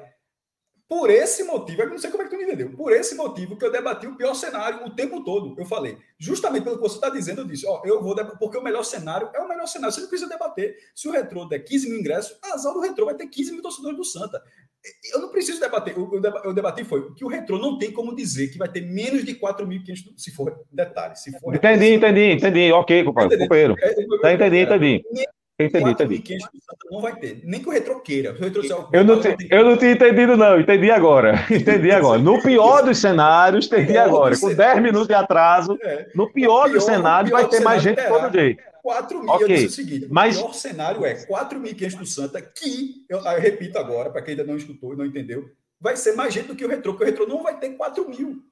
Por esse motivo, eu não sei como é que tu me entendeu. Por esse motivo que eu debati o pior cenário o tempo todo. Eu falei, justamente pelo que você está dizendo, eu disse, ó, eu vou debater, porque o melhor cenário é o melhor cenário. Você não precisa debater. Se o retrô der 15 mil ingressos, azar do retrô vai ter 15 mil torcedores do Santa. Eu não preciso debater. Eu, eu, deba- eu debati foi que o retrô não tem como dizer que vai ter menos de 4.500, se for detalhe, se for Entendi, entendi, entendi. Ok, companheiro. É, Tá, entendi, entendi. Entendi, 4.500 entendi. do Santa não vai ter. Nem que o retrô queira. O retrô disser, Eu não, eu não tinha entendido, não. Entendi agora. Entendi agora. No pior dos cenários, entendi agora. Com cenários. 10 minutos de atraso, É, no pior pior- dos cenários, pior vai do ter mais cenário gente de terá. todo jeito. 4 mil. Ok, Eu disse o seguinte: mas- o pior cenário é 4.500 do Santa, que, eu, eu repito agora, para quem ainda não escutou e não entendeu, vai ser mais gente do que o retrô, porque o retrô não vai ter 4 mil.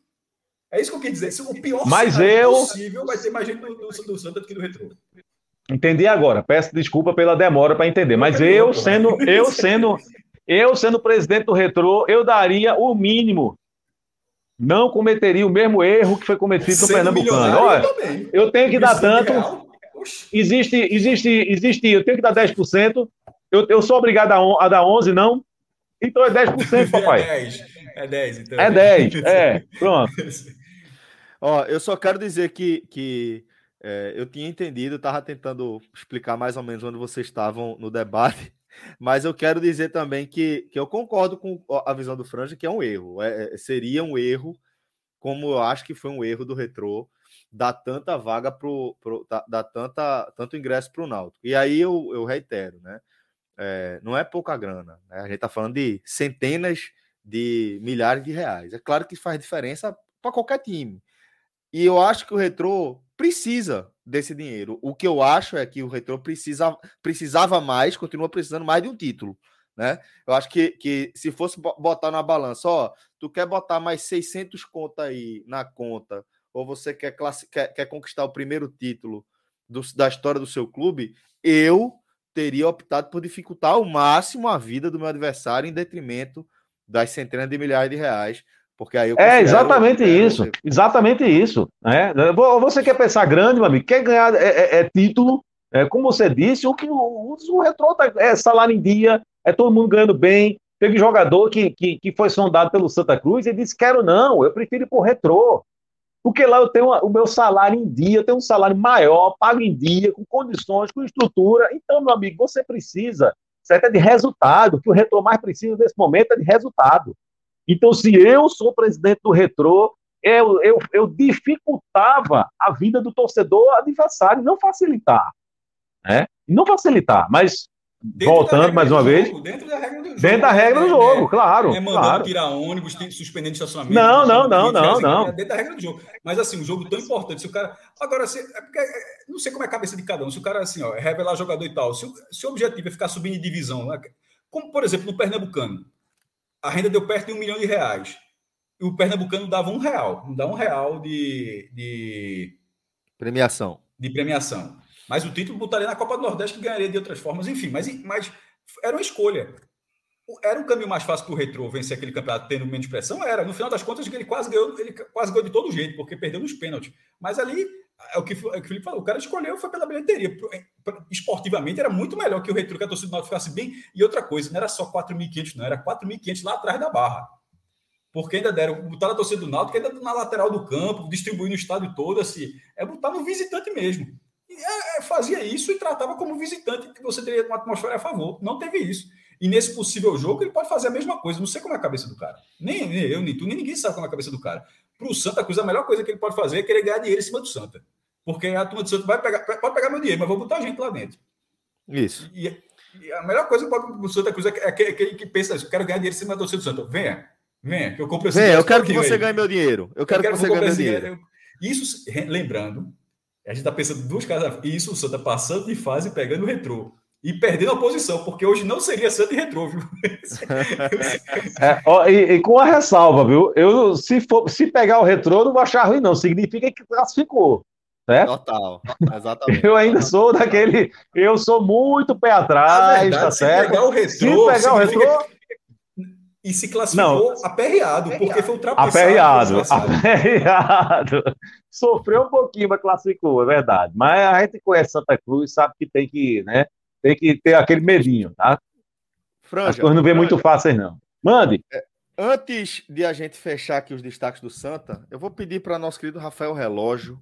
É isso que eu quis dizer. O pior Mas cenário eu- possível vai ter mais gente do, do, do Santa do que do retrô. Entendi agora. Peço desculpa pela demora para entender. Mas eu sendo, eu sendo, eu sendo presidente do Retrô, eu daria o mínimo. Não cometeria o mesmo erro que foi cometido no Sendo Pernambucano. milionário, Olha, eu eu tenho que dar de tanto. real. Existe, existe, existe. Eu tenho que dar 10%. Eu, eu sou obrigado a, on- a dar 11, não? Então é 10%, papai. É 10. É 10, então. É 10. É, pronto. Ó, eu só quero dizer que, que é, eu tinha entendido, estava tentando explicar mais ou menos onde vocês estavam no debate, mas eu quero dizer também que, que eu concordo com a visão do Franja, que é um erro. É, é, seria um erro, como eu acho que foi um erro do Retrô, dar tanta vaga pro, pro dar, tanta, tanto ingresso para o Náutico. E aí eu, eu reitero, né? É, não é pouca grana, né? A gente está falando de centenas de milhares de reais. É claro que faz diferença para qualquer time. E eu acho que o Retrô precisa desse dinheiro. O que eu acho é que o Retrô precisa, precisava mais, continua precisando mais de um título. Né? Eu acho que, que se fosse bo- botar na balança, ó, tu quer botar mais 600 conta aí na conta ou você quer, quer, quer conquistar o primeiro título do, da história do seu clube, eu teria optado por dificultar ao máximo a vida do meu adversário em detrimento das centenas de milhares de reais. Porque aí é exatamente isso, exatamente isso. Né? Você quer pensar grande, meu amigo, quer ganhar é, é, é título, é, como você disse, o que o, o, o retrô tá, é salário em dia, é todo mundo ganhando bem. Teve jogador que, que, que foi sondado pelo Santa Cruz e disse: quero não, eu prefiro ir pro retrô. Porque lá eu tenho o meu salário em dia, eu tenho um salário maior, pago em dia, com condições, com estrutura. Então, meu amigo, você precisa certo? é de resultado. O que o Retrô mais precisa nesse momento é de resultado. Então, se eu sou presidente do Retrô, eu, eu, eu dificultava a vida do torcedor adversário, não facilitar. Né? Não facilitar, mas Dentro Voltando mais uma vez. dentro da regra do jogo. Dentro da regra do né? jogo, claro. É mandando claro. tirar ônibus, suspendendo estacionamento. Não, não, não, não, não. Dentro da regra do jogo. Mas assim, um jogo tão importante. Se o cara. Agora, se, é porque, é, não sei como é a cabeça de cada um. Se o cara, assim, ó, é revelar jogador e tal. Se o, se o objetivo é ficar subindo de divisão, né? como por exemplo no Pernambucano, a renda deu perto de um milhão de reais. E o Pernambucano dava um real. Não dá um real de, de. Premiação. De premiação. Mas o título botaria na Copa do Nordeste que ganharia de outras formas, enfim. Mas, mas era uma escolha. Era um caminho mais fácil para o Retro vencer aquele campeonato tendo menos pressão? Era. No final das contas, ele quase ganhou, ele quase ganhou de todo jeito, porque perdeu nos pênaltis. Mas ali, é o que, é o, que o Felipe falou, o cara escolheu foi pela bilheteria. Esportivamente era muito melhor que o Retro, que a torcida do Náutico ficasse bem. E outra coisa, não era só 4.500, não, era 4.500 lá atrás da barra. Porque ainda deram, botar a torcida do Náutico ainda na lateral do campo, distribuir no estádio todo, assim. É botar no visitante mesmo. É, é, fazia isso e tratava como visitante que você teria uma atmosfera a favor. Não teve isso. E nesse possível jogo, ele pode fazer a mesma coisa. Não sei como é a cabeça do cara. Nem, nem eu, nem tu, nem ninguém sabe como é a cabeça do cara. Para o Santa Cruz, a melhor coisa que ele pode fazer é querer ganhar dinheiro em cima do Santa. Porque a turma do Santa vai pegar, pode pegar meu dinheiro, mas vou botar a gente lá dentro. Isso. E, e a melhor coisa para o Santa Cruz é aquele que pensa isso: quero ganhar dinheiro em cima do Santa. Venha, venha, que eu compro esse Venha, eu quero que você ganhe meu dinheiro. Eu quero, eu quero que você ganhe meu dinheiro. Isso, lembrando, a gente está pensando duas casas. Isso, o Santa passando de fase e pegando o retrô. E perdendo a posição, porque hoje não seria Santa e retrô, viu? é, ó, e, e, com a ressalva, viu? Eu, se, for, se pegar o retrô, não vou achar ruim, não. Significa que classificou. Certo? Total, exatamente. Eu ainda sou daquele. Eu sou muito pé atrás, verdade, tá certo? Se pegar o retrô, se pegar o retrô e se classificou não. aperreado, porque foi ultrapassado. Aperreado, aperreado. Sofreu um pouquinho, mas classificou, é verdade. Mas a gente conhece Santa Cruz, sabe que tem que, né? Tem que ter aquele medinho, tá? Franja, As coisas não vêm muito fáceis, não. Mande. É, antes de a gente fechar aqui os destaques do Santa, eu vou pedir para nosso querido Rafael Relógio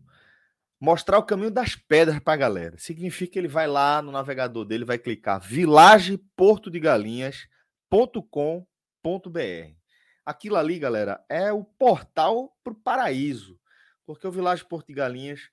mostrar o caminho das pedras para a galera. Significa que ele vai lá no navegador dele, vai clicar vilageportodegalinhas.com br Aquilo ali, galera, é o portal para o paraíso, porque o Vilagem Porto de Galinhas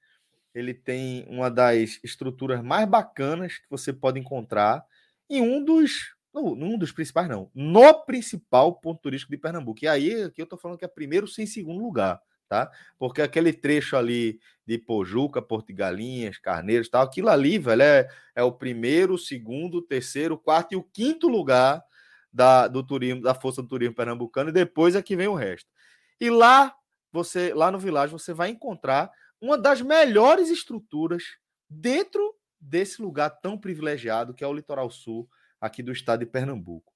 ele tem uma das estruturas mais bacanas que você pode encontrar em um dos, não, um dos principais não, no principal ponto turístico de Pernambuco. E aí, aqui eu tô falando que é primeiro sem segundo lugar, tá? Porque aquele trecho ali de Pojuca, Porto de Galinhas, Carneiros, tal, aquilo ali, velho, é, é o primeiro, segundo, terceiro, quarto e o quinto lugar da, do turismo, da força do turismo pernambucano, e depois é que vem o resto. E lá, você, lá no Village, você vai encontrar uma das melhores estruturas dentro desse lugar tão privilegiado que é o litoral sul aqui do estado de Pernambuco.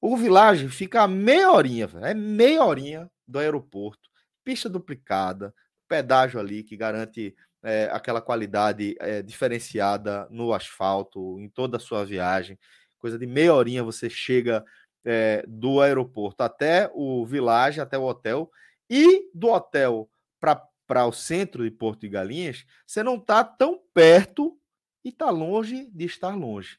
O Village fica a meia horinha, é meia horinha do aeroporto, pista duplicada, pedágio ali que garante é, aquela qualidade é, diferenciada no asfalto, em toda a sua viagem coisa de meia horinha você chega é, do aeroporto até o Village, até o hotel, e do hotel para o centro de Porto de Galinhas, você não está tão perto e está longe de estar longe.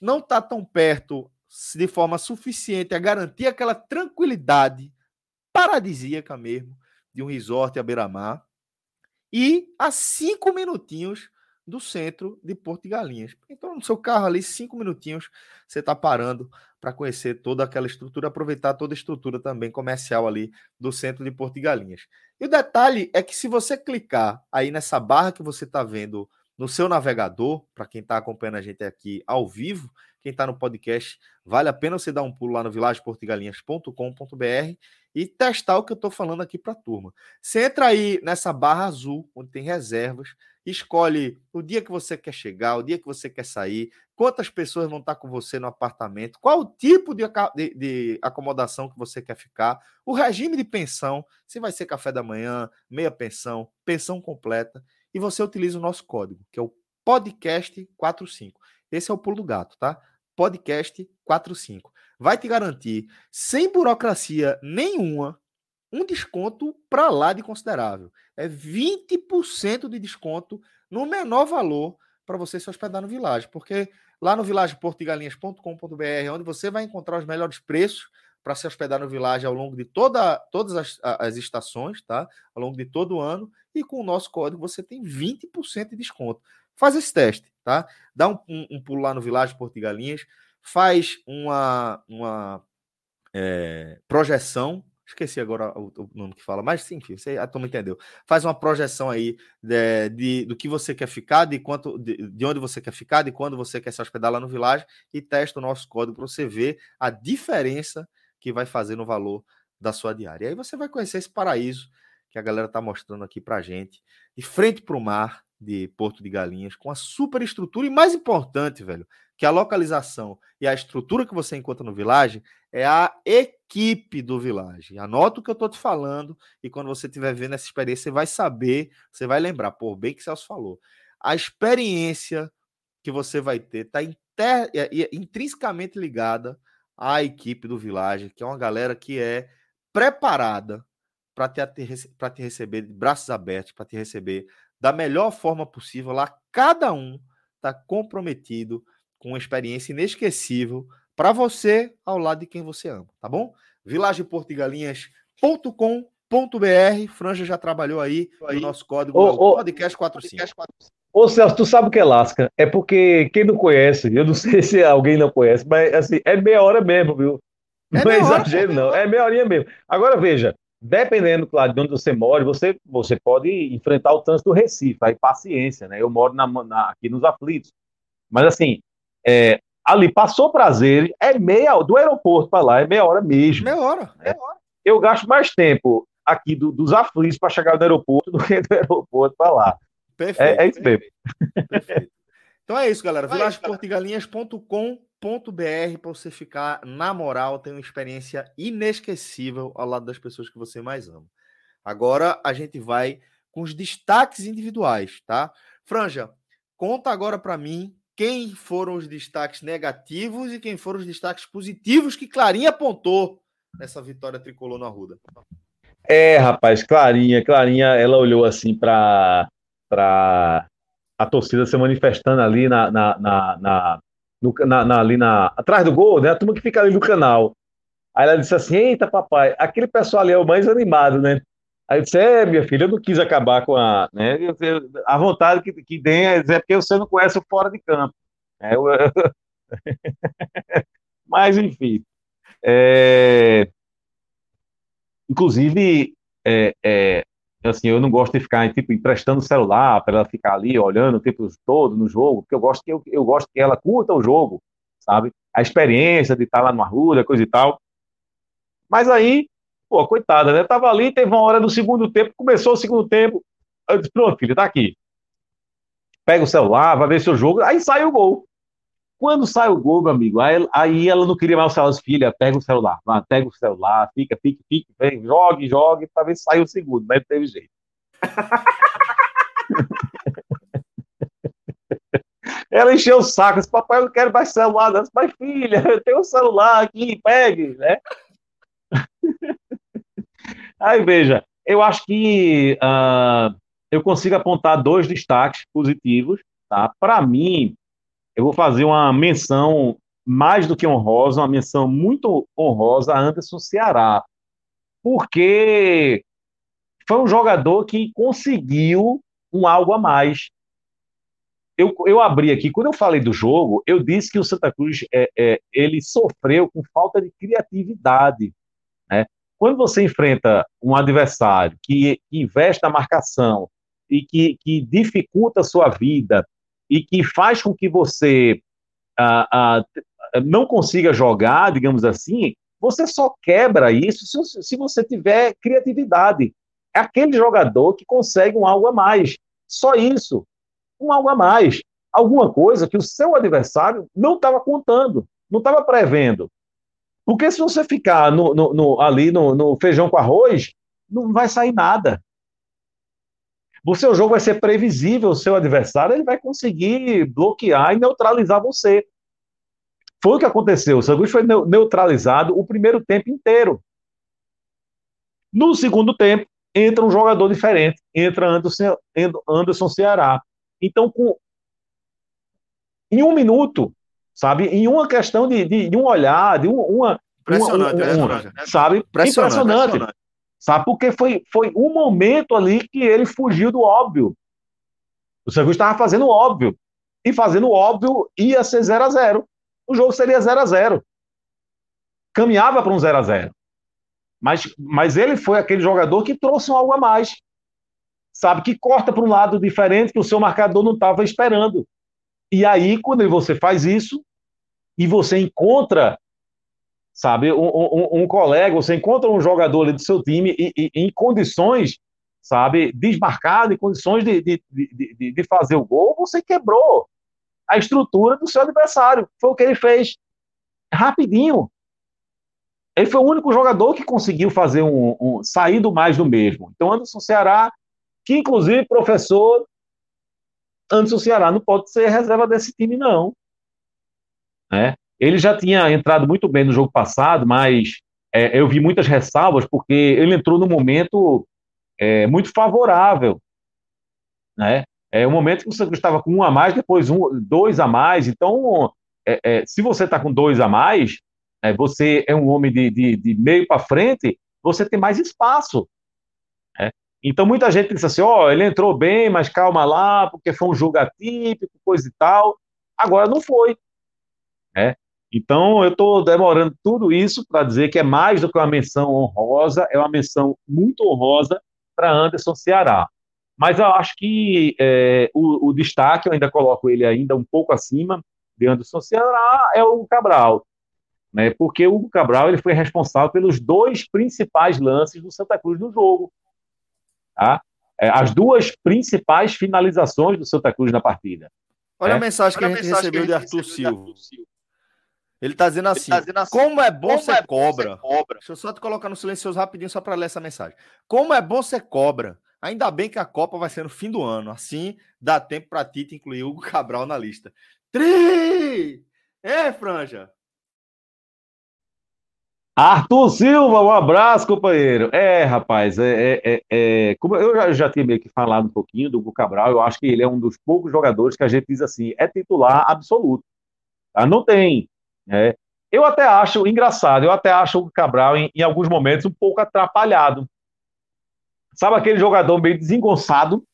Não está tão perto de forma suficiente a garantir aquela tranquilidade paradisíaca mesmo de um resort à beira-mar. E a cinco minutinhos do centro de Porto de Galinhas. Então, no seu carro ali, cinco minutinhos, você está parando para conhecer toda aquela estrutura, aproveitar toda a estrutura também comercial ali do centro de Porto de Galinhas. E o detalhe é que se você clicar aí nessa barra que você está vendo no seu navegador, para quem está acompanhando a gente aqui ao vivo, Quem está no podcast, vale a pena você dar um pulo lá no vilageportigalinhas.com.br e testar o que eu estou falando aqui para a turma. Você entra aí nessa barra azul, onde tem reservas, escolhe o dia que você quer chegar, o dia que você quer sair, quantas pessoas vão estar com você no apartamento, qual o tipo de, de, de, acomodação que você quer ficar, o regime de pensão, se vai ser café da manhã, meia pensão, pensão completa, e você utiliza o nosso código, que é o podcast45. Esse é o pulo do gato, tá? Podcast45. Vai te garantir, sem burocracia nenhuma, um desconto para lá de considerável. É 20% de desconto no menor valor para você se hospedar no Village, porque lá no vilageportigalinhas.com.br, onde você vai encontrar os melhores preços para se hospedar no Village ao longo de toda, todas as, as, estações, tá? Ao longo de todo o ano, e com o nosso código você tem 20% de desconto. Faz esse teste, tá? Dá um, um, um pulo lá no Village Portigalinhas, faz uma, uma é, projeção Esqueci agora o, o, nome que fala, mas sim, enfim, você, a turma entendeu. Faz uma projeção aí de, de, do que você quer ficar, de quanto, de, de, onde você quer ficar, de quando você quer se hospedar lá no Village e testa o nosso código para você ver a diferença que vai fazer no valor da sua diária. E aí você vai conhecer esse paraíso que a galera está mostrando aqui para gente, de frente para o mar de Porto de Galinhas, com a super estrutura e mais importante, velho, que a localização e a estrutura que você encontra no Village é a equipe do Village. Anota o que eu estou te falando e quando você estiver vendo essa experiência, você vai saber, você vai lembrar, por bem que Celso falou. A experiência que você vai ter está inter... É, intrinsecamente ligada à equipe do Village, que é uma galera que é preparada para te, te receber de braços abertos, para te receber da melhor forma possível. Lá, cada um está comprometido com uma experiência inesquecível para você ao lado de quem você ama, tá bom? vilageportigalinhas.com.br Franja já trabalhou aí, aí. no nosso código ô, podcast 45. Ô Celso, tu sabe o que é lasca? É porque quem não conhece, eu não sei se alguém não conhece, mas assim, é meia hora mesmo, viu? É não é exagero, não. É meia horinha mesmo. Agora veja, dependendo, claro, de onde você mora, você, você pode enfrentar o trânsito do Recife, aí paciência, né? Eu moro na, na, aqui nos aflitos. Mas assim, é, ali passou prazer, é meia do aeroporto para lá, é meia hora mesmo. Meia hora, né? meia hora. Eu gasto mais tempo aqui do, dos aflitos para chegar no aeroporto do que do aeroporto para lá. Perfeito. É, é isso mesmo. Perfeito. Então é isso, galera. vilageportigalinhas.com.br para você ficar na moral, ter uma experiência inesquecível ao lado das pessoas que você mais ama. Agora a gente vai com os destaques individuais, tá? Franja, conta agora para mim quem foram os destaques negativos e quem foram os destaques positivos que Clarinha apontou nessa vitória tricolor no Arruda. É, rapaz, Clarinha, Clarinha, ela olhou assim para para a torcida se manifestando ali na, na, na, na, no, na, na, ali na atrás do gol, né? A turma que fica ali no canal. Aí ela disse assim: "Eita, papai, aquele pessoal ali é o mais animado, né?" Aí eu disse, é, minha filha, eu não quis acabar com a. Né, a vontade que, que tem é dizer porque você não conhece o fora de campo. É, eu... Mas, enfim. É... Inclusive, é, é, assim, eu não gosto de ficar tipo, emprestando o celular para ela ficar ali olhando o tempo todo no jogo, porque eu gosto que, eu, eu gosto que ela curta o jogo, sabe? A experiência de estar lá no Arruda, coisa e tal. Mas aí Pô, coitada, né? Tava ali, teve uma hora do segundo tempo, começou o segundo tempo. Eu disse, pronto, filho, tá aqui. Pega o celular, vai ver seu jogo. Aí sai o gol. Quando sai o gol, meu amigo, aí, aí ela não queria mais o celular. Filha, pega o celular, vai, pega o celular, fica, fica, fica, vem, jogue, jogue, pra ver se sai o segundo, mas não teve jeito. ela encheu o saco, disse, papai, eu não quero mais celular, mas filha, eu tenho um celular aqui, pegue, né? Aí veja, eu acho que uh, eu consigo apontar dois destaques positivos. Tá? Para mim, eu vou fazer uma menção mais do que honrosa, uma menção muito honrosa a Anderson Ceará, porque foi um jogador que conseguiu um algo a mais. Eu, eu abri aqui, quando eu falei do jogo, eu disse que o Santa Cruz é, é, ele sofreu com falta de criatividade. Quando você enfrenta um adversário que, investe na marcação e que, que dificulta a sua vida e que faz com que você ah, ah, não consiga jogar, digamos assim, você só quebra isso se, se você tiver criatividade. É aquele jogador que consegue um algo a mais. Só isso. Um algo a mais. Alguma coisa que o seu adversário não estava contando, não estava prevendo. Porque se você ficar no, no, no, ali no, feijão com arroz, não vai sair nada. O seu jogo vai ser previsível, o seu adversário ele vai conseguir bloquear e neutralizar você. Foi o que aconteceu. O Santos foi neutralizado o primeiro tempo inteiro. No segundo tempo, entra um jogador diferente, entra Anderson, Anderson Ceará. Então, com, em um minuto, sabe, em uma questão de, de, de um olhar, de um, uma. Impressionante, uma, uma, né, sabe? Impressionante. Impressionante. Sabe? Porque foi, foi um momento ali que ele fugiu do óbvio. O Santos estava fazendo o óbvio. E fazendo o óbvio ia ser 0 a 0 O jogo seria 0 a 0 Caminhava para um 0 a 0 mas, mas ele foi aquele jogador que trouxe um algo a mais. Sabe? Que corta para um lado diferente que o seu marcador não estava esperando. E aí, quando você faz isso, e você encontra sabe? Um, um, um, colega, você encontra um jogador ali do seu time e, e, em condições, sabe, desmarcado, em condições de, de, de, de, fazer o gol, você quebrou a estrutura do seu adversário. Foi o que ele fez. Rapidinho. Ele foi o único jogador que conseguiu fazer um, um sair do mais do mesmo. Então, Anderson Ceará, que inclusive professor Anderson Ceará não pode ser reserva desse time, não. Né? Ele já tinha entrado muito bem no jogo passado, mas é, eu vi muitas ressalvas, porque ele entrou num momento é, muito favorável. Né? É um momento que você estava com um a mais, depois um, dois a mais. Então, é, é, se você está com dois a mais, é, você é um homem de, de, de meio para frente, você tem mais espaço. Então, muita gente diz assim: ó, oh, ele entrou bem, mas calma lá, porque foi um jogo atípico, coisa e tal. Agora não foi. Né? Então, eu estou demorando tudo isso para dizer que é mais do que uma menção honrosa, é uma menção muito honrosa para Anderson Ceará. Mas eu acho que é, o, o, destaque, eu ainda coloco ele ainda um pouco acima de Anderson Ceará, é o Cabral. Né, porque o Cabral ele foi responsável pelos dois principais lances do Santa Cruz no jogo. Tá? É, as duas principais finalizações do Santa Cruz na partida. Olha né? a mensagem que Olha a gente recebeu de Arthur Silva. Ele tá dizendo assim: tá dizendo assim como é bom como ser é cobra. cobra. Deixa eu só te colocar no silencioso rapidinho só para ler essa mensagem. Como é bom ser cobra. Ainda bem que a Copa vai ser no fim do ano. Assim dá tempo para Tite incluir Hugo Cabral na lista. Tri! É, Franja? Arthur Silva, um abraço, companheiro. É, rapaz, é, é, é, é como eu já, já, tinha meio que falado um pouquinho do Hugo Cabral, eu acho que ele é um dos poucos jogadores que a gente diz assim, é titular absoluto. Tá? Não tem é, eu até acho engraçado, eu até acho o Cabral, em, em, alguns momentos, um pouco atrapalhado. Sabe aquele jogador meio desengonçado?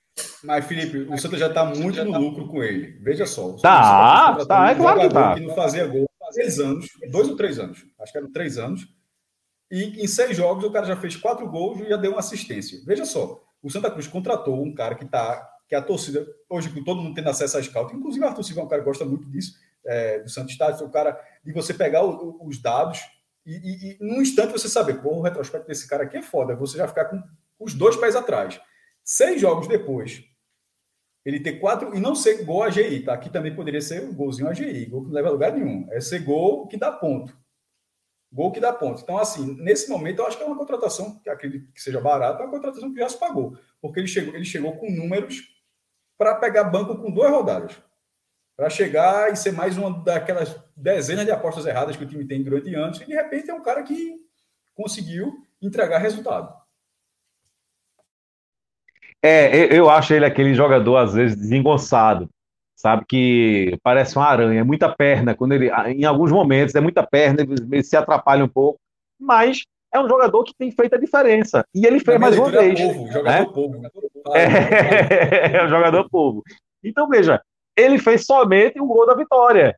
Mas, Felipe, o Santos já está muito no lucro com ele. Veja só. Tá, tá, tá, é claro que tá. que não fazia gol seis anos, dois ou três anos, acho que eram três anos, e em seis jogos o cara já fez quatro gols e já deu uma assistência. Veja só, o Santa Cruz contratou um cara que está que a torcida, hoje com todo mundo tendo acesso a scout, inclusive o Arthur Silva é um cara que gosta muito disso, é, do Santos Estádio, o cara de você pegar o, os dados e, e, e, num instante você saber, pô, o retrospecto desse cara aqui é foda, você já ficar com os dois pés atrás. Seis jogos depois, ele ter quatro e não ser gol AGI, tá? Aqui também poderia ser um golzinho AGI, gol que não leva a lugar nenhum. É ser gol que dá ponto. Gol que dá ponto. Então, assim, nesse momento, eu acho que é uma contratação, que acredito que seja barata, é uma contratação que já se pagou. Porque ele chegou, ele chegou com números para pegar banco com duas rodadas para chegar e ser mais uma daquelas dezenas de apostas erradas que o time tem durante anos, e de repente é um cara que conseguiu entregar resultado. É, eu acho ele aquele jogador, às vezes, desengonçado, sabe? Que parece uma aranha, é muita perna. Quando ele, em alguns momentos, é muita perna, ele se atrapalha um pouco, mas é um jogador que tem feito a diferença. E ele fez mais uma vez. É povo, jogador né? povo. É, é um jogador povo. Então, veja, ele fez somente o gol da vitória.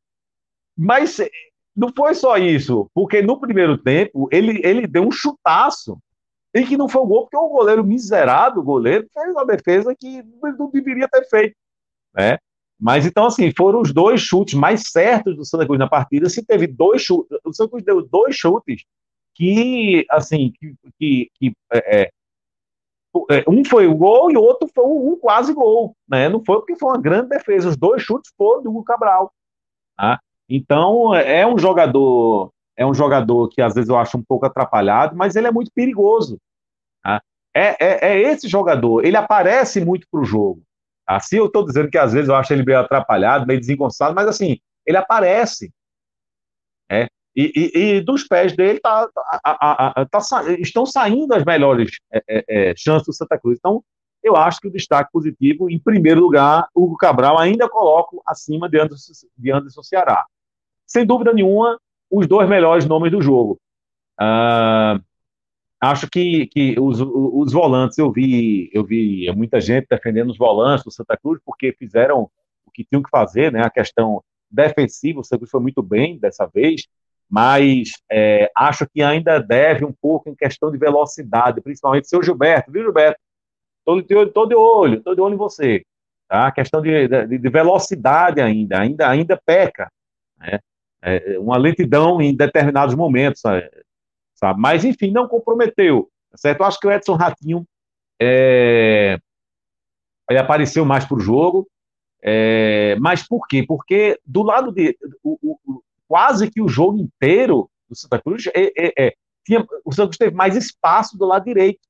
Mas não foi só isso, porque no primeiro tempo ele, ele deu um chutaço e que não foi o gol, porque o goleiro miserável, o goleiro, fez uma defesa que não deveria ter feito. Né? Mas então, assim, foram os dois chutes mais certos do Santa Cruz na partida. Se teve dois chutes, o Santa Cruz deu dois chutes que, assim, que, que, que é, é, é um foi o gol e o outro foi um, quase gol, né? Não foi porque foi uma grande defesa. Os dois chutes foram do Hugo Cabral. Tá? Então, é um jogador, é um jogador que às vezes eu acho um pouco atrapalhado, mas ele é muito perigoso. Tá? É, é, é esse jogador, ele aparece muito para o jogo. Assim eu estou dizendo que às vezes eu acho ele meio atrapalhado, meio desengonçado, mas assim, ele aparece. É, e, e, e dos pés dele tá, a, a, tá, estão saindo as melhores é, é, é, chances do Santa Cruz. Então, eu acho que o destaque positivo, em primeiro lugar, Hugo Cabral ainda coloco acima de Anderson, de Anderson Ceará. Sem dúvida nenhuma, os dois melhores nomes do jogo. Uh, acho que, que os, os volantes, eu vi, eu vi muita gente defendendo os volantes do Santa Cruz, porque fizeram o que tinham que fazer, né? A questão defensiva, o Santa Cruz foi muito bem dessa vez, mas é, acho que ainda deve um pouco em questão de velocidade, principalmente seu Gilberto, viu, Gilberto? Tô de olho, tô de olho, tô de olho em você. Tá? A questão de, de, de velocidade ainda, ainda, ainda peca. Né? É uma lentidão em determinados momentos. Sabe? Mas, enfim, não comprometeu, certo? Eu acho que o Edson Ratinho é, ele apareceu mais para o jogo, é, mas por quê? Porque do lado de o, o, quase que o jogo inteiro do Santa Cruz é, é, é, tinha, o Santa Cruz teve mais espaço do lado direito.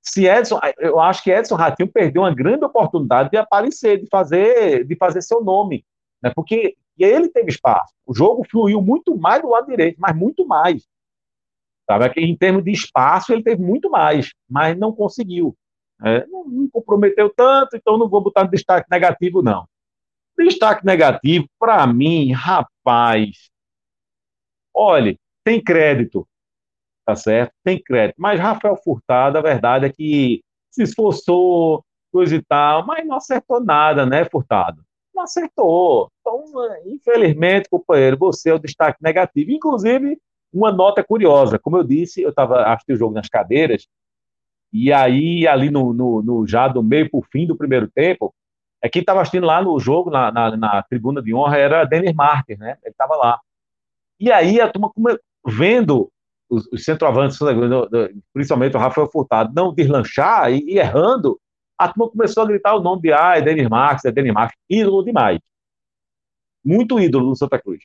Se Edson, eu acho que Edson Ratinho perdeu uma grande oportunidade de aparecer, de fazer, de fazer seu nome, né? Porque ele teve espaço. O jogo fluiu muito mais do lado direito, mas muito mais. Sabe? Em termos de espaço, ele teve muito mais, mas não conseguiu. É, não, não, comprometeu tanto, então não vou botar destaque negativo, não. Destaque negativo, para mim, rapaz, olhe, tem crédito, tá certo? Tem crédito. Mas Rafael Furtado, a verdade é que se esforçou, coisa e tal, mas não acertou nada, né, Furtado? Acertou. Então, infelizmente, companheiro, você é o destaque negativo. Inclusive, uma nota curiosa, como eu disse, eu estava assistindo o jogo nas cadeiras, e aí, ali no, no, no já do meio para o fim do primeiro tempo, é quem estava assistindo lá no jogo, na, na, na, tribuna de honra, era Dennis Martins, né? Ele estava lá. E aí a turma vendo os, os centroavantes, principalmente o Rafael Furtado, não deslanchar e, e, errando, a turma começou a gritar o nome de ah, é Denis Marques, é Denis Marques, ídolo demais. Muito ídolo no Santa Cruz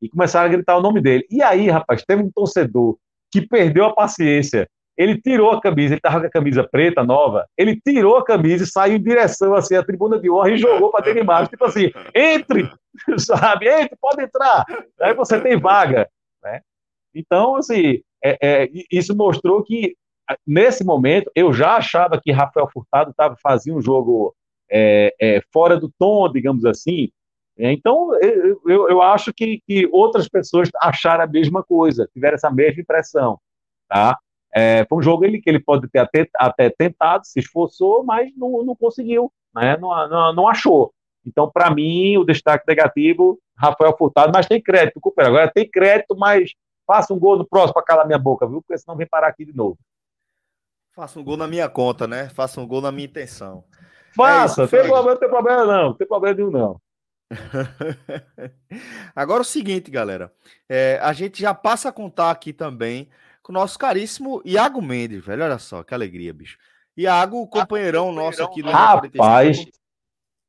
e começaram a gritar o nome dele. E aí, rapaz, teve um torcedor que perdeu a paciência. Ele tirou a camisa, ele estava com a camisa preta nova, ele tirou a camisa e saiu em direção assim, à tribuna de honra e jogou para dentro embaixo, tipo assim, entre, sabe, entre, pode entrar, aí você tem vaga, né? Então, assim, é, é, isso mostrou que nesse momento eu já achava que Rafael Furtado tava fazendo um jogo é, é, fora do tom, digamos assim, é, então, eu, eu, acho que, que, outras pessoas acharam a mesma coisa, tiveram essa mesma impressão. Tá? É, foi um jogo ele, que ele pode ter até, até tentado, se esforçou, mas não, não conseguiu, né? não, não, não achou. Então, para mim, o destaque negativo, Rafael Furtado, mas tem crédito, Cooper. Agora tem crédito, mas faça um gol no próximo para calar minha boca, viu? Porque senão vem parar aqui de novo. Faça um gol na minha conta, né? Faça um gol na minha intenção. Faça, é tem problema, não tem problema não, não tem problema nenhum não. Agora o seguinte, galera. É, a gente já passa a contar aqui também com o nosso caríssimo Iago Mendes, velho. Olha só, que alegria, bicho. Iago, companheirão nosso aqui no Rapaz,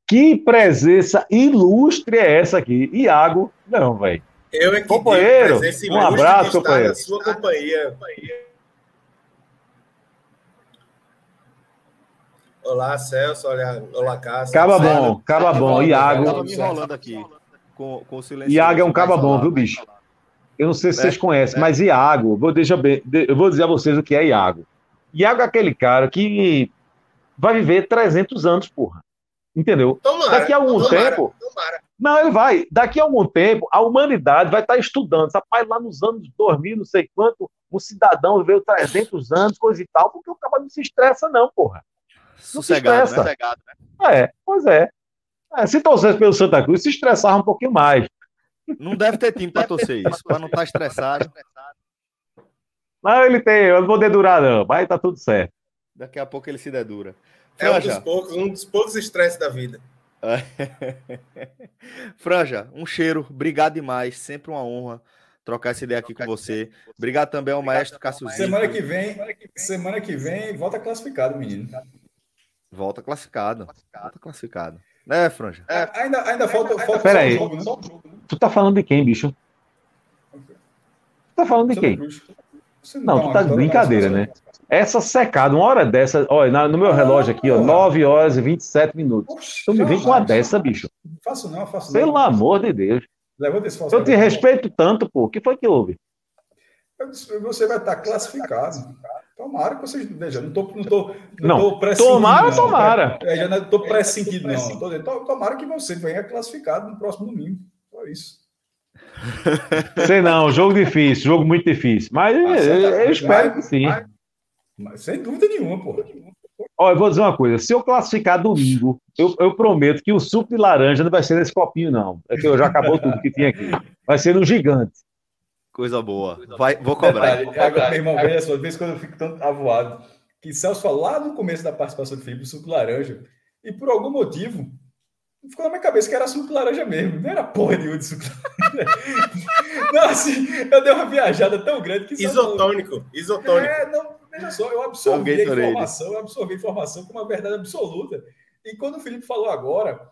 que presença ilustre é essa aqui? Iago, não, velho. Eu é que companheiro, um abraço, companheiro. sua companhia. Olá, Celso. Olá, olá Cássio. Caba bom, caba bom. Iago. Tava me enrolando aqui com, com o silêncio. Iago é um caba bom, viu, bicho? Eu não sei se é, vocês conhecem, é. mas Iago, vou, deixa bem, eu vou dizer a vocês o que é Iago. Iago é aquele cara que vai viver 300 anos, porra. Entendeu? Tomara, Daqui a algum tomara, tempo. Tomara. Não, ele vai. Daqui a algum tempo, a humanidade vai estar estudando. Rapaz, lá nos anos 2000, não sei quanto, um cidadão viveu 300 anos, coisa e tal, porque o cara não se estressa, não, porra. Sossegado, né? Sossegado, né? É, pois é. é. Se torcesse pelo Santa Cruz, se estressava um pouquinho mais. Não deve ter time para torcer isso, para não estar tá estressado. Não, ele tem, eu não vou dedurar, não. Vai tá tudo certo. Daqui a pouco ele se dedura. É um dos poucos, um dos poucos estresses da vida. Franja, um cheiro, obrigado demais, sempre uma honra trocar essa ideia aqui com você. Obrigado também ao maestro Cássio Semana que vem, semana que vem, volta classificado, menino. Volta classificado. Volta classificado. Né, Franja? É, ainda, ainda falta, falta Pera aí. jogo, né? Tu tá falando de quem, bicho? Tu tá falando de quem? Você Não, tu tá de brincadeira, né? Essa secada, uma hora dessa, olha, no meu relógio aqui, ó, porra. 9 horas e 27 minutos. Oxe, Tu me vem com uma dessa, bicho. Faço não, faço não. Pelo amor de Deus. Levanta esse falso Eu te respeito tanto, pô. O que foi que houve? Você vai estar classificado. Tomara que vocês. Veja, não tô, não tô, Não, tô pressentindo, tomara, não. tomara. É, já não estou pressentindo, não. Tô dizendo, to- tomara que você venha classificado no próximo domingo. Só isso. Sei não, jogo difícil, jogo muito difícil. Mas Ah, eu, certo. eu espero que sim. Mas- mas sem dúvida nenhuma, porra. Olha, eu vou dizer uma coisa: se eu classificar domingo, eu, eu prometo que o suco de laranja não vai ser nesse copinho, não. É que eu já acabou tudo que tinha aqui. Vai ser no gigante. Coisa boa. Vai, vou cobrar. Detalhe, agora, meu irmão, veja só, de vez quando eu fico tanto avoado, que Celso falou lá no começo da participação do Felipe, suco laranja, e por algum motivo, ficou na minha cabeça que era suco laranja mesmo, não era porra nenhuma de suco laranja. Não, assim, eu dei uma viajada tão grande que Isotônico, isotônico. É, não, veja só, eu absorvi a informação, eu absorvi a informação com uma verdade absoluta. E quando o Felipe falou agora,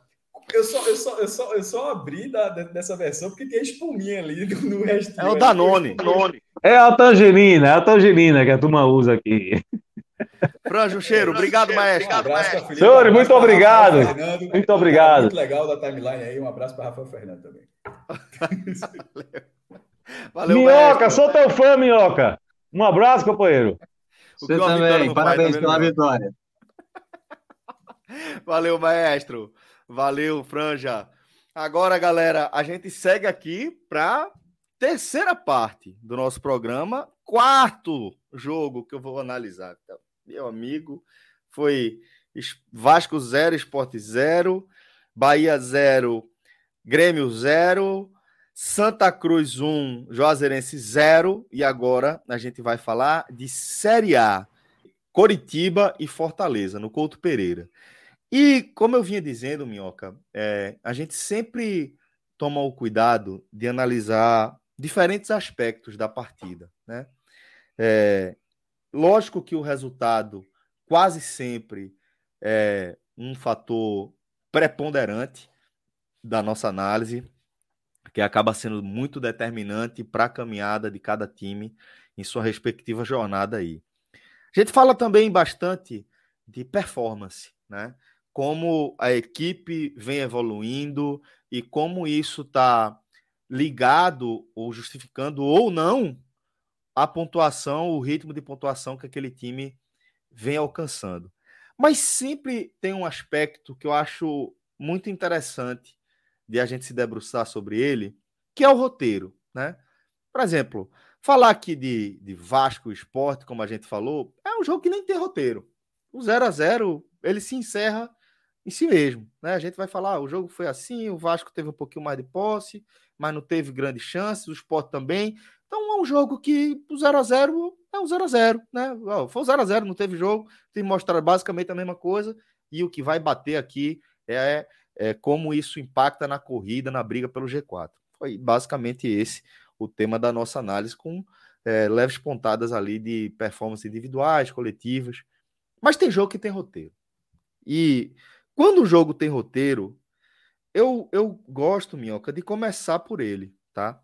eu só, eu só, eu só, eu só abri da, dessa versão porque tem a espuminha ali no, no resto. É o Danone. É a tangerina, é a tangerina que a turma usa aqui. Franja, um cheiro. Obrigado, Um maestro. abraço para Felipe. Senhores, um abraço muito obrigado. Fernando. Muito obrigado. Muito legal da timeline aí. Um abraço para Rafael Fernando também. Valeu, Minhoca, maestro. sou teu fã, Minhoca. Um abraço, companheiro. Você também, parabéns tá pela vendo? vitória. Valeu, maestro. Valeu, Franja. Agora, galera, a gente segue aqui para terceira parte do nosso programa, quarto jogo que eu vou analisar. Então, Meu amigo, foi Vasco 0, Esporte 0, Bahia 0, Grêmio 0, Santa Cruz 1, Juazeirense 0 e agora a gente vai falar de Série A. Coritiba e Fortaleza, no Couto Pereira. E como eu vinha dizendo, Minhoca, é, a gente sempre toma o cuidado de analisar diferentes aspectos da partida. Né? É, lógico que o resultado quase sempre é um fator preponderante da nossa análise, que acaba sendo muito determinante para a caminhada de cada time em sua respectiva jornada aí. A gente fala também bastante de performance, né? Como a equipe vem evoluindo e como isso está ligado ou justificando ou não a pontuação, o ritmo de pontuação que aquele time vem alcançando. Mas sempre tem um aspecto que eu acho muito interessante de a gente se debruçar sobre ele, que é o roteiro, né? Por exemplo, falar aqui de, de Vasco Esporte, como a gente falou, é um jogo que nem tem roteiro. O 0 a 0 ele se encerra em si mesmo. Né? A gente vai falar, ah, o jogo foi assim, o Vasco teve um pouquinho mais de posse, mas não teve grandes chances, o Sport também. Então é um jogo que o 0 a 0 é um 0 a 0 né? Foi um 0 a 0 não teve jogo, tem que mostrar basicamente a mesma coisa, e o que vai bater aqui é, é como isso impacta na corrida, na briga pelo G4. Foi basicamente esse o tema da nossa análise, com é, leves pontadas ali de performance individuais, coletivas. Mas tem jogo que tem roteiro. E quando o jogo tem roteiro, eu, eu gosto, Minhoca, de começar por ele, tá?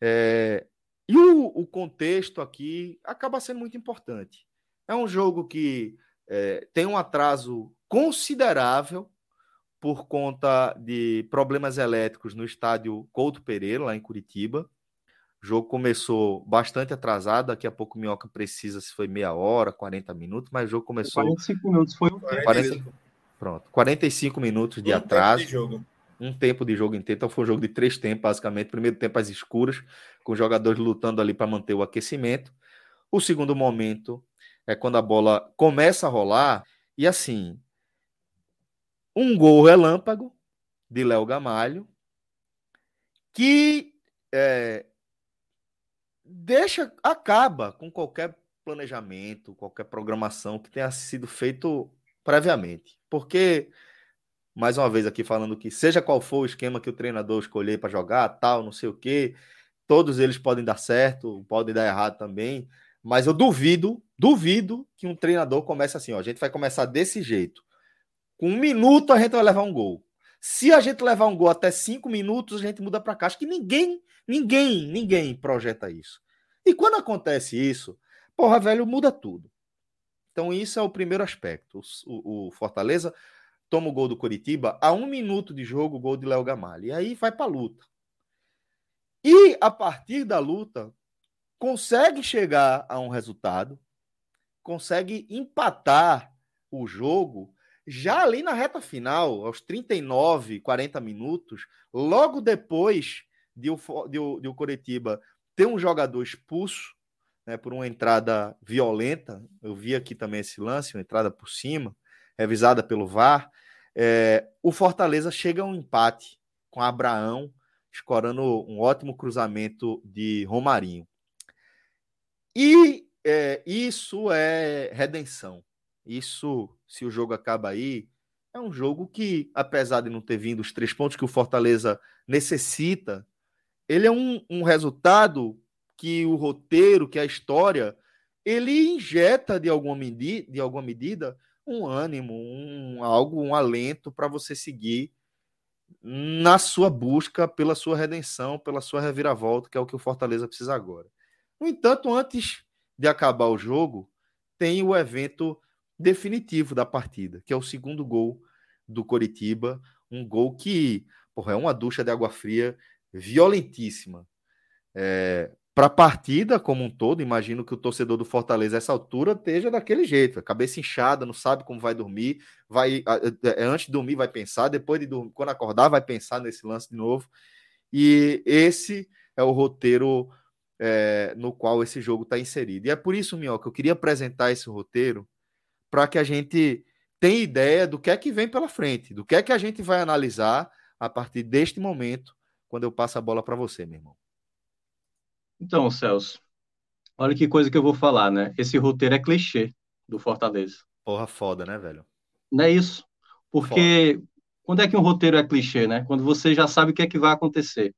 É, e o, o, contexto aqui acaba sendo muito importante. É um jogo que é, tem um atraso considerável por conta de problemas elétricos no estádio Couto Pereira, lá em Curitiba. O jogo começou bastante atrasado, daqui a pouco o Minhoca precisa se foi meia hora, 40 minutos, mas o jogo começou. 45 minutos foi um 40, pronto, 45 minutos de um atraso. Tempo de. Um tempo de jogo inteiro. Então foi um jogo de três tempos, basicamente. Primeiro tempo às escuras, com os jogadores lutando ali para manter o aquecimento. O segundo momento é quando a bola começa a rolar, e assim, um gol relâmpago de Léo Gamalho, que é, deixa, acaba com qualquer planejamento, qualquer programação que tenha sido feito previamente. Porque mais uma vez aqui falando que seja qual for o esquema que o treinador escolher para jogar, tal, não sei o quê, todos eles podem dar certo, podem dar errado também, mas eu duvido, duvido que um treinador comece assim, ó, a gente vai começar desse jeito. Com um minuto a gente vai levar um gol. Se a gente levar um gol até cinco minutos, a gente muda para cá. Acho que ninguém, ninguém, ninguém projeta isso. E quando acontece isso, porra, velho, muda tudo. Então, isso é o primeiro aspecto. O, o Fortaleza toma o gol do Curitiba a um minuto de jogo, o gol de Léo Gamalho. E aí vai para a luta. E a partir da luta, consegue chegar a um resultado, consegue empatar o jogo já ali na reta final, aos 39, 40 minutos, logo depois de o, de o, de o Curitiba ter um jogador expulso né, por uma entrada violenta, eu vi aqui também esse lance, uma entrada por cima, revisada pelo VAR, é, o Fortaleza chega a um empate com Abraão, escorando um ótimo cruzamento de Romarinho. E é, isso é redenção. Isso, se o jogo acaba aí, é um jogo que, apesar de não ter vindo os três pontos que o Fortaleza necessita, ele é um, um resultado que o roteiro, que a história, ele injeta de alguma, medida, de alguma medida um ânimo, um algo, um alento para você seguir na sua busca pela sua redenção, pela sua reviravolta, que é o que o Fortaleza precisa agora. No entanto, antes de acabar o jogo, tem o evento definitivo da partida, que é o segundo gol do Coritiba, um gol que porra, é uma ducha de água fria violentíssima. É, para a partida como um todo, imagino que o torcedor do Fortaleza, essa altura, esteja daquele jeito, cabeça inchada, não sabe como vai dormir, vai é, antes de dormir vai pensar, depois de dormir, quando acordar vai pensar nesse lance de novo. E esse é o roteiro é, no qual esse jogo está inserido. E é por isso, Minhoca, eu queria apresentar esse roteiro para que a gente tenha ideia do que é que vem pela frente, do que é que a gente vai analisar a partir deste momento, quando eu passo a bola para você, meu irmão. Então, Celso, olha que coisa que eu vou falar, né? Esse roteiro é clichê do Fortaleza. Porra foda, né, velho? Não é isso. Porque foda. quando é que um roteiro é clichê, né? Quando você já sabe o que é que vai acontecer.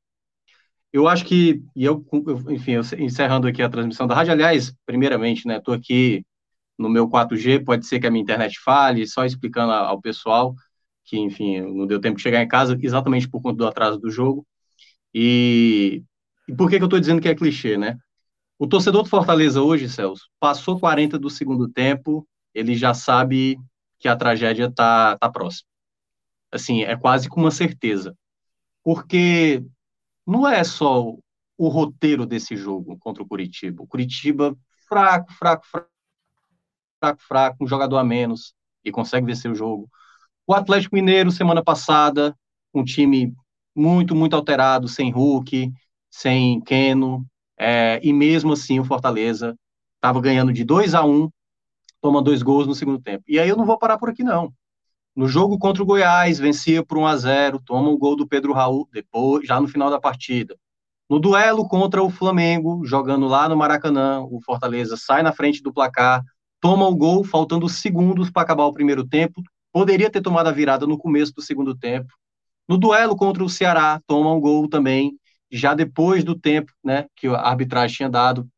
Eu acho que, e eu, enfim, eu, encerrando aqui a transmissão da rádio, aliás, primeiramente, né, estou aqui no meu 4G, pode ser que a minha internet fale, só explicando ao pessoal que, enfim, não deu tempo de chegar em casa, exatamente por conta do atraso do jogo. E e por que, que eu estou dizendo que é clichê, né? O torcedor do Fortaleza hoje, Celso, passou 40 do segundo tempo, ele já sabe que a tragédia está tá próxima. Assim, é quase com uma certeza. Porque não é só o roteiro desse jogo contra o Curitiba. O Curitiba, fraco, fraco, fraco, fraco, fraco, um jogador a menos, e consegue vencer o jogo. O Atlético Mineiro, semana passada, um time muito, muito alterado, sem Hulk, sem Keno, é, e mesmo assim o Fortaleza estava ganhando de 2 a 1 toma dois gols no segundo tempo. E aí eu não vou parar por aqui, não. No jogo contra o Goiás, vencia por 1 a 0 toma o gol do Pedro Raul, depois, já no final da partida. No duelo contra o Flamengo, jogando lá no Maracanã, o Fortaleza sai na frente do placar, toma o gol, faltando segundos para acabar o primeiro tempo. Poderia ter tomado a virada no começo do segundo tempo. No duelo contra o Ceará, toma um gol também, já depois do tempo né, que a arbitragem tinha dado,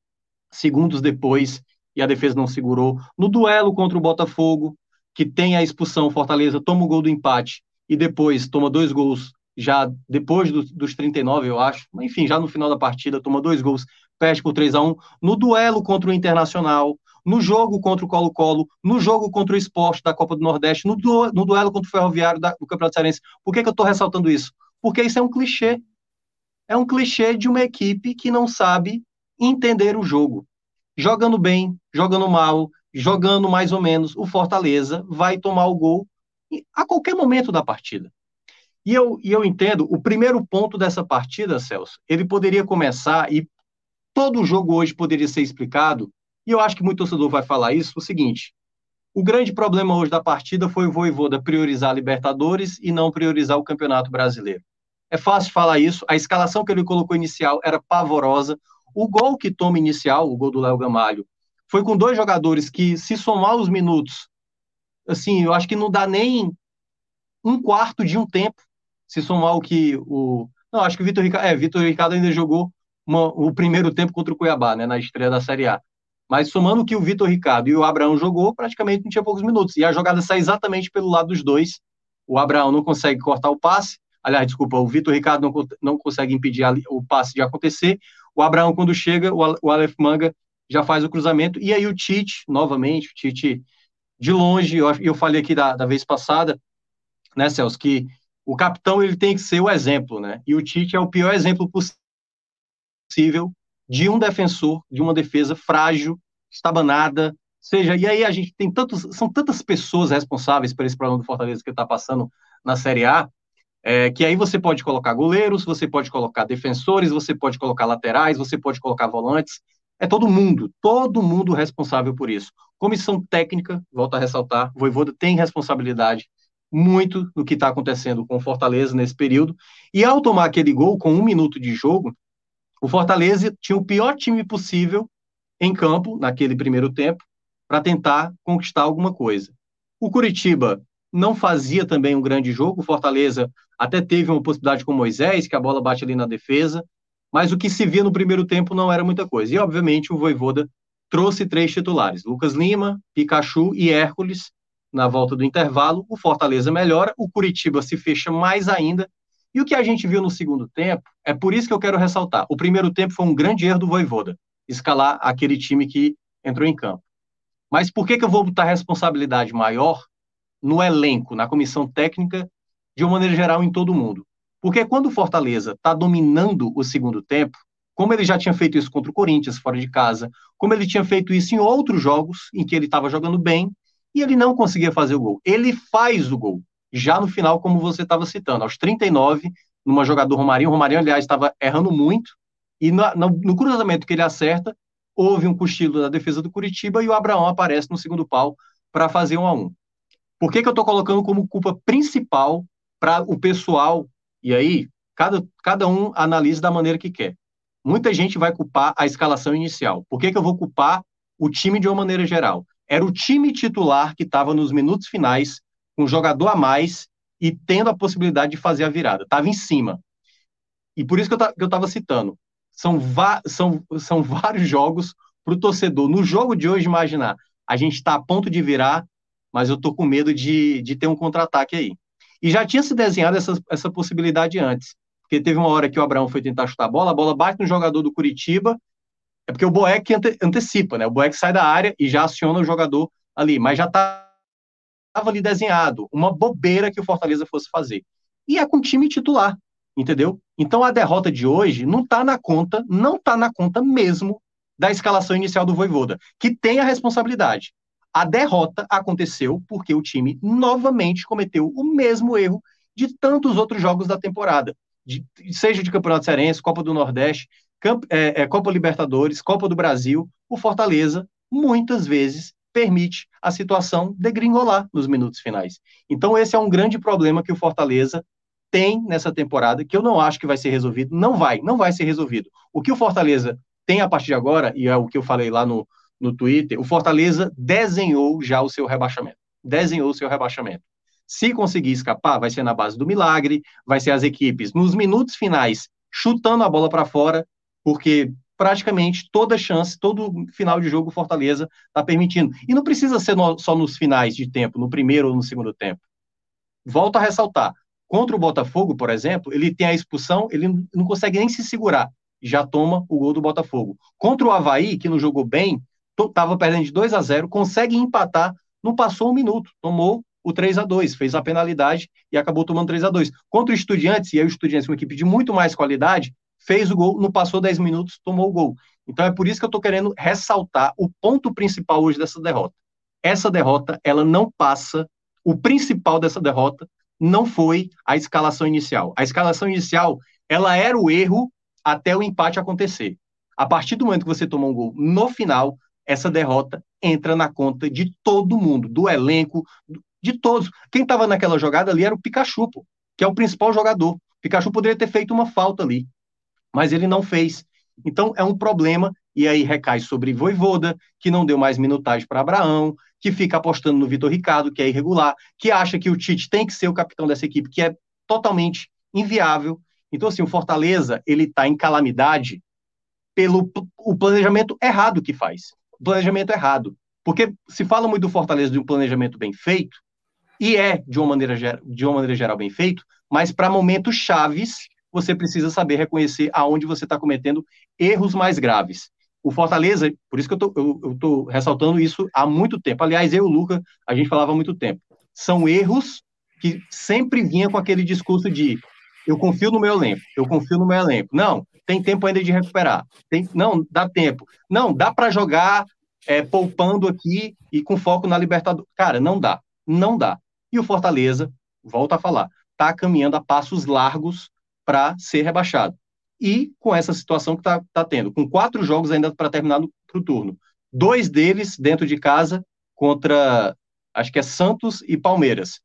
segundos depois, e a defesa não segurou. No duelo contra o Botafogo, que tem a expulsão, Fortaleza toma o gol do empate e depois toma dois gols, já depois do, dos 39, eu acho. Enfim, já no final da partida, toma dois gols, perde por 3 a 1 No duelo contra o Internacional, no jogo contra o Colo-Colo, no jogo contra o Esporte da Copa do Nordeste, no, du no duelo contra o Ferroviário da, do Campeonato Cearense. Por que, que eu estou ressaltando isso? Porque isso é um clichê é um clichê de uma equipe que não sabe entender o jogo. Jogando bem, jogando mal, jogando mais ou menos, o Fortaleza vai tomar o gol a qualquer momento da partida. E eu, e eu entendo, o primeiro ponto dessa partida, Celso, ele poderia começar, e todo o jogo hoje poderia ser explicado, e eu acho que muito torcedor vai falar isso, o seguinte, o grande problema hoje da partida foi o Voivoda priorizar a Libertadores e não priorizar o Campeonato Brasileiro. É fácil falar isso. A escalação que ele colocou inicial era pavorosa. O gol que toma inicial, o gol do Léo Gamalho, foi com dois jogadores que, se somar os minutos, assim, eu acho que não dá nem um quarto de um tempo, se somar o que o. Não, acho que o Vitor Ricardo. É, Vitor Ricardo ainda jogou uma, o primeiro tempo contra o Cuiabá, né, na estreia da Série A. Mas somando o que o Vitor Ricardo e o Abraão jogou, praticamente não tinha poucos minutos. E a jogada sai exatamente pelo lado dos dois. O Abraão não consegue cortar o passe. Aliás, desculpa, o Vitor Ricardo não, não consegue impedir o passe de acontecer. O Abraão, quando chega, o Aleph Manga já faz o cruzamento. E aí o Tite, novamente, o Tite de longe, eu, eu falei aqui da, da vez passada, né, Celso, que o capitão ele tem que ser o exemplo, né? E o Tite é o pior exemplo possível de um defensor, de uma defesa frágil, estabanada, seja, e aí a gente tem tantos, são tantas pessoas responsáveis por esse problema do Fortaleza que está passando na Série A, é, que aí você pode colocar goleiros, você pode colocar defensores, você pode colocar laterais, você pode colocar volantes, é todo mundo, todo mundo responsável por isso. Comissão técnica, volto a ressaltar, o Voivoda tem responsabilidade muito do que está acontecendo com o Fortaleza nesse período, e ao tomar aquele gol com um minuto de jogo, o Fortaleza tinha o pior time possível em campo, naquele primeiro tempo, para tentar conquistar alguma coisa. O Curitiba não fazia também um grande jogo, o Fortaleza até teve uma possibilidade com Moisés, que a bola bate ali na defesa, mas o que se via no primeiro tempo não era muita coisa. E, obviamente, o Voivoda trouxe três titulares, Lucas Lima, Pikachu e Hércules, na volta do intervalo, o Fortaleza melhora, o Curitiba se fecha mais ainda, e o que a gente viu no segundo tempo, é por isso que eu quero ressaltar, o primeiro tempo foi um grande erro do Voivoda, escalar aquele time que entrou em campo. Mas por que, que eu vou botar responsabilidade maior no elenco, na comissão técnica, de uma maneira geral, em todo mundo? Porque quando o Fortaleza está dominando o segundo tempo, como ele já tinha feito isso contra o Corinthians, fora de casa, como ele tinha feito isso em outros jogos em que ele estava jogando bem e ele não conseguia fazer o gol. Ele faz o gol, já no final, como você estava citando, aos 39, numa jogada do Romarinho. O Romarinho, aliás, estava errando muito e no, no, no cruzamento que ele acerta, houve um cochilo da defesa do Curitiba e o Abraão aparece no segundo pau para fazer um a um. Por que, que eu estou colocando como culpa principal para o pessoal? E aí, cada, cada um analisa da maneira que quer. Muita gente vai culpar a escalação inicial. Por que, que eu vou culpar o time de uma maneira geral? Era o time titular que estava nos minutos finais, com um jogador a mais e tendo a possibilidade de fazer a virada. Estava em cima. E por isso que eu estava citando são, são, são vários jogos para o torcedor. No jogo de hoje, imaginar, a gente está a ponto de virar, mas eu estou com medo de, de ter um contra-ataque aí. E já tinha se desenhado essa, essa possibilidade antes. Porque teve uma hora que o Abraão foi tentar chutar a bola, a bola bate no jogador do Curitiba, é porque o Boeck ante, antecipa, né? O Boeck sai da área e já aciona o jogador ali, mas já estava ali desenhado, uma bobeira que o Fortaleza fosse fazer. E é com time titular entendeu? Então a derrota de hoje não está na conta, não está na conta mesmo da escalação inicial do Voivoda, que tem a responsabilidade. A derrota aconteceu porque o time novamente cometeu o mesmo erro de tantos outros jogos da temporada, de, seja de Campeonato Cearense, Copa do Nordeste, Camp, é, é, Copa Libertadores, Copa do Brasil, o Fortaleza muitas vezes permite a situação degringolar nos minutos finais. Então esse é um grande problema que o Fortaleza tem nessa temporada, que eu não acho que vai ser resolvido, não vai, não vai ser resolvido. O que o Fortaleza tem a partir de agora, e é o que eu falei lá no, no Twitter, o Fortaleza desenhou já o seu rebaixamento. Desenhou o seu rebaixamento. Se conseguir escapar, vai ser na base do milagre, vai ser as equipes nos minutos finais chutando a bola para fora, porque praticamente toda chance, todo final de jogo o Fortaleza está permitindo. E não precisa ser no, só nos finais de tempo, no primeiro ou no segundo tempo. Volto a ressaltar, Contra o Botafogo, por exemplo, ele tem a expulsão, ele não consegue nem se segurar, já toma o gol do Botafogo. Contra o Havaí, que não jogou bem, estava perdendo de 2 a 0 consegue empatar, não passou um minuto, tomou o 3 a 2 fez a penalidade e acabou tomando 3 a 2 Contra o Estudiantes, e aí o Estudiantes, uma equipe de muito mais qualidade, fez o gol, não passou 10 minutos, tomou o gol. Então é por isso que eu estou querendo ressaltar o ponto principal hoje dessa derrota. Essa derrota, ela não passa, o principal dessa derrota não foi a escalação inicial. A escalação inicial, ela era o erro até o empate acontecer. A partir do momento que você tomou um gol no final, essa derrota entra na conta de todo mundo, do elenco, de todos. Quem estava naquela jogada ali era o Pikachu, pô, que é o principal jogador. O Pikachu poderia ter feito uma falta ali, mas ele não fez. Então é um problema e aí recai sobre Voivoda, que não deu mais minutagem para Abraão, que fica apostando no Vitor Ricardo, que é irregular, que acha que o Tite tem que ser o capitão dessa equipe, que é totalmente inviável. Então, assim, o Fortaleza, ele está em calamidade pelo o planejamento errado que faz. Planejamento errado. Porque se fala muito do Fortaleza de um planejamento bem feito, e é, de uma maneira, de uma maneira geral, bem feito, mas para momentos chaves, você precisa saber reconhecer aonde você está cometendo erros mais graves. O Fortaleza, por isso que eu estou ressaltando isso há muito tempo. Aliás, eu e o Luca, a gente falava há muito tempo. São erros que sempre vinha com aquele discurso de eu confio no meu elenco, eu confio no meu elenco. Não, tem tempo ainda de recuperar. Tem, não, dá tempo. Não, dá para jogar é, poupando aqui e com foco na Libertadores. Cara, não dá. Não dá. E o Fortaleza, volta a falar, está caminhando a passos largos para ser rebaixado. E com essa situação que está tá tendo, com quatro jogos ainda para terminar para o turno. Dois deles dentro de casa contra, acho que é Santos e Palmeiras.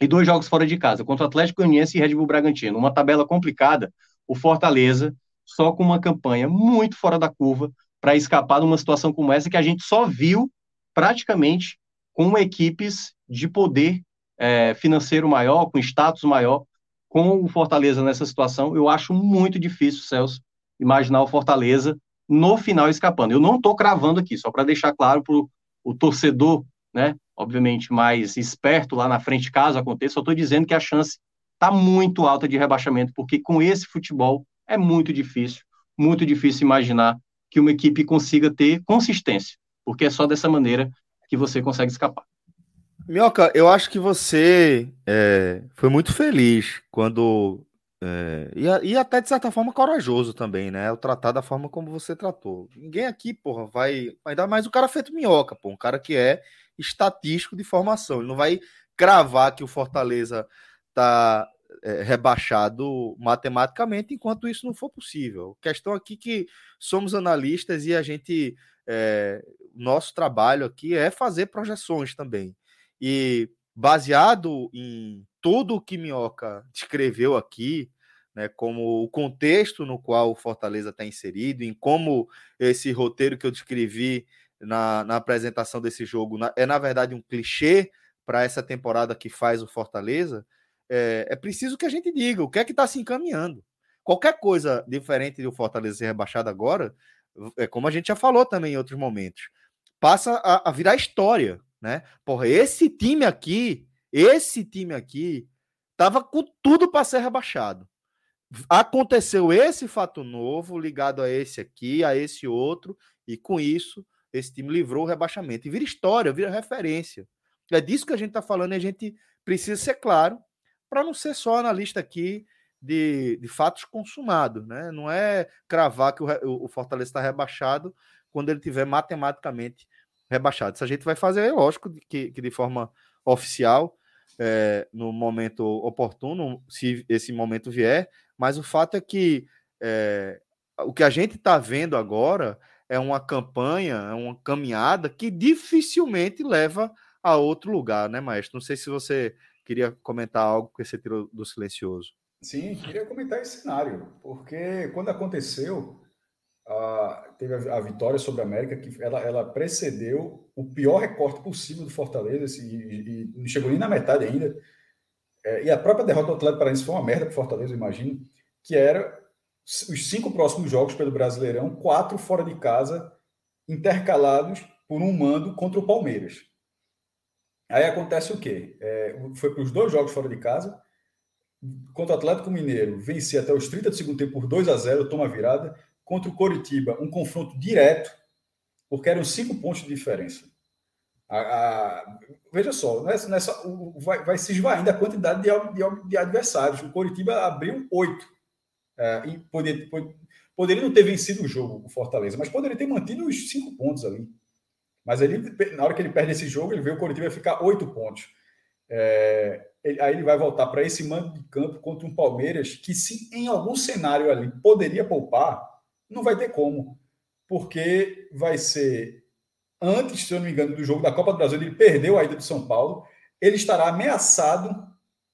E dois jogos fora de casa, contra Atlético Goianiense e Red Bull Bragantino. Uma tabela complicada, o Fortaleza, só com uma campanha muito fora da curva, para escapar de uma situação como essa que a gente só viu praticamente com equipes de poder é, financeiro maior, com status maior, com o Fortaleza nessa situação. Eu acho muito difícil, Celso, imaginar o Fortaleza no final escapando. Eu não estou cravando aqui, só para deixar claro para o torcedor, né? Obviamente mais esperto lá na frente, caso aconteça, só estou dizendo que a chance está muito alta de rebaixamento, porque com esse futebol é muito difícil, muito difícil imaginar que uma equipe consiga ter consistência, porque é só dessa maneira que você consegue escapar. Minhoca, eu acho que você é, foi muito feliz quando. É, e, e, até de certa forma corajoso também, né? O tratar da forma como você tratou. Ninguém aqui, porra, vai. Ainda mais o cara feito minhoca, pô. Um cara que é estatístico de formação. Ele não vai cravar que o Fortaleza tá é, rebaixado matematicamente enquanto isso não for possível. Questão aqui que somos analistas e a gente. É, nosso trabalho aqui é fazer projeções também. E baseado em tudo o que Minhoca descreveu aqui, né, como o contexto no qual o Fortaleza está inserido, em como esse roteiro que eu descrevi na, na apresentação desse jogo na, é, na verdade, um clichê para essa temporada que faz o Fortaleza, é, é, preciso que a gente diga o que é que está se encaminhando. Qualquer coisa diferente do Fortaleza ser rebaixado agora, é como a gente já falou também em outros momentos, passa a, a virar história né? Porra, esse time aqui, esse time aqui, tava com tudo para ser rebaixado. Aconteceu esse fato novo ligado a esse aqui, a esse outro, e com isso esse time livrou o rebaixamento. E vira história, vira referência. É disso que a gente está falando e a gente precisa ser claro para não ser só analista aqui de, de fatos consumados. Né? Não é cravar que o, o Fortaleza está rebaixado quando ele tiver matematicamente rebaixado. Isso a gente vai fazer, lógico, que, que de forma oficial, é, no momento oportuno, se esse momento vier, mas o fato é que é, o que a gente está vendo agora é uma campanha, é uma caminhada que dificilmente leva a outro lugar, né, Maestro? Não sei se você queria comentar algo que você tirou do silencioso. Sim, queria comentar esse cenário, porque quando aconteceu, a, teve a, a, vitória sobre a América, que ela, ela precedeu o pior recorte possível do Fortaleza assim, e, não chegou nem na metade ainda. É, e a própria derrota do Atlético Paranaense foi uma merda para o Fortaleza, imagino, que era os cinco próximos jogos pelo Brasileirão, quatro fora de casa, intercalados por um mando contra o Palmeiras. Aí acontece o quê? É, foi para os dois jogos fora de casa, contra o Atlético Mineiro, vencer até os 30 do segundo tempo por 2 a 0 toma virada, contra o Coritiba, um confronto direto, porque eram cinco pontos de diferença. A, a, veja só, nessa, nessa, o, vai, vai se esvaindo a quantidade de, de, de adversários. O Coritiba abriu oito. É, e poder, poderia não ter vencido o jogo, o Fortaleza, mas poderia ter mantido os cinco pontos ali. Mas ele, na hora que ele perde esse jogo, ele vê o Coritiba ficar oito pontos. É, ele, aí ele vai voltar para esse mando de campo contra um Palmeiras que, se em algum cenário ali poderia poupar, não vai ter como, porque vai ser antes, se eu não me engano, do jogo da Copa do Brasil, ele perdeu a ida do São Paulo, ele estará ameaçado,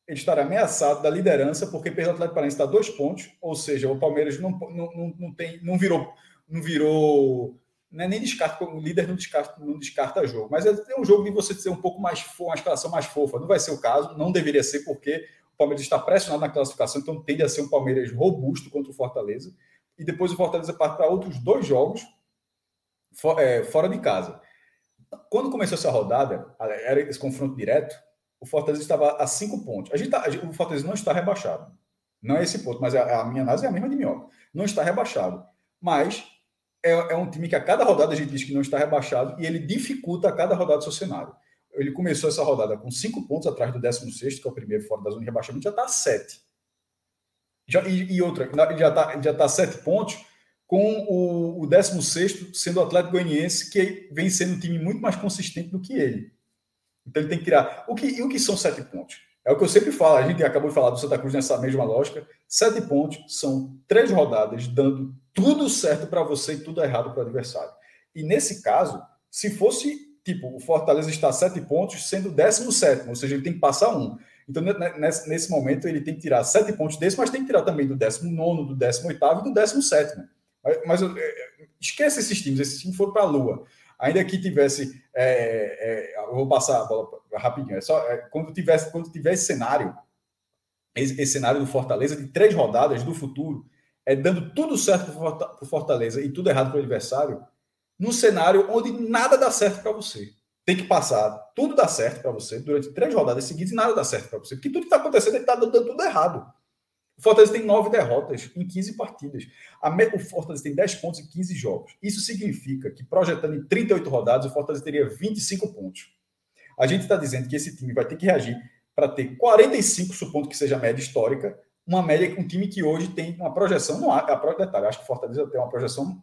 ele estará ameaçado da liderança, porque perdeu o Atlético Paranaense está dois pontos, ou seja, o Palmeiras não, não, não, tem, não virou não virou. Não é nem descarta, o líder não descarta, não descarta jogo, mas é, é um jogo de você ser um pouco mais uma escalação mais fofa. Não vai ser o caso, não deveria ser, porque o Palmeiras está pressionado na classificação, então tende a ser um Palmeiras robusto contra o Fortaleza. E depois o Fortaleza parte para outros dois jogos é, fora de casa. Quando começou essa rodada, era esse confronto direto, o Fortaleza estava a cinco pontos. A gente tá, o Fortaleza não está rebaixado. Não é esse ponto, mas a, a minha análise é a mesma de Minhoca. Não está rebaixado. Mas é, é, um time que a cada rodada a gente diz que não está rebaixado e ele dificulta a cada rodada o seu cenário. Ele começou essa rodada com cinco pontos atrás do 16, que é o primeiro fora da zona de rebaixamento, já está a sete. Já, e, e, outra, já está já tá a sete pontos com o, o 16 sendo o Atlético Goianiense, que vem sendo um time muito mais consistente do que ele. Então ele tem que tirar. O que, e o que são sete pontos? É o que eu sempre falo, a gente acabou de falar do Santa Cruz nessa mesma lógica. Sete pontos são três rodadas dando tudo certo para você e tudo errado para o adversário. E nesse caso, se fosse tipo, o Fortaleza está a sete pontos, sendo o décimo sétimo, ou seja, ele tem que passar um. Então, nesse, nesse momento, ele tem que tirar sete pontos desse, mas tem que tirar também do décimo nono, do décimo oitavo e do décimo sétimo. Mas, mas é, esquece esses times, esses times foram para a Lua ainda que tivesse, é, é, vou passar a bola rapidinho, é só é, quando tivesse, quando tivesse cenário, esse, esse, cenário do Fortaleza de três rodadas do futuro, é dando tudo certo para o Fortaleza e tudo errado para o adversário, num cenário onde nada dá certo para você. Tem que passar, tudo dá certo para você durante três rodadas seguidas e nada dá certo para você, porque tudo que está acontecendo está dando tudo errado. O Fortaleza tem nove derrotas em 15 partidas. O Fortaleza tem 10 pontos em 15 jogos. Isso significa que, projetando em 38 rodadas, o Fortaleza teria 25 pontos. A gente está dizendo que esse time vai ter que reagir para ter 45, supondo que seja a média histórica, uma média, um time que hoje tem uma projeção, não há, a própria detalhe, acho que o Fortaleza tem uma projeção,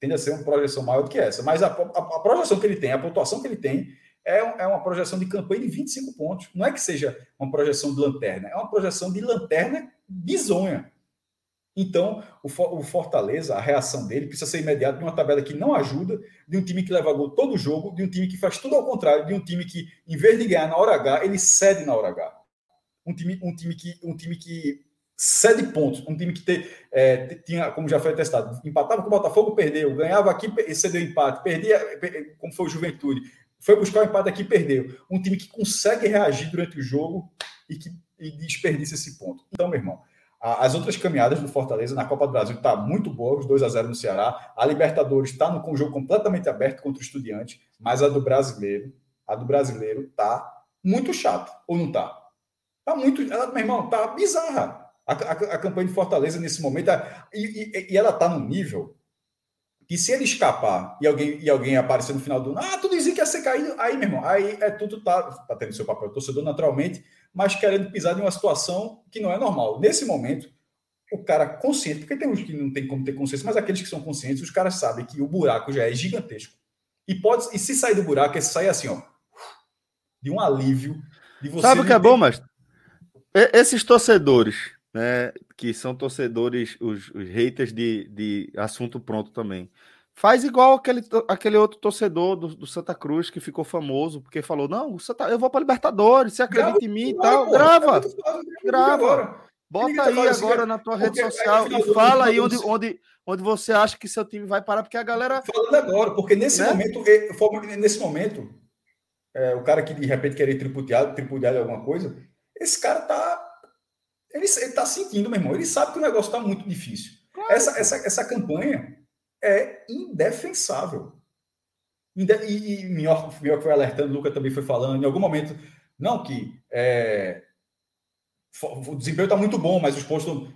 tende a ser uma projeção maior do que essa, mas a, a, a projeção que ele tem, a pontuação que ele tem, é, é uma projeção de campanha de 25 pontos. Não é que seja uma projeção de lanterna, é uma projeção de lanterna bizonha. Então, o, Fortaleza, a reação dele precisa ser imediata de uma tabela que não ajuda, de um time que leva gol todo jogo, de um time que faz tudo ao contrário, de um time que, em vez de ganhar na hora H, ele cede na hora H. Um time, um time, que, um time que cede pontos, um time que te, é, tinha, como já foi testado, empatava com o Botafogo, perdeu, ganhava aqui, cedeu empate, perdia, como foi o Juventude, foi buscar o empate aqui, perdeu. Um time que consegue reagir durante o jogo e que e desperdiça esse ponto. Então, meu irmão, as outras caminhadas do Fortaleza na Copa do Brasil está muito boa, os 2 a 0 no Ceará. A Libertadores está com o jogo completamente aberto contra o Estudiante, mas a do brasileiro, a do brasileiro tá muito chata, ou não tá? Tá muito, ela, meu irmão, tá bizarra. A, a, a campanha de Fortaleza nesse momento, e, e, e ela tá num nível que se ele escapar e alguém, e alguém aparecer no final do ano, ah, tu dizia que ia ser caído, aí, meu irmão, aí é tudo tá, tá tendo seu papel torcedor naturalmente, mas querendo pisar em uma situação que não é normal. Nesse momento, o cara consciente, porque tem uns que não tem como ter consciência, mas aqueles que são conscientes, os caras sabem que o buraco já é gigantesco. E pode e se sair do buraco, é sair assim, ó, de um alívio de você. Sabe o que é bom, mas esses torcedores, né, que são torcedores, os, os haters de, de assunto pronto também. Faz igual aquele, aquele outro torcedor do, do, Santa Cruz que ficou famoso, porque falou: Não, Santa, eu vou para Libertadores, você acredita grava, em mim e tal. Grava, é grava. Bota aí agora na tua rede social e fala aí onde, onde, onde você acha que seu time vai parar, porque a galera. Falando agora, porque nesse né? momento, nesse momento, é, o cara que de repente querer tripudiar, tripudiar alguma coisa, esse cara tá. Ele, ele tá sentindo, meu irmão. Ele sabe que o negócio tá muito difícil. Claro. Essa, essa, essa campanha é indefensável. E, e, e Minhoca, foi alertando, Luca também foi falando, em algum momento, não que é, o desempenho está muito bom, mas os postos.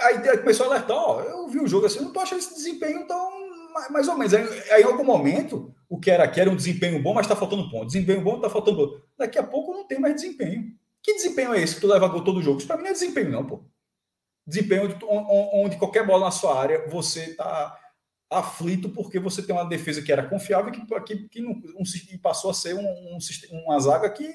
Aí, aí começou a alertar, ó, eu vi o jogo assim, não estou achando esse desempenho tão mais ou menos. Aí, aí, em algum momento, o que era aqui era um desempenho bom, mas está faltando ponto. Desempenho bom, está faltando ponto. Daqui a pouco não tem mais desempenho. Que desempenho é esse que tu leva gol todo jogo? Isso para mim não é desempenho, não, pô desempenho onde, onde qualquer bola na sua área você está aflito porque você tem uma defesa que era confiável que, que, que, não, um, passou a ser um, um, uma zaga que.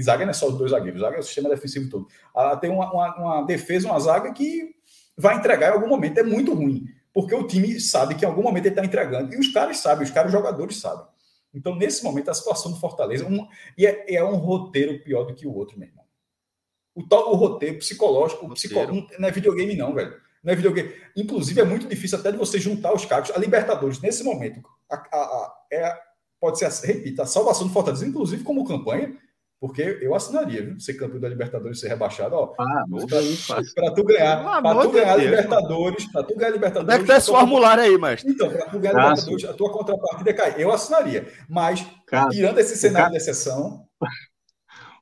Zaga não é só os dois zagueiros, zaga é o sistema defensivo todo. Ela tem uma, uma, uma, defesa, uma zaga que vai entregar em algum momento. É muito ruim, porque o time sabe que em algum momento ele está entregando. E os caras sabem, os caras os jogadores sabem. Então, nesse momento, a situação do Fortaleza. Um, e é, é um roteiro pior do que o outro, meu irmão. O, tal, o roteiro psicológico, o psicológico não é videogame, não, velho. Não é videogame. Inclusive, é muito difícil até de você juntar os cargos. A Libertadores, nesse momento, a, a, a, é, pode ser, repita, a salvação do Fortaleza, inclusive como campanha, porque eu assinaria, viu? Ser campeão da Libertadores ser rebaixado, ó. Ah, para tu ganhar, para tu ganhar Deus, Libertadores, para tu ganhar Libertadores. Deve ter esse formulário aí, mas. Então, para tu ganhar ah, Libertadores, a tua contrapartida cai. Eu assinaria. Mas, cara, tirando esse cenário cara, de exceção.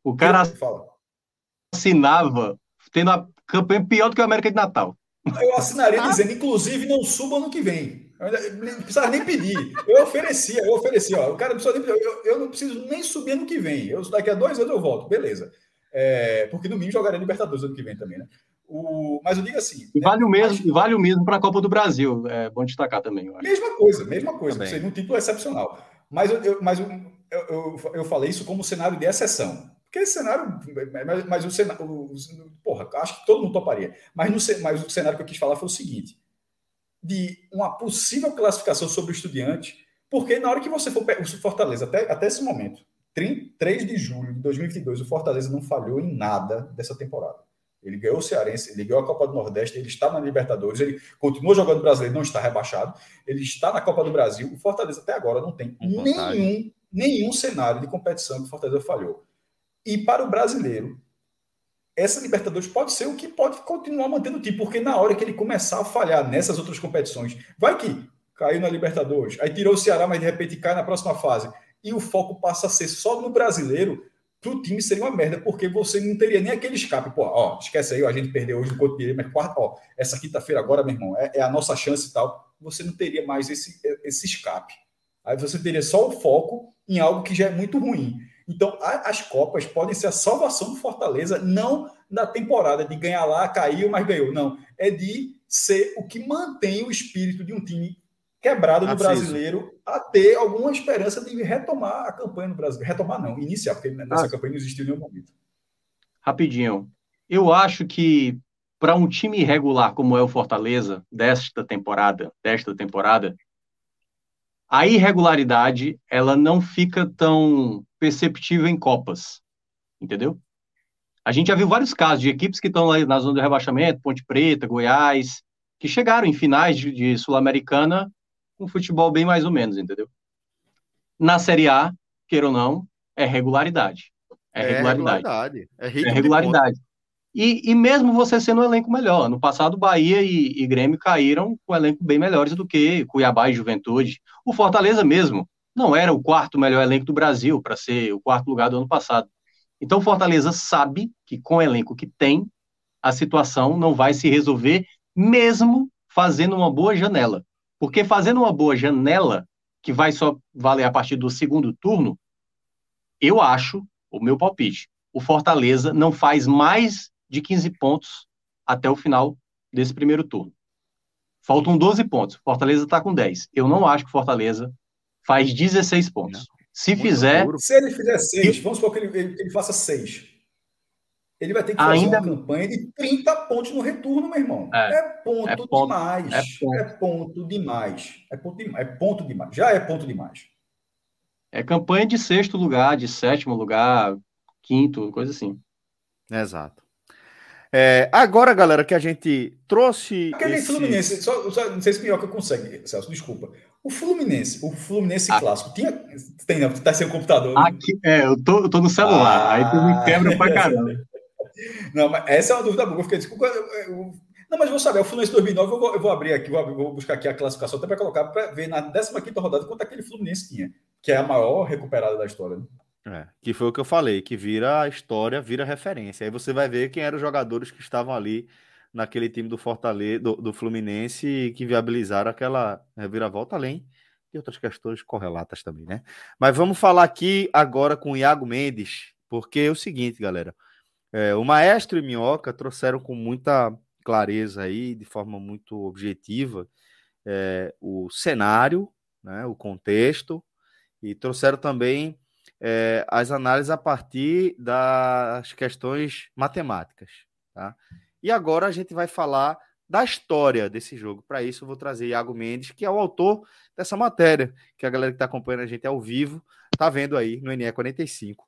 O cara assinava tendo a campanha pior do que a América de Natal. Eu assinaria dizendo, inclusive, não suba no que vem. Não precisava nem pedir. Eu oferecia, eu oferecia. Ó, o cara não precisa nem eu, eu não preciso nem subir no que vem. Eu, daqui a dois anos eu volto, beleza. É, porque no mínimo jogaria Libertadores ano que vem também, né? O, mas eu digo assim. E vale né? o mesmo, mas, vale o mesmo para a Copa do Brasil. É bom destacar também. Mesma coisa, mesma coisa. Também. Seria um título excepcional. Mas, eu, eu mas eu, eu, eu, falei isso como cenário de exceção. Porque esse cenário, mas, mas o cenário, o, porra, acho que todo mundo toparia. Mas, no, mas o cenário que eu quis falar foi o seguinte: de uma possível classificação sobre o estudiante, porque na hora que você for o Fortaleza, até, até esse momento, 3 de julho de 2022, o Fortaleza não falhou em nada dessa temporada. Ele ganhou o Cearense, ele ganhou a Copa do Nordeste, ele está na Libertadores, ele continua jogando brasileiro, não está rebaixado, ele está na Copa do Brasil. O Fortaleza até agora não tem nenhum, nenhum cenário de competição que o Fortaleza falhou. E para o brasileiro, essa Libertadores pode ser o que pode continuar mantendo o time, porque na hora que ele começar a falhar nessas outras competições, vai que caiu na Libertadores, aí tirou o Ceará, mas de repente cai na próxima fase, e o foco passa a ser só no brasileiro, para o time seria uma merda, porque você não teria nem aquele escape. Pô, ó, esquece aí, a gente perdeu hoje no Couto Pereira, mas quarta, ó, essa quinta-feira agora, meu irmão, é, é, a nossa chance e tal. Você não teria mais esse, esse escape. Aí você teria só o foco em algo que já é muito ruim. Então, as Copas podem ser a salvação do Fortaleza, não na temporada de ganhar lá, caiu, mas ganhou. Não. É de ser o que mantém o espírito de um time quebrado do brasileiro a ter alguma esperança de retomar a campanha no Brasil. Retomar não, iniciar, porque nessa ah. campanha não existiu nenhum momento. Rapidinho. Eu acho que para um time irregular como é o Fortaleza desta temporada, desta temporada, a irregularidade ela não fica tão perceptível em Copas, entendeu? A gente já viu vários casos de equipes que estão lá na zona do rebaixamento, Ponte Preta, Goiás, que chegaram em finais de, de Sul-Americana com futebol bem mais ou menos, entendeu? Na Série A, queira ou não, é regularidade. É, é regularidade. É, é regularidade. E, e, mesmo você sendo um elenco melhor. No passado, Bahia e, e Grêmio caíram com um elenco bem melhores do que Cuiabá e Juventude. O Fortaleza mesmo não era o quarto melhor elenco do Brasil para ser o quarto lugar do ano passado. Então, Fortaleza sabe que com o elenco que tem, a situação não vai se resolver, mesmo fazendo uma boa janela. Porque fazendo uma boa janela, que vai só valer a partir do segundo turno, eu acho, o meu palpite, o Fortaleza não faz mais de 15 pontos até o final desse primeiro turno. Faltam 12 pontos. Fortaleza está com 10. Eu não acho que Fortaleza faz 16 pontos. Se Muito fizer. Duro. Se ele fizer 6, vamos supor que ele, ele, ele faça 6. Ele vai ter que fazer Ainda... uma campanha de 30 pontos no retorno, meu irmão. É, é, ponto, é ponto, demais. É ponto. é ponto demais. É ponto demais. É ponto demais. Já é ponto demais. É campanha de sexto lugar, de sétimo lugar, quinto, coisa assim. Exato. É, agora, galera, que a gente trouxe. Aquele esse... Fluminense, só, só, não sei se Minhoca consegue, Celso, desculpa. O Fluminense, o Fluminense ah. clássico, tinha. Tem, não, tá sem o computador. Né? Aqui, é, eu tô, eu tô no celular, ah, aí tu me quebra pra caramba. Não, mas essa é uma dúvida boa. Eu fiquei, desculpa, eu, eu, não, mas vou saber, o Fluminense 2009, eu vou, eu vou abrir aqui, vou, vou, buscar aqui a classificação até para colocar, para ver na 15 rodada quanto aquele Fluminense tinha, que é a maior recuperada da história. Né? É, que foi o que eu falei, que vira história, vira referência. Aí você vai ver quem eram os jogadores que estavam ali naquele time do Fortaleza, do, do Fluminense, que viabilizaram aquela reviravolta, além de outras questões correlatas também, né? Mas vamos falar aqui agora com o Iago Mendes, porque é o seguinte, galera. É, o Maestro e Minhoca trouxeram com muita clareza aí, de forma muito objetiva, é, o cenário, né, o contexto, e trouxeram também é, as análises a partir das questões matemáticas. Tá? E agora a gente vai falar da história desse jogo. Para isso, eu vou trazer Iago Mendes, que é o autor dessa matéria, que a galera que está acompanhando a gente ao vivo está vendo aí no NE 45.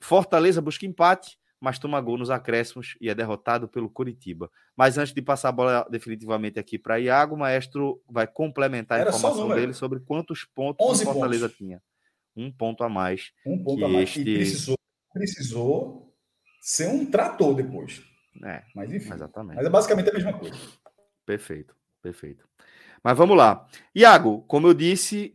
Fortaleza busca empate, mas toma gol nos acréscimos e é derrotado pelo Curitiba. Mas antes de passar a bola definitivamente aqui para Iago, o maestro vai complementar a Era informação dele sobre quantos pontos o 11 Fortaleza pontos. tinha. Um ponto a mais. Um ponto que a mais. este- E precisou, precisou ser um trator depois. É, Mas enfim. exatamente. Mas é basicamente a mesma coisa. Perfeito, perfeito. Mas vamos lá. Iago, como eu disse,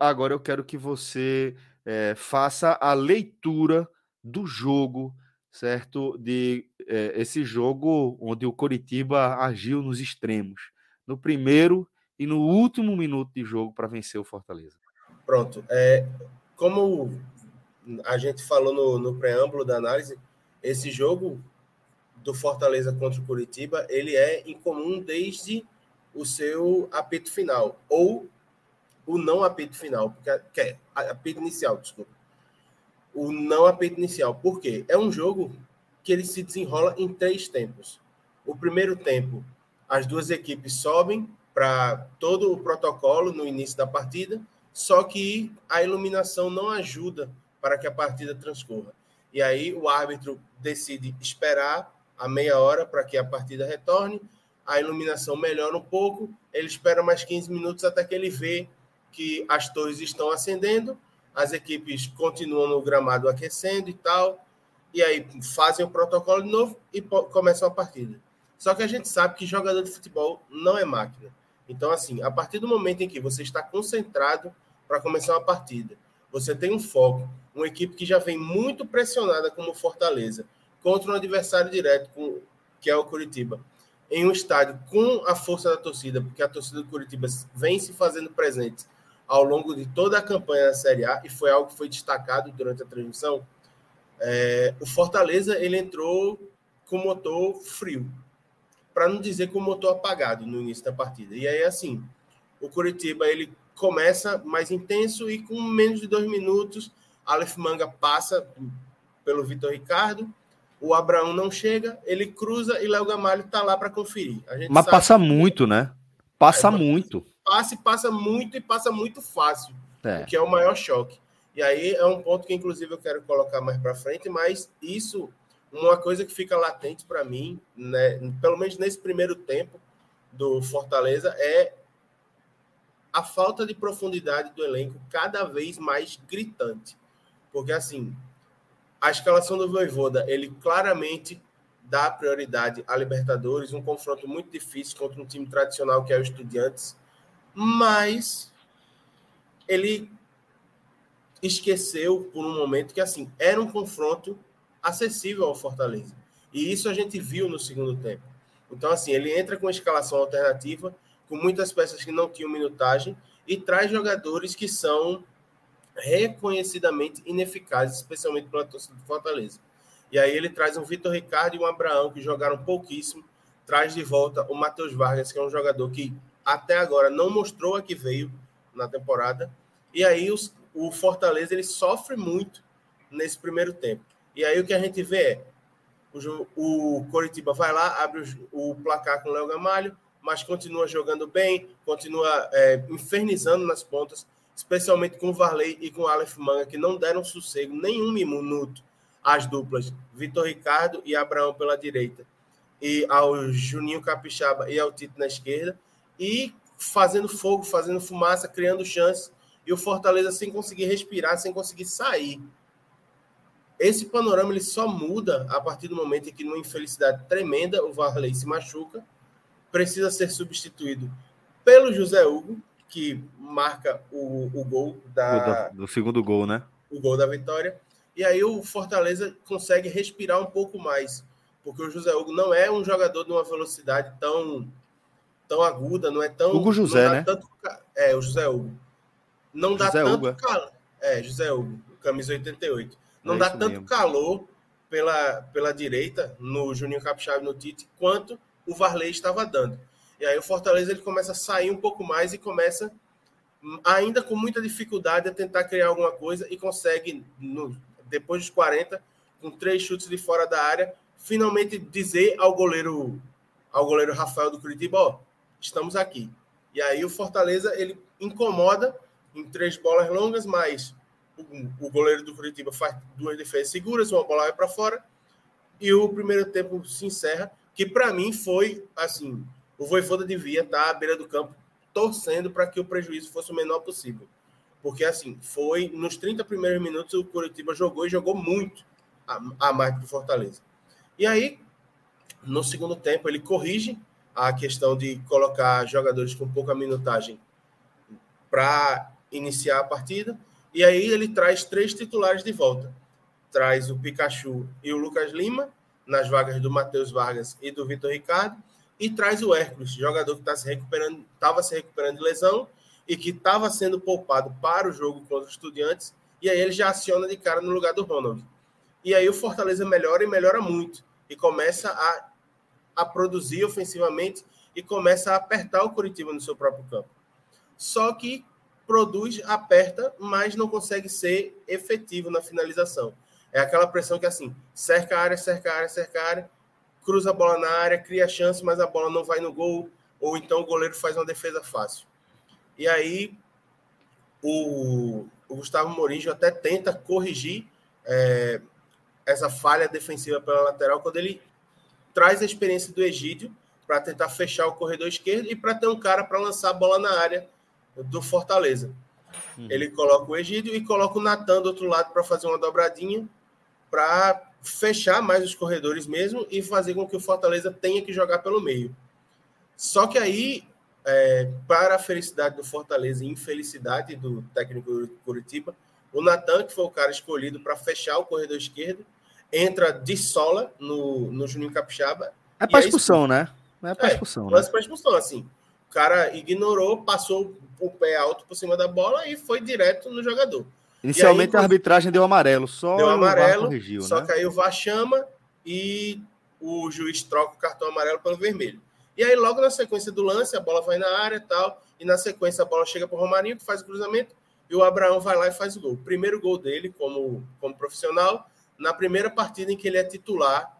agora eu quero que você eh, faça a leitura do jogo, certo? De eh, esse jogo onde o Coritiba agiu nos extremos, no primeiro e no último minuto de jogo para vencer o Fortaleza. Pronto. É, como a gente falou no, no preâmbulo da análise, esse jogo do Fortaleza contra o Curitiba, ele é incomum desde o seu apito final, ou o não apito final, porque que é, apito inicial, desculpa. O não apito inicial. Por quê? É um jogo que ele se desenrola em três tempos. O primeiro tempo, as duas equipes sobem para todo o protocolo no início da partida, só que a iluminação não ajuda para que a partida transcorra. E aí o árbitro decide esperar a meia hora para que a partida retorne, a iluminação melhora um pouco, ele espera mais 15 minutos até que ele vê que as torres estão acendendo, as equipes continuam no gramado aquecendo e tal, e aí fazem o protocolo de novo e começam a partida. Só que a gente sabe que jogador de futebol não é máquina. Então, assim, a partir do momento em que você está concentrado para começar uma partida, você tem um foco, uma equipe que já vem muito pressionada como Fortaleza, contra um adversário direto, que é o Curitiba, em um estádio com a força da torcida, porque a torcida do Curitiba vem se fazendo presente ao longo de toda a campanha da Série A, e foi algo que foi destacado durante a transmissão, é, o Fortaleza ele entrou com motor frio, para não dizer com o motor apagado no início da partida. E aí, assim, o Curitiba ele começa mais intenso e com menos de dois minutos, Aleph Manga passa pelo Vitor Ricardo, o Abraão não chega, ele cruza e Léo Gamalho está lá para conferir. A gente Mas passa que muito, né? Passa É, muito. passa e passa muito e passa muito fácil É. que é o maior choque. E aí é um ponto que, inclusive, eu quero colocar mais para frente, mas isso, uma coisa que fica latente para mim, né, pelo menos nesse primeiro tempo do Fortaleza, é a falta de profundidade do elenco cada vez mais gritante. Porque, assim, a escalação do Voivoda, ele claramente dá prioridade à Libertadores, um confronto muito difícil contra um time tradicional que é o Estudiantes, mas ele esqueceu por um momento que assim era um confronto acessível ao Fortaleza. E isso a gente viu no segundo tempo. Então assim, ele entra com escalação alternativa, com muitas peças que não tinham minutagem e traz jogadores que são reconhecidamente ineficazes, especialmente pela torcida do Fortaleza. E aí ele traz um Vitor Ricardo e um Abraão que jogaram pouquíssimo, traz de volta o Matheus Vargas, que é um jogador que até agora não mostrou a que veio na temporada. E aí os, o Fortaleza ele sofre muito nesse primeiro tempo. E aí o que a gente vê é o, o Coritiba vai lá, abre o, o placar com o Léo Gamalho, mas continua jogando bem, continua é, infernizando nas pontas, especialmente com o Varley e com o Aleph Manga, que não deram sossego nenhum minuto às duplas. Vitor Ricardo e Abraão pela direita, e ao Juninho Capixaba e ao Tito na esquerda, e fazendo fogo, fazendo fumaça, criando chances, e o Fortaleza sem conseguir respirar, sem conseguir sair. Esse panorama ele só muda a partir do momento em que, numa infelicidade tremenda, o Varley se machuca, precisa ser substituído pelo José Hugo, que marca o, o gol da, Do, do segundo gol, né? o gol da vitória. E aí o Fortaleza consegue respirar um pouco mais, porque o José Hugo não é um jogador de uma velocidade tão tão aguda, não é tão Hugo José, dá né? tanto é, o José Hugo. Não dá José tanto Hugo, é? calor. É, José Hugo, camisa 88. Não É dá tanto mesmo. calor pela, pela direita no Juninho Capixaba e no Tite quanto o Varley estava dando. E aí o Fortaleza ele começa a sair um pouco mais e começa hum, ainda com muita dificuldade a tentar criar alguma coisa e consegue no, depois dos 40 com três chutes de fora da área finalmente dizer ao goleiro ao goleiro Rafael do Curitiba, ó, estamos aqui. E aí o Fortaleza ele incomoda em três bolas longas, mas o, goleiro do Curitiba faz duas defesas seguras, uma bola vai para fora. e o primeiro tempo se encerra, que para mim foi assim, o Voivoda devia estar à beira do campo torcendo para que o prejuízo fosse o menor possível. Porque assim, foi nos 30 primeiros minutos o Curitiba jogou e jogou muito a, a mais do Fortaleza. E aí, no segundo tempo, ele corrige a questão de colocar jogadores com pouca minutagem para iniciar a partida. E aí ele traz três titulares de volta. Traz o Pikachu e o Lucas Lima, nas vagas do Matheus Vargas e do Vitor Ricardo, e traz o Hércules, jogador que está se estava se recuperando de lesão e que estava sendo poupado para o jogo contra os Estudiantes, e aí ele já aciona de cara no lugar do Ronald. E aí o Fortaleza melhora e melhora muito, e começa a, a produzir ofensivamente e começa a apertar o Curitiba no seu próprio campo. Só que produz, aperta, mas não consegue ser efetivo na finalização. É aquela pressão que assim, cerca a área, cerca a área, cerca a área, cruza a bola na área, cria chance, mas a bola não vai no gol, ou então o goleiro faz uma defesa fácil. E aí o, o Gustavo Morinho até tenta corrigir é, essa falha defensiva pela lateral quando ele traz a experiência do Egídio para tentar fechar o corredor esquerdo e para ter um cara para lançar a bola na área do Fortaleza. Uhum. Ele coloca o Egídio e coloca o Natan do outro lado para fazer uma dobradinha, para fechar mais os corredores mesmo e fazer com que o Fortaleza tenha que jogar pelo meio. Só que aí, é, para a felicidade do Fortaleza e infelicidade do técnico Curitiba, o Natan, que foi o cara escolhido para fechar o corredor esquerdo, entra de sola no, no Juninho Capixaba. É para expulsão, né? É para expulsão. É, né? para expulsão, assim. O cara ignorou, passou o pé alto por cima da bola e foi direto no jogador. Inicialmente aí, a arbitragem deu amarelo, só deu amarelo, corrigiu, só né? que aí o VAR chama e o juiz troca o cartão amarelo pelo vermelho. E aí logo na sequência do lance, a bola vai na área e tal, e na sequência a bola chega para o Romarinho, que faz o cruzamento, e o Abraão vai lá e faz o gol. Primeiro gol dele como, como profissional, na primeira partida em que ele é titular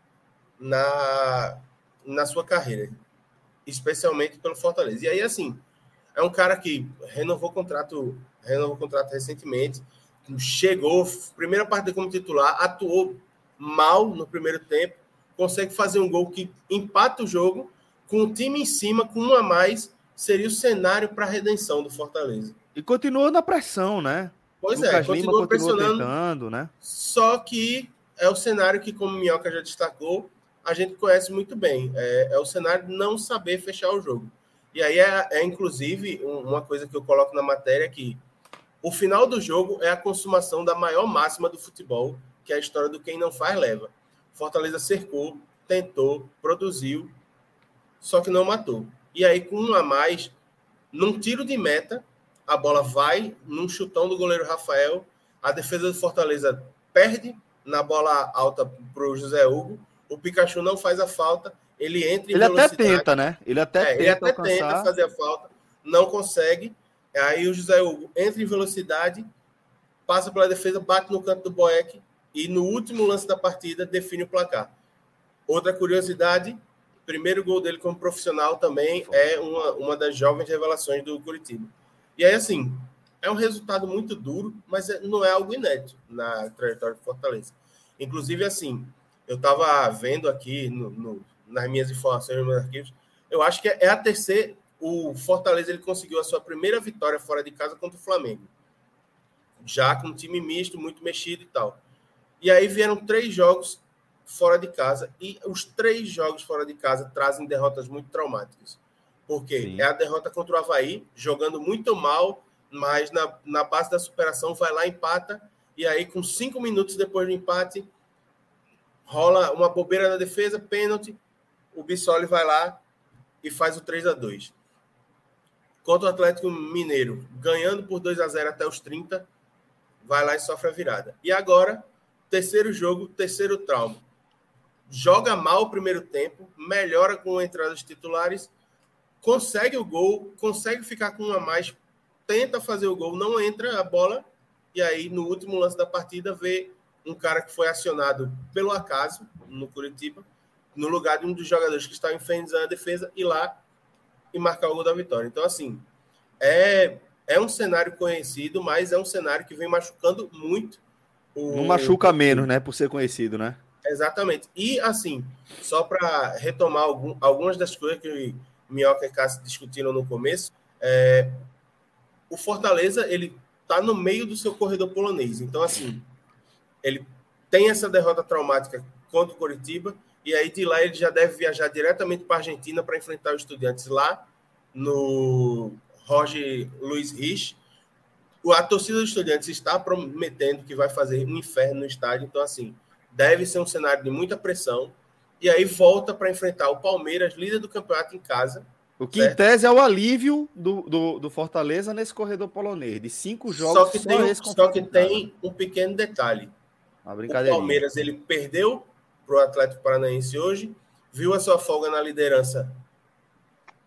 na, na sua carreira, especialmente pelo Fortaleza. E aí, assim, é um cara que renovou contrato, renovou contrato recentemente, chegou, primeira partida como titular, atuou mal no primeiro tempo, consegue fazer um gol que empata o jogo, com o time em cima, com um a mais, seria o cenário para a redenção do Fortaleza. E continuou na pressão, né? Pois Lucas é, continua pressionando. Tentando, né? Só que é o cenário que, como o Minhoca já destacou, a gente conhece muito bem. É, é o cenário de não saber fechar o jogo. E aí é, é inclusive, uma coisa que eu coloco na matéria que o final do jogo é a consumação da maior máxima do futebol, que é a história do quem não faz leva. Fortaleza cercou, tentou, produziu, só que não matou. E aí, com um a mais, num tiro de meta, a bola vai num chutão do goleiro Rafael. A defesa do Fortaleza perde na bola alta para o José Hugo. O Pikachu não faz a falta. Ele entra em Ele até tenta, né? Ele até, é, tenta, ele até tenta fazer a falta, não consegue. Aí o José Hugo entra em velocidade, passa pela defesa, bate no canto do Boeck e no último lance da partida define o placar. Outra curiosidade, primeiro gol dele como profissional também é uma, uma das jovens revelações do Curitiba. E aí, assim, é um resultado muito duro, mas é, não é algo inédito na trajetória do Fortaleza. Inclusive, assim, eu estava vendo aqui no, no, nas minhas informações, nos meus arquivos, eu acho que é a terceira, o Fortaleza ele conseguiu a sua primeira vitória fora de casa contra o Flamengo. Já com um time misto, muito mexido e tal. E aí vieram três jogos fora de casa. E os três jogos fora de casa trazem derrotas muito traumáticas. Porque Sim. é a derrota contra o Havaí, jogando muito mal, mas na, na base da superação vai lá, empata. E aí, com cinco minutos depois do empate, rola uma bobeira na defesa, pênalti. O Bissoli vai lá e faz o 3 a 2 contra o Atlético Mineiro, ganhando por 2 a 0 até os 30, vai lá e sofre a virada. E agora, terceiro jogo, terceiro trauma. Joga mal o primeiro tempo, melhora com a entrada dos titulares, consegue o gol, consegue ficar com um a mais, tenta fazer o gol, não entra a bola, e aí no último lance da partida vê um cara que foi acionado pelo acaso no Curitiba, no lugar de um dos jogadores que está infernizando a defesa, e lá e marcar o gol da vitória. Então, assim, é, é um cenário conhecido, mas é um cenário que vem machucando muito. O... Não machuca menos, né? Por ser conhecido, né? Exatamente. E, assim, só para retomar algum, algumas das coisas que Minhoca e Cássio discutiram no começo, é, o Fortaleza, ele tá no meio do seu corredor polonês. Então, assim, ele tem essa derrota traumática contra o Coritiba, e aí de lá ele já deve viajar diretamente para a Argentina para enfrentar os estudantes lá no Roger Luiz Rich. A torcida dos estudantes está prometendo que vai fazer um inferno no estádio, então, assim, deve ser um cenário de muita pressão. E aí volta para enfrentar o Palmeiras, líder do campeonato em casa. O que certo? em tese é o alívio do, do, do, Fortaleza nesse corredor polonês. De cinco jogos, só que só tem, só que tem um pequeno detalhe. O Palmeiras ele perdeu para o Atlético Paranaense hoje, viu a sua folga na liderança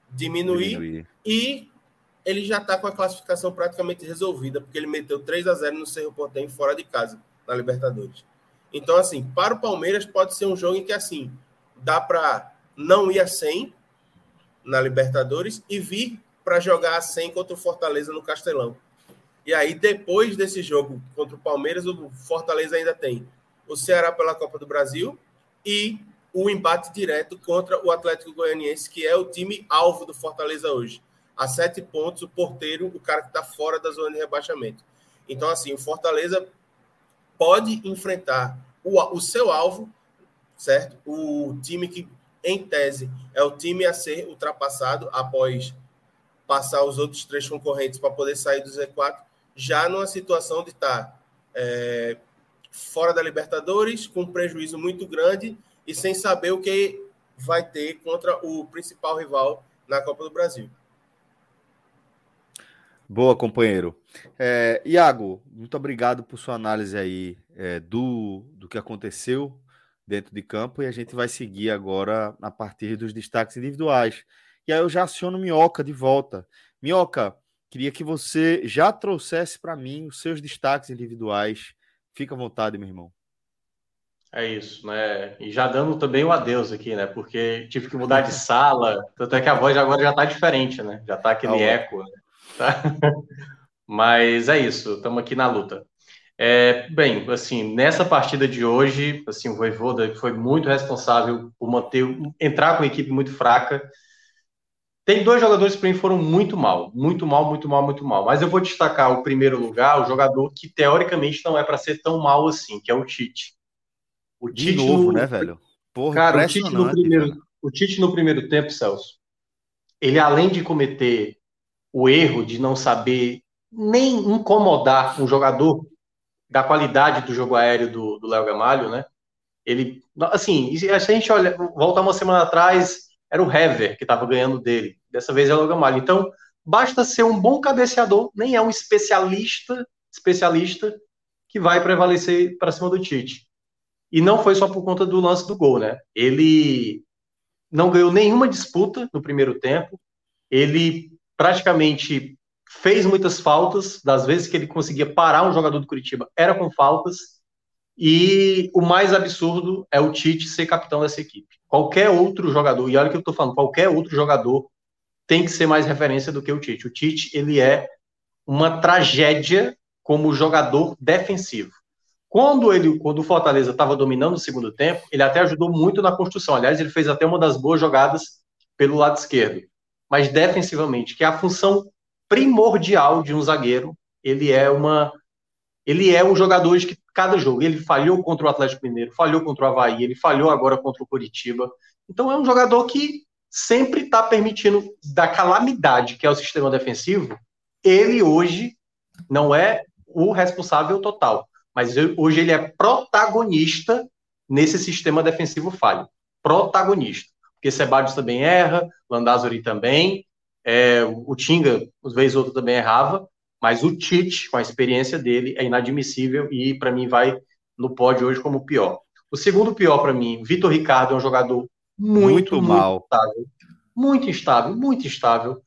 diminuir, diminuir. e ele já está com a classificação praticamente resolvida, porque ele meteu 3 a 0 no Cerro Portem fora de casa, na Libertadores. Então, assim, para o Palmeiras pode ser um jogo em que, assim, dá para não ir a 100 na Libertadores e vir para jogar a 100 contra o Fortaleza no Castelão. E aí, depois desse jogo contra o Palmeiras, o Fortaleza ainda tem o Ceará pela Copa do Brasil e o embate direto contra o Atlético Goianiense, que é o time alvo do Fortaleza hoje. A sete pontos, o porteiro, o cara que está fora da zona de rebaixamento. Então, assim, o Fortaleza pode enfrentar o, o seu alvo, certo? O time que, em tese, é o time a ser ultrapassado após passar os outros três concorrentes para poder sair do Z4, já numa situação de estar tá, é, fora da Libertadores, com um prejuízo muito grande e sem saber o que vai ter contra o principal rival na Copa do Brasil. Boa, companheiro. É, Iago, muito obrigado por sua análise aí é, do, do que aconteceu dentro de campo e a gente vai seguir agora a partir dos destaques individuais. E aí eu já aciono Minhoca de volta. Minhoca, queria que você já trouxesse para mim os seus destaques individuais. Fica à vontade, meu irmão. É isso, né? E já dando também o um adeus aqui, né? Porque tive que mudar de sala, tanto é que a voz agora já está diferente, né? Já está aquele tá eco. Né? Tá? Mas é isso, estamos aqui na luta. É, bem, assim, nessa partida de hoje, assim, o Voivoda foi muito responsável por manter, entrar com uma equipe muito fraca. Tem dois jogadores que para mim foram muito mal, muito mal, muito mal, muito mal. Mas eu vou destacar o primeiro lugar, o jogador que teoricamente não é para ser tão mal assim, que é o Tite. O Tite de novo, no... né, velho? Porra, Cara, o Tite no primeiro, o Tite no primeiro tempo, Celso, ele além de cometer o erro de não saber nem incomodar um jogador da qualidade do jogo aéreo do Léo Gamalho, né? Ele, assim, se a gente olha, volta uma semana atrás, era o Hever que estava ganhando dele. Dessa vez é o Gamalho. Então, basta ser um bom cabeceador, nem é um especialista, especialista que vai prevalecer para cima do Tite. E não foi só por conta do lance do gol, né? Ele não ganhou nenhuma disputa no primeiro tempo. Ele praticamente fez muitas faltas, das vezes que ele conseguia parar um jogador do Curitiba, era com faltas. E o mais absurdo é o Tite ser capitão dessa equipe. Qualquer outro jogador, e olha o que eu estou falando, qualquer outro jogador tem que ser mais referência do que o Tite. O Tite, ele é uma tragédia como jogador defensivo. Quando ele, quando o Fortaleza estava dominando o segundo tempo, ele até ajudou muito na construção. Aliás, ele fez até uma das boas jogadas pelo lado esquerdo mas defensivamente, que é a função primordial de um zagueiro, ele é uma ele é um jogador que cada jogo, ele falhou contra o Atlético Mineiro, falhou contra o Havaí, ele falhou agora contra o Curitiba. Então é um jogador que sempre está permitindo da calamidade que é o sistema defensivo, ele hoje não é o responsável total, mas hoje ele é protagonista nesse sistema defensivo falho. Protagonista porque Sebadios também erra, Landázuri também, é, o Tinga, às vezes outro também errava, mas o Tite, com a experiência dele, é inadmissível e para mim vai no pódio hoje como pior. O segundo pior para mim, Vitor Ricardo é um jogador muito, muito mal, muito instável, muito instável, muito instável.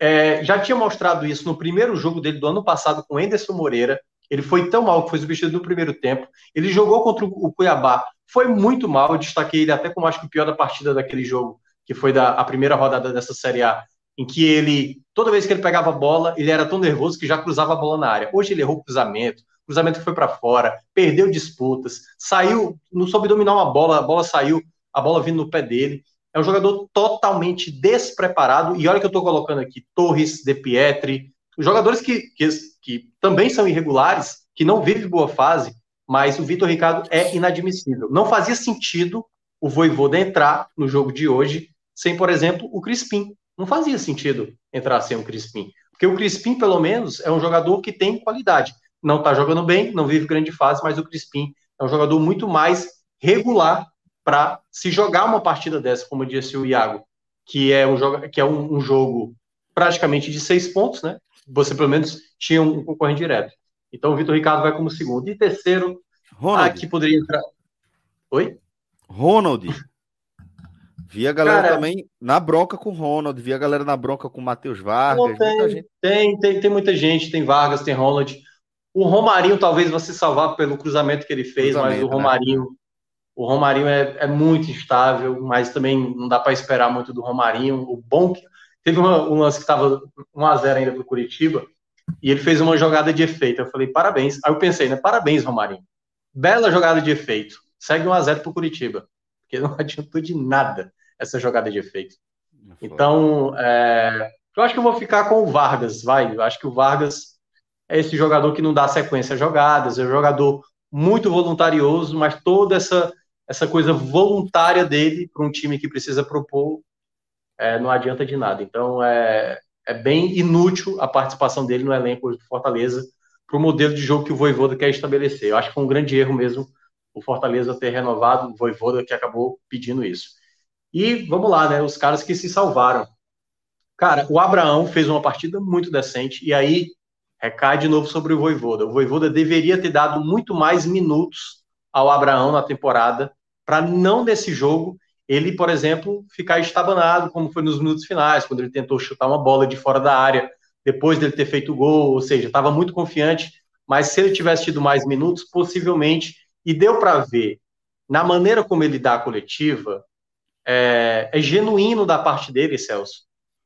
É, já tinha mostrado isso no primeiro jogo dele do ano passado com Enderson Moreira. Ele foi tão mal que foi substituído no primeiro tempo. Ele jogou contra o Cuiabá foi muito mal. Eu destaquei ele até como acho que o pior da partida daquele jogo, que foi da a primeira rodada dessa Série A, em que ele, toda vez que ele pegava a bola, ele era tão nervoso que já cruzava a bola na área. Hoje ele errou o cruzamento, cruzamento que foi para fora, perdeu disputas, saiu, não soube dominar uma bola, a bola saiu, a bola vindo no pé dele. É um jogador totalmente despreparado. E olha que eu estou colocando aqui Torres, De Pietri, jogadores que, que, que também são irregulares, que não vivem boa fase, mas o Vitor Ricardo é inadmissível. Não fazia sentido o Voivoda entrar no jogo de hoje sem, por exemplo, o Crispim. Não fazia sentido entrar sem o Crispim. Porque o Crispim, pelo menos, é um jogador que tem qualidade. Não está jogando bem, não vive grande fase, mas o Crispim é um jogador muito mais regular para se jogar uma partida dessa, como disse o Iago, que é um jogo, que é um, um jogo praticamente de seis pontos, né? Você pelo menos tinha um concorrente direto. Então o Vitor Ricardo vai como segundo. E terceiro, Ronald. aqui poderia entrar. Oi? Ronald. Vi a galera Cara, também na bronca com o Ronald, vi a galera na bronca com o Matheus Vargas. Tem, tem, tem, tem, muita gente, tem Vargas, tem Ronald. O Romarinho talvez você salvar pelo cruzamento que ele fez, mas o né? Romarinho, né? o Romarinho é, é, muito instável, mas também não dá para esperar muito do Romarinho. O bom que teve uma, um lance que estava 1 a 0 ainda para o Curitiba e ele fez uma jogada de efeito. Eu falei parabéns. Aí eu pensei, né? Parabéns, Romarinho. Bela jogada de efeito. Segue 1 a 0 para o Curitiba, porque não adiantou de nada essa jogada de efeito. Então, é, eu acho que eu vou ficar com o Vargas, vai. Eu acho que o Vargas é esse jogador que não dá sequência a jogadas, é um jogador muito voluntarioso, mas toda essa, essa coisa voluntária dele para um time que precisa propor é, não adianta de nada. Então, é, é bem inútil a participação dele no elenco do Fortaleza para o modelo de jogo que o Voivoda quer estabelecer. Eu acho que foi um grande erro mesmo o Fortaleza ter renovado o Voivoda que acabou pedindo isso. E vamos lá, né? Os caras que se salvaram. Cara, o Abraão fez uma partida muito decente e aí recai de novo sobre o Voivoda. O Voivoda deveria ter dado muito mais minutos ao Abraão na temporada para não nesse jogo ele, por exemplo, ficar estabanado, como foi nos minutos finais, quando ele tentou chutar uma bola de fora da área, depois dele ter feito o gol, ou seja, estava muito confiante, mas se ele tivesse tido mais minutos, possivelmente, e deu para ver, na maneira como ele dá a coletiva, é, é genuíno da parte dele, Celso,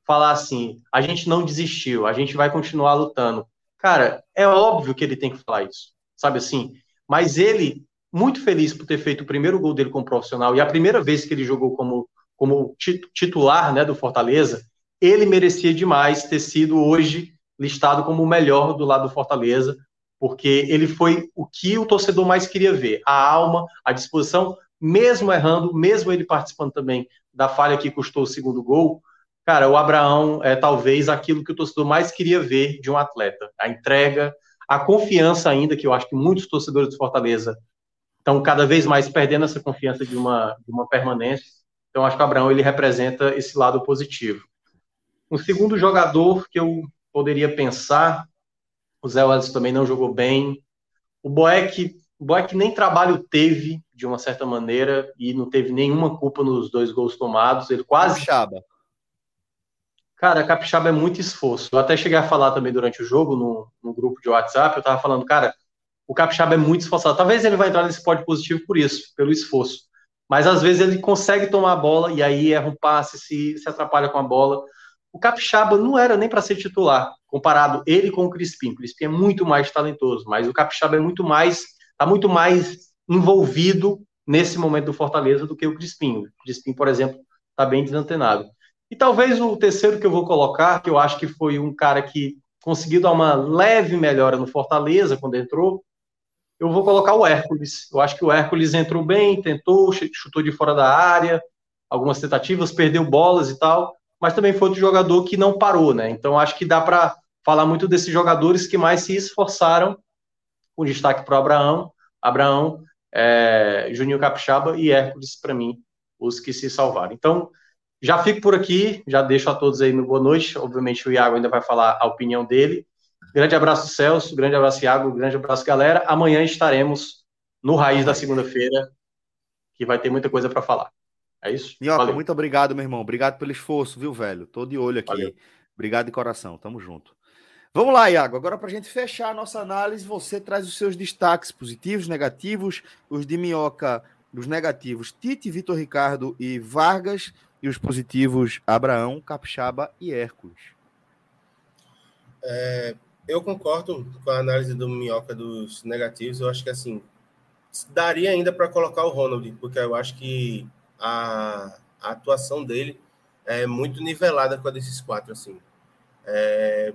falar assim: a gente não desistiu, a gente vai continuar lutando. Cara, é óbvio que ele tem que falar isso, sabe assim? Mas ele, muito feliz por ter feito o primeiro gol dele como profissional e a primeira vez que ele jogou como, como titular né, do Fortaleza, ele merecia demais ter sido hoje listado como o melhor do lado do Fortaleza, porque ele foi o que o torcedor mais queria ver: a alma, a disposição mesmo errando, mesmo ele participando também da falha que custou o segundo gol, cara, o Abraão é talvez aquilo que o torcedor mais queria ver de um atleta. A entrega, a confiança ainda, que eu acho que muitos torcedores do Fortaleza estão cada vez mais perdendo essa confiança de uma, de uma permanência. Então, acho que o Abraão ele representa esse lado positivo. Um segundo jogador que eu poderia pensar, o Zé Wallace também não jogou bem. O Boeck, Boeck nem trabalho teve de uma certa maneira, e não teve nenhuma culpa nos dois gols tomados. Ele quase. Capixaba. Cara, Capixaba é muito esforço. Eu até cheguei a falar também durante o jogo, no, no grupo de WhatsApp, eu tava falando, cara, o Capixaba é muito esforçado. Talvez ele vai entrar nesse pódio positivo por isso, pelo esforço. Mas às vezes ele consegue tomar a bola e aí erra um passe, se, se atrapalha com a bola. O Capixaba não era nem para ser titular, comparado ele com o Crispim. O Crispim é muito mais talentoso, mas o Capixaba é muito mais, tá muito mais envolvido nesse momento do Fortaleza do que o Crispim. O Crispim, por exemplo, está bem desantenado. E talvez o terceiro que eu vou colocar, que eu acho que foi um cara que conseguiu dar uma leve melhora no Fortaleza quando entrou, eu vou colocar o Hércules. Eu acho que o Hércules entrou bem, tentou, chutou de fora da área, algumas tentativas, perdeu bolas e tal, mas também foi outro jogador que não parou, né? Então acho que dá para falar muito desses jogadores que mais se esforçaram, com destaque para o Abraão. Abraão é, Juninho Capixaba e Hércules, para mim, os que se salvaram. Então, já fico por aqui, já deixo a todos aí no boa noite. Obviamente, o Iago ainda vai falar a opinião dele. Grande abraço, Celso, grande abraço, Iago, grande abraço, galera. Amanhã estaremos no Raiz da segunda-feira, que vai ter muita coisa para falar. É isso? Minhoca, muito obrigado, meu irmão. Obrigado pelo esforço, viu, velho? Tô de olho aqui. Valeu. Obrigado de coração. Tamo junto. Vamos lá, Iago. Agora, para a gente fechar a nossa análise, você traz os seus destaques positivos, negativos, os de Minhoca, os negativos, Tite, Vitor Ricardo e Vargas, e os positivos, Abraão, Capixaba e Hércules. É, eu concordo com a análise do Minhoca dos negativos. Eu acho que assim daria ainda para colocar o Ronald, porque eu acho que a, a, atuação dele é muito nivelada com a desses quatro assim. É,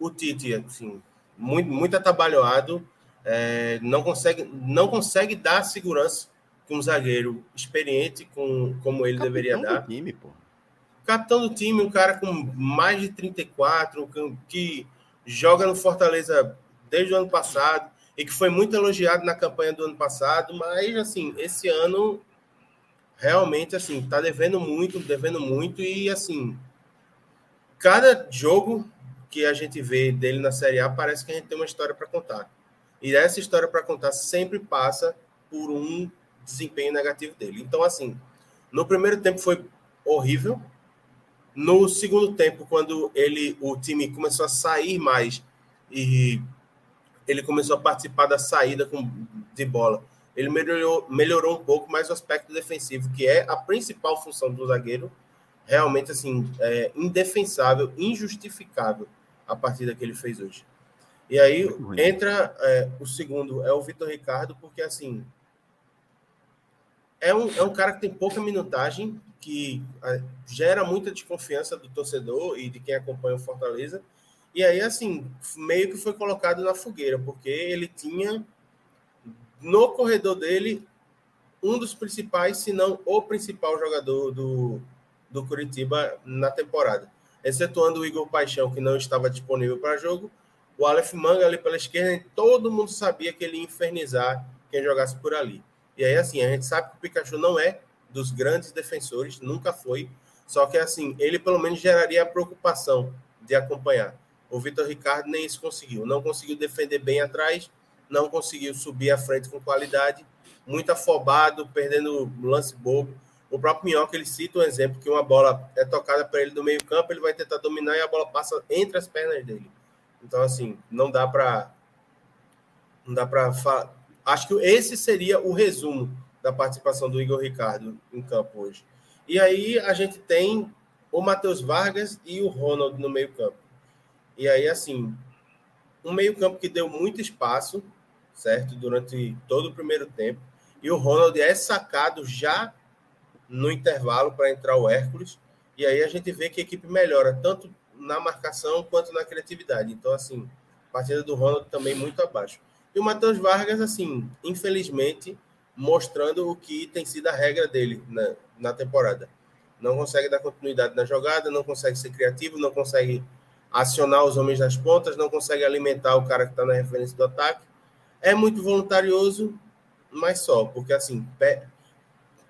o Tite, assim, muito, muito atabalhoado, é, não consegue não consegue dar segurança que um zagueiro experiente com, como ele Capitão deveria dar. Time, pô capitão do time, um cara com mais de 34, que joga no Fortaleza desde o ano passado e que foi muito elogiado na campanha do ano passado, mas assim, esse ano realmente assim, tá devendo muito, devendo muito e assim, cada jogo que a gente vê dele na Série A parece que a gente tem uma história para contar. E essa história para contar sempre passa por um desempenho negativo dele. Então assim, no primeiro tempo foi horrível, no segundo tempo, quando ele, o time começou a sair mais e ele começou a participar da saída com, de bola, ele melhorou, melhorou um pouco mais o aspecto defensivo, que é a principal função do zagueiro, realmente assim, é, indefensável, injustificável a partida que ele fez hoje. E aí entra é, o segundo, é o Vitor Ricardo, porque assim é um, é um cara que tem pouca minutagem, que gera muita desconfiança do torcedor e de quem acompanha o Fortaleza. E aí, assim, meio que foi colocado na fogueira, porque ele tinha no corredor dele um dos principais, se não o principal jogador do, do Curitiba na temporada. Excetuando o Igor Paixão, que não estava disponível para jogo, o Aleph Manga ali pela esquerda, todo mundo sabia que ele ia infernizar quem jogasse por ali. E aí, assim, a gente sabe que o Pikachu não é dos grandes defensores, nunca foi. Só que, assim, ele pelo menos geraria a preocupação de acompanhar. O Vitor Ricardo nem isso conseguiu. Não conseguiu defender bem atrás, não conseguiu subir à frente com qualidade, muito afobado, perdendo lance bobo. O próprio Minhoca, ele cita um exemplo que uma bola é tocada para ele do meio campo, ele vai tentar dominar e a bola passa entre as pernas dele. Então, assim, não dá para... Não dá para... Acho que esse seria o resumo da participação do Igor Ricardo em campo hoje. E aí a gente tem o Matheus Vargas e o Ronald no meio-campo. E aí, assim, um meio-campo que deu muito espaço, certo? Durante todo o primeiro tempo. E o Ronald é sacado já no intervalo para entrar o Hércules. E aí a gente vê que a equipe melhora, tanto na marcação quanto na criatividade. Então, assim, partida do Ronald também muito abaixo. E o Matheus Vargas, assim, infelizmente, mostrando o que tem sido a regra dele na, na temporada. Não consegue dar continuidade na jogada, não consegue ser criativo, não consegue acionar os homens nas pontas, não consegue alimentar o cara que está na referência do ataque. É muito voluntarioso, mas só, porque assim,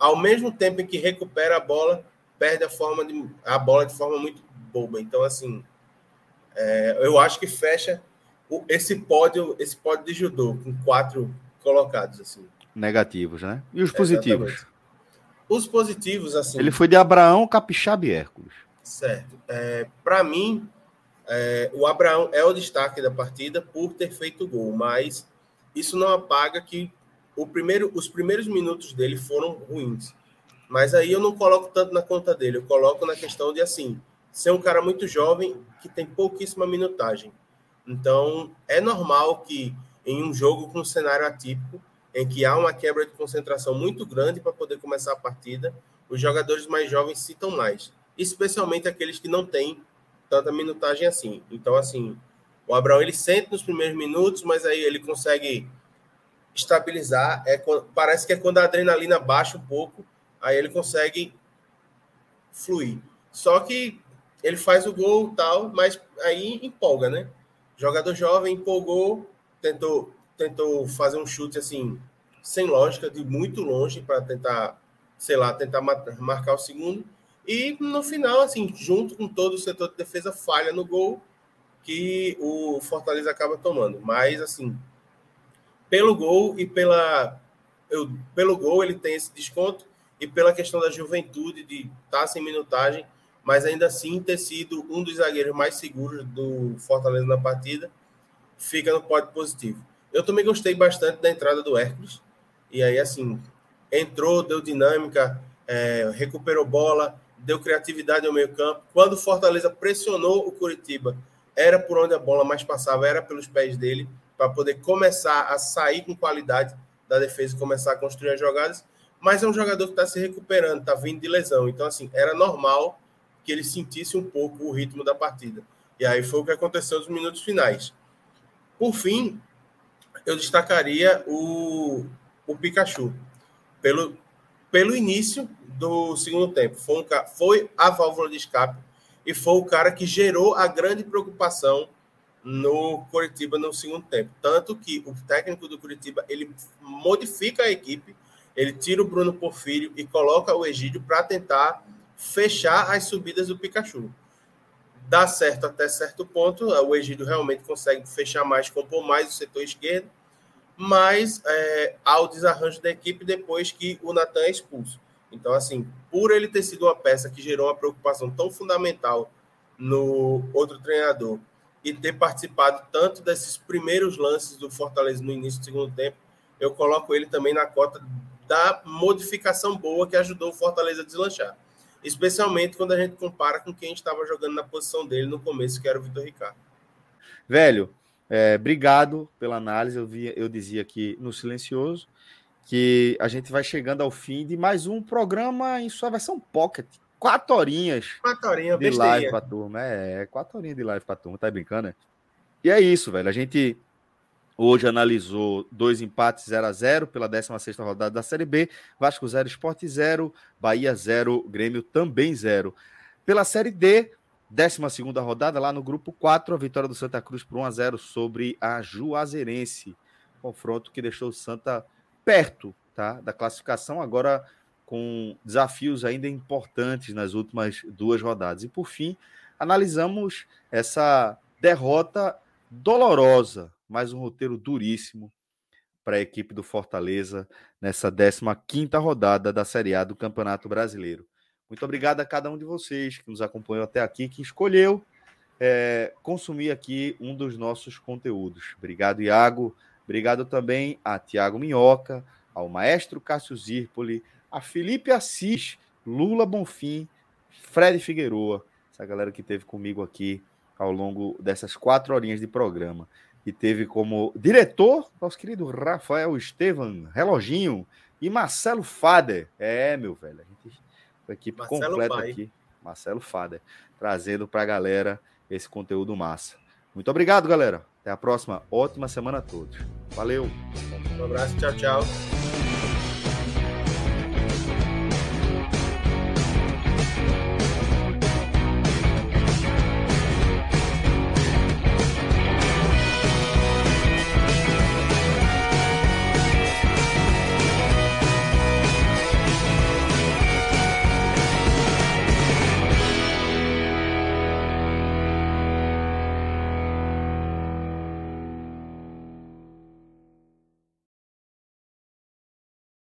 ao mesmo tempo em que recupera a bola, perde a, forma de, a bola de forma muito boba. Então, assim, é, eu acho que fecha o, esse pódio, esse pódio de judô com quatro colocados, assim negativos, né? E os positivos? Exatamente. Os positivos, assim. Ele foi de Abraão, Capixaba e Hércules. Certo. É, Para mim, é, o Abraão é o destaque da partida por ter feito o gol, mas isso não apaga que o primeiro, os primeiros minutos dele foram ruins. Mas aí eu não coloco tanto na conta dele, eu coloco na questão de assim, ser um cara muito jovem que tem pouquíssima minutagem. Então, é normal que em um jogo com um cenário atípico, em que há uma quebra de concentração muito grande para poder começar a partida, os jogadores mais jovens citam mais, especialmente aqueles que não têm tanta minutagem assim. Então, assim, o Abraão ele sente nos primeiros minutos, mas aí ele consegue estabilizar. É, parece que é quando a adrenalina baixa um pouco, aí ele consegue fluir. Só que ele faz o gol tal, mas aí empolga, né? Jogador jovem empolgou, tentou tentou fazer um chute assim, sem lógica, de muito longe, para tentar, sei lá, tentar marcar o segundo. E no final, assim, junto com todo o setor de defesa, falha no gol que o Fortaleza acaba tomando. Mas, assim, pelo gol e pela. Eu, pelo gol ele tem esse desconto e pela questão da juventude, de estar tá sem minutagem, mas ainda assim ter sido um dos zagueiros mais seguros do Fortaleza na partida, fica no pódio positivo. Eu também gostei bastante da entrada do Hércules. E aí, assim, entrou, deu dinâmica, é, recuperou bola, deu criatividade ao meio-campo. Quando o Fortaleza pressionou o Curitiba, era por onde a bola mais passava, era pelos pés dele, para poder começar a sair com qualidade da defesa e começar a construir as jogadas. Mas é um jogador que está se recuperando, está vindo de lesão. Então, assim, era normal que ele sentisse um pouco o ritmo da partida. E aí foi o que aconteceu nos minutos finais. Por fim, eu destacaria o, o Pikachu. Pelo, pelo início do segundo tempo. Foi, um, foi a válvula de escape e foi o cara que gerou a grande preocupação no Curitiba no segundo tempo. Tanto que o técnico do Curitiba ele modifica a equipe, ele tira o Bruno Porfírio e coloca o Egídio para tentar fechar as subidas do Pikachu. Dá certo até certo ponto, o Egídio realmente consegue fechar mais, compor mais o setor esquerdo, mas é, há o desarranjo da equipe depois que o Natan é expulso. Então, assim, por ele ter sido uma peça que gerou uma preocupação tão fundamental no outro treinador e ter participado tanto desses primeiros lances do Fortaleza no início do segundo tempo, eu coloco ele também na cota da modificação boa que ajudou o Fortaleza a deslanchar. Especialmente quando a gente compara com quem estava jogando na posição dele no começo, que era o Vitor Ricardo. Velho, é, obrigado pela análise. Eu, vi, eu dizia aqui no silencioso que a gente vai chegando ao fim de mais um programa em sua versão pocket. Quatro horinhas quatro horinhas, de live pra turma. É, quatro horinhas de live pra turma, tá brincando, né? E é isso, velho. A gente hoje analisou dois empates 0 a 0 pela 16 rodada da Série B. Vasco 0, Esporte 0, Bahia 0, Grêmio também 0. Pela Série D, 12 rodada, lá no grupo 4, a vitória do Santa Cruz por 1 a 0 sobre a Juazeirense. Confronto que deixou o Santa perto tá, da classificação, agora com desafios ainda importantes nas últimas duas rodadas. E por fim, analisamos essa derrota dolorosa, mais um roteiro duríssimo para a equipe do Fortaleza nessa 15 rodada da Série A do Campeonato Brasileiro. Muito obrigado a cada um de vocês que nos acompanhou até aqui, que escolheu é, consumir aqui um dos nossos conteúdos. Obrigado, Iago. Obrigado também a Tiago Minhoca, ao maestro Cássio Zirpoli, a Felipe Assis, Lula Bonfim, Fred Figueroa, essa galera que teve comigo aqui ao longo dessas quatro horinhas de programa. E teve como diretor nosso querido Rafael Estevam Reloginho e Marcelo Fader. É, meu velho, a gente a equipe Marcelo completa pai. aqui. Marcelo Fader, trazendo para a galera esse conteúdo massa. Muito obrigado, galera. Até a próxima. Ótima semana a todos. Valeu. Um abraço. Tchau, tchau.